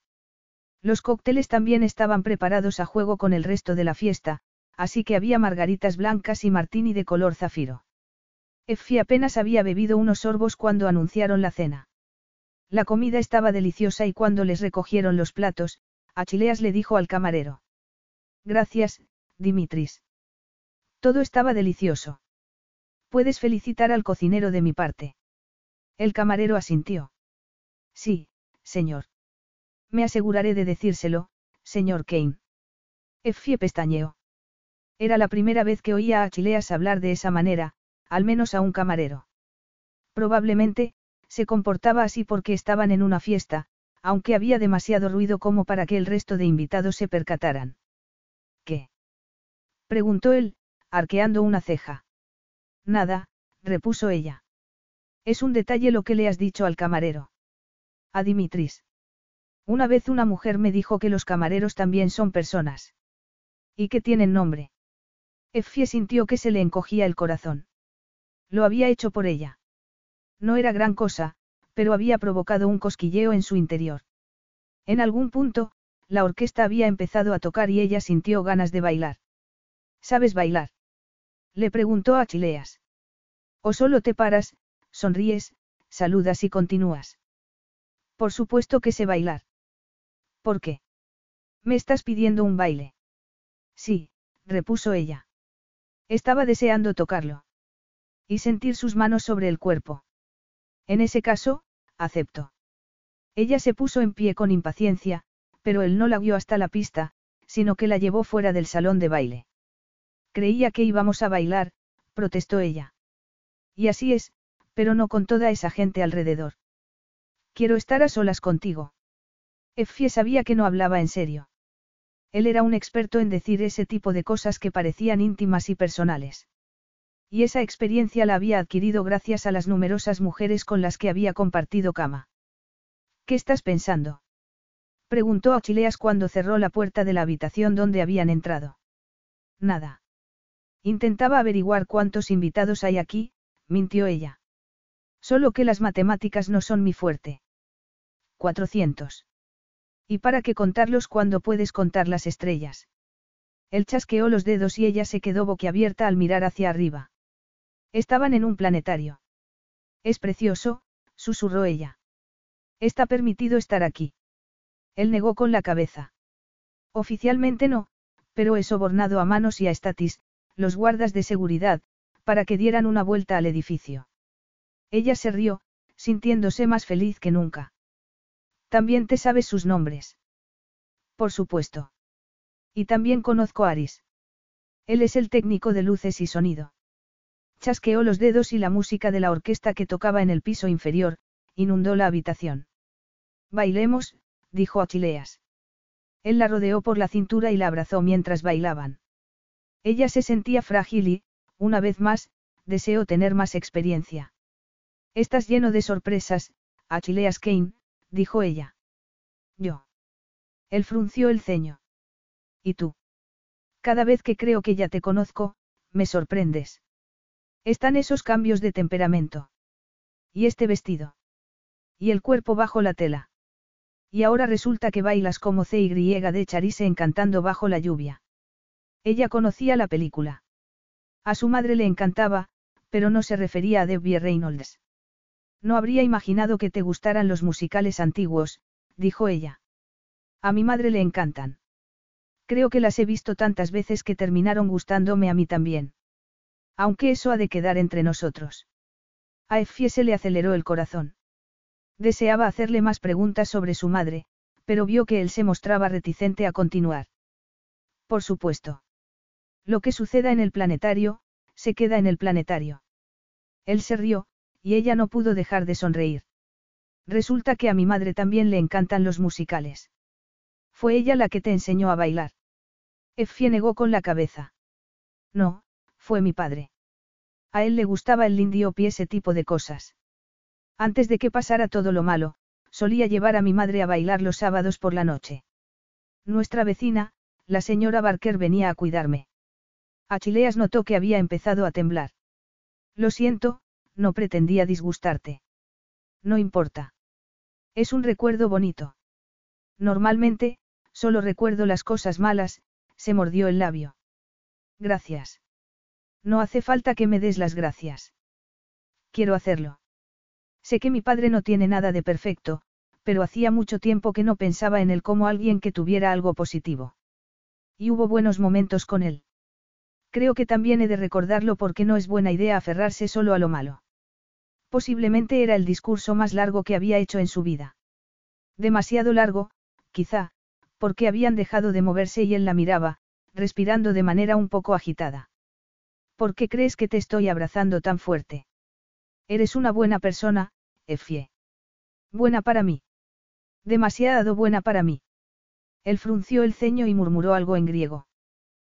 [SPEAKER 1] Los cócteles también estaban preparados a juego con el resto de la fiesta, así que había margaritas blancas y martini de color zafiro. Effie apenas había bebido unos sorbos cuando anunciaron la cena. La comida estaba deliciosa y cuando les recogieron los platos, Achileas le dijo al camarero. Gracias, Dimitris. Todo estaba delicioso. Puedes felicitar al cocinero de mi parte. El camarero asintió. Sí, señor. Me aseguraré de decírselo, señor Kane. Effie pestañeó. Era la primera vez que oía a Achileas hablar de esa manera, al menos a un camarero. Probablemente, se comportaba así porque estaban en una fiesta, aunque había demasiado ruido como para que el resto de invitados se percataran. ¿Qué? preguntó él, arqueando una ceja. Nada, repuso ella. Es un detalle lo que le has dicho al camarero. A Dimitris. Una vez una mujer me dijo que los camareros también son personas. Y que tienen nombre. Effie sintió que se le encogía el corazón. Lo había hecho por ella. No era gran cosa, pero había provocado un cosquilleo en su interior. En algún punto, la orquesta había empezado a tocar y ella sintió ganas de bailar. ¿Sabes bailar? Le preguntó a Chileas. O solo te paras, sonríes, saludas y continúas. Por supuesto que sé bailar. ¿Por qué? ¿Me estás pidiendo un baile? Sí, repuso ella. Estaba deseando tocarlo. Y sentir sus manos sobre el cuerpo. En ese caso, acepto. Ella se puso en pie con impaciencia, pero él no la guió hasta la pista, sino que la llevó fuera del salón de baile. Creía que íbamos a bailar, protestó ella. Y así es, pero no con toda esa gente alrededor. Quiero estar a solas contigo. Effie sabía que no hablaba en serio. Él era un experto en decir ese tipo de cosas que parecían íntimas y personales. Y esa experiencia la había adquirido gracias a las numerosas mujeres con las que había compartido cama. ¿Qué estás pensando? Preguntó a Chileas cuando cerró la puerta de la habitación donde habían entrado. Nada. Intentaba averiguar cuántos invitados hay aquí, mintió ella. Solo que las matemáticas no son mi fuerte. 400. ¿Y para qué contarlos cuando puedes contar las estrellas? Él chasqueó los dedos y ella se quedó boquiabierta al mirar hacia arriba. Estaban en un planetario. Es precioso, susurró ella. Está permitido estar aquí. Él negó con la cabeza. Oficialmente no, pero he sobornado a Manos y a Statis, los guardas de seguridad, para que dieran una vuelta al edificio. Ella se rió, sintiéndose más feliz que nunca. También te sabes sus nombres. Por supuesto. Y también conozco a Aris. Él es el técnico de luces y sonido. Chasqueó los dedos y la música de la orquesta que tocaba en el piso inferior, inundó la habitación. Bailemos, dijo Achileas. Él la rodeó por la cintura y la abrazó mientras bailaban. Ella se sentía frágil y, una vez más, deseó tener más experiencia. Estás lleno de sorpresas, Achileas Kane, dijo ella. Yo. Él frunció el ceño. ¿Y tú? Cada vez que creo que ya te conozco, me sorprendes. Están esos cambios de temperamento. Y este vestido. Y el cuerpo bajo la tela. Y ahora resulta que bailas como CY de Charise encantando bajo la lluvia. Ella conocía la película. A su madre le encantaba, pero no se refería a Debbie Reynolds. No habría imaginado que te gustaran los musicales antiguos, dijo ella. A mi madre le encantan. Creo que las he visto tantas veces que terminaron gustándome a mí también. Aunque eso ha de quedar entre nosotros. A Effie se le aceleró el corazón. Deseaba hacerle más preguntas sobre su madre, pero vio que él se mostraba reticente a continuar. Por supuesto. Lo que suceda en el planetario, se queda en el planetario. Él se rió, y ella no pudo dejar de sonreír. Resulta que a mi madre también le encantan los musicales. Fue ella la que te enseñó a bailar. Effie negó con la cabeza. No, fue mi padre. A él le gustaba el lindio y ese tipo de cosas. Antes de que pasara todo lo malo, solía llevar a mi madre a bailar los sábados por la noche. Nuestra vecina, la señora Barker venía a cuidarme. Achileas notó que había empezado a temblar. Lo siento, no pretendía disgustarte. No importa. Es un recuerdo bonito. Normalmente, solo recuerdo las cosas malas, se mordió el labio. Gracias. No hace falta que me des las gracias. Quiero hacerlo. Sé que mi padre no tiene nada de perfecto, pero hacía mucho tiempo que no pensaba en él como alguien que tuviera algo positivo. Y hubo buenos momentos con él. Creo que también he de recordarlo porque no es buena idea aferrarse solo a lo malo. Posiblemente era el discurso más largo que había hecho en su vida. Demasiado largo, quizá, porque habían dejado de moverse y él la miraba, respirando de manera un poco agitada. ¿Por qué crees que te estoy abrazando tan fuerte? Eres una buena persona, Efie. Buena para mí. Demasiado buena para mí. Él frunció el ceño y murmuró algo en griego.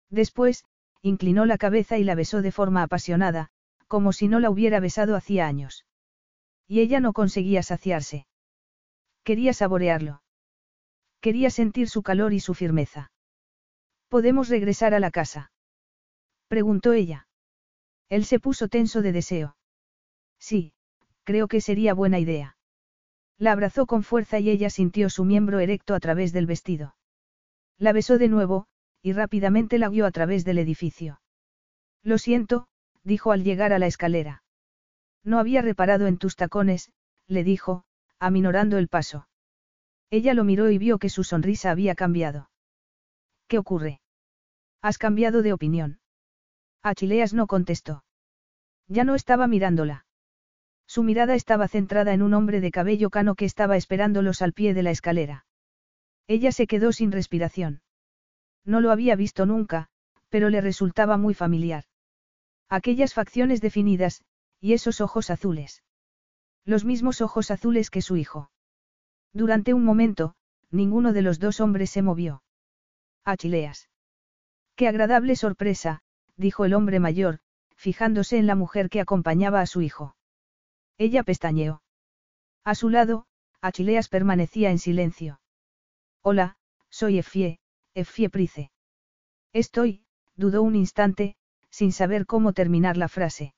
[SPEAKER 1] Después, inclinó la cabeza y la besó de forma apasionada, como si no la hubiera besado hacía años. Y ella no conseguía saciarse. Quería saborearlo. Quería sentir su calor y su firmeza. ¿Podemos regresar a la casa? Preguntó ella. Él se puso tenso de deseo. Sí, creo que sería buena idea. La abrazó con fuerza y ella sintió su miembro erecto a través del vestido. La besó de nuevo, y rápidamente la guió a través del edificio. Lo siento, dijo al llegar a la escalera. No había reparado en tus tacones, le dijo, aminorando el paso. Ella lo miró y vio que su sonrisa había cambiado. ¿Qué ocurre? ¿Has cambiado de opinión? Achileas no contestó. Ya no estaba mirándola. Su mirada estaba centrada en un hombre de cabello cano que estaba esperándolos al pie de la escalera. Ella se quedó sin respiración. No lo había visto nunca, pero le resultaba muy familiar. Aquellas facciones definidas, y esos ojos azules. Los mismos ojos azules que su hijo. Durante un momento, ninguno de los dos hombres se movió. Achileas. Qué agradable sorpresa, dijo el hombre mayor, fijándose en la mujer que acompañaba a su hijo. Ella pestañeó. A su lado, Achileas permanecía en silencio. Hola, soy Efie, Efie Price. Estoy, dudó un instante, sin saber cómo terminar la frase.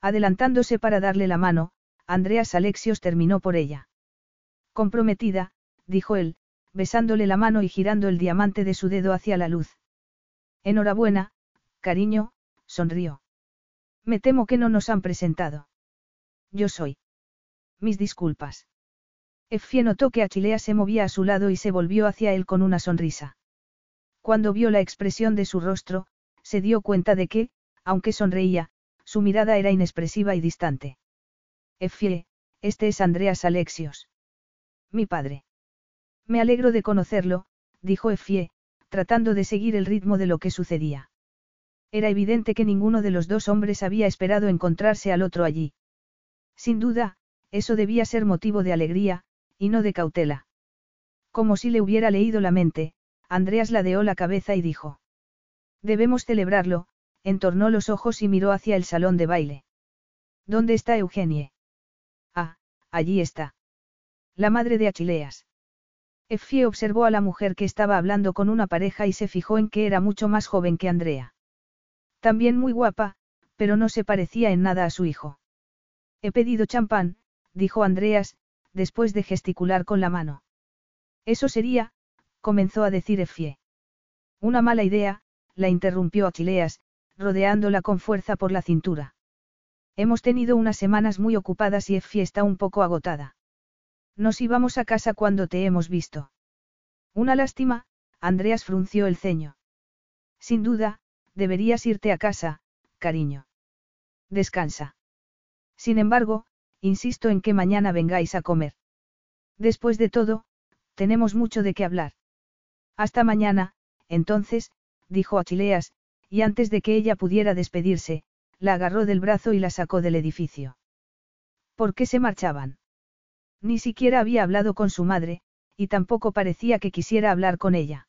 [SPEAKER 1] Adelantándose para darle la mano, Andreas Alexios terminó por ella. Comprometida, dijo él, besándole la mano y girando el diamante de su dedo hacia la luz. Enhorabuena, cariño, sonrió. Me temo que no nos han presentado. Yo soy. Mis disculpas. Effie notó que Achilea se movía a su lado y se volvió hacia él con una sonrisa. Cuando vio la expresión de su rostro, se dio cuenta de que, aunque sonreía, su mirada era inexpresiva y distante. Effie, este es Andreas Alexios. Mi padre. Me alegro de conocerlo, dijo Effie, tratando de seguir el ritmo de lo que sucedía. Era evidente que ninguno de los dos hombres había esperado encontrarse al otro allí. Sin duda, eso debía ser motivo de alegría, y no de cautela. Como si le hubiera leído la mente, Andreas ladeó la cabeza y dijo. Debemos celebrarlo, entornó los ojos y miró hacia el salón de baile. ¿Dónde está Eugenie? Ah, allí está. La madre de Achileas. Effie observó a la mujer que estaba hablando con una pareja y se fijó en que era mucho más joven que Andrea. También muy guapa, pero no se parecía en nada a su hijo. He pedido champán, dijo Andreas, después de gesticular con la mano. Eso sería, comenzó a decir Effie. Una mala idea, la interrumpió Achileas, rodeándola con fuerza por la cintura. Hemos tenido unas semanas muy ocupadas y Effie está un poco agotada. Nos íbamos a casa cuando te hemos visto. Una lástima, Andreas frunció el ceño. Sin duda, deberías irte a casa, cariño. Descansa. Sin embargo, insisto en que mañana vengáis a comer. Después de todo, tenemos mucho de qué hablar. Hasta mañana, entonces, dijo Achileas, y antes de que ella pudiera despedirse, la agarró del brazo y la sacó del edificio. ¿Por qué se marchaban? Ni siquiera había hablado con su madre, y tampoco parecía que quisiera hablar con ella.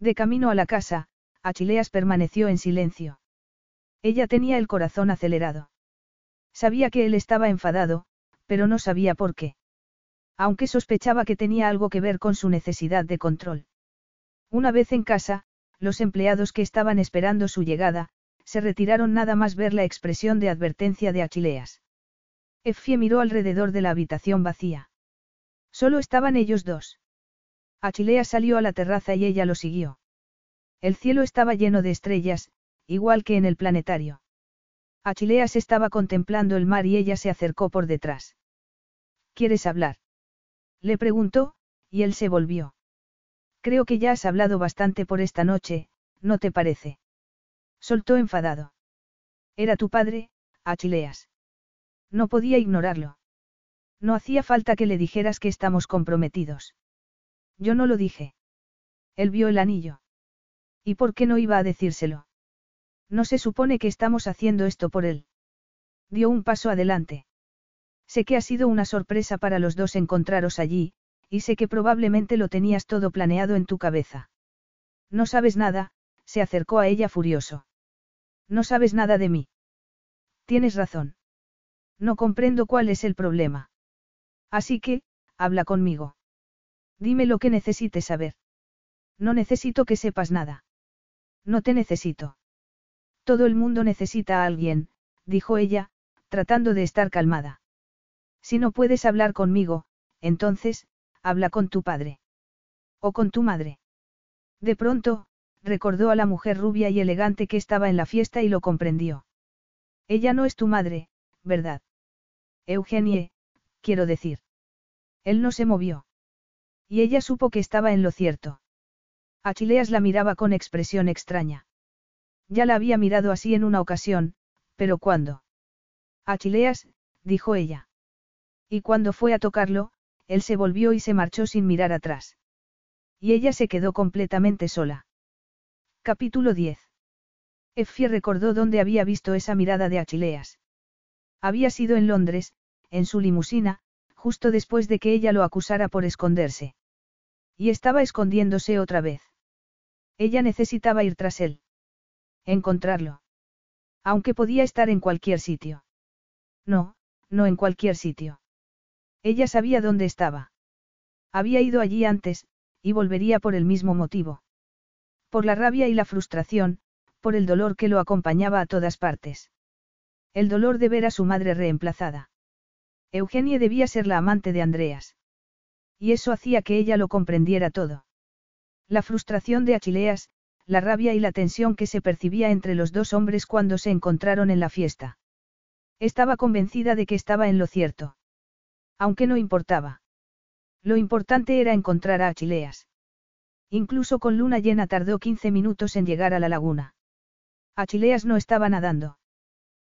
[SPEAKER 1] De camino a la casa, Achileas permaneció en silencio. Ella tenía el corazón acelerado. Sabía que él estaba enfadado, pero no sabía por qué. Aunque sospechaba que tenía algo que ver con su necesidad de control. Una vez en casa, los empleados que estaban esperando su llegada, se retiraron nada más ver la expresión de advertencia de Achileas. Effie miró alrededor de la habitación vacía. Solo estaban ellos dos. Achileas salió a la terraza y ella lo siguió. El cielo estaba lleno de estrellas, igual que en el planetario. Achileas estaba contemplando el mar y ella se acercó por detrás. ¿Quieres hablar? Le preguntó, y él se volvió. Creo que ya has hablado bastante por esta noche, ¿no te parece? Soltó enfadado. Era tu padre, Achileas. No podía ignorarlo. No hacía falta que le dijeras que estamos comprometidos. Yo no lo dije. Él vio el anillo. ¿Y por qué no iba a decírselo? No se supone que estamos haciendo esto por él. Dio un paso adelante. Sé que ha sido una sorpresa para los dos encontraros allí, y sé que probablemente lo tenías todo planeado en tu cabeza. No sabes nada, se acercó a ella furioso. No sabes nada de mí. Tienes razón. No comprendo cuál es el problema. Así que, habla conmigo. Dime lo que necesites saber. No necesito que sepas nada. No te necesito. Todo el mundo necesita a alguien, dijo ella, tratando de estar calmada. Si no puedes hablar conmigo, entonces, habla con tu padre. O con tu madre. De pronto, recordó a la mujer rubia y elegante que estaba en la fiesta y lo comprendió. Ella no es tu madre, ¿verdad? Eugenie, quiero decir. Él no se movió. Y ella supo que estaba en lo cierto. Achileas la miraba con expresión extraña. Ya la había mirado así en una ocasión, pero ¿cuándo? Achileas, dijo ella. Y cuando fue a tocarlo, él se volvió y se marchó sin mirar atrás. Y ella se quedó completamente sola. Capítulo 10. Effie recordó dónde había visto esa mirada de Achileas. Había sido en Londres, en su limusina, justo después de que ella lo acusara por esconderse. Y estaba escondiéndose otra vez. Ella necesitaba ir tras él. Encontrarlo. Aunque podía estar en cualquier sitio. No, no en cualquier sitio. Ella sabía dónde estaba. Había ido allí antes, y volvería por el mismo motivo. Por la rabia y la frustración, por el dolor que lo acompañaba a todas partes. El dolor de ver a su madre reemplazada. Eugenie debía ser la amante de Andreas. Y eso hacía que ella lo comprendiera todo. La frustración de Achileas, la rabia y la tensión que se percibía entre los dos hombres cuando se encontraron en la fiesta. Estaba convencida de que estaba en lo cierto. Aunque no importaba. Lo importante era encontrar a Achileas. Incluso con luna llena tardó 15 minutos en llegar a la laguna. Achileas no estaba nadando.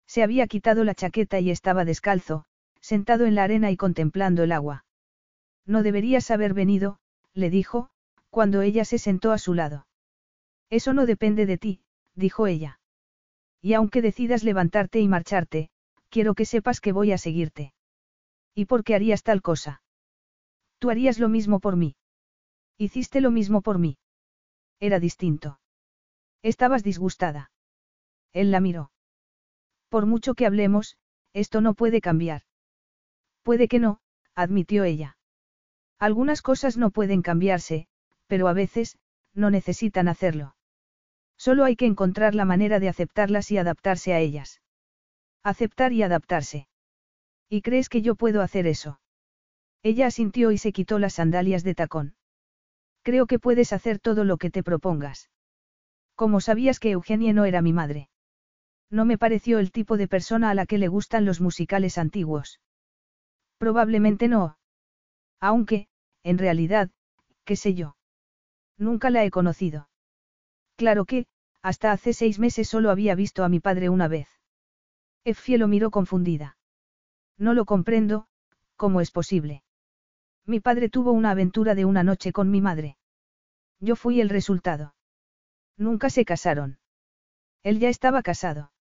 [SPEAKER 1] Se había quitado la chaqueta y estaba descalzo, sentado en la arena y contemplando el agua. No deberías haber venido, le dijo, cuando ella se sentó a su lado. Eso no depende de ti, dijo ella. Y aunque decidas levantarte y marcharte, quiero que sepas que voy a seguirte. ¿Y por qué harías tal cosa? Tú harías lo mismo por mí. Hiciste lo mismo por mí. Era distinto. Estabas disgustada. Él la miró. Por mucho que hablemos, esto no puede cambiar. Puede que no, admitió ella. Algunas cosas no pueden cambiarse, pero a veces, no necesitan hacerlo. Solo hay que encontrar la manera de aceptarlas y adaptarse a ellas. Aceptar y adaptarse. ¿Y crees que yo puedo hacer eso? Ella asintió y se quitó las sandalias de tacón. Creo que puedes hacer todo lo que te propongas. ¿Cómo sabías que Eugenie no era mi madre? No me pareció el tipo de persona a la que le gustan los musicales antiguos. Probablemente no. Aunque, en realidad, qué sé yo. Nunca la he conocido. Claro que, hasta hace seis meses solo había visto a mi padre una vez. Effie lo miró confundida. No lo comprendo, ¿cómo es posible? Mi padre tuvo una aventura de una noche con mi madre. Yo fui el resultado. Nunca se casaron. Él ya estaba casado.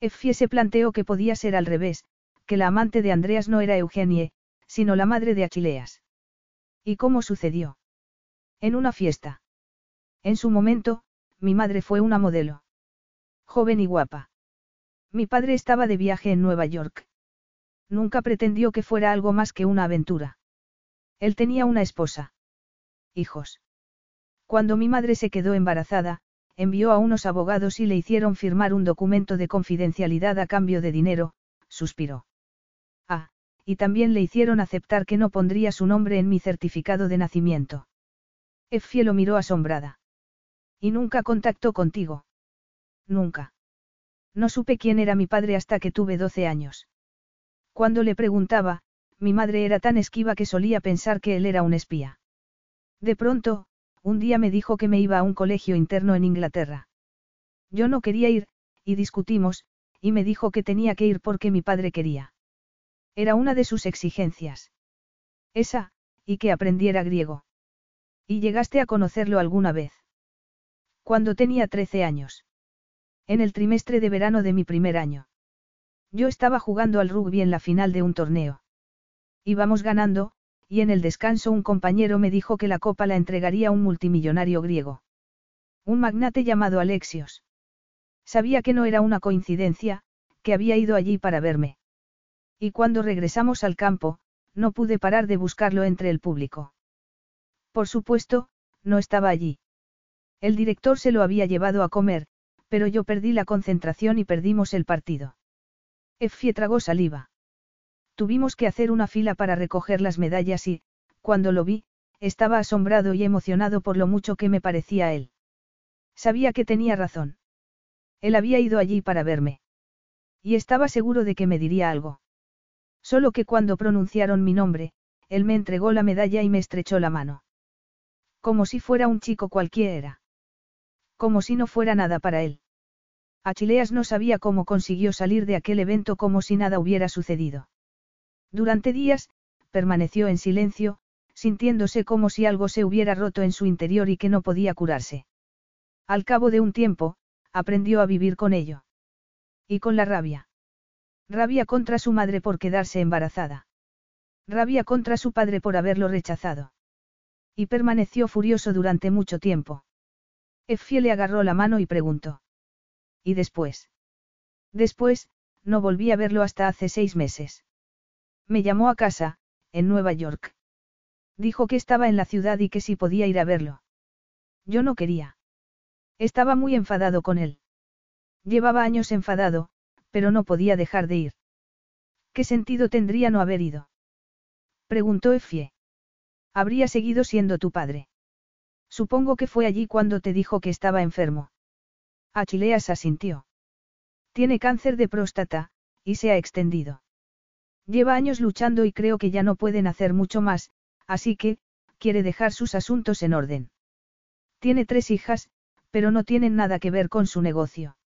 [SPEAKER 1] Effie se planteó que podía ser al revés, que la amante de Andreas no era Eugenie, sino la madre de Achileas. ¿Y cómo sucedió? En una fiesta. En su momento, mi madre fue una modelo. Joven y guapa. Mi padre estaba de viaje en Nueva York. Nunca pretendió que fuera algo más que una aventura. Él tenía una esposa. Hijos. Cuando mi madre se quedó embarazada, envió a unos abogados y le hicieron firmar un documento de confidencialidad a cambio de dinero, suspiró. Ah, y también le hicieron aceptar que no pondría su nombre en mi certificado de nacimiento. Effie lo miró asombrada. ¿Y nunca contactó contigo? Nunca. No supe quién era mi padre hasta que tuve 12 años. Cuando le preguntaba, mi madre era tan esquiva que solía pensar que él era un espía. De pronto, un día me dijo que me iba a un colegio interno en Inglaterra. Yo no quería ir, y discutimos, y me dijo que tenía que ir porque mi padre quería. Era una de sus exigencias. Esa, y que aprendiera griego. ¿Y llegaste a conocerlo alguna vez? Cuando tenía 13 años. En el trimestre de verano de mi primer año. Yo estaba jugando al rugby en la final de un torneo. Íbamos ganando, y en el descanso un compañero me dijo que la copa la entregaría un multimillonario griego. Un magnate llamado Alexios. Sabía que no era una coincidencia, que había ido allí para verme. Y cuando regresamos al campo, no pude parar de buscarlo entre el público. Por supuesto, no estaba allí. El director se lo había llevado a comer, pero yo perdí la concentración y perdimos el partido. Effie tragó saliva. Tuvimos que hacer una fila para recoger las medallas y, cuando lo vi, estaba asombrado y emocionado por lo mucho que me parecía él. Sabía que tenía razón. Él había ido allí para verme. Y estaba seguro de que me diría algo. Solo que cuando pronunciaron mi nombre, él me entregó la medalla y me estrechó la mano. Como si fuera un chico cualquiera. Como si no fuera nada para él. Achileas no sabía cómo consiguió salir de aquel evento como si nada hubiera sucedido. Durante días, permaneció en silencio, sintiéndose como si algo se hubiera roto en su interior y que no podía curarse. Al cabo de un tiempo, aprendió a vivir con ello. Y con la rabia. Rabia contra su madre por quedarse embarazada. Rabia contra su padre por haberlo rechazado. Y permaneció furioso durante mucho tiempo. Effie le agarró la mano y preguntó. ¿Y después? Después, no volví a verlo hasta hace seis meses. Me llamó a casa, en Nueva York. Dijo que estaba en la ciudad y que si podía ir a verlo. Yo no quería. Estaba muy enfadado con él. Llevaba años enfadado, pero no podía dejar de ir. ¿Qué sentido tendría no haber ido? Preguntó Effie. Habría seguido siendo tu padre. Supongo que fue allí cuando te dijo que estaba enfermo. Achileas asintió. Tiene cáncer de próstata, y se ha extendido. Lleva años luchando y creo que ya no pueden hacer mucho más, así que, quiere dejar sus asuntos en orden. Tiene tres hijas, pero no tienen nada que ver con su negocio.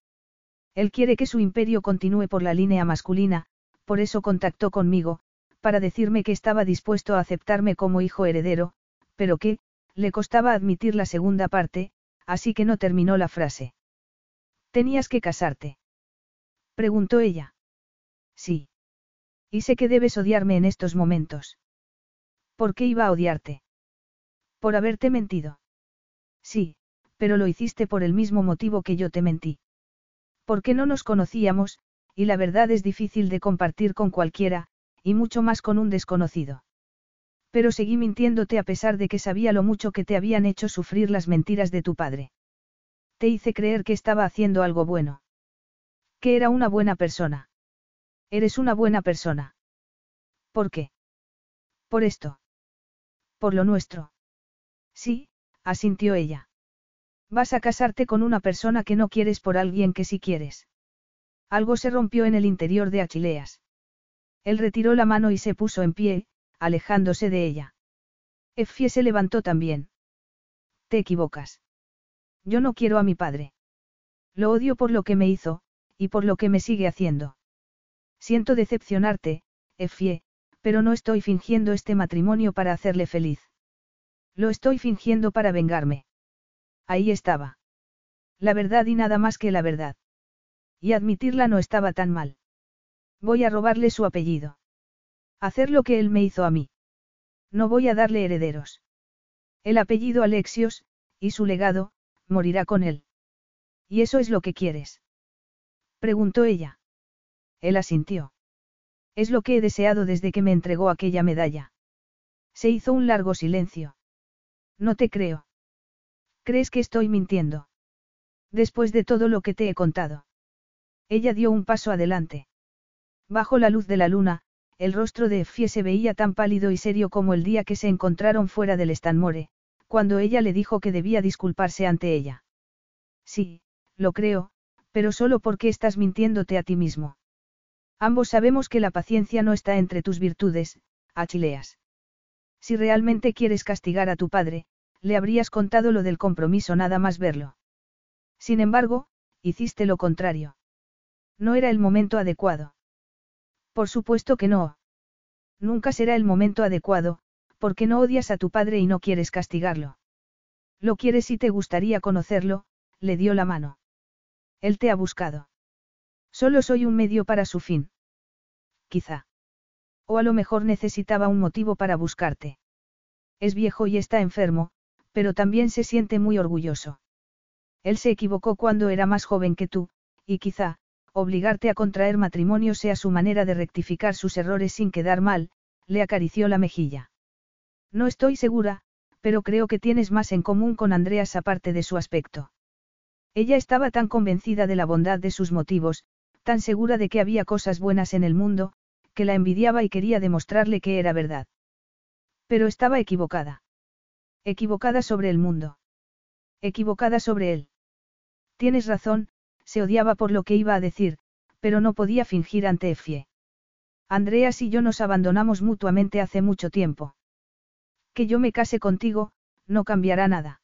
[SPEAKER 1] Él quiere que su imperio continúe por la línea masculina, por eso contactó conmigo, para decirme que estaba dispuesto a aceptarme como hijo heredero, pero que, le costaba admitir la segunda parte, así que no terminó la frase. ¿Tenías que casarte? Preguntó ella. Sí. Y sé que debes odiarme en estos momentos. ¿Por qué iba a odiarte? Por haberte mentido. Sí, pero lo hiciste por el mismo motivo que yo te mentí. Porque no nos conocíamos, y la verdad es difícil de compartir con cualquiera, y mucho más con un desconocido. Pero seguí mintiéndote a pesar de que sabía lo mucho que te habían hecho sufrir las mentiras de tu padre. Te hice creer que estaba haciendo algo bueno. Que era una buena persona. Eres una buena persona. ¿Por qué? Por esto. Por lo nuestro. Sí, asintió ella. Vas a casarte con una persona que no quieres por alguien que sí quieres. Algo se rompió en el interior de Achileas. Él retiró la mano y se puso en pie, alejándose de ella. Effie se levantó también. Te equivocas. Yo no quiero a mi padre. Lo odio por lo que me hizo, y por lo que me sigue haciendo. Siento decepcionarte, Effie, pero no estoy fingiendo este matrimonio para hacerle feliz. Lo estoy fingiendo para vengarme. Ahí estaba. La verdad y nada más que la verdad. Y admitirla no estaba tan mal. Voy a robarle su apellido. Hacer lo que él me hizo a mí. No voy a darle herederos. El apellido Alexios, y su legado, morirá con él. ¿Y eso es lo que quieres? Preguntó ella. Él asintió. Es lo que he deseado desde que me entregó aquella medalla. Se hizo un largo silencio. No te creo. ¿Crees que estoy mintiendo? Después de todo lo que te he contado. Ella dio un paso adelante. Bajo la luz de la luna, el rostro de Effie se veía tan pálido y serio como el día que se encontraron fuera del Stanmore, cuando ella le dijo que debía disculparse ante ella. Sí, lo creo, pero solo porque estás mintiéndote a ti mismo. Ambos sabemos que la paciencia no está entre tus virtudes, Achileas. Si realmente quieres castigar a tu padre, le habrías contado lo del compromiso nada más verlo. Sin embargo, hiciste lo contrario. No era el momento adecuado. Por supuesto que no. Nunca será el momento adecuado, porque no odias a tu padre y no quieres castigarlo. Lo quieres y te gustaría conocerlo, le dio la mano. Él te ha buscado. Solo soy un medio para su fin. Quizá. O a lo mejor necesitaba un motivo para buscarte. Es viejo y está enfermo, pero también se siente muy orgulloso. Él se equivocó cuando era más joven que tú, y quizá, obligarte a contraer matrimonio sea su manera de rectificar sus errores sin quedar mal, le acarició la mejilla. No estoy segura, pero creo que tienes más en común con Andreas aparte de su aspecto. Ella estaba tan convencida de la bondad de sus motivos, tan segura de que había cosas buenas en el mundo, que la envidiaba y quería demostrarle que era verdad. Pero estaba equivocada. Equivocada sobre el mundo. Equivocada sobre él. Tienes razón, se odiaba por lo que iba a decir, pero no podía fingir ante Effie. Andreas y yo nos abandonamos mutuamente hace mucho tiempo. Que yo me case contigo, no cambiará nada.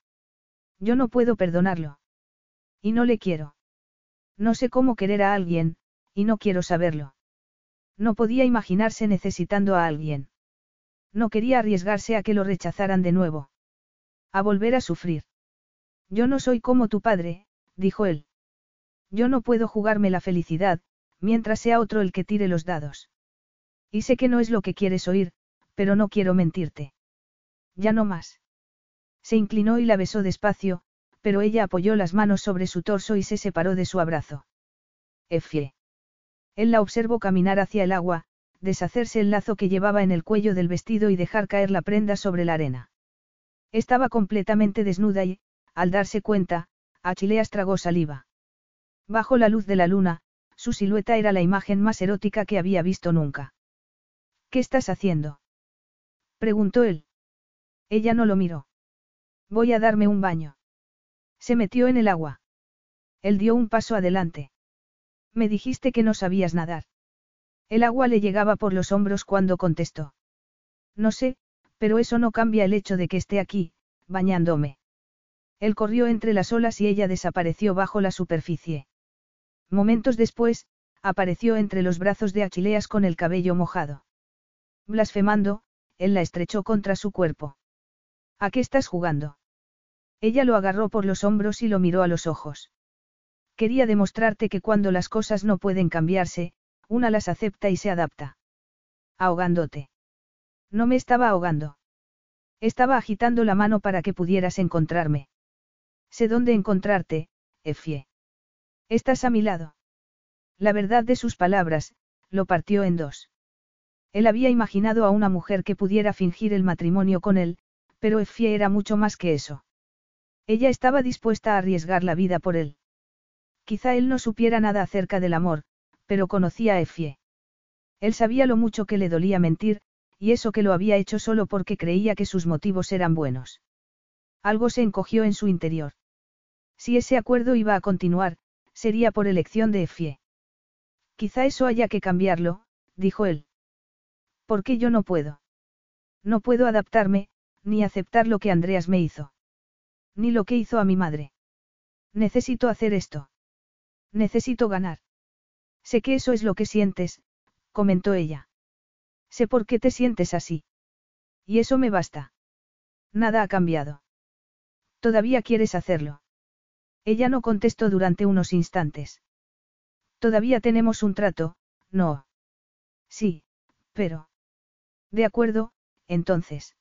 [SPEAKER 1] Yo no puedo perdonarlo. Y no le quiero. No sé cómo querer a alguien, y no quiero saberlo. No podía imaginarse necesitando a alguien. No quería arriesgarse a que lo rechazaran de nuevo. A volver a sufrir. Yo no soy como tu padre, dijo él. Yo no puedo jugarme la felicidad, mientras sea otro el que tire los dados. Y sé que no es lo que quieres oír, pero no quiero mentirte. Ya no más. Se inclinó y la besó despacio, pero ella apoyó las manos sobre su torso y se separó de su abrazo. Efie. Él la observó caminar hacia el agua, deshacerse el lazo que llevaba en el cuello del vestido y dejar caer la prenda sobre la arena. Estaba completamente desnuda y, al darse cuenta, Achileas tragó saliva. Bajo la luz de la luna, su silueta era la imagen más erótica que había visto nunca. ¿Qué estás haciendo? preguntó él. Ella no lo miró. Voy a darme un baño. Se metió en el agua. Él dio un paso adelante. Me dijiste que no sabías nadar. El agua le llegaba por los hombros cuando contestó. No sé, pero eso no cambia el hecho de que esté aquí, bañándome. Él corrió entre las olas y ella desapareció bajo la superficie. Momentos después, apareció entre los brazos de Achileas con el cabello mojado. Blasfemando, él la estrechó contra su cuerpo. ¿A qué estás jugando? Ella lo agarró por los hombros y lo miró a los ojos. Quería demostrarte que cuando las cosas no pueden cambiarse, una las acepta y se adapta. Ahogándote. No me estaba ahogando. Estaba agitando la mano para que pudieras encontrarme. Sé dónde encontrarte, Efie. Estás a mi lado. La verdad de sus palabras, lo partió en dos. Él había imaginado a una mujer que pudiera fingir el matrimonio con él, pero Effie era mucho más que eso. Ella estaba dispuesta a arriesgar la vida por él. Quizá él no supiera nada acerca del amor, pero conocía a Effie. Él sabía lo mucho que le dolía mentir, y eso que lo había hecho solo porque creía que sus motivos eran buenos. Algo se encogió en su interior. Si ese acuerdo iba a continuar, sería por elección de Effie. Quizá eso haya que cambiarlo, dijo él. ¿Por qué yo no puedo? No puedo adaptarme, ni aceptar lo que Andreas me hizo. Ni lo que hizo a mi madre. Necesito hacer esto. Necesito ganar. Sé que eso es lo que sientes, comentó ella. Sé por qué te sientes así. Y eso me basta. Nada ha cambiado. Todavía quieres hacerlo. Ella no contestó durante unos instantes. Todavía tenemos un trato, no. Sí, pero. De acuerdo, entonces.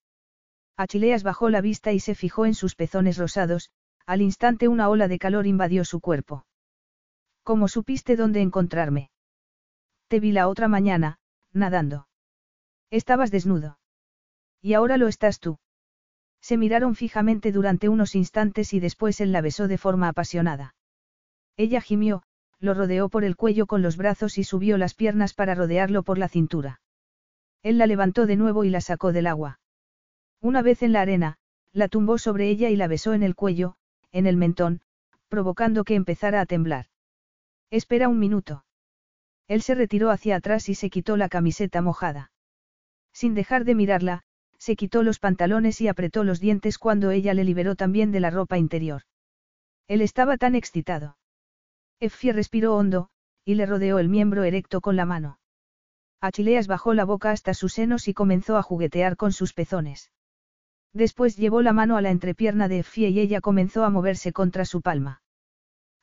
[SPEAKER 1] Achileas bajó la vista y se fijó en sus pezones rosados, al instante una ola de calor invadió su cuerpo. ¿Cómo supiste dónde encontrarme? Te vi la otra mañana, nadando. Estabas desnudo. Y ahora lo estás tú. Se miraron fijamente durante unos instantes y después él la besó de forma apasionada. Ella gimió, lo rodeó por el cuello con los brazos y subió las piernas para rodearlo por la cintura. Él la levantó de nuevo y la sacó del agua. Una vez en la arena, la tumbó sobre ella y la besó en el cuello, en el mentón, provocando que empezara a temblar. Espera un minuto. Él se retiró hacia atrás y se quitó la camiseta mojada. Sin dejar de mirarla, se quitó los pantalones y apretó los dientes cuando ella le liberó también de la ropa interior. Él estaba tan excitado. Effie respiró hondo, y le rodeó el miembro erecto con la mano. Achileas bajó la boca hasta sus senos y comenzó a juguetear con sus pezones. Después llevó la mano a la entrepierna de Effie y ella comenzó a moverse contra su palma.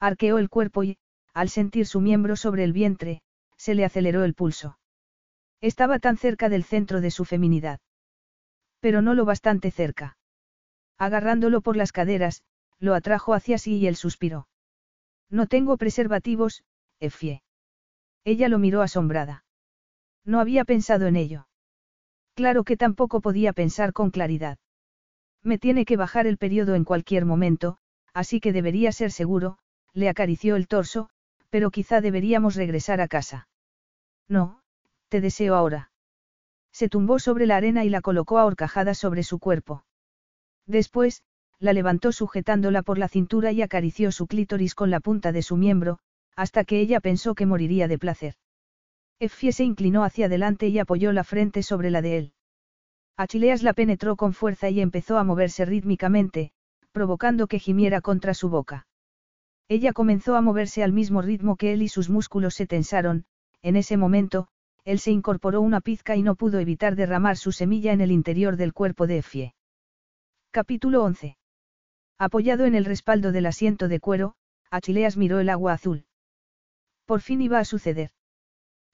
[SPEAKER 1] Arqueó el cuerpo y, al sentir su miembro sobre el vientre, se le aceleró el pulso. Estaba tan cerca del centro de su feminidad. Pero no lo bastante cerca. Agarrándolo por las caderas, lo atrajo hacia sí y él suspiró. No tengo preservativos, Effie. Ella lo miró asombrada. No había pensado en ello. Claro que tampoco podía pensar con claridad. Me tiene que bajar el periodo en cualquier momento, así que debería ser seguro, le acarició el torso, pero quizá deberíamos regresar a casa. No, te deseo ahora. Se tumbó sobre la arena y la colocó a horcajadas sobre su cuerpo. Después, la levantó sujetándola por la cintura y acarició su clítoris con la punta de su miembro, hasta que ella pensó que moriría de placer. Effie se inclinó hacia adelante y apoyó la frente sobre la de él. Achileas la penetró con fuerza y empezó a moverse rítmicamente, provocando que gimiera contra su boca. Ella comenzó a moverse al mismo ritmo que él y sus músculos se tensaron, en ese momento, él se incorporó una pizca y no pudo evitar derramar su semilla en el interior del cuerpo de Effie. Capítulo 11. Apoyado en el respaldo del asiento de cuero, Achileas miró el agua azul. Por fin iba a suceder.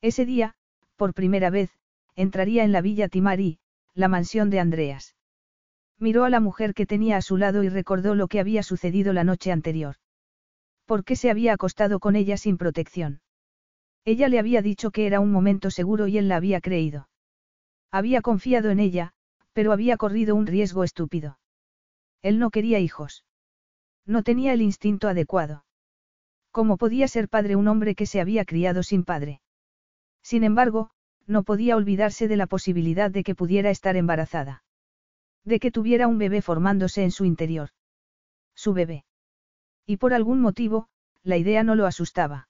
[SPEAKER 1] Ese día, por primera vez, entraría en la villa Timari, la mansión de Andreas. Miró a la mujer que tenía a su lado y recordó lo que había sucedido la noche anterior. ¿Por qué se había acostado con ella sin protección? Ella le había dicho que era un momento seguro y él la había creído. Había confiado en ella, pero había corrido un riesgo estúpido. Él no quería hijos. No tenía el instinto adecuado. ¿Cómo podía ser padre un hombre que se había criado sin padre? Sin embargo, no podía olvidarse de la posibilidad de que pudiera estar embarazada. De que tuviera un bebé formándose en su interior. Su bebé. Y por algún motivo, la idea no lo asustaba.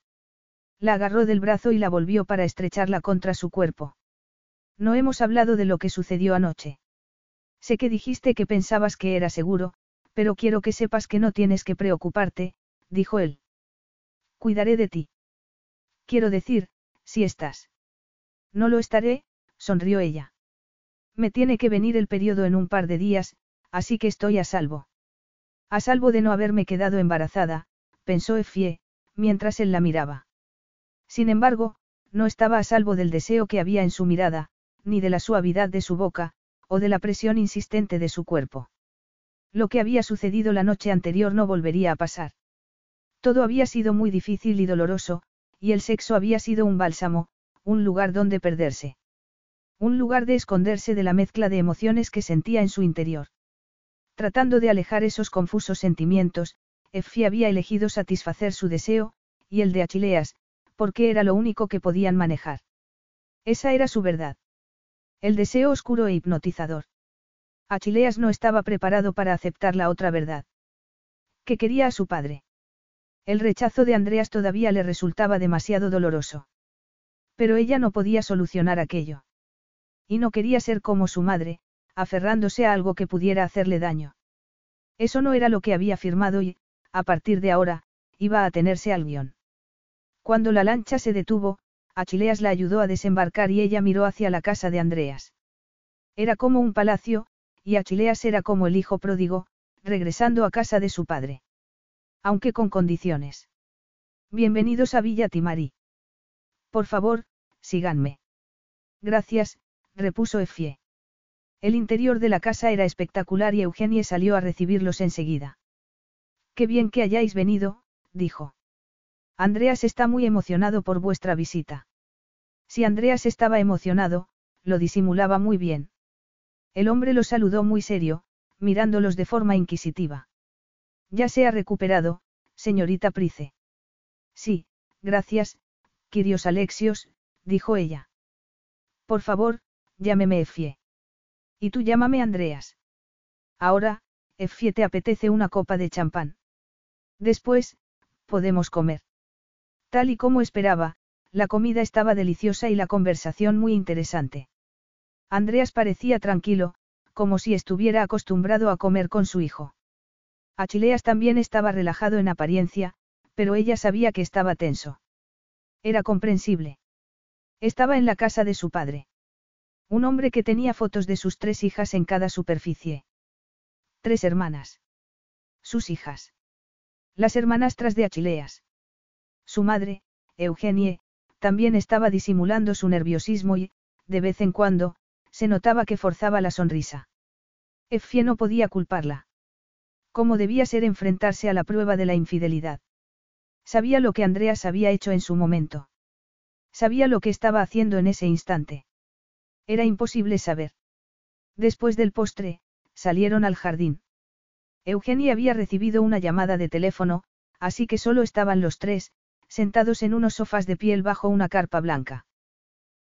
[SPEAKER 1] La agarró del brazo y la volvió para estrecharla contra su cuerpo. No hemos hablado de lo que sucedió anoche. Sé que dijiste que pensabas que era seguro, pero quiero que sepas que no tienes que preocuparte, dijo él. Cuidaré de ti. Quiero decir, si estás. No lo estaré, sonrió ella. Me tiene que venir el periodo en un par de días, así que estoy a salvo. A salvo de no haberme quedado embarazada, pensó Effie, mientras él la miraba. Sin embargo, no estaba a salvo del deseo que había en su mirada, ni de la suavidad de su boca, o de la presión insistente de su cuerpo. Lo que había sucedido la noche anterior no volvería a pasar. Todo había sido muy difícil y doloroso, y el sexo había sido un bálsamo, un lugar donde perderse. Un lugar de esconderse de la mezcla de emociones que sentía en su interior. Tratando de alejar esos confusos sentimientos, Effie había elegido satisfacer su deseo, y el de Achileas, porque era lo único que podían manejar. Esa era su verdad. El deseo oscuro e hipnotizador. Achileas no estaba preparado para aceptar la otra verdad. Que quería a su padre. El rechazo de Andreas todavía le resultaba demasiado doloroso. Pero ella no podía solucionar aquello. Y no quería ser como su madre, aferrándose a algo que pudiera hacerle daño. Eso no era lo que había firmado y, a partir de ahora, iba a tenerse al guion. Cuando la lancha se detuvo, Achileas la ayudó a desembarcar y ella miró hacia la casa de Andreas. Era como un palacio, y Achileas era como el hijo pródigo, regresando a casa de su padre. Aunque con condiciones. Bienvenidos a Villa Timari. Por favor, síganme. Gracias, repuso Effie. El interior de la casa era espectacular y Eugenie salió a recibirlos enseguida. Qué bien que hayáis venido, dijo. Andreas está muy emocionado por vuestra visita. Si Andreas estaba emocionado, lo disimulaba muy bien. El hombre lo saludó muy serio, mirándolos de forma inquisitiva. Ya se ha recuperado, señorita Price. Sí, gracias, Quirios Alexios, dijo ella. Por favor, llámeme Efie. Y tú llámame Andreas. Ahora, Efie te apetece una copa de champán. Después, podemos comer. Tal y como esperaba, la comida estaba deliciosa y la conversación muy interesante. Andreas parecía tranquilo, como si estuviera acostumbrado a comer con su hijo. Achileas también estaba relajado en apariencia, pero ella sabía que estaba tenso. Era comprensible. Estaba en la casa de su padre. Un hombre que tenía fotos de sus tres hijas en cada superficie. Tres hermanas. Sus hijas. Las hermanastras de Achileas. Su madre, Eugenie, también estaba disimulando su nerviosismo y, de vez en cuando, se notaba que forzaba la sonrisa. Effie no podía culparla. ¿Cómo debía ser enfrentarse a la prueba de la infidelidad? Sabía lo que Andreas había hecho en su momento. Sabía lo que estaba haciendo en ese instante. Era imposible saber. Después del postre, salieron al jardín. Eugenie había recibido una llamada de teléfono, así que solo estaban los tres, sentados en unos sofás de piel bajo una carpa blanca.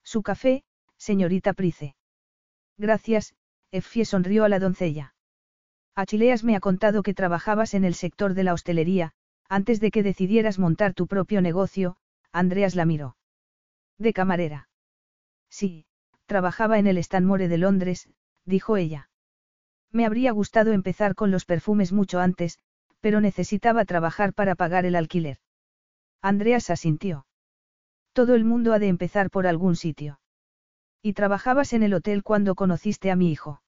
[SPEAKER 1] Su café, señorita Price. Gracias, Effie sonrió a la doncella. Achileas me ha contado que trabajabas en el sector de la hostelería, antes de que decidieras montar tu propio negocio, Andreas la miró. De camarera. Sí, trabajaba en el Stanmore de Londres, dijo ella. Me habría gustado empezar con los perfumes mucho antes, pero necesitaba trabajar para pagar el alquiler. Andreas asintió. Todo el mundo ha de empezar por algún sitio. ¿Y trabajabas en el hotel cuando conociste a mi hijo?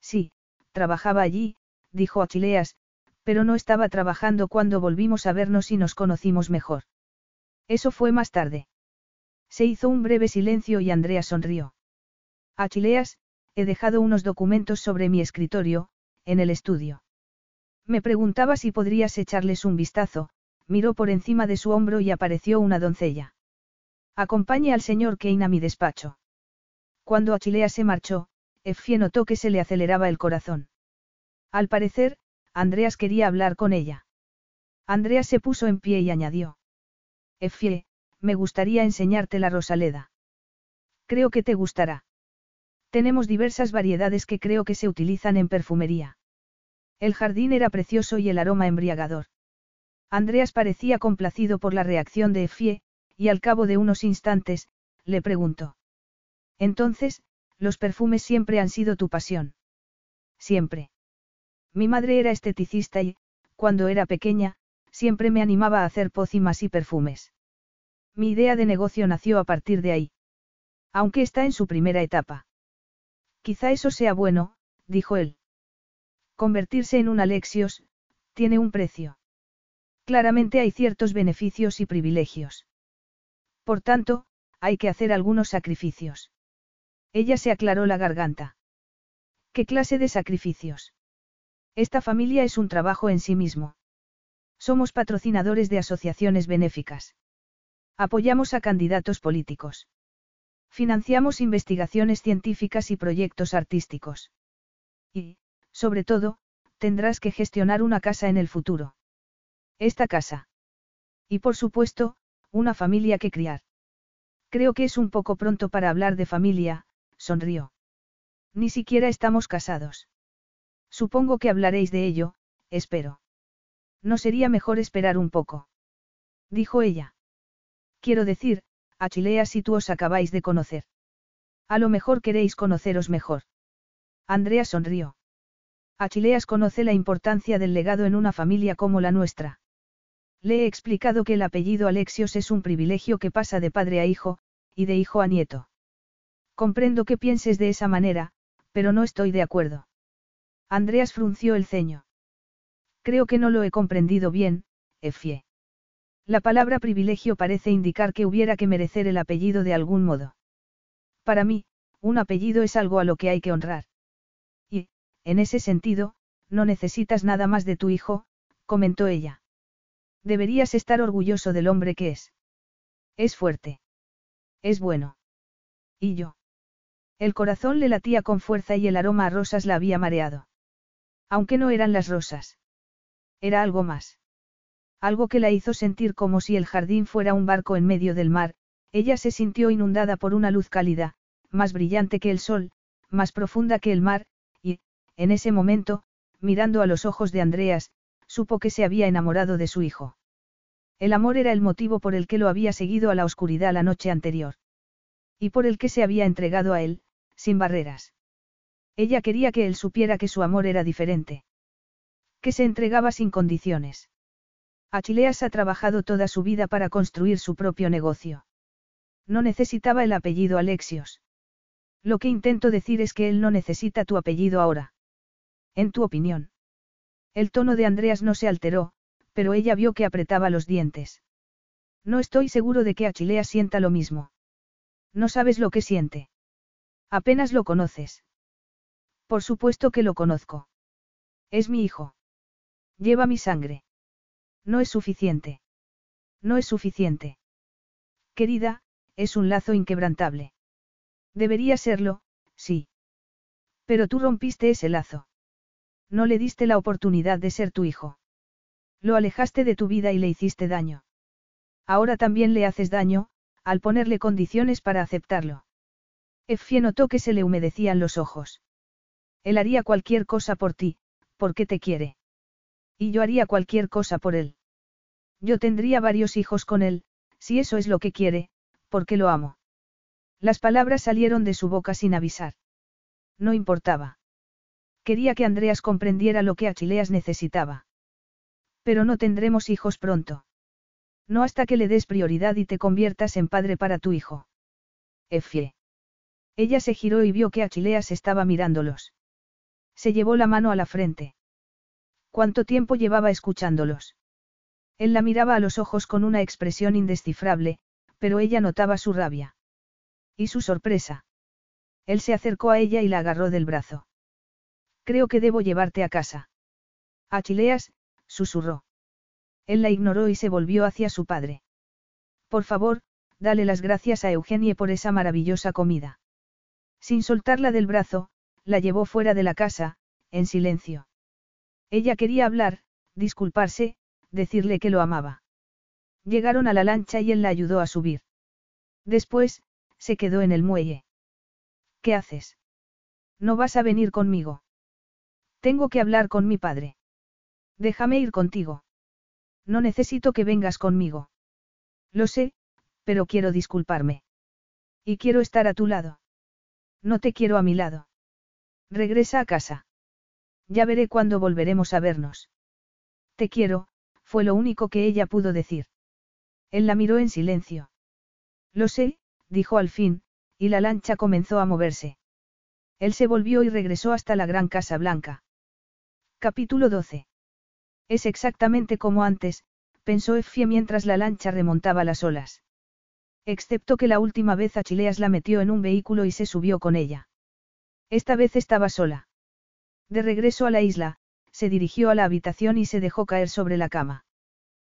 [SPEAKER 1] Sí, trabajaba allí, dijo Achileas, pero no estaba trabajando cuando volvimos a vernos y nos conocimos mejor. Eso fue más tarde. Se hizo un breve silencio y Andrea sonrió. Achileas, he dejado unos documentos sobre mi escritorio, en el estudio. Me preguntaba si podrías echarles un vistazo, miró por encima de su hombro y apareció una doncella. Acompañe al señor Kane a mi despacho. Cuando Achilea se marchó, Effie notó que se le aceleraba el corazón. Al parecer, Andreas quería hablar con ella. Andreas se puso en pie y añadió. Effie, me gustaría enseñarte la Rosaleda. Creo que te gustará. Tenemos diversas variedades que creo que se utilizan en perfumería. El jardín era precioso y el aroma embriagador. Andreas parecía complacido por la reacción de Effie, y al cabo de unos instantes, le preguntó. Entonces, los perfumes siempre han sido tu pasión. Siempre. Mi madre era esteticista y, cuando era pequeña, siempre me animaba a hacer pócimas y perfumes. Mi idea de negocio nació a partir de ahí. Aunque está en su primera etapa. Quizá eso sea bueno, dijo él. Convertirse en un Alexios, tiene un precio. Claramente hay ciertos beneficios y privilegios. Por tanto, hay que hacer algunos sacrificios. Ella se aclaró la garganta. ¿Qué clase de sacrificios? Esta familia es un trabajo en sí mismo. Somos patrocinadores de asociaciones benéficas. Apoyamos a candidatos políticos. Financiamos investigaciones científicas y proyectos artísticos. Y, sobre todo, tendrás que gestionar una casa en el futuro. Esta casa. Y por supuesto, una familia que criar. Creo que es un poco pronto para hablar de familia, sonrió. Ni siquiera estamos casados. Supongo que hablaréis de ello, espero. ¿No sería mejor esperar un poco? Dijo ella. Quiero decir, Achilea si tú os acabáis de conocer. A lo mejor queréis conoceros mejor. Andrea sonrió. Achileas conoce la importancia del legado en una familia como la nuestra. Le he explicado que el apellido Alexios es un privilegio que pasa de padre a hijo, y de hijo a nieto. Comprendo que pienses de esa manera, pero no estoy de acuerdo. Andreas frunció el ceño. Creo que no lo he comprendido bien, Efie. La palabra privilegio parece indicar que hubiera que merecer el apellido de algún modo. Para mí, un apellido es algo a lo que hay que honrar. En ese sentido, no necesitas nada más de tu hijo, comentó ella. Deberías estar orgulloso del hombre que es. Es fuerte. Es bueno. ¿Y yo? El corazón le latía con fuerza y el aroma a rosas la había mareado. Aunque no eran las rosas. Era algo más. Algo que la hizo sentir como si el jardín fuera un barco en medio del mar, ella se sintió inundada por una luz cálida, más brillante que el sol, más profunda que el mar, en ese momento, mirando a los ojos de Andreas, supo que se había enamorado de su hijo. El amor era el motivo por el que lo había seguido a la oscuridad la noche anterior. Y por el que se había entregado a él, sin barreras. Ella quería que él supiera que su amor era diferente. Que se entregaba sin condiciones. Achileas ha trabajado toda su vida para construir su propio negocio. No necesitaba el apellido Alexios. Lo que intento decir es que él no necesita tu apellido ahora. En tu opinión. El tono de Andreas no se alteró, pero ella vio que apretaba los dientes. No estoy seguro de que Achilea sienta lo mismo. No sabes lo que siente. Apenas lo conoces. Por supuesto que lo conozco. Es mi hijo. Lleva mi sangre. No es suficiente. No es suficiente. Querida, es un lazo inquebrantable. Debería serlo, sí. Pero tú rompiste ese lazo. No le diste la oportunidad de ser tu hijo. Lo alejaste de tu vida y le hiciste daño. Ahora también le haces daño, al ponerle condiciones para aceptarlo. Effie notó que se le humedecían los ojos. Él haría cualquier cosa por ti, porque te quiere. Y yo haría cualquier cosa por él. Yo tendría varios hijos con él, si eso es lo que quiere, porque lo amo. Las palabras salieron de su boca sin avisar. No importaba. Quería que Andreas comprendiera lo que Achileas necesitaba. Pero no tendremos hijos pronto. No hasta que le des prioridad y te conviertas en padre para tu hijo. Efie. Ella se giró y vio que Achileas estaba mirándolos. Se llevó la mano a la frente. ¿Cuánto tiempo llevaba escuchándolos? Él la miraba a los ojos con una expresión indescifrable, pero ella notaba su rabia. Y su sorpresa. Él se acercó a ella y la agarró del brazo. Creo que debo llevarte a casa. Achileas, susurró. Él la ignoró y se volvió hacia su padre. Por favor, dale las gracias a Eugenie por esa maravillosa comida. Sin soltarla del brazo, la llevó fuera de la casa, en silencio. Ella quería hablar, disculparse, decirle que lo amaba. Llegaron a la lancha y él la ayudó a subir. Después, se quedó en el muelle. ¿Qué haces? ¿No vas a venir conmigo? Tengo que hablar con mi padre. Déjame ir contigo. No necesito que vengas conmigo. Lo sé, pero quiero disculparme. Y quiero estar a tu lado. No te quiero a mi lado. Regresa a casa. Ya veré cuándo volveremos a vernos. Te quiero, fue lo único que ella pudo decir. Él la miró en silencio. Lo sé, dijo al fin, y la lancha comenzó a moverse. Él se volvió y regresó hasta la gran casa blanca. Capítulo 12. Es exactamente como antes, pensó Effie mientras la lancha remontaba las olas. Excepto que la última vez Achileas la metió en un vehículo y se subió con ella. Esta vez estaba sola. De regreso a la isla, se dirigió a la habitación y se dejó caer sobre la cama.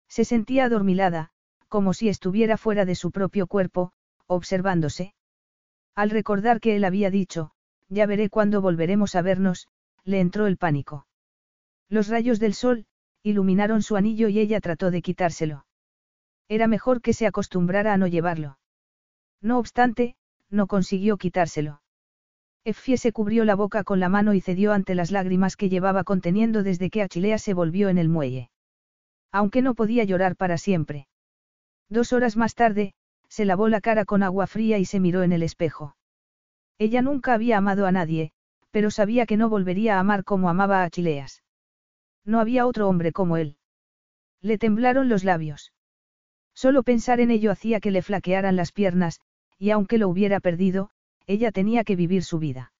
[SPEAKER 1] Se sentía adormilada, como si estuviera fuera de su propio cuerpo, observándose. Al recordar que él había dicho, ya veré cuándo volveremos a vernos, le entró el pánico. Los rayos del sol, iluminaron su anillo y ella trató de quitárselo. Era mejor que se acostumbrara a no llevarlo. No obstante, no consiguió quitárselo. Effie se cubrió la boca con la mano y cedió ante las lágrimas que llevaba conteniendo desde que Achilea se volvió en el muelle. Aunque no podía llorar para siempre. Dos horas más tarde, se lavó la cara con agua fría y se miró en el espejo. Ella nunca había amado a nadie, pero sabía que no volvería a amar como amaba a Achileas. No había otro hombre como él. Le temblaron los labios. Solo pensar en ello hacía que le flaquearan las piernas, y aunque lo hubiera perdido, ella tenía que vivir su vida.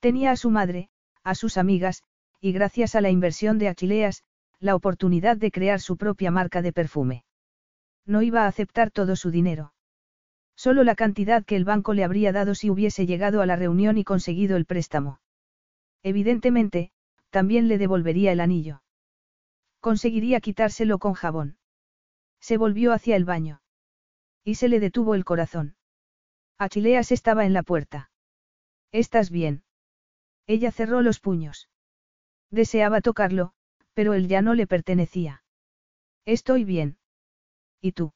[SPEAKER 1] Tenía a su madre, a sus amigas, y gracias a la inversión de Achileas, la oportunidad de crear su propia marca de perfume. No iba a aceptar todo su dinero. Solo la cantidad que el banco le habría dado si hubiese llegado a la reunión y conseguido el préstamo. Evidentemente, también le devolvería el anillo. Conseguiría quitárselo con jabón. Se volvió hacia el baño. Y se le detuvo el corazón. Achileas estaba en la puerta. ¿Estás bien? Ella cerró los puños. Deseaba tocarlo, pero él ya no le pertenecía. Estoy bien. ¿Y tú?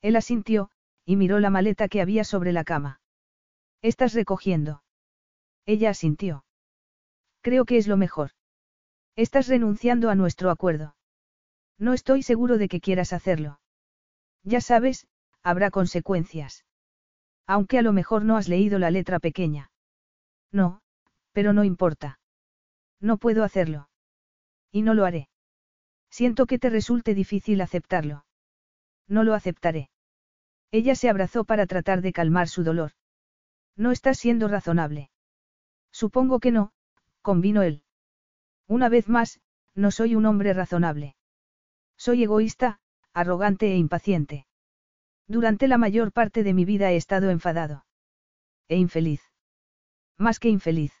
[SPEAKER 1] Él asintió, y miró la maleta que había sobre la cama. ¿Estás recogiendo? Ella asintió. Creo que es lo mejor. Estás renunciando a nuestro acuerdo. No estoy seguro de que quieras hacerlo. Ya sabes, habrá consecuencias. Aunque a lo mejor no has leído la letra pequeña. No, pero no importa. No puedo hacerlo. Y no lo haré. Siento que te resulte difícil aceptarlo. No lo aceptaré. Ella se abrazó para tratar de calmar su dolor. No estás siendo razonable. Supongo que no, convino él. Una vez más, no soy un hombre razonable. Soy egoísta, arrogante e impaciente. Durante la mayor parte de mi vida he estado enfadado. E infeliz. Más que infeliz.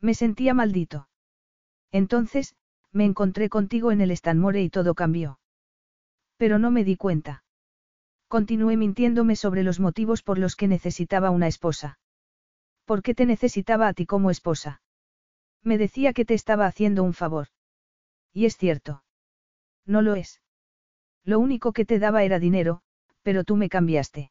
[SPEAKER 1] Me sentía maldito. Entonces, me encontré contigo en el Stanmore y todo cambió. Pero no me di cuenta. Continué mintiéndome sobre los motivos por los que necesitaba una esposa. ¿Por qué te necesitaba a ti como esposa? Me decía que te estaba haciendo un favor. Y es cierto. No lo es. Lo único que te daba era dinero, pero tú me cambiaste.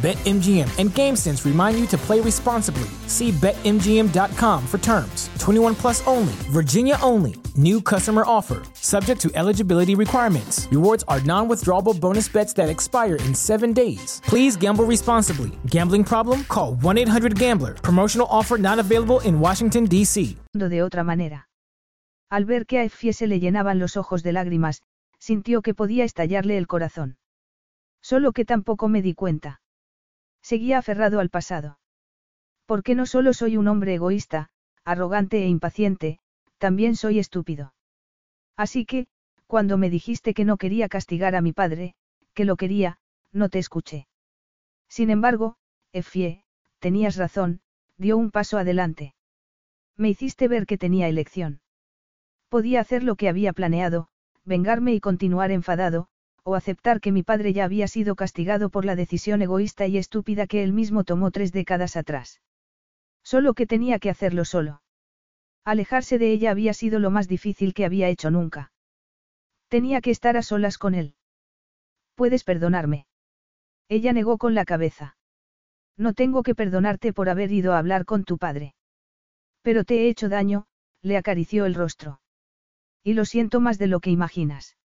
[SPEAKER 2] BetMGM and GameSense remind you to play responsibly. See BetMGM.com for terms. 21 plus only, Virginia only. New customer offer, subject to eligibility requirements. Rewards are non withdrawable bonus bets that expire in seven days. Please gamble responsibly. Gambling problem? Call 1 800 Gambler. Promotional offer not available in Washington, D.C.
[SPEAKER 1] De otra manera. Al ver que a Effie se le llenaban los ojos de lágrimas, sintió que podía estallarle el corazón. Solo que tampoco me di cuenta. Seguía aferrado al pasado. Porque no solo soy un hombre egoísta, arrogante e impaciente, también soy estúpido. Así que, cuando me dijiste que no quería castigar a mi padre, que lo quería, no te escuché. Sin embargo, Effie, tenías razón, dio un paso adelante. Me hiciste ver que tenía elección. Podía hacer lo que había planeado, vengarme y continuar enfadado, o aceptar que mi padre ya había sido castigado por la decisión egoísta y estúpida que él mismo tomó tres décadas atrás. Solo que tenía que hacerlo solo. Alejarse de ella había sido lo más difícil que había hecho nunca. Tenía que estar a solas con él. ¿Puedes perdonarme? Ella negó con la cabeza. No tengo que perdonarte por haber ido a hablar con tu padre. Pero te he hecho daño, le acarició el rostro. Y lo siento más de lo que imaginas.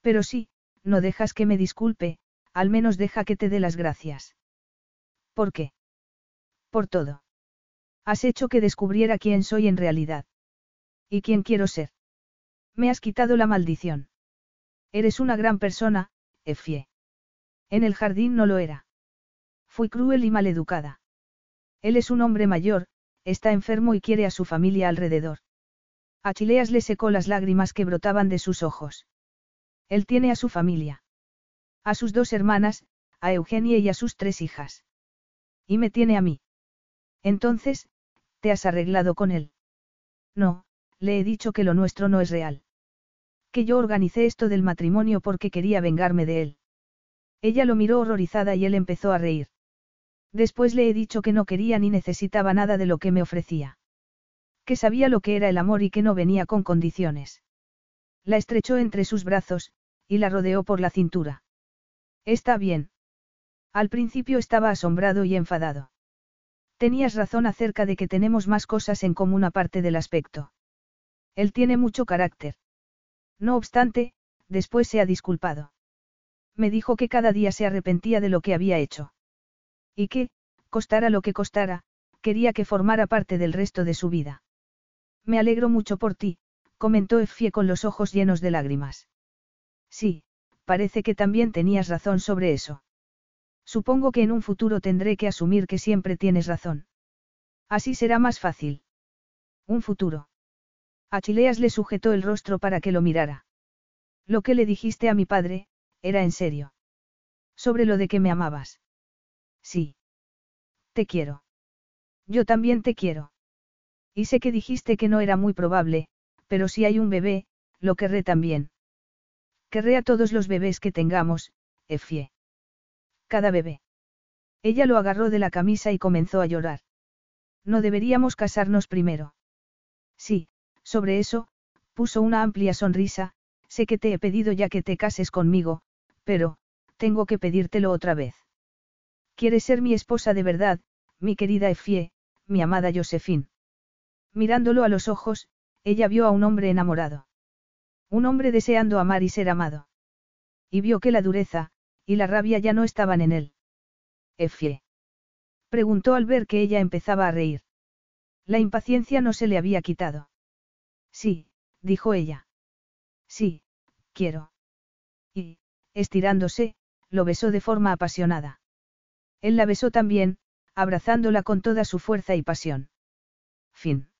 [SPEAKER 1] Pero sí, no dejas que me disculpe, al menos deja que te dé las gracias. ¿Por qué? Por todo. Has hecho que descubriera quién soy en realidad. ¿Y quién quiero ser? Me has quitado la maldición. Eres una gran persona, Effie. En el jardín no lo era. Fui cruel y maleducada. Él es un hombre mayor, está enfermo y quiere a su familia alrededor. A Chileas le secó las lágrimas que brotaban de sus ojos. Él tiene a su familia. A sus dos hermanas, a Eugenia y a sus tres hijas. Y me tiene a mí. Entonces, ¿te has arreglado con él? No, le he dicho que lo nuestro no es real. Que yo organicé esto del matrimonio porque quería vengarme de él. Ella lo miró horrorizada y él empezó a reír. Después le he dicho que no quería ni necesitaba nada de lo que me ofrecía. Que sabía lo que era el amor y que no venía con condiciones. La estrechó entre sus brazos, y la rodeó por la cintura. Está bien. Al principio estaba asombrado y enfadado. Tenías razón acerca de que tenemos más cosas en común aparte del aspecto. Él tiene mucho carácter. No obstante, después se ha disculpado. Me dijo que cada día se arrepentía de lo que había hecho. Y que, costara lo que costara, quería que formara parte del resto de su vida. Me alegro mucho por ti, comentó Effie con los ojos llenos de lágrimas. Sí, parece que también tenías razón sobre eso. Supongo que en un futuro tendré que asumir que siempre tienes razón. Así será más fácil. Un futuro. Achileas le sujetó el rostro para que lo mirara. Lo que le dijiste a mi padre, era en serio. Sobre lo de que me amabas. Sí. Te quiero. Yo también te quiero. Y sé que dijiste que no era muy probable, pero si hay un bebé, lo querré también. Querré a todos los bebés que tengamos, Effie. Cada bebé. Ella lo agarró de la camisa y comenzó a llorar. No deberíamos casarnos primero. Sí, sobre eso, puso una amplia sonrisa, sé que te he pedido ya que te cases conmigo, pero, tengo que pedírtelo otra vez. ¿Quieres ser mi esposa de verdad, mi querida Effie, mi amada Josephine? Mirándolo a los ojos, ella vio a un hombre enamorado. Un hombre deseando amar y ser amado. Y vio que la dureza, y la rabia ya no estaban en él. Effie. Preguntó al ver que ella empezaba a reír. La impaciencia no se le había quitado. Sí, dijo ella. Sí, quiero. Y, estirándose, lo besó de forma apasionada. Él la besó también, abrazándola con toda su fuerza y pasión. Fin.